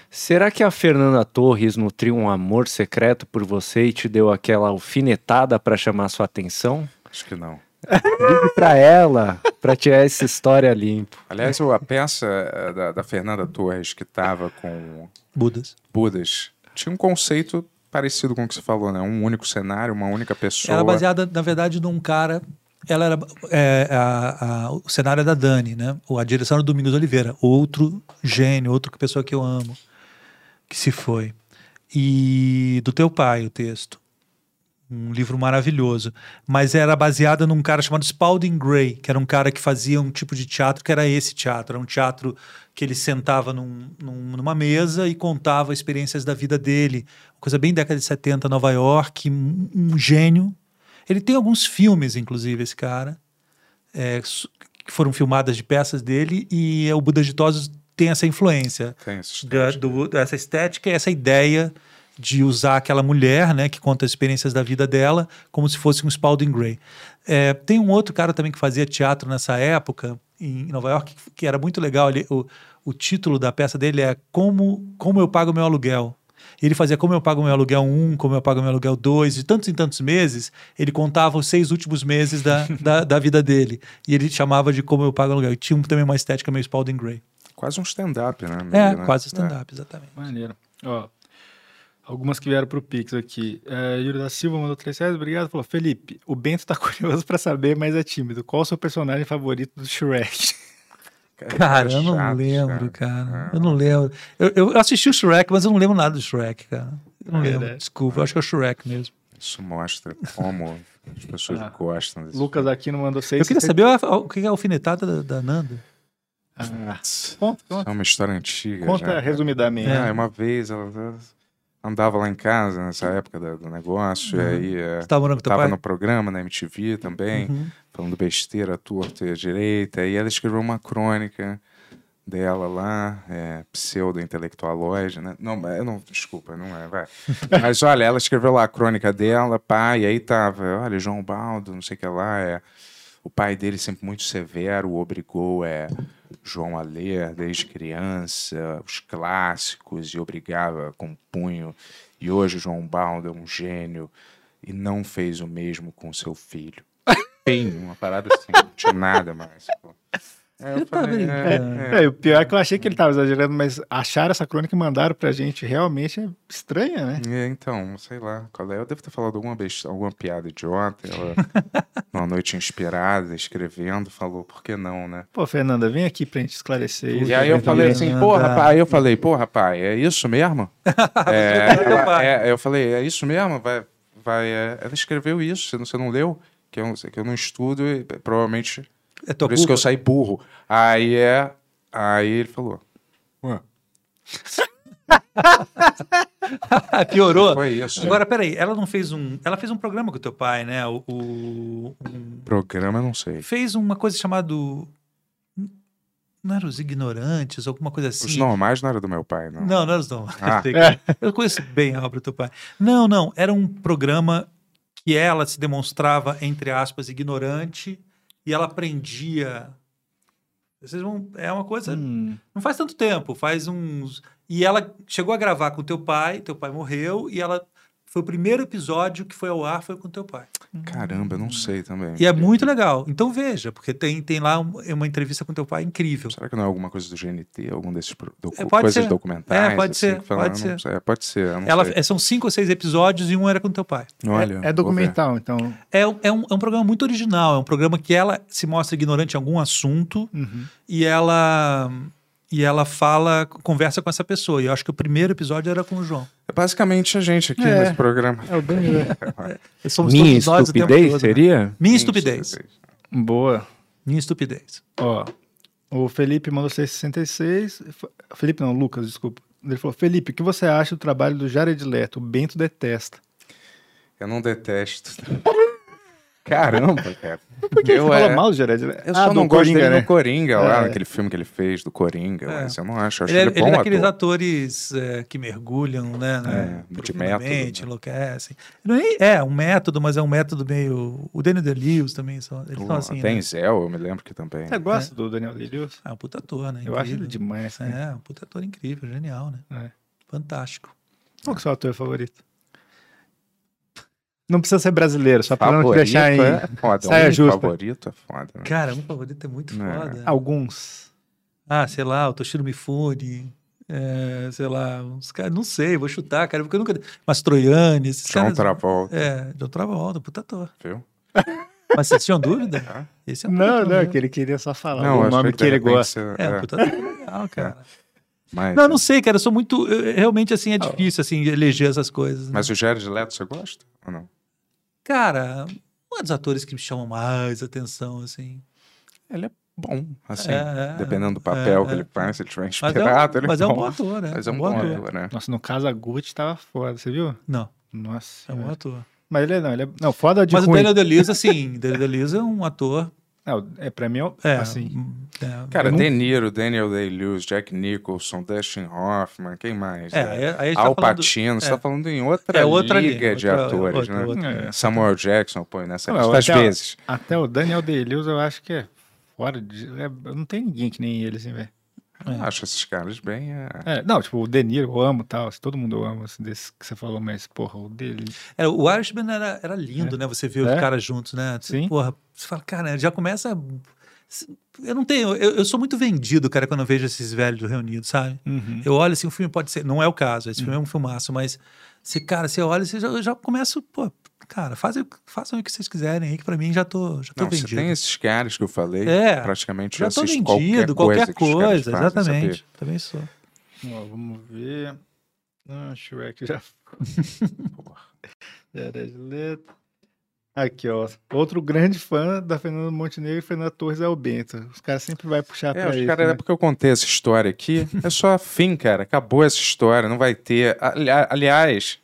será que a Fernanda Torres nutriu um amor secreto por você e te deu aquela alfinetada pra chamar sua atenção? Acho que não. Ligue pra ela, pra tirar essa história limpo. Aliás, a peça eh, da, da Fernanda Torres, que estava com Budas. Budas, tinha um conceito parecido com o que você falou, né? Um único cenário, uma única pessoa. Era baseada, na verdade, num cara. Ela era. é, a- a- o cenário é da Dani, né? A direção é do Domingos Oliveira. Outro gênio, outra pessoa que eu amo, que se foi. E do teu pai, o texto. Um livro maravilhoso. Mas era baseada num cara chamado Spalding Gray, que era um cara que fazia um tipo de teatro que era esse teatro. Era um teatro que ele sentava num- num- numa mesa e contava experiências da vida dele. Coisa bem década de 70, Nova York, um, um gênio. Ele tem alguns filmes, inclusive, esse cara, é, que foram filmadas de peças dele, e o Buda de Tosos tem essa influência Tem esse da, do, dessa estética e essa ideia de usar aquela mulher, né, que conta as experiências da vida dela, como se fosse um Spalding Gray. É, tem um outro cara também que fazia teatro nessa época, em Nova York, que era muito legal. Ele, o, o título da peça dele é Como, como Eu Pago Meu Aluguel. Ele fazia Como Eu Pago Meu Aluguel 1, Como Eu Pago Meu Aluguel 2, de tantos em tantos meses, ele contava os seis últimos meses da, da, da vida dele. E ele chamava de Como Eu Pago Aluguel. E tinha um- também uma estética meio Spalding Gray. Quase um stand-up, né? meio, É, né? quase stand-up, exatamente. Maneiro. Ó, algumas que vieram pro Pix aqui. É, Yuri da Silva mandou 3 reais, obrigado. Falou, Felipe, o Bento tá curioso pra saber, mas é tímido. Qual o seu personagem favorito do Shrek? É, Cara, eu não chato, lembro, cara. Eu não lembro. Eu, eu assisti o Shrek, mas eu não lembro nada do Shrek, cara. Eu não É, lembro. né? Desculpa, eu acho que é o Shrek mesmo. Isso mostra como as pessoas Ah. gostam desse Lucas Aquino mandou 6 Eu queria saber a- a- o que é a alfinetada da, da Nanda. Ah, conta, conta. é uma história antiga. Conta já. resumidamente. É, uma vez ela andava lá em casa nessa época da- do negócio, e aí Você tava morando com teu pai? no programa na MTV também, Uhum. falando besteira, torta e à direita, e ela escreveu uma crônica dela lá, é, pseudo-intelectualoide, né? Não, não, desculpa, não é, vai. Mas olha, ela escreveu lá a crônica dela, pá, e aí tava, olha, João Baldo, não sei o que lá, é, o pai dele sempre muito severo, obrigou é, João a ler desde criança, os clássicos, e obrigava com punho. E hoje João Baldo é um gênio e não fez o mesmo com seu filho. Tem uma parada assim, não tinha nada mais. pô. É, eu tá falei, brincando. é, é. É, o pior é que eu achei que ele tava exagerando, mas acharam essa crônica e mandaram pra gente realmente é estranha, né? É, então, sei lá, qual é? Eu devo ter falado alguma, besta, alguma piada idiota. Ela, numa noite inspirada, escrevendo, falou, por que não, né? Pô, Fernanda, vem aqui pra gente esclarecer isso. E aí eu falei assim, Fernanda. pô, rapaz, aí eu falei, pô, rapaz, é isso mesmo? É, ela- é, eu falei, é isso mesmo? Vai, vai, é, ela escreveu isso, você não, você não leu? Que eu, que eu não estudo e provavelmente É por isso que eu culpa? saí burro. Aí é, aí ele falou, ué, Piorou. foi isso. Agora, peraí, ela não fez um. Ela fez um programa com o teu pai, né? O, o- um- Programa, não sei. fez uma coisa chamada. Não era os ignorantes, alguma coisa assim. Os normais não era do meu pai, não. Não, não era os normais. Ah. Eu conheço bem a obra do teu pai. Não, não. Era um programa que ela se demonstrava, entre aspas, ignorante e ela aprendia. Vocês vão. É uma coisa. Hum, Não faz tanto tempo, faz uns. E ela chegou a gravar com teu pai, teu pai morreu, e ela. Foi o primeiro episódio que foi ao ar, foi com teu pai. Caramba, eu não sei também. E é muito legal. Então veja, porque tem, tem lá um- uma entrevista com teu pai incrível. Será que não é alguma coisa do GNT, algum desses docu- É, pode coisas ser. documentais? É, pode assim, ser, falam? pode ser. sei. É, pode ser, Ela, sei. é, são cinco ou seis episódios e um era com teu pai. Olha, é, é documental, então. É, um- é, um, é um programa muito original. É um programa que ela se mostra ignorante em algum assunto Uhum. e ela e ela fala, conversa com essa pessoa. E eu acho que o primeiro episódio era com o João. É basicamente a gente aqui É. nesse programa. É o bem. Somos Minha todos nós o tempo estupidez todo, né? seria? Minha estupidez. Boa. Minha estupidez. Ó, o Felipe mandou 666. F- Felipe não, Lucas, desculpa. Ele falou, Felipe, o que você acha do trabalho do Jared Leto? O Bento detesta. Eu não detesto. Caramba, cara. Por que Eu, você fala é- mal do Jared Leto? Eu ah, só do não gosto Coringa, dele né? no Coringa, lá, É. naquele filme que ele fez do Coringa, É. mas eu não acho. Eu acho Ele é, ele, ele é bom daqueles ator. atores é, que mergulham, né? né, É, de método, né? enlouquecem. Não é, é um método, mas é um método meio. O Daniel Day-Lewis também são, eles O são assim. né? Denzel, eu me lembro que também. Você gosta do Daniel Day-Lewis? É um puta ator, né? Eu acho ele Incrível. demais. né? É, um puta ator incrível, genial, né? É. Fantástico. Qual que é o seu ator favorito? Não precisa ser brasileiro, só pra não te deixar em é foda. saia um justa. favorito é foda. Né? Cara, um favorito é muito É. foda. alguns. Ah, sei lá, o Toshiro Mifune. É, sei lá, uns caras, não sei, vou chutar, cara, porque eu nunca. Mastroianni, esses John caras. Travolta, É, John Travolta, puta ator. viu? Mas vocês tinham dúvida? Ah. Esse é um Não, não, é que ele queria só falar Não, o nome de que ele gosta. você- É, é, puta ator legal, cara. mas, Não, não sei, cara, eu sou muito. eu- Realmente, assim, é difícil, assim, eleger essas coisas. né? Mas o Jared Leto você gosta ou não? Cara, um dos atores que me chamam mais atenção, assim. Ele é bom, assim. É, é, dependendo do papel é, que ele é. faz, se ele estiver Mas é, inspirado, ele mas é é um bom. bom ator, né? Mas é um bom ator, né? Nossa, no caso a Gucci tava foda, você viu? Não, Nossa. é um bom ator. Mas ele é, não, ele é. Não, foda de Mas o ruim. Daniel Day-Lewis, assim, Daniel Day-Lewis é um ator. Não, é, pra mim, É, assim. é, Cara, não- De Niro, Daniel Day-Lewis, Jack Nicholson, Dustin Hoffman, quem mais? É, né? aí- aí tá Al falando- Pacino, você é. tá falando em outra, É outra liga liga, de outra- atores, outra- né? outra- É. Samuel Jackson põe nessa Não, lista às vezes. até o Daniel Day-Lewis eu acho que é fora de. é- não tem ninguém que nem ele, assim, velho. Eu acho esses caras bem. é, É, não, tipo, o De Niro eu amo tal, assim, todo mundo ama, assim, desse que você falou, mas, porra, o dele... Era, o Irishman era, era lindo, né? Você vê os É. caras juntos, né? Sim. Porra, você fala, cara, já começa. Eu não tenho. Eu, eu sou muito vendido, cara, quando eu vejo esses velhos reunidos, sabe? Uhum. Eu olho assim, o filme pode ser. Não é o caso, esse filme é um filmaço, mas. Se, cara, você olha, você já, eu já começo, pô, cara, fazem, façam o que vocês quiserem aí, que pra mim já tô, já tô Não, você vendido. tem esses caras que eu falei, É. praticamente já tô assisto vendido, qualquer qualquer coisa. caras coisa, fazem, exatamente. sabia? Também sou. Ó, vamos ver... Ah, Shrek já... Jared Leto. Aqui, ó. Outro grande fã da Fernanda Montenegro e Fernanda Torres é o Bento. Os caras sempre vai puxar É, pra os isso, cara, né? é porque eu contei essa história aqui. É só fim, cara. Acabou essa história. Não vai ter. Ali- aliás,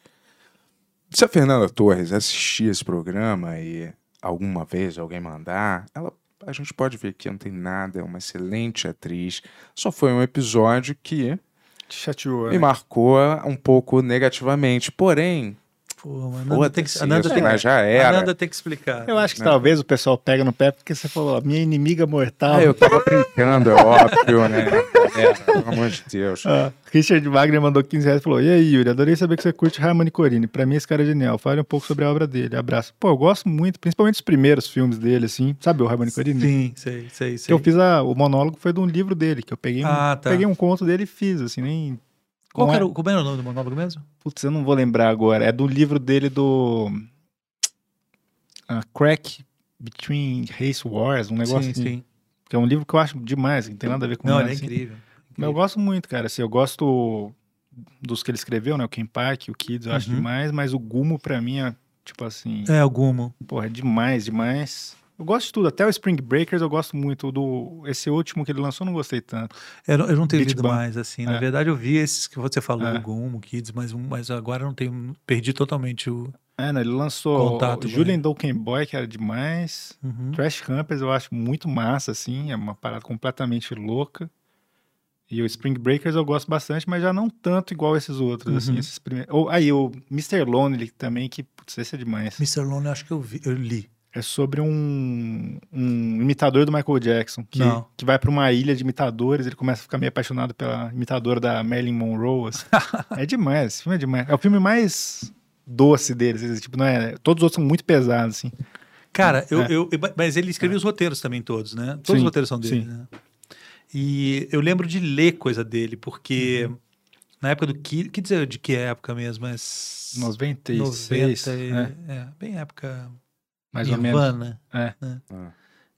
se a Fernanda Torres assistir esse programa e alguma vez alguém mandar, ela, a gente pode ver que não tem nada. É uma excelente atriz. Só foi um episódio que Te chateou, me né? marcou um pouco negativamente. Porém, Pô, a Nanda tem que, a Nanda tem, mas já a era. Nanda tem que explicar. Eu acho que né? talvez o pessoal pega no pé porque você falou, minha inimiga mortal. Ah, eu tava brincando, é óbvio, né? É, pelo amor de Deus. Ah, Richard Wagner mandou 15 reais e falou: E aí, Yuri, adorei saber que você curte Harmony Corine. Pra mim, esse cara é genial. Fale um pouco sobre a obra dele. Abraço. Pô, eu gosto muito, principalmente os primeiros filmes dele, assim. Sabe o Harmony Corine? Sim, sei, sei, Que sei. eu fiz a- o monólogo foi de um livro dele, que eu peguei, um, Ah, tá. peguei um conto dele e fiz, assim, nem. Qual é- era, o- como era o nome do monólogo mesmo? Putz, eu não vou lembrar agora. É do livro dele do. ah, Crack Between Race Wars, um negócio sim, assim. sim. Que é um livro que eu acho demais, que não tem nada a ver com Não, nada, é assim. incrível. Mas eu gosto muito, cara. Assim, eu gosto dos que ele escreveu, né? O Ken Park, o Kids, eu acho Uhum. demais, mas o Gumo, pra mim, é tipo assim. É, o Gumo. Porra, é demais, demais. Eu gosto de tudo, até o Spring Breakers eu gosto muito. Do, esse último que ele lançou, eu não gostei tanto. Eu, não- eu não tenho Beat lido mais, assim. Na É. verdade, eu vi esses que você falou, É. o Gumo, o Kids, mas, mas agora eu não tenho. Perdi totalmente o. É, né? Ele lançou Contato, o Julian. Dolken Boy, que era demais. Uhum. Trash Campers eu acho muito massa, assim. É uma parada completamente louca. E o Spring Breakers eu gosto bastante, mas já não tanto igual esses outros, assim. Uhum. Esses primeiros... Ou, aí, o Mr. Lonely também, que, putz, esse é demais. Mr. Lone, eu acho que eu, vi, eu li. É sobre um, um imitador do Michael Jackson, que, Não. que vai pra uma ilha de imitadores, ele começa a ficar meio apaixonado pela imitadora da Marilyn Monroe. assim. é demais, esse filme é demais. É o filme mais doce deles, tipo, não é, todos os outros são muito pesados, assim. Cara, eu, É. eu- mas ele escreveu os roteiros também todos, né? Todos Sim, os roteiros são dele, né? E eu lembro de ler coisa dele, porque Uhum. na época do que dizer de que época mesmo? É s- 96, 90 e- né? é, bem época mais ou menos. Nirvana. É. né? Ah.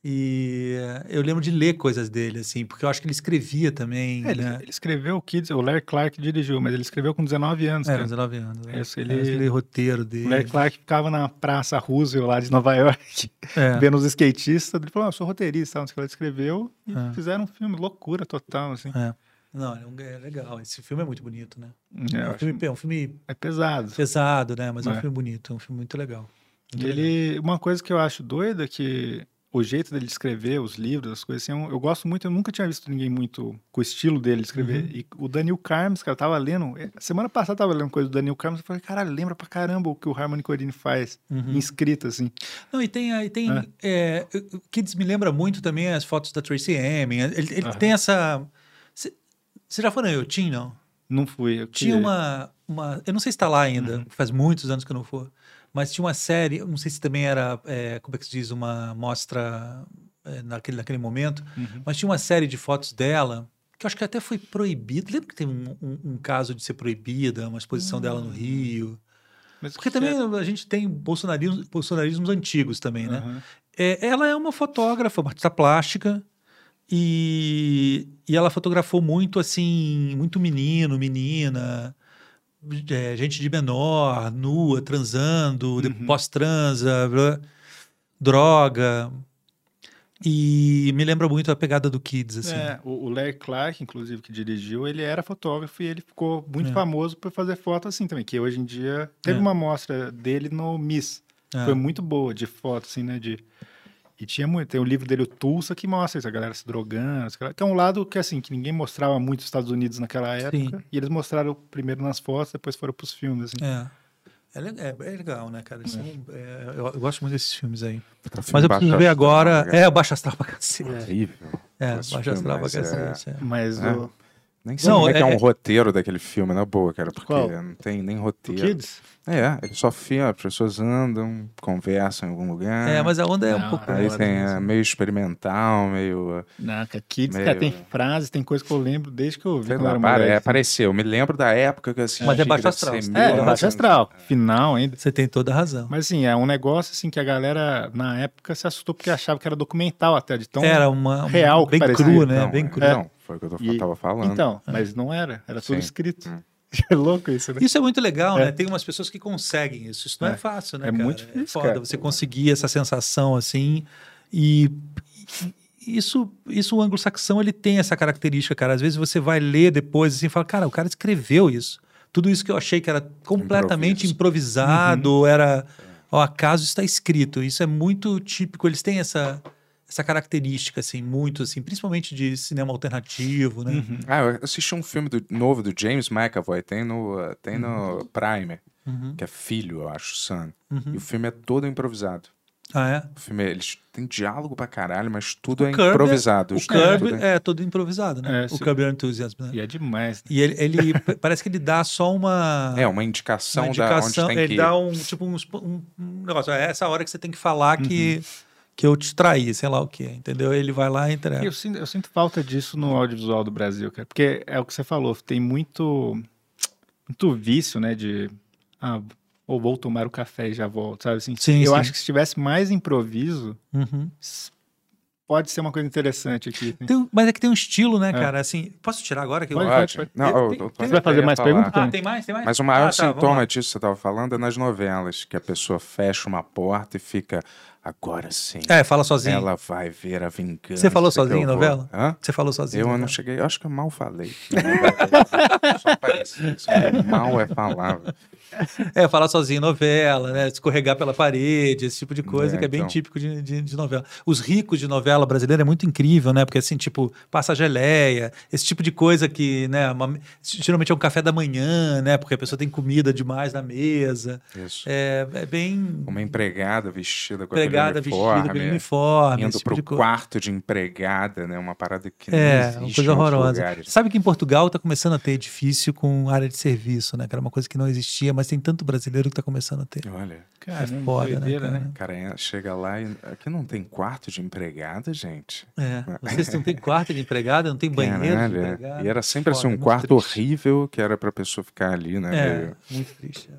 E eh, eu lembro de ler coisas dele, assim, porque eu acho que ele escrevia também, É, ele, né? ele escreveu o Kids, o Larry Clark dirigiu, mas ele escreveu com 19 anos, cara. 19 anos. né? Isso, Ele... ele- Ele roteiro dele. O Larry Clark ficava na Praça Roosevelt lá de Nova York, É. vendo os skatistas. Ele falou, ah, eu sou roteirista, não sei o que ele escreveu. E É. fizeram um filme, loucura total, assim. É. Não, é, um- é legal. Esse filme é muito bonito, né? É, É, um, filme, é um filme é pesado. pesado, né? Mas é um É. filme bonito, é um filme muito legal. E ele, uma coisa que eu acho doida é que o jeito dele escrever os livros, as coisas assim, eu, eu gosto muito, eu nunca tinha visto ninguém muito com o estilo dele de escrever. Uhum. E o Daniel Carmes, cara, eu tava lendo, eh, semana passada eu tava lendo coisa do Daniel Carmes, eu falei, cara, lembra pra caramba o que o Harmony Corine faz, Uhum. em escrita, assim. Não, e tem, aí tem É. é, o Kids me lembra muito também as fotos da Tracy Emin. Ele, ele Aham. tem essa. Você já foi na Eutin, não? Não fui. Eu Tinha queria. uma, uma. Eu não sei se está lá ainda, Uhum. faz muitos anos que eu não for. Mas tinha uma série, não sei se também era, é, como é que se diz, uma mostra é, naquele, naquele momento, Uhum. mas tinha uma série de fotos dela que eu acho que até foi proibida. Lembra que teve um, um- um caso de ser proibida, uma exposição dela Hum. no Rio? Mas Porque que também é- a gente tem bolsonarismo, bolsonarismos antigos também, né? Aham. É, ela é uma fotógrafa, uma artista plástica, e, e ela fotografou muito assim, muito menino, menina, é, gente de menor, nua, transando, Uhum. pós-transa, droga. E me lembra muito a pegada do Kids, assim. É, o, o Larry Clark, inclusive, que dirigiu, ele era fotógrafo e ele ficou muito É. famoso por fazer foto assim também, que hoje em dia teve É. uma mostra dele no Miss. É. Foi muito boa de foto, assim, né? De... E tinha muito. Tem o livro dele, o Tulsa, que mostra isso, a galera se drogando. Que é um lado que, assim, que ninguém mostrava muito nos Estados Unidos naquela época. Sim. E eles mostraram primeiro nas fotos, depois foram pros filmes, assim. É. É, é- é legal, né, cara? Isso é- eu, eu gosto muito desses filmes aí. Filme Mas eu preciso ver agora. cara. É, o Baixo Astral pra cacete. Horrível. É, esse Baixo filme, Astral pra mas é- cacete. é. Mas É. o, Nem sei Não, como é que é é- um é- roteiro daquele filme, na boa, cara, porque Qual? não tem nem o roteiro. Kids? É, ele só filma, as pessoas andam, conversam em algum lugar. É, mas a onda é um Não, pouco. Aí tem mesmo. é, meio experimental, meio. Não, cara, Kids, Meio- cara, tem frases, tem coisa que eu lembro desde que eu vi Sei quando lá, pare- é, apareceu. Eu me lembro da época que eu assisti. Mas é Baixo Astral, É, anos Baixo. Astral, final ainda. Você tem toda a razão. Mas assim, é um negócio assim que a galera, na época, se assustou porque achava que era documental até, de tão... Era uma, uma- real que bem parecia. cru, né? Não, bem é, cru. Não, foi o que eu tô- E- tava falando. Então, mas não era, era tudo Sim. escrito. Hum. É louco isso, né? Isso é muito legal, É. né? Tem umas pessoas que conseguem isso. Isso não é, É. fácil, né? É cara? muito difícil, foda cara. você conseguir essa sensação assim. E isso, isso o anglo-saxão ele tem essa característica, cara. Às vezes você vai ler depois assim e fala, cara, o cara escreveu isso. Tudo isso que eu achei que era completamente Improviso. improvisado, era ao acaso está escrito. Isso é muito típico. Eles têm essa essa característica assim, muito assim, principalmente de cinema alternativo, né? Ah, eu assisti um filme do- novo do James McAvoy, tem no, uh, tem no Prime, Uhum. que é Filho, eu acho, Son. Uhum. E o filme é todo improvisado. Ah, é? O filme, eles têm diálogo pra caralho, mas tudo é Curb é- improvisado. O Curb é- é todo improvisado, né? É, o Curb Your Enthusiasm, né? E é demais. E ele, ele parece que ele dá só uma. É, uma indicação, uma indicação. da onde tem ele que ir. dá um tipo um, um- um negócio. É essa hora que você tem que falar que, Uhum. Que eu te traí, sei lá o quê. Entendeu? Ele vai lá e entrega. Eu sinto, eu sinto falta disso no audiovisual do Brasil, cara. Porque é o que você falou, tem muito, muito vício, né? De. Ah, ou vou tomar o café e já volto, sabe? Assim, Sim, eu sim. acho que se tivesse mais improviso, Uhum. pode ser uma coisa interessante aqui. assim. Tem mas é que tem um estilo, né, É. cara? Assim, posso tirar agora? Que eu... Pode, Pode. pode, Não, Tem- eu- tem- eu- tem- eu Vai fazer mais perguntas? Ah, tem mais? Tem mais? Mas o maior Ah, tá, sintoma lá. disso que você estava falando é nas novelas, que a pessoa fecha uma porta e fica, agora sim, É, fala sozinho. ela vai ver a vingança. Você falou sozinho em vou." novela? Hã? Você falou sozinho. Eu não cheguei, eu acho que eu mal falei. Só parecia. Mal é palavra. É, falar sozinho em novela, né? Escorregar pela parede, esse tipo de coisa É, que é bem então. típico de, de, de novela. Os ricos de novela brasileira é muito incrível, né? Porque assim, tipo, passa geleia, esse tipo de coisa que, né? uma- geralmente é um café da manhã, né? Porque a pessoa tem comida demais na mesa. Isso. É, é bem Uma empregada vestida com empregada, aquele vestida, uniforme, com uniforme, indo tipo pro de coisa. quarto de empregada, né? Uma parada que não É, existe uma em coisa horrorosa. lugares. Sabe que em Portugal está começando a ter edifício com área de serviço, né? Que era uma coisa que não existia, mas tem tanto brasileiro que está começando a ter. Olha, Cara, é foda, né, doideira, cara? cara, é- chega lá e aqui não tem quarto de empregada, gente. É. Vocês não tem quarto de empregada, não tem banheiro de Caralho, é. empregada. E era sempre assim Foda, um muito quarto triste. horrível que era pra pessoa ficar ali, né? É, meio- muito triste.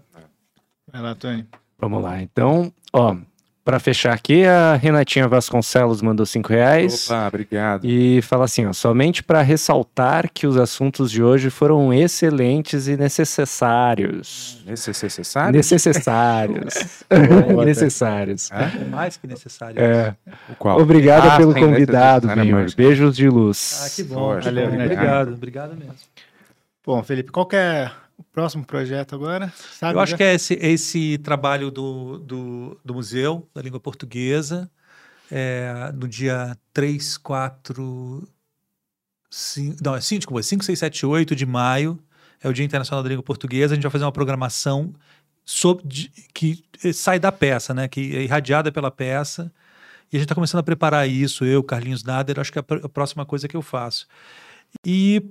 Vai lá, Tony. Vamos lá. Então, ó, pra fechar aqui, a Renatinha Vasconcelos mandou 5 reais. Opa, obrigado. E fala assim, ó, somente para ressaltar que os assuntos de hoje foram excelentes e necessários. Esse é necessário? Necessários. necessários. É mais que necessário. É. O qual? Obrigado Ah, pelo convidado, mas- Beijos de luz. Ah, que bom. Valeu, obrigado. obrigado. Obrigado mesmo. Bom, Felipe, qual que é o próximo projeto agora? Sabe Eu acho já? que é esse, esse trabalho do, do, do Museu da Língua Portuguesa, é, no dia 3, 4, 5, não, é 5, 5, 6, 7, 8 de maio, é o Dia Internacional da Língua Portuguesa, a gente vai fazer uma programação sobre, de- que eh, sai da peça, né, que é irradiada pela peça, e a gente está começando a preparar isso, eu, Carlinhos Nader, acho que é a pr- a próxima coisa que eu faço. E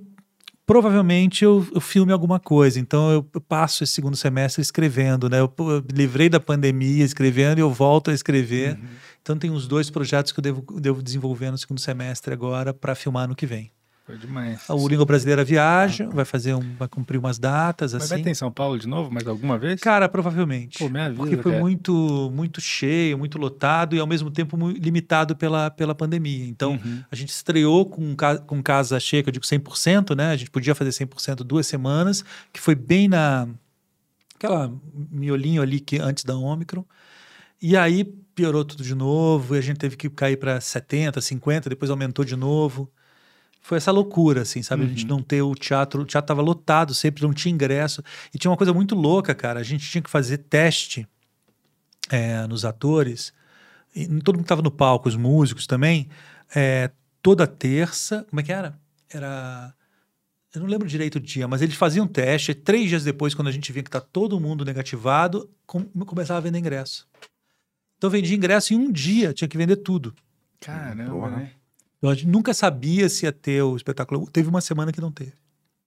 provavelmente eu, eu filme alguma coisa. Então eu eu passo esse segundo semestre escrevendo, né? Eu, eu livrei da pandemia escrevendo e eu volto a escrever. Então tem uns dois projetos que eu devo, devo desenvolver no segundo semestre agora para filmar no que vem. Foi demais. O Língua Brasileira viaja, vai fazer um, vai cumprir umas datas Mas assim. vai ter em São Paulo de novo, mais alguma vez? Cara, provavelmente. Pô, me avisa, porque foi cara. muito muito cheio, muito lotado e ao mesmo tempo muito limitado pela, pela pandemia. Então, Uhum. a gente estreou com, com casa cheia, que eu digo 100%, né? A gente podia fazer 100% duas semanas, que foi bem na aquela miolinho ali que antes da Ômicron. E aí piorou tudo de novo, e a gente teve que cair para 70, 50, depois aumentou de novo. Foi essa loucura, assim, sabe? A gente não ter o teatro, o teatro tava lotado, sempre não tinha ingresso. E tinha uma coisa muito louca, cara. A gente tinha que fazer teste é, nos atores. E todo mundo estava no palco, os músicos também. é, toda terça. Como é que era? Era. Eu não lembro direito o dia, mas eles faziam teste. e Três dias depois, quando a gente via que tá todo mundo negativado, com- começava a vender ingresso. Então vendia ingresso em um dia, tinha que vender tudo. Caramba, Porra. né? Então, a gente nunca sabia se ia ter o espetáculo. Teve uma semana que não teve,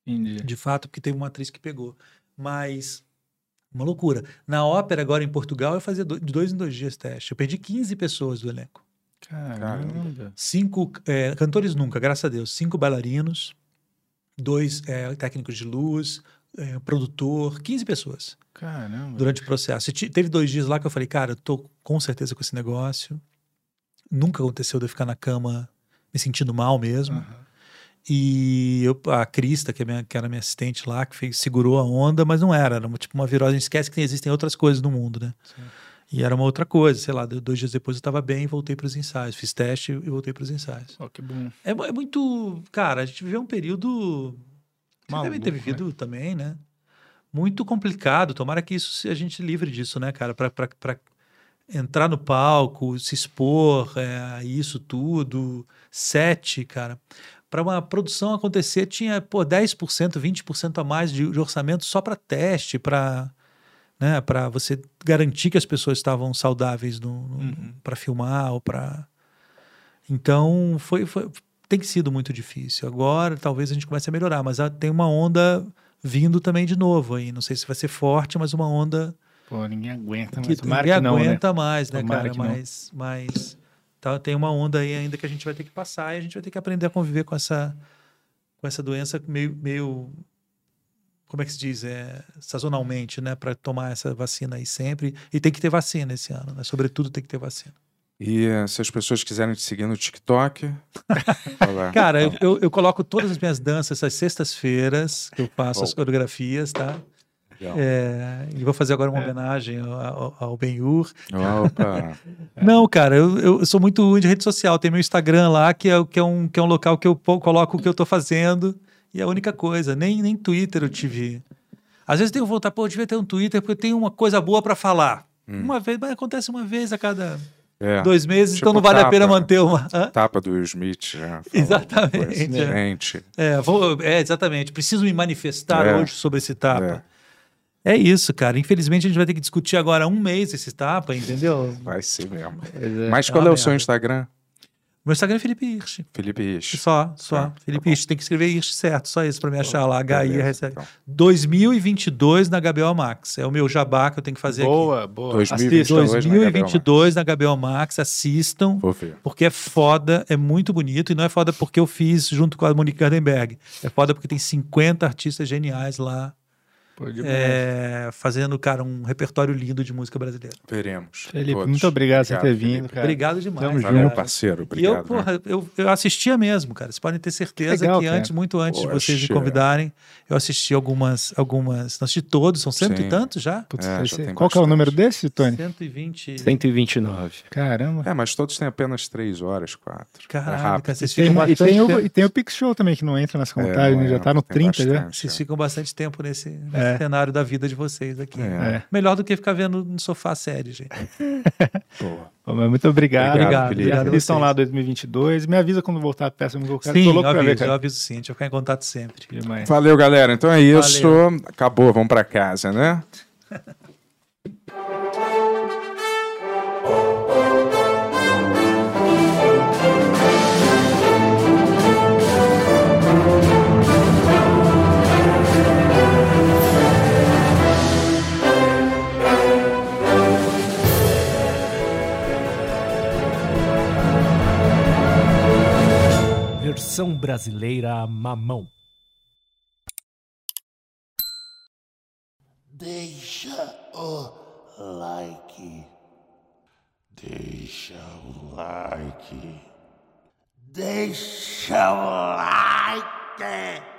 Entendi. de fato, porque teve uma atriz que pegou. Mas, uma loucura. Na ópera, agora em Portugal, eu fazia de dois em dois dias teste. Eu perdi 15 pessoas do elenco. Caramba. Cinco é, cantores nunca, graças a Deus. Cinco bailarinos, dois é, técnicos de luz, é, produtor, 15 pessoas Caramba. durante o processo. Teve dois dias lá que eu falei, cara, eu tô com certeza com esse negócio. Nunca aconteceu de eu ficar na cama me sentindo mal mesmo. Aham. E eu, a Crista, que, é minha, que era minha assistente lá, que fez, segurou a onda, mas não era. Era uma, tipo uma virose. A gente esquece que existem outras coisas no mundo, né? E era uma outra coisa. Sei lá, dois dias depois eu estava bem e voltei para os ensaios. Fiz teste e voltei para os ensaios. Ó, que bom. É, é muito. Cara, a gente viveu um período. Vocês Maluco, devem ter né? vivido também, né? Muito complicado. Tomara que isso se- a gente livre disso, né, cara? Para entrar no palco, se expor é, a isso tudo. Sete, cara. Para uma produção acontecer, tinha pô, 10%, 20% a mais de, de orçamento só para teste, para né, para você garantir que as pessoas estavam saudáveis Uhum. para filmar ou para então foi, foi tem sido muito difícil. Agora talvez a gente comece a melhorar, mas tem uma onda vindo também de novo aí. Não sei se vai ser forte, mas uma onda Pô, ninguém aguenta, que tomara ninguém que não, né? aguenta mais, né, Tomara cara? Mas, mas tá, tem uma onda aí ainda que a gente vai ter que passar e a gente vai ter que aprender a conviver com essa com essa doença meio, meio como é que se diz? É, sazonalmente, né? Para tomar essa vacina aí sempre. E tem que ter vacina esse ano, né? Sobretudo tem que ter vacina. E se as pessoas quiserem te seguir no TikTok. Cara, eu, eu, eu coloco todas as minhas danças às sextas-feiras, que eu faço as Oh. coreografias, tá? É, e vou fazer agora uma homenagem ao, ao, Ben-Hur. Não, cara, eu, eu sou muito ruim de rede social. Tem meu Instagram lá, que é, o- que é, um, que é um local que eu coloco o que eu tô fazendo. E é a única coisa. Nem, nem Twitter eu tive. Às vezes eu tenho vontade, pô, eu devia ter um Twitter porque eu tenho uma coisa boa para falar. Uma vez, mas acontece uma vez a cada é. dois meses, Tipo então não vale a tapa. pena manter uma. Hã? Tapa do Will Smith falou Exatamente, é. É, vou- é, exatamente. Preciso me manifestar É. hoje sobre esse tapa. É. isso, cara. Infelizmente a gente vai ter que discutir agora um mês esse tapa, entendeu? vai ser mesmo. é. Mas É qual uma é o seu. Instagram? Meu Instagram é Felipe Hirsch. Felipe Rich. Só, só. Tá, Felipe tá. Hirsch. Tem que escrever Hirsch certo, só isso pra me achar lá. Beleza, HI. então. 2022 na HBO Max. É o meu jabá que eu tenho que fazer aqui. Boa, boa. 2022 Assista. na 2022 na HBO Max. Assistam. Vou ver. Porque é foda, é muito bonito. E não é foda porque eu fiz junto com a Monique Gardenberg. É foda porque tem 50 artistas geniais lá. É, fazendo, cara, um repertório lindo de música brasileira. Veremos. Felipe, Todos. muito obrigado por ter Obrigado, vindo, Felipe. cara. Obrigado demais. Tamo cara. Valeu, parceiro. E Obrigado. eu, porra, eu, eu assistia mesmo, cara. Vocês podem ter certeza Legal, que cara. antes, muito antes de Poxa. vocês me convidarem, eu assisti algumas, algumas. Não assisti todos, são cento Sim. e tantos já? Putz, É, já Qual que é o número desse, Tony? 120. 129. Caramba. É, mas todos têm apenas três horas, quatro. Caralho, é rápido. cara, vocês Tem, ficam e, bastante tem o, tempo. e tem o Pix Show também, que não entra nessa É, contagem, não né? já é, tá no tem 30 já. Vocês ficam bastante tempo nesse, nesse É. cenário da vida de vocês aqui. É. É. Melhor do que ficar vendo no sofá série, gente. Boa. Pô, muito obrigado. Obrigado, Felipe. obrigado Assistam vocês. lá 2022. Me avisa quando voltar a peça. Eu Sim, tô eu louco pra ver, aviso, eu aviso sim. A gente vai ficar em contato sempre. Demais. Valeu, galera. Então é isso. Acabou. Vamos pra casa, né? Versão brasileira mamão. Deixa o like. Deixa o like. Deixa o like.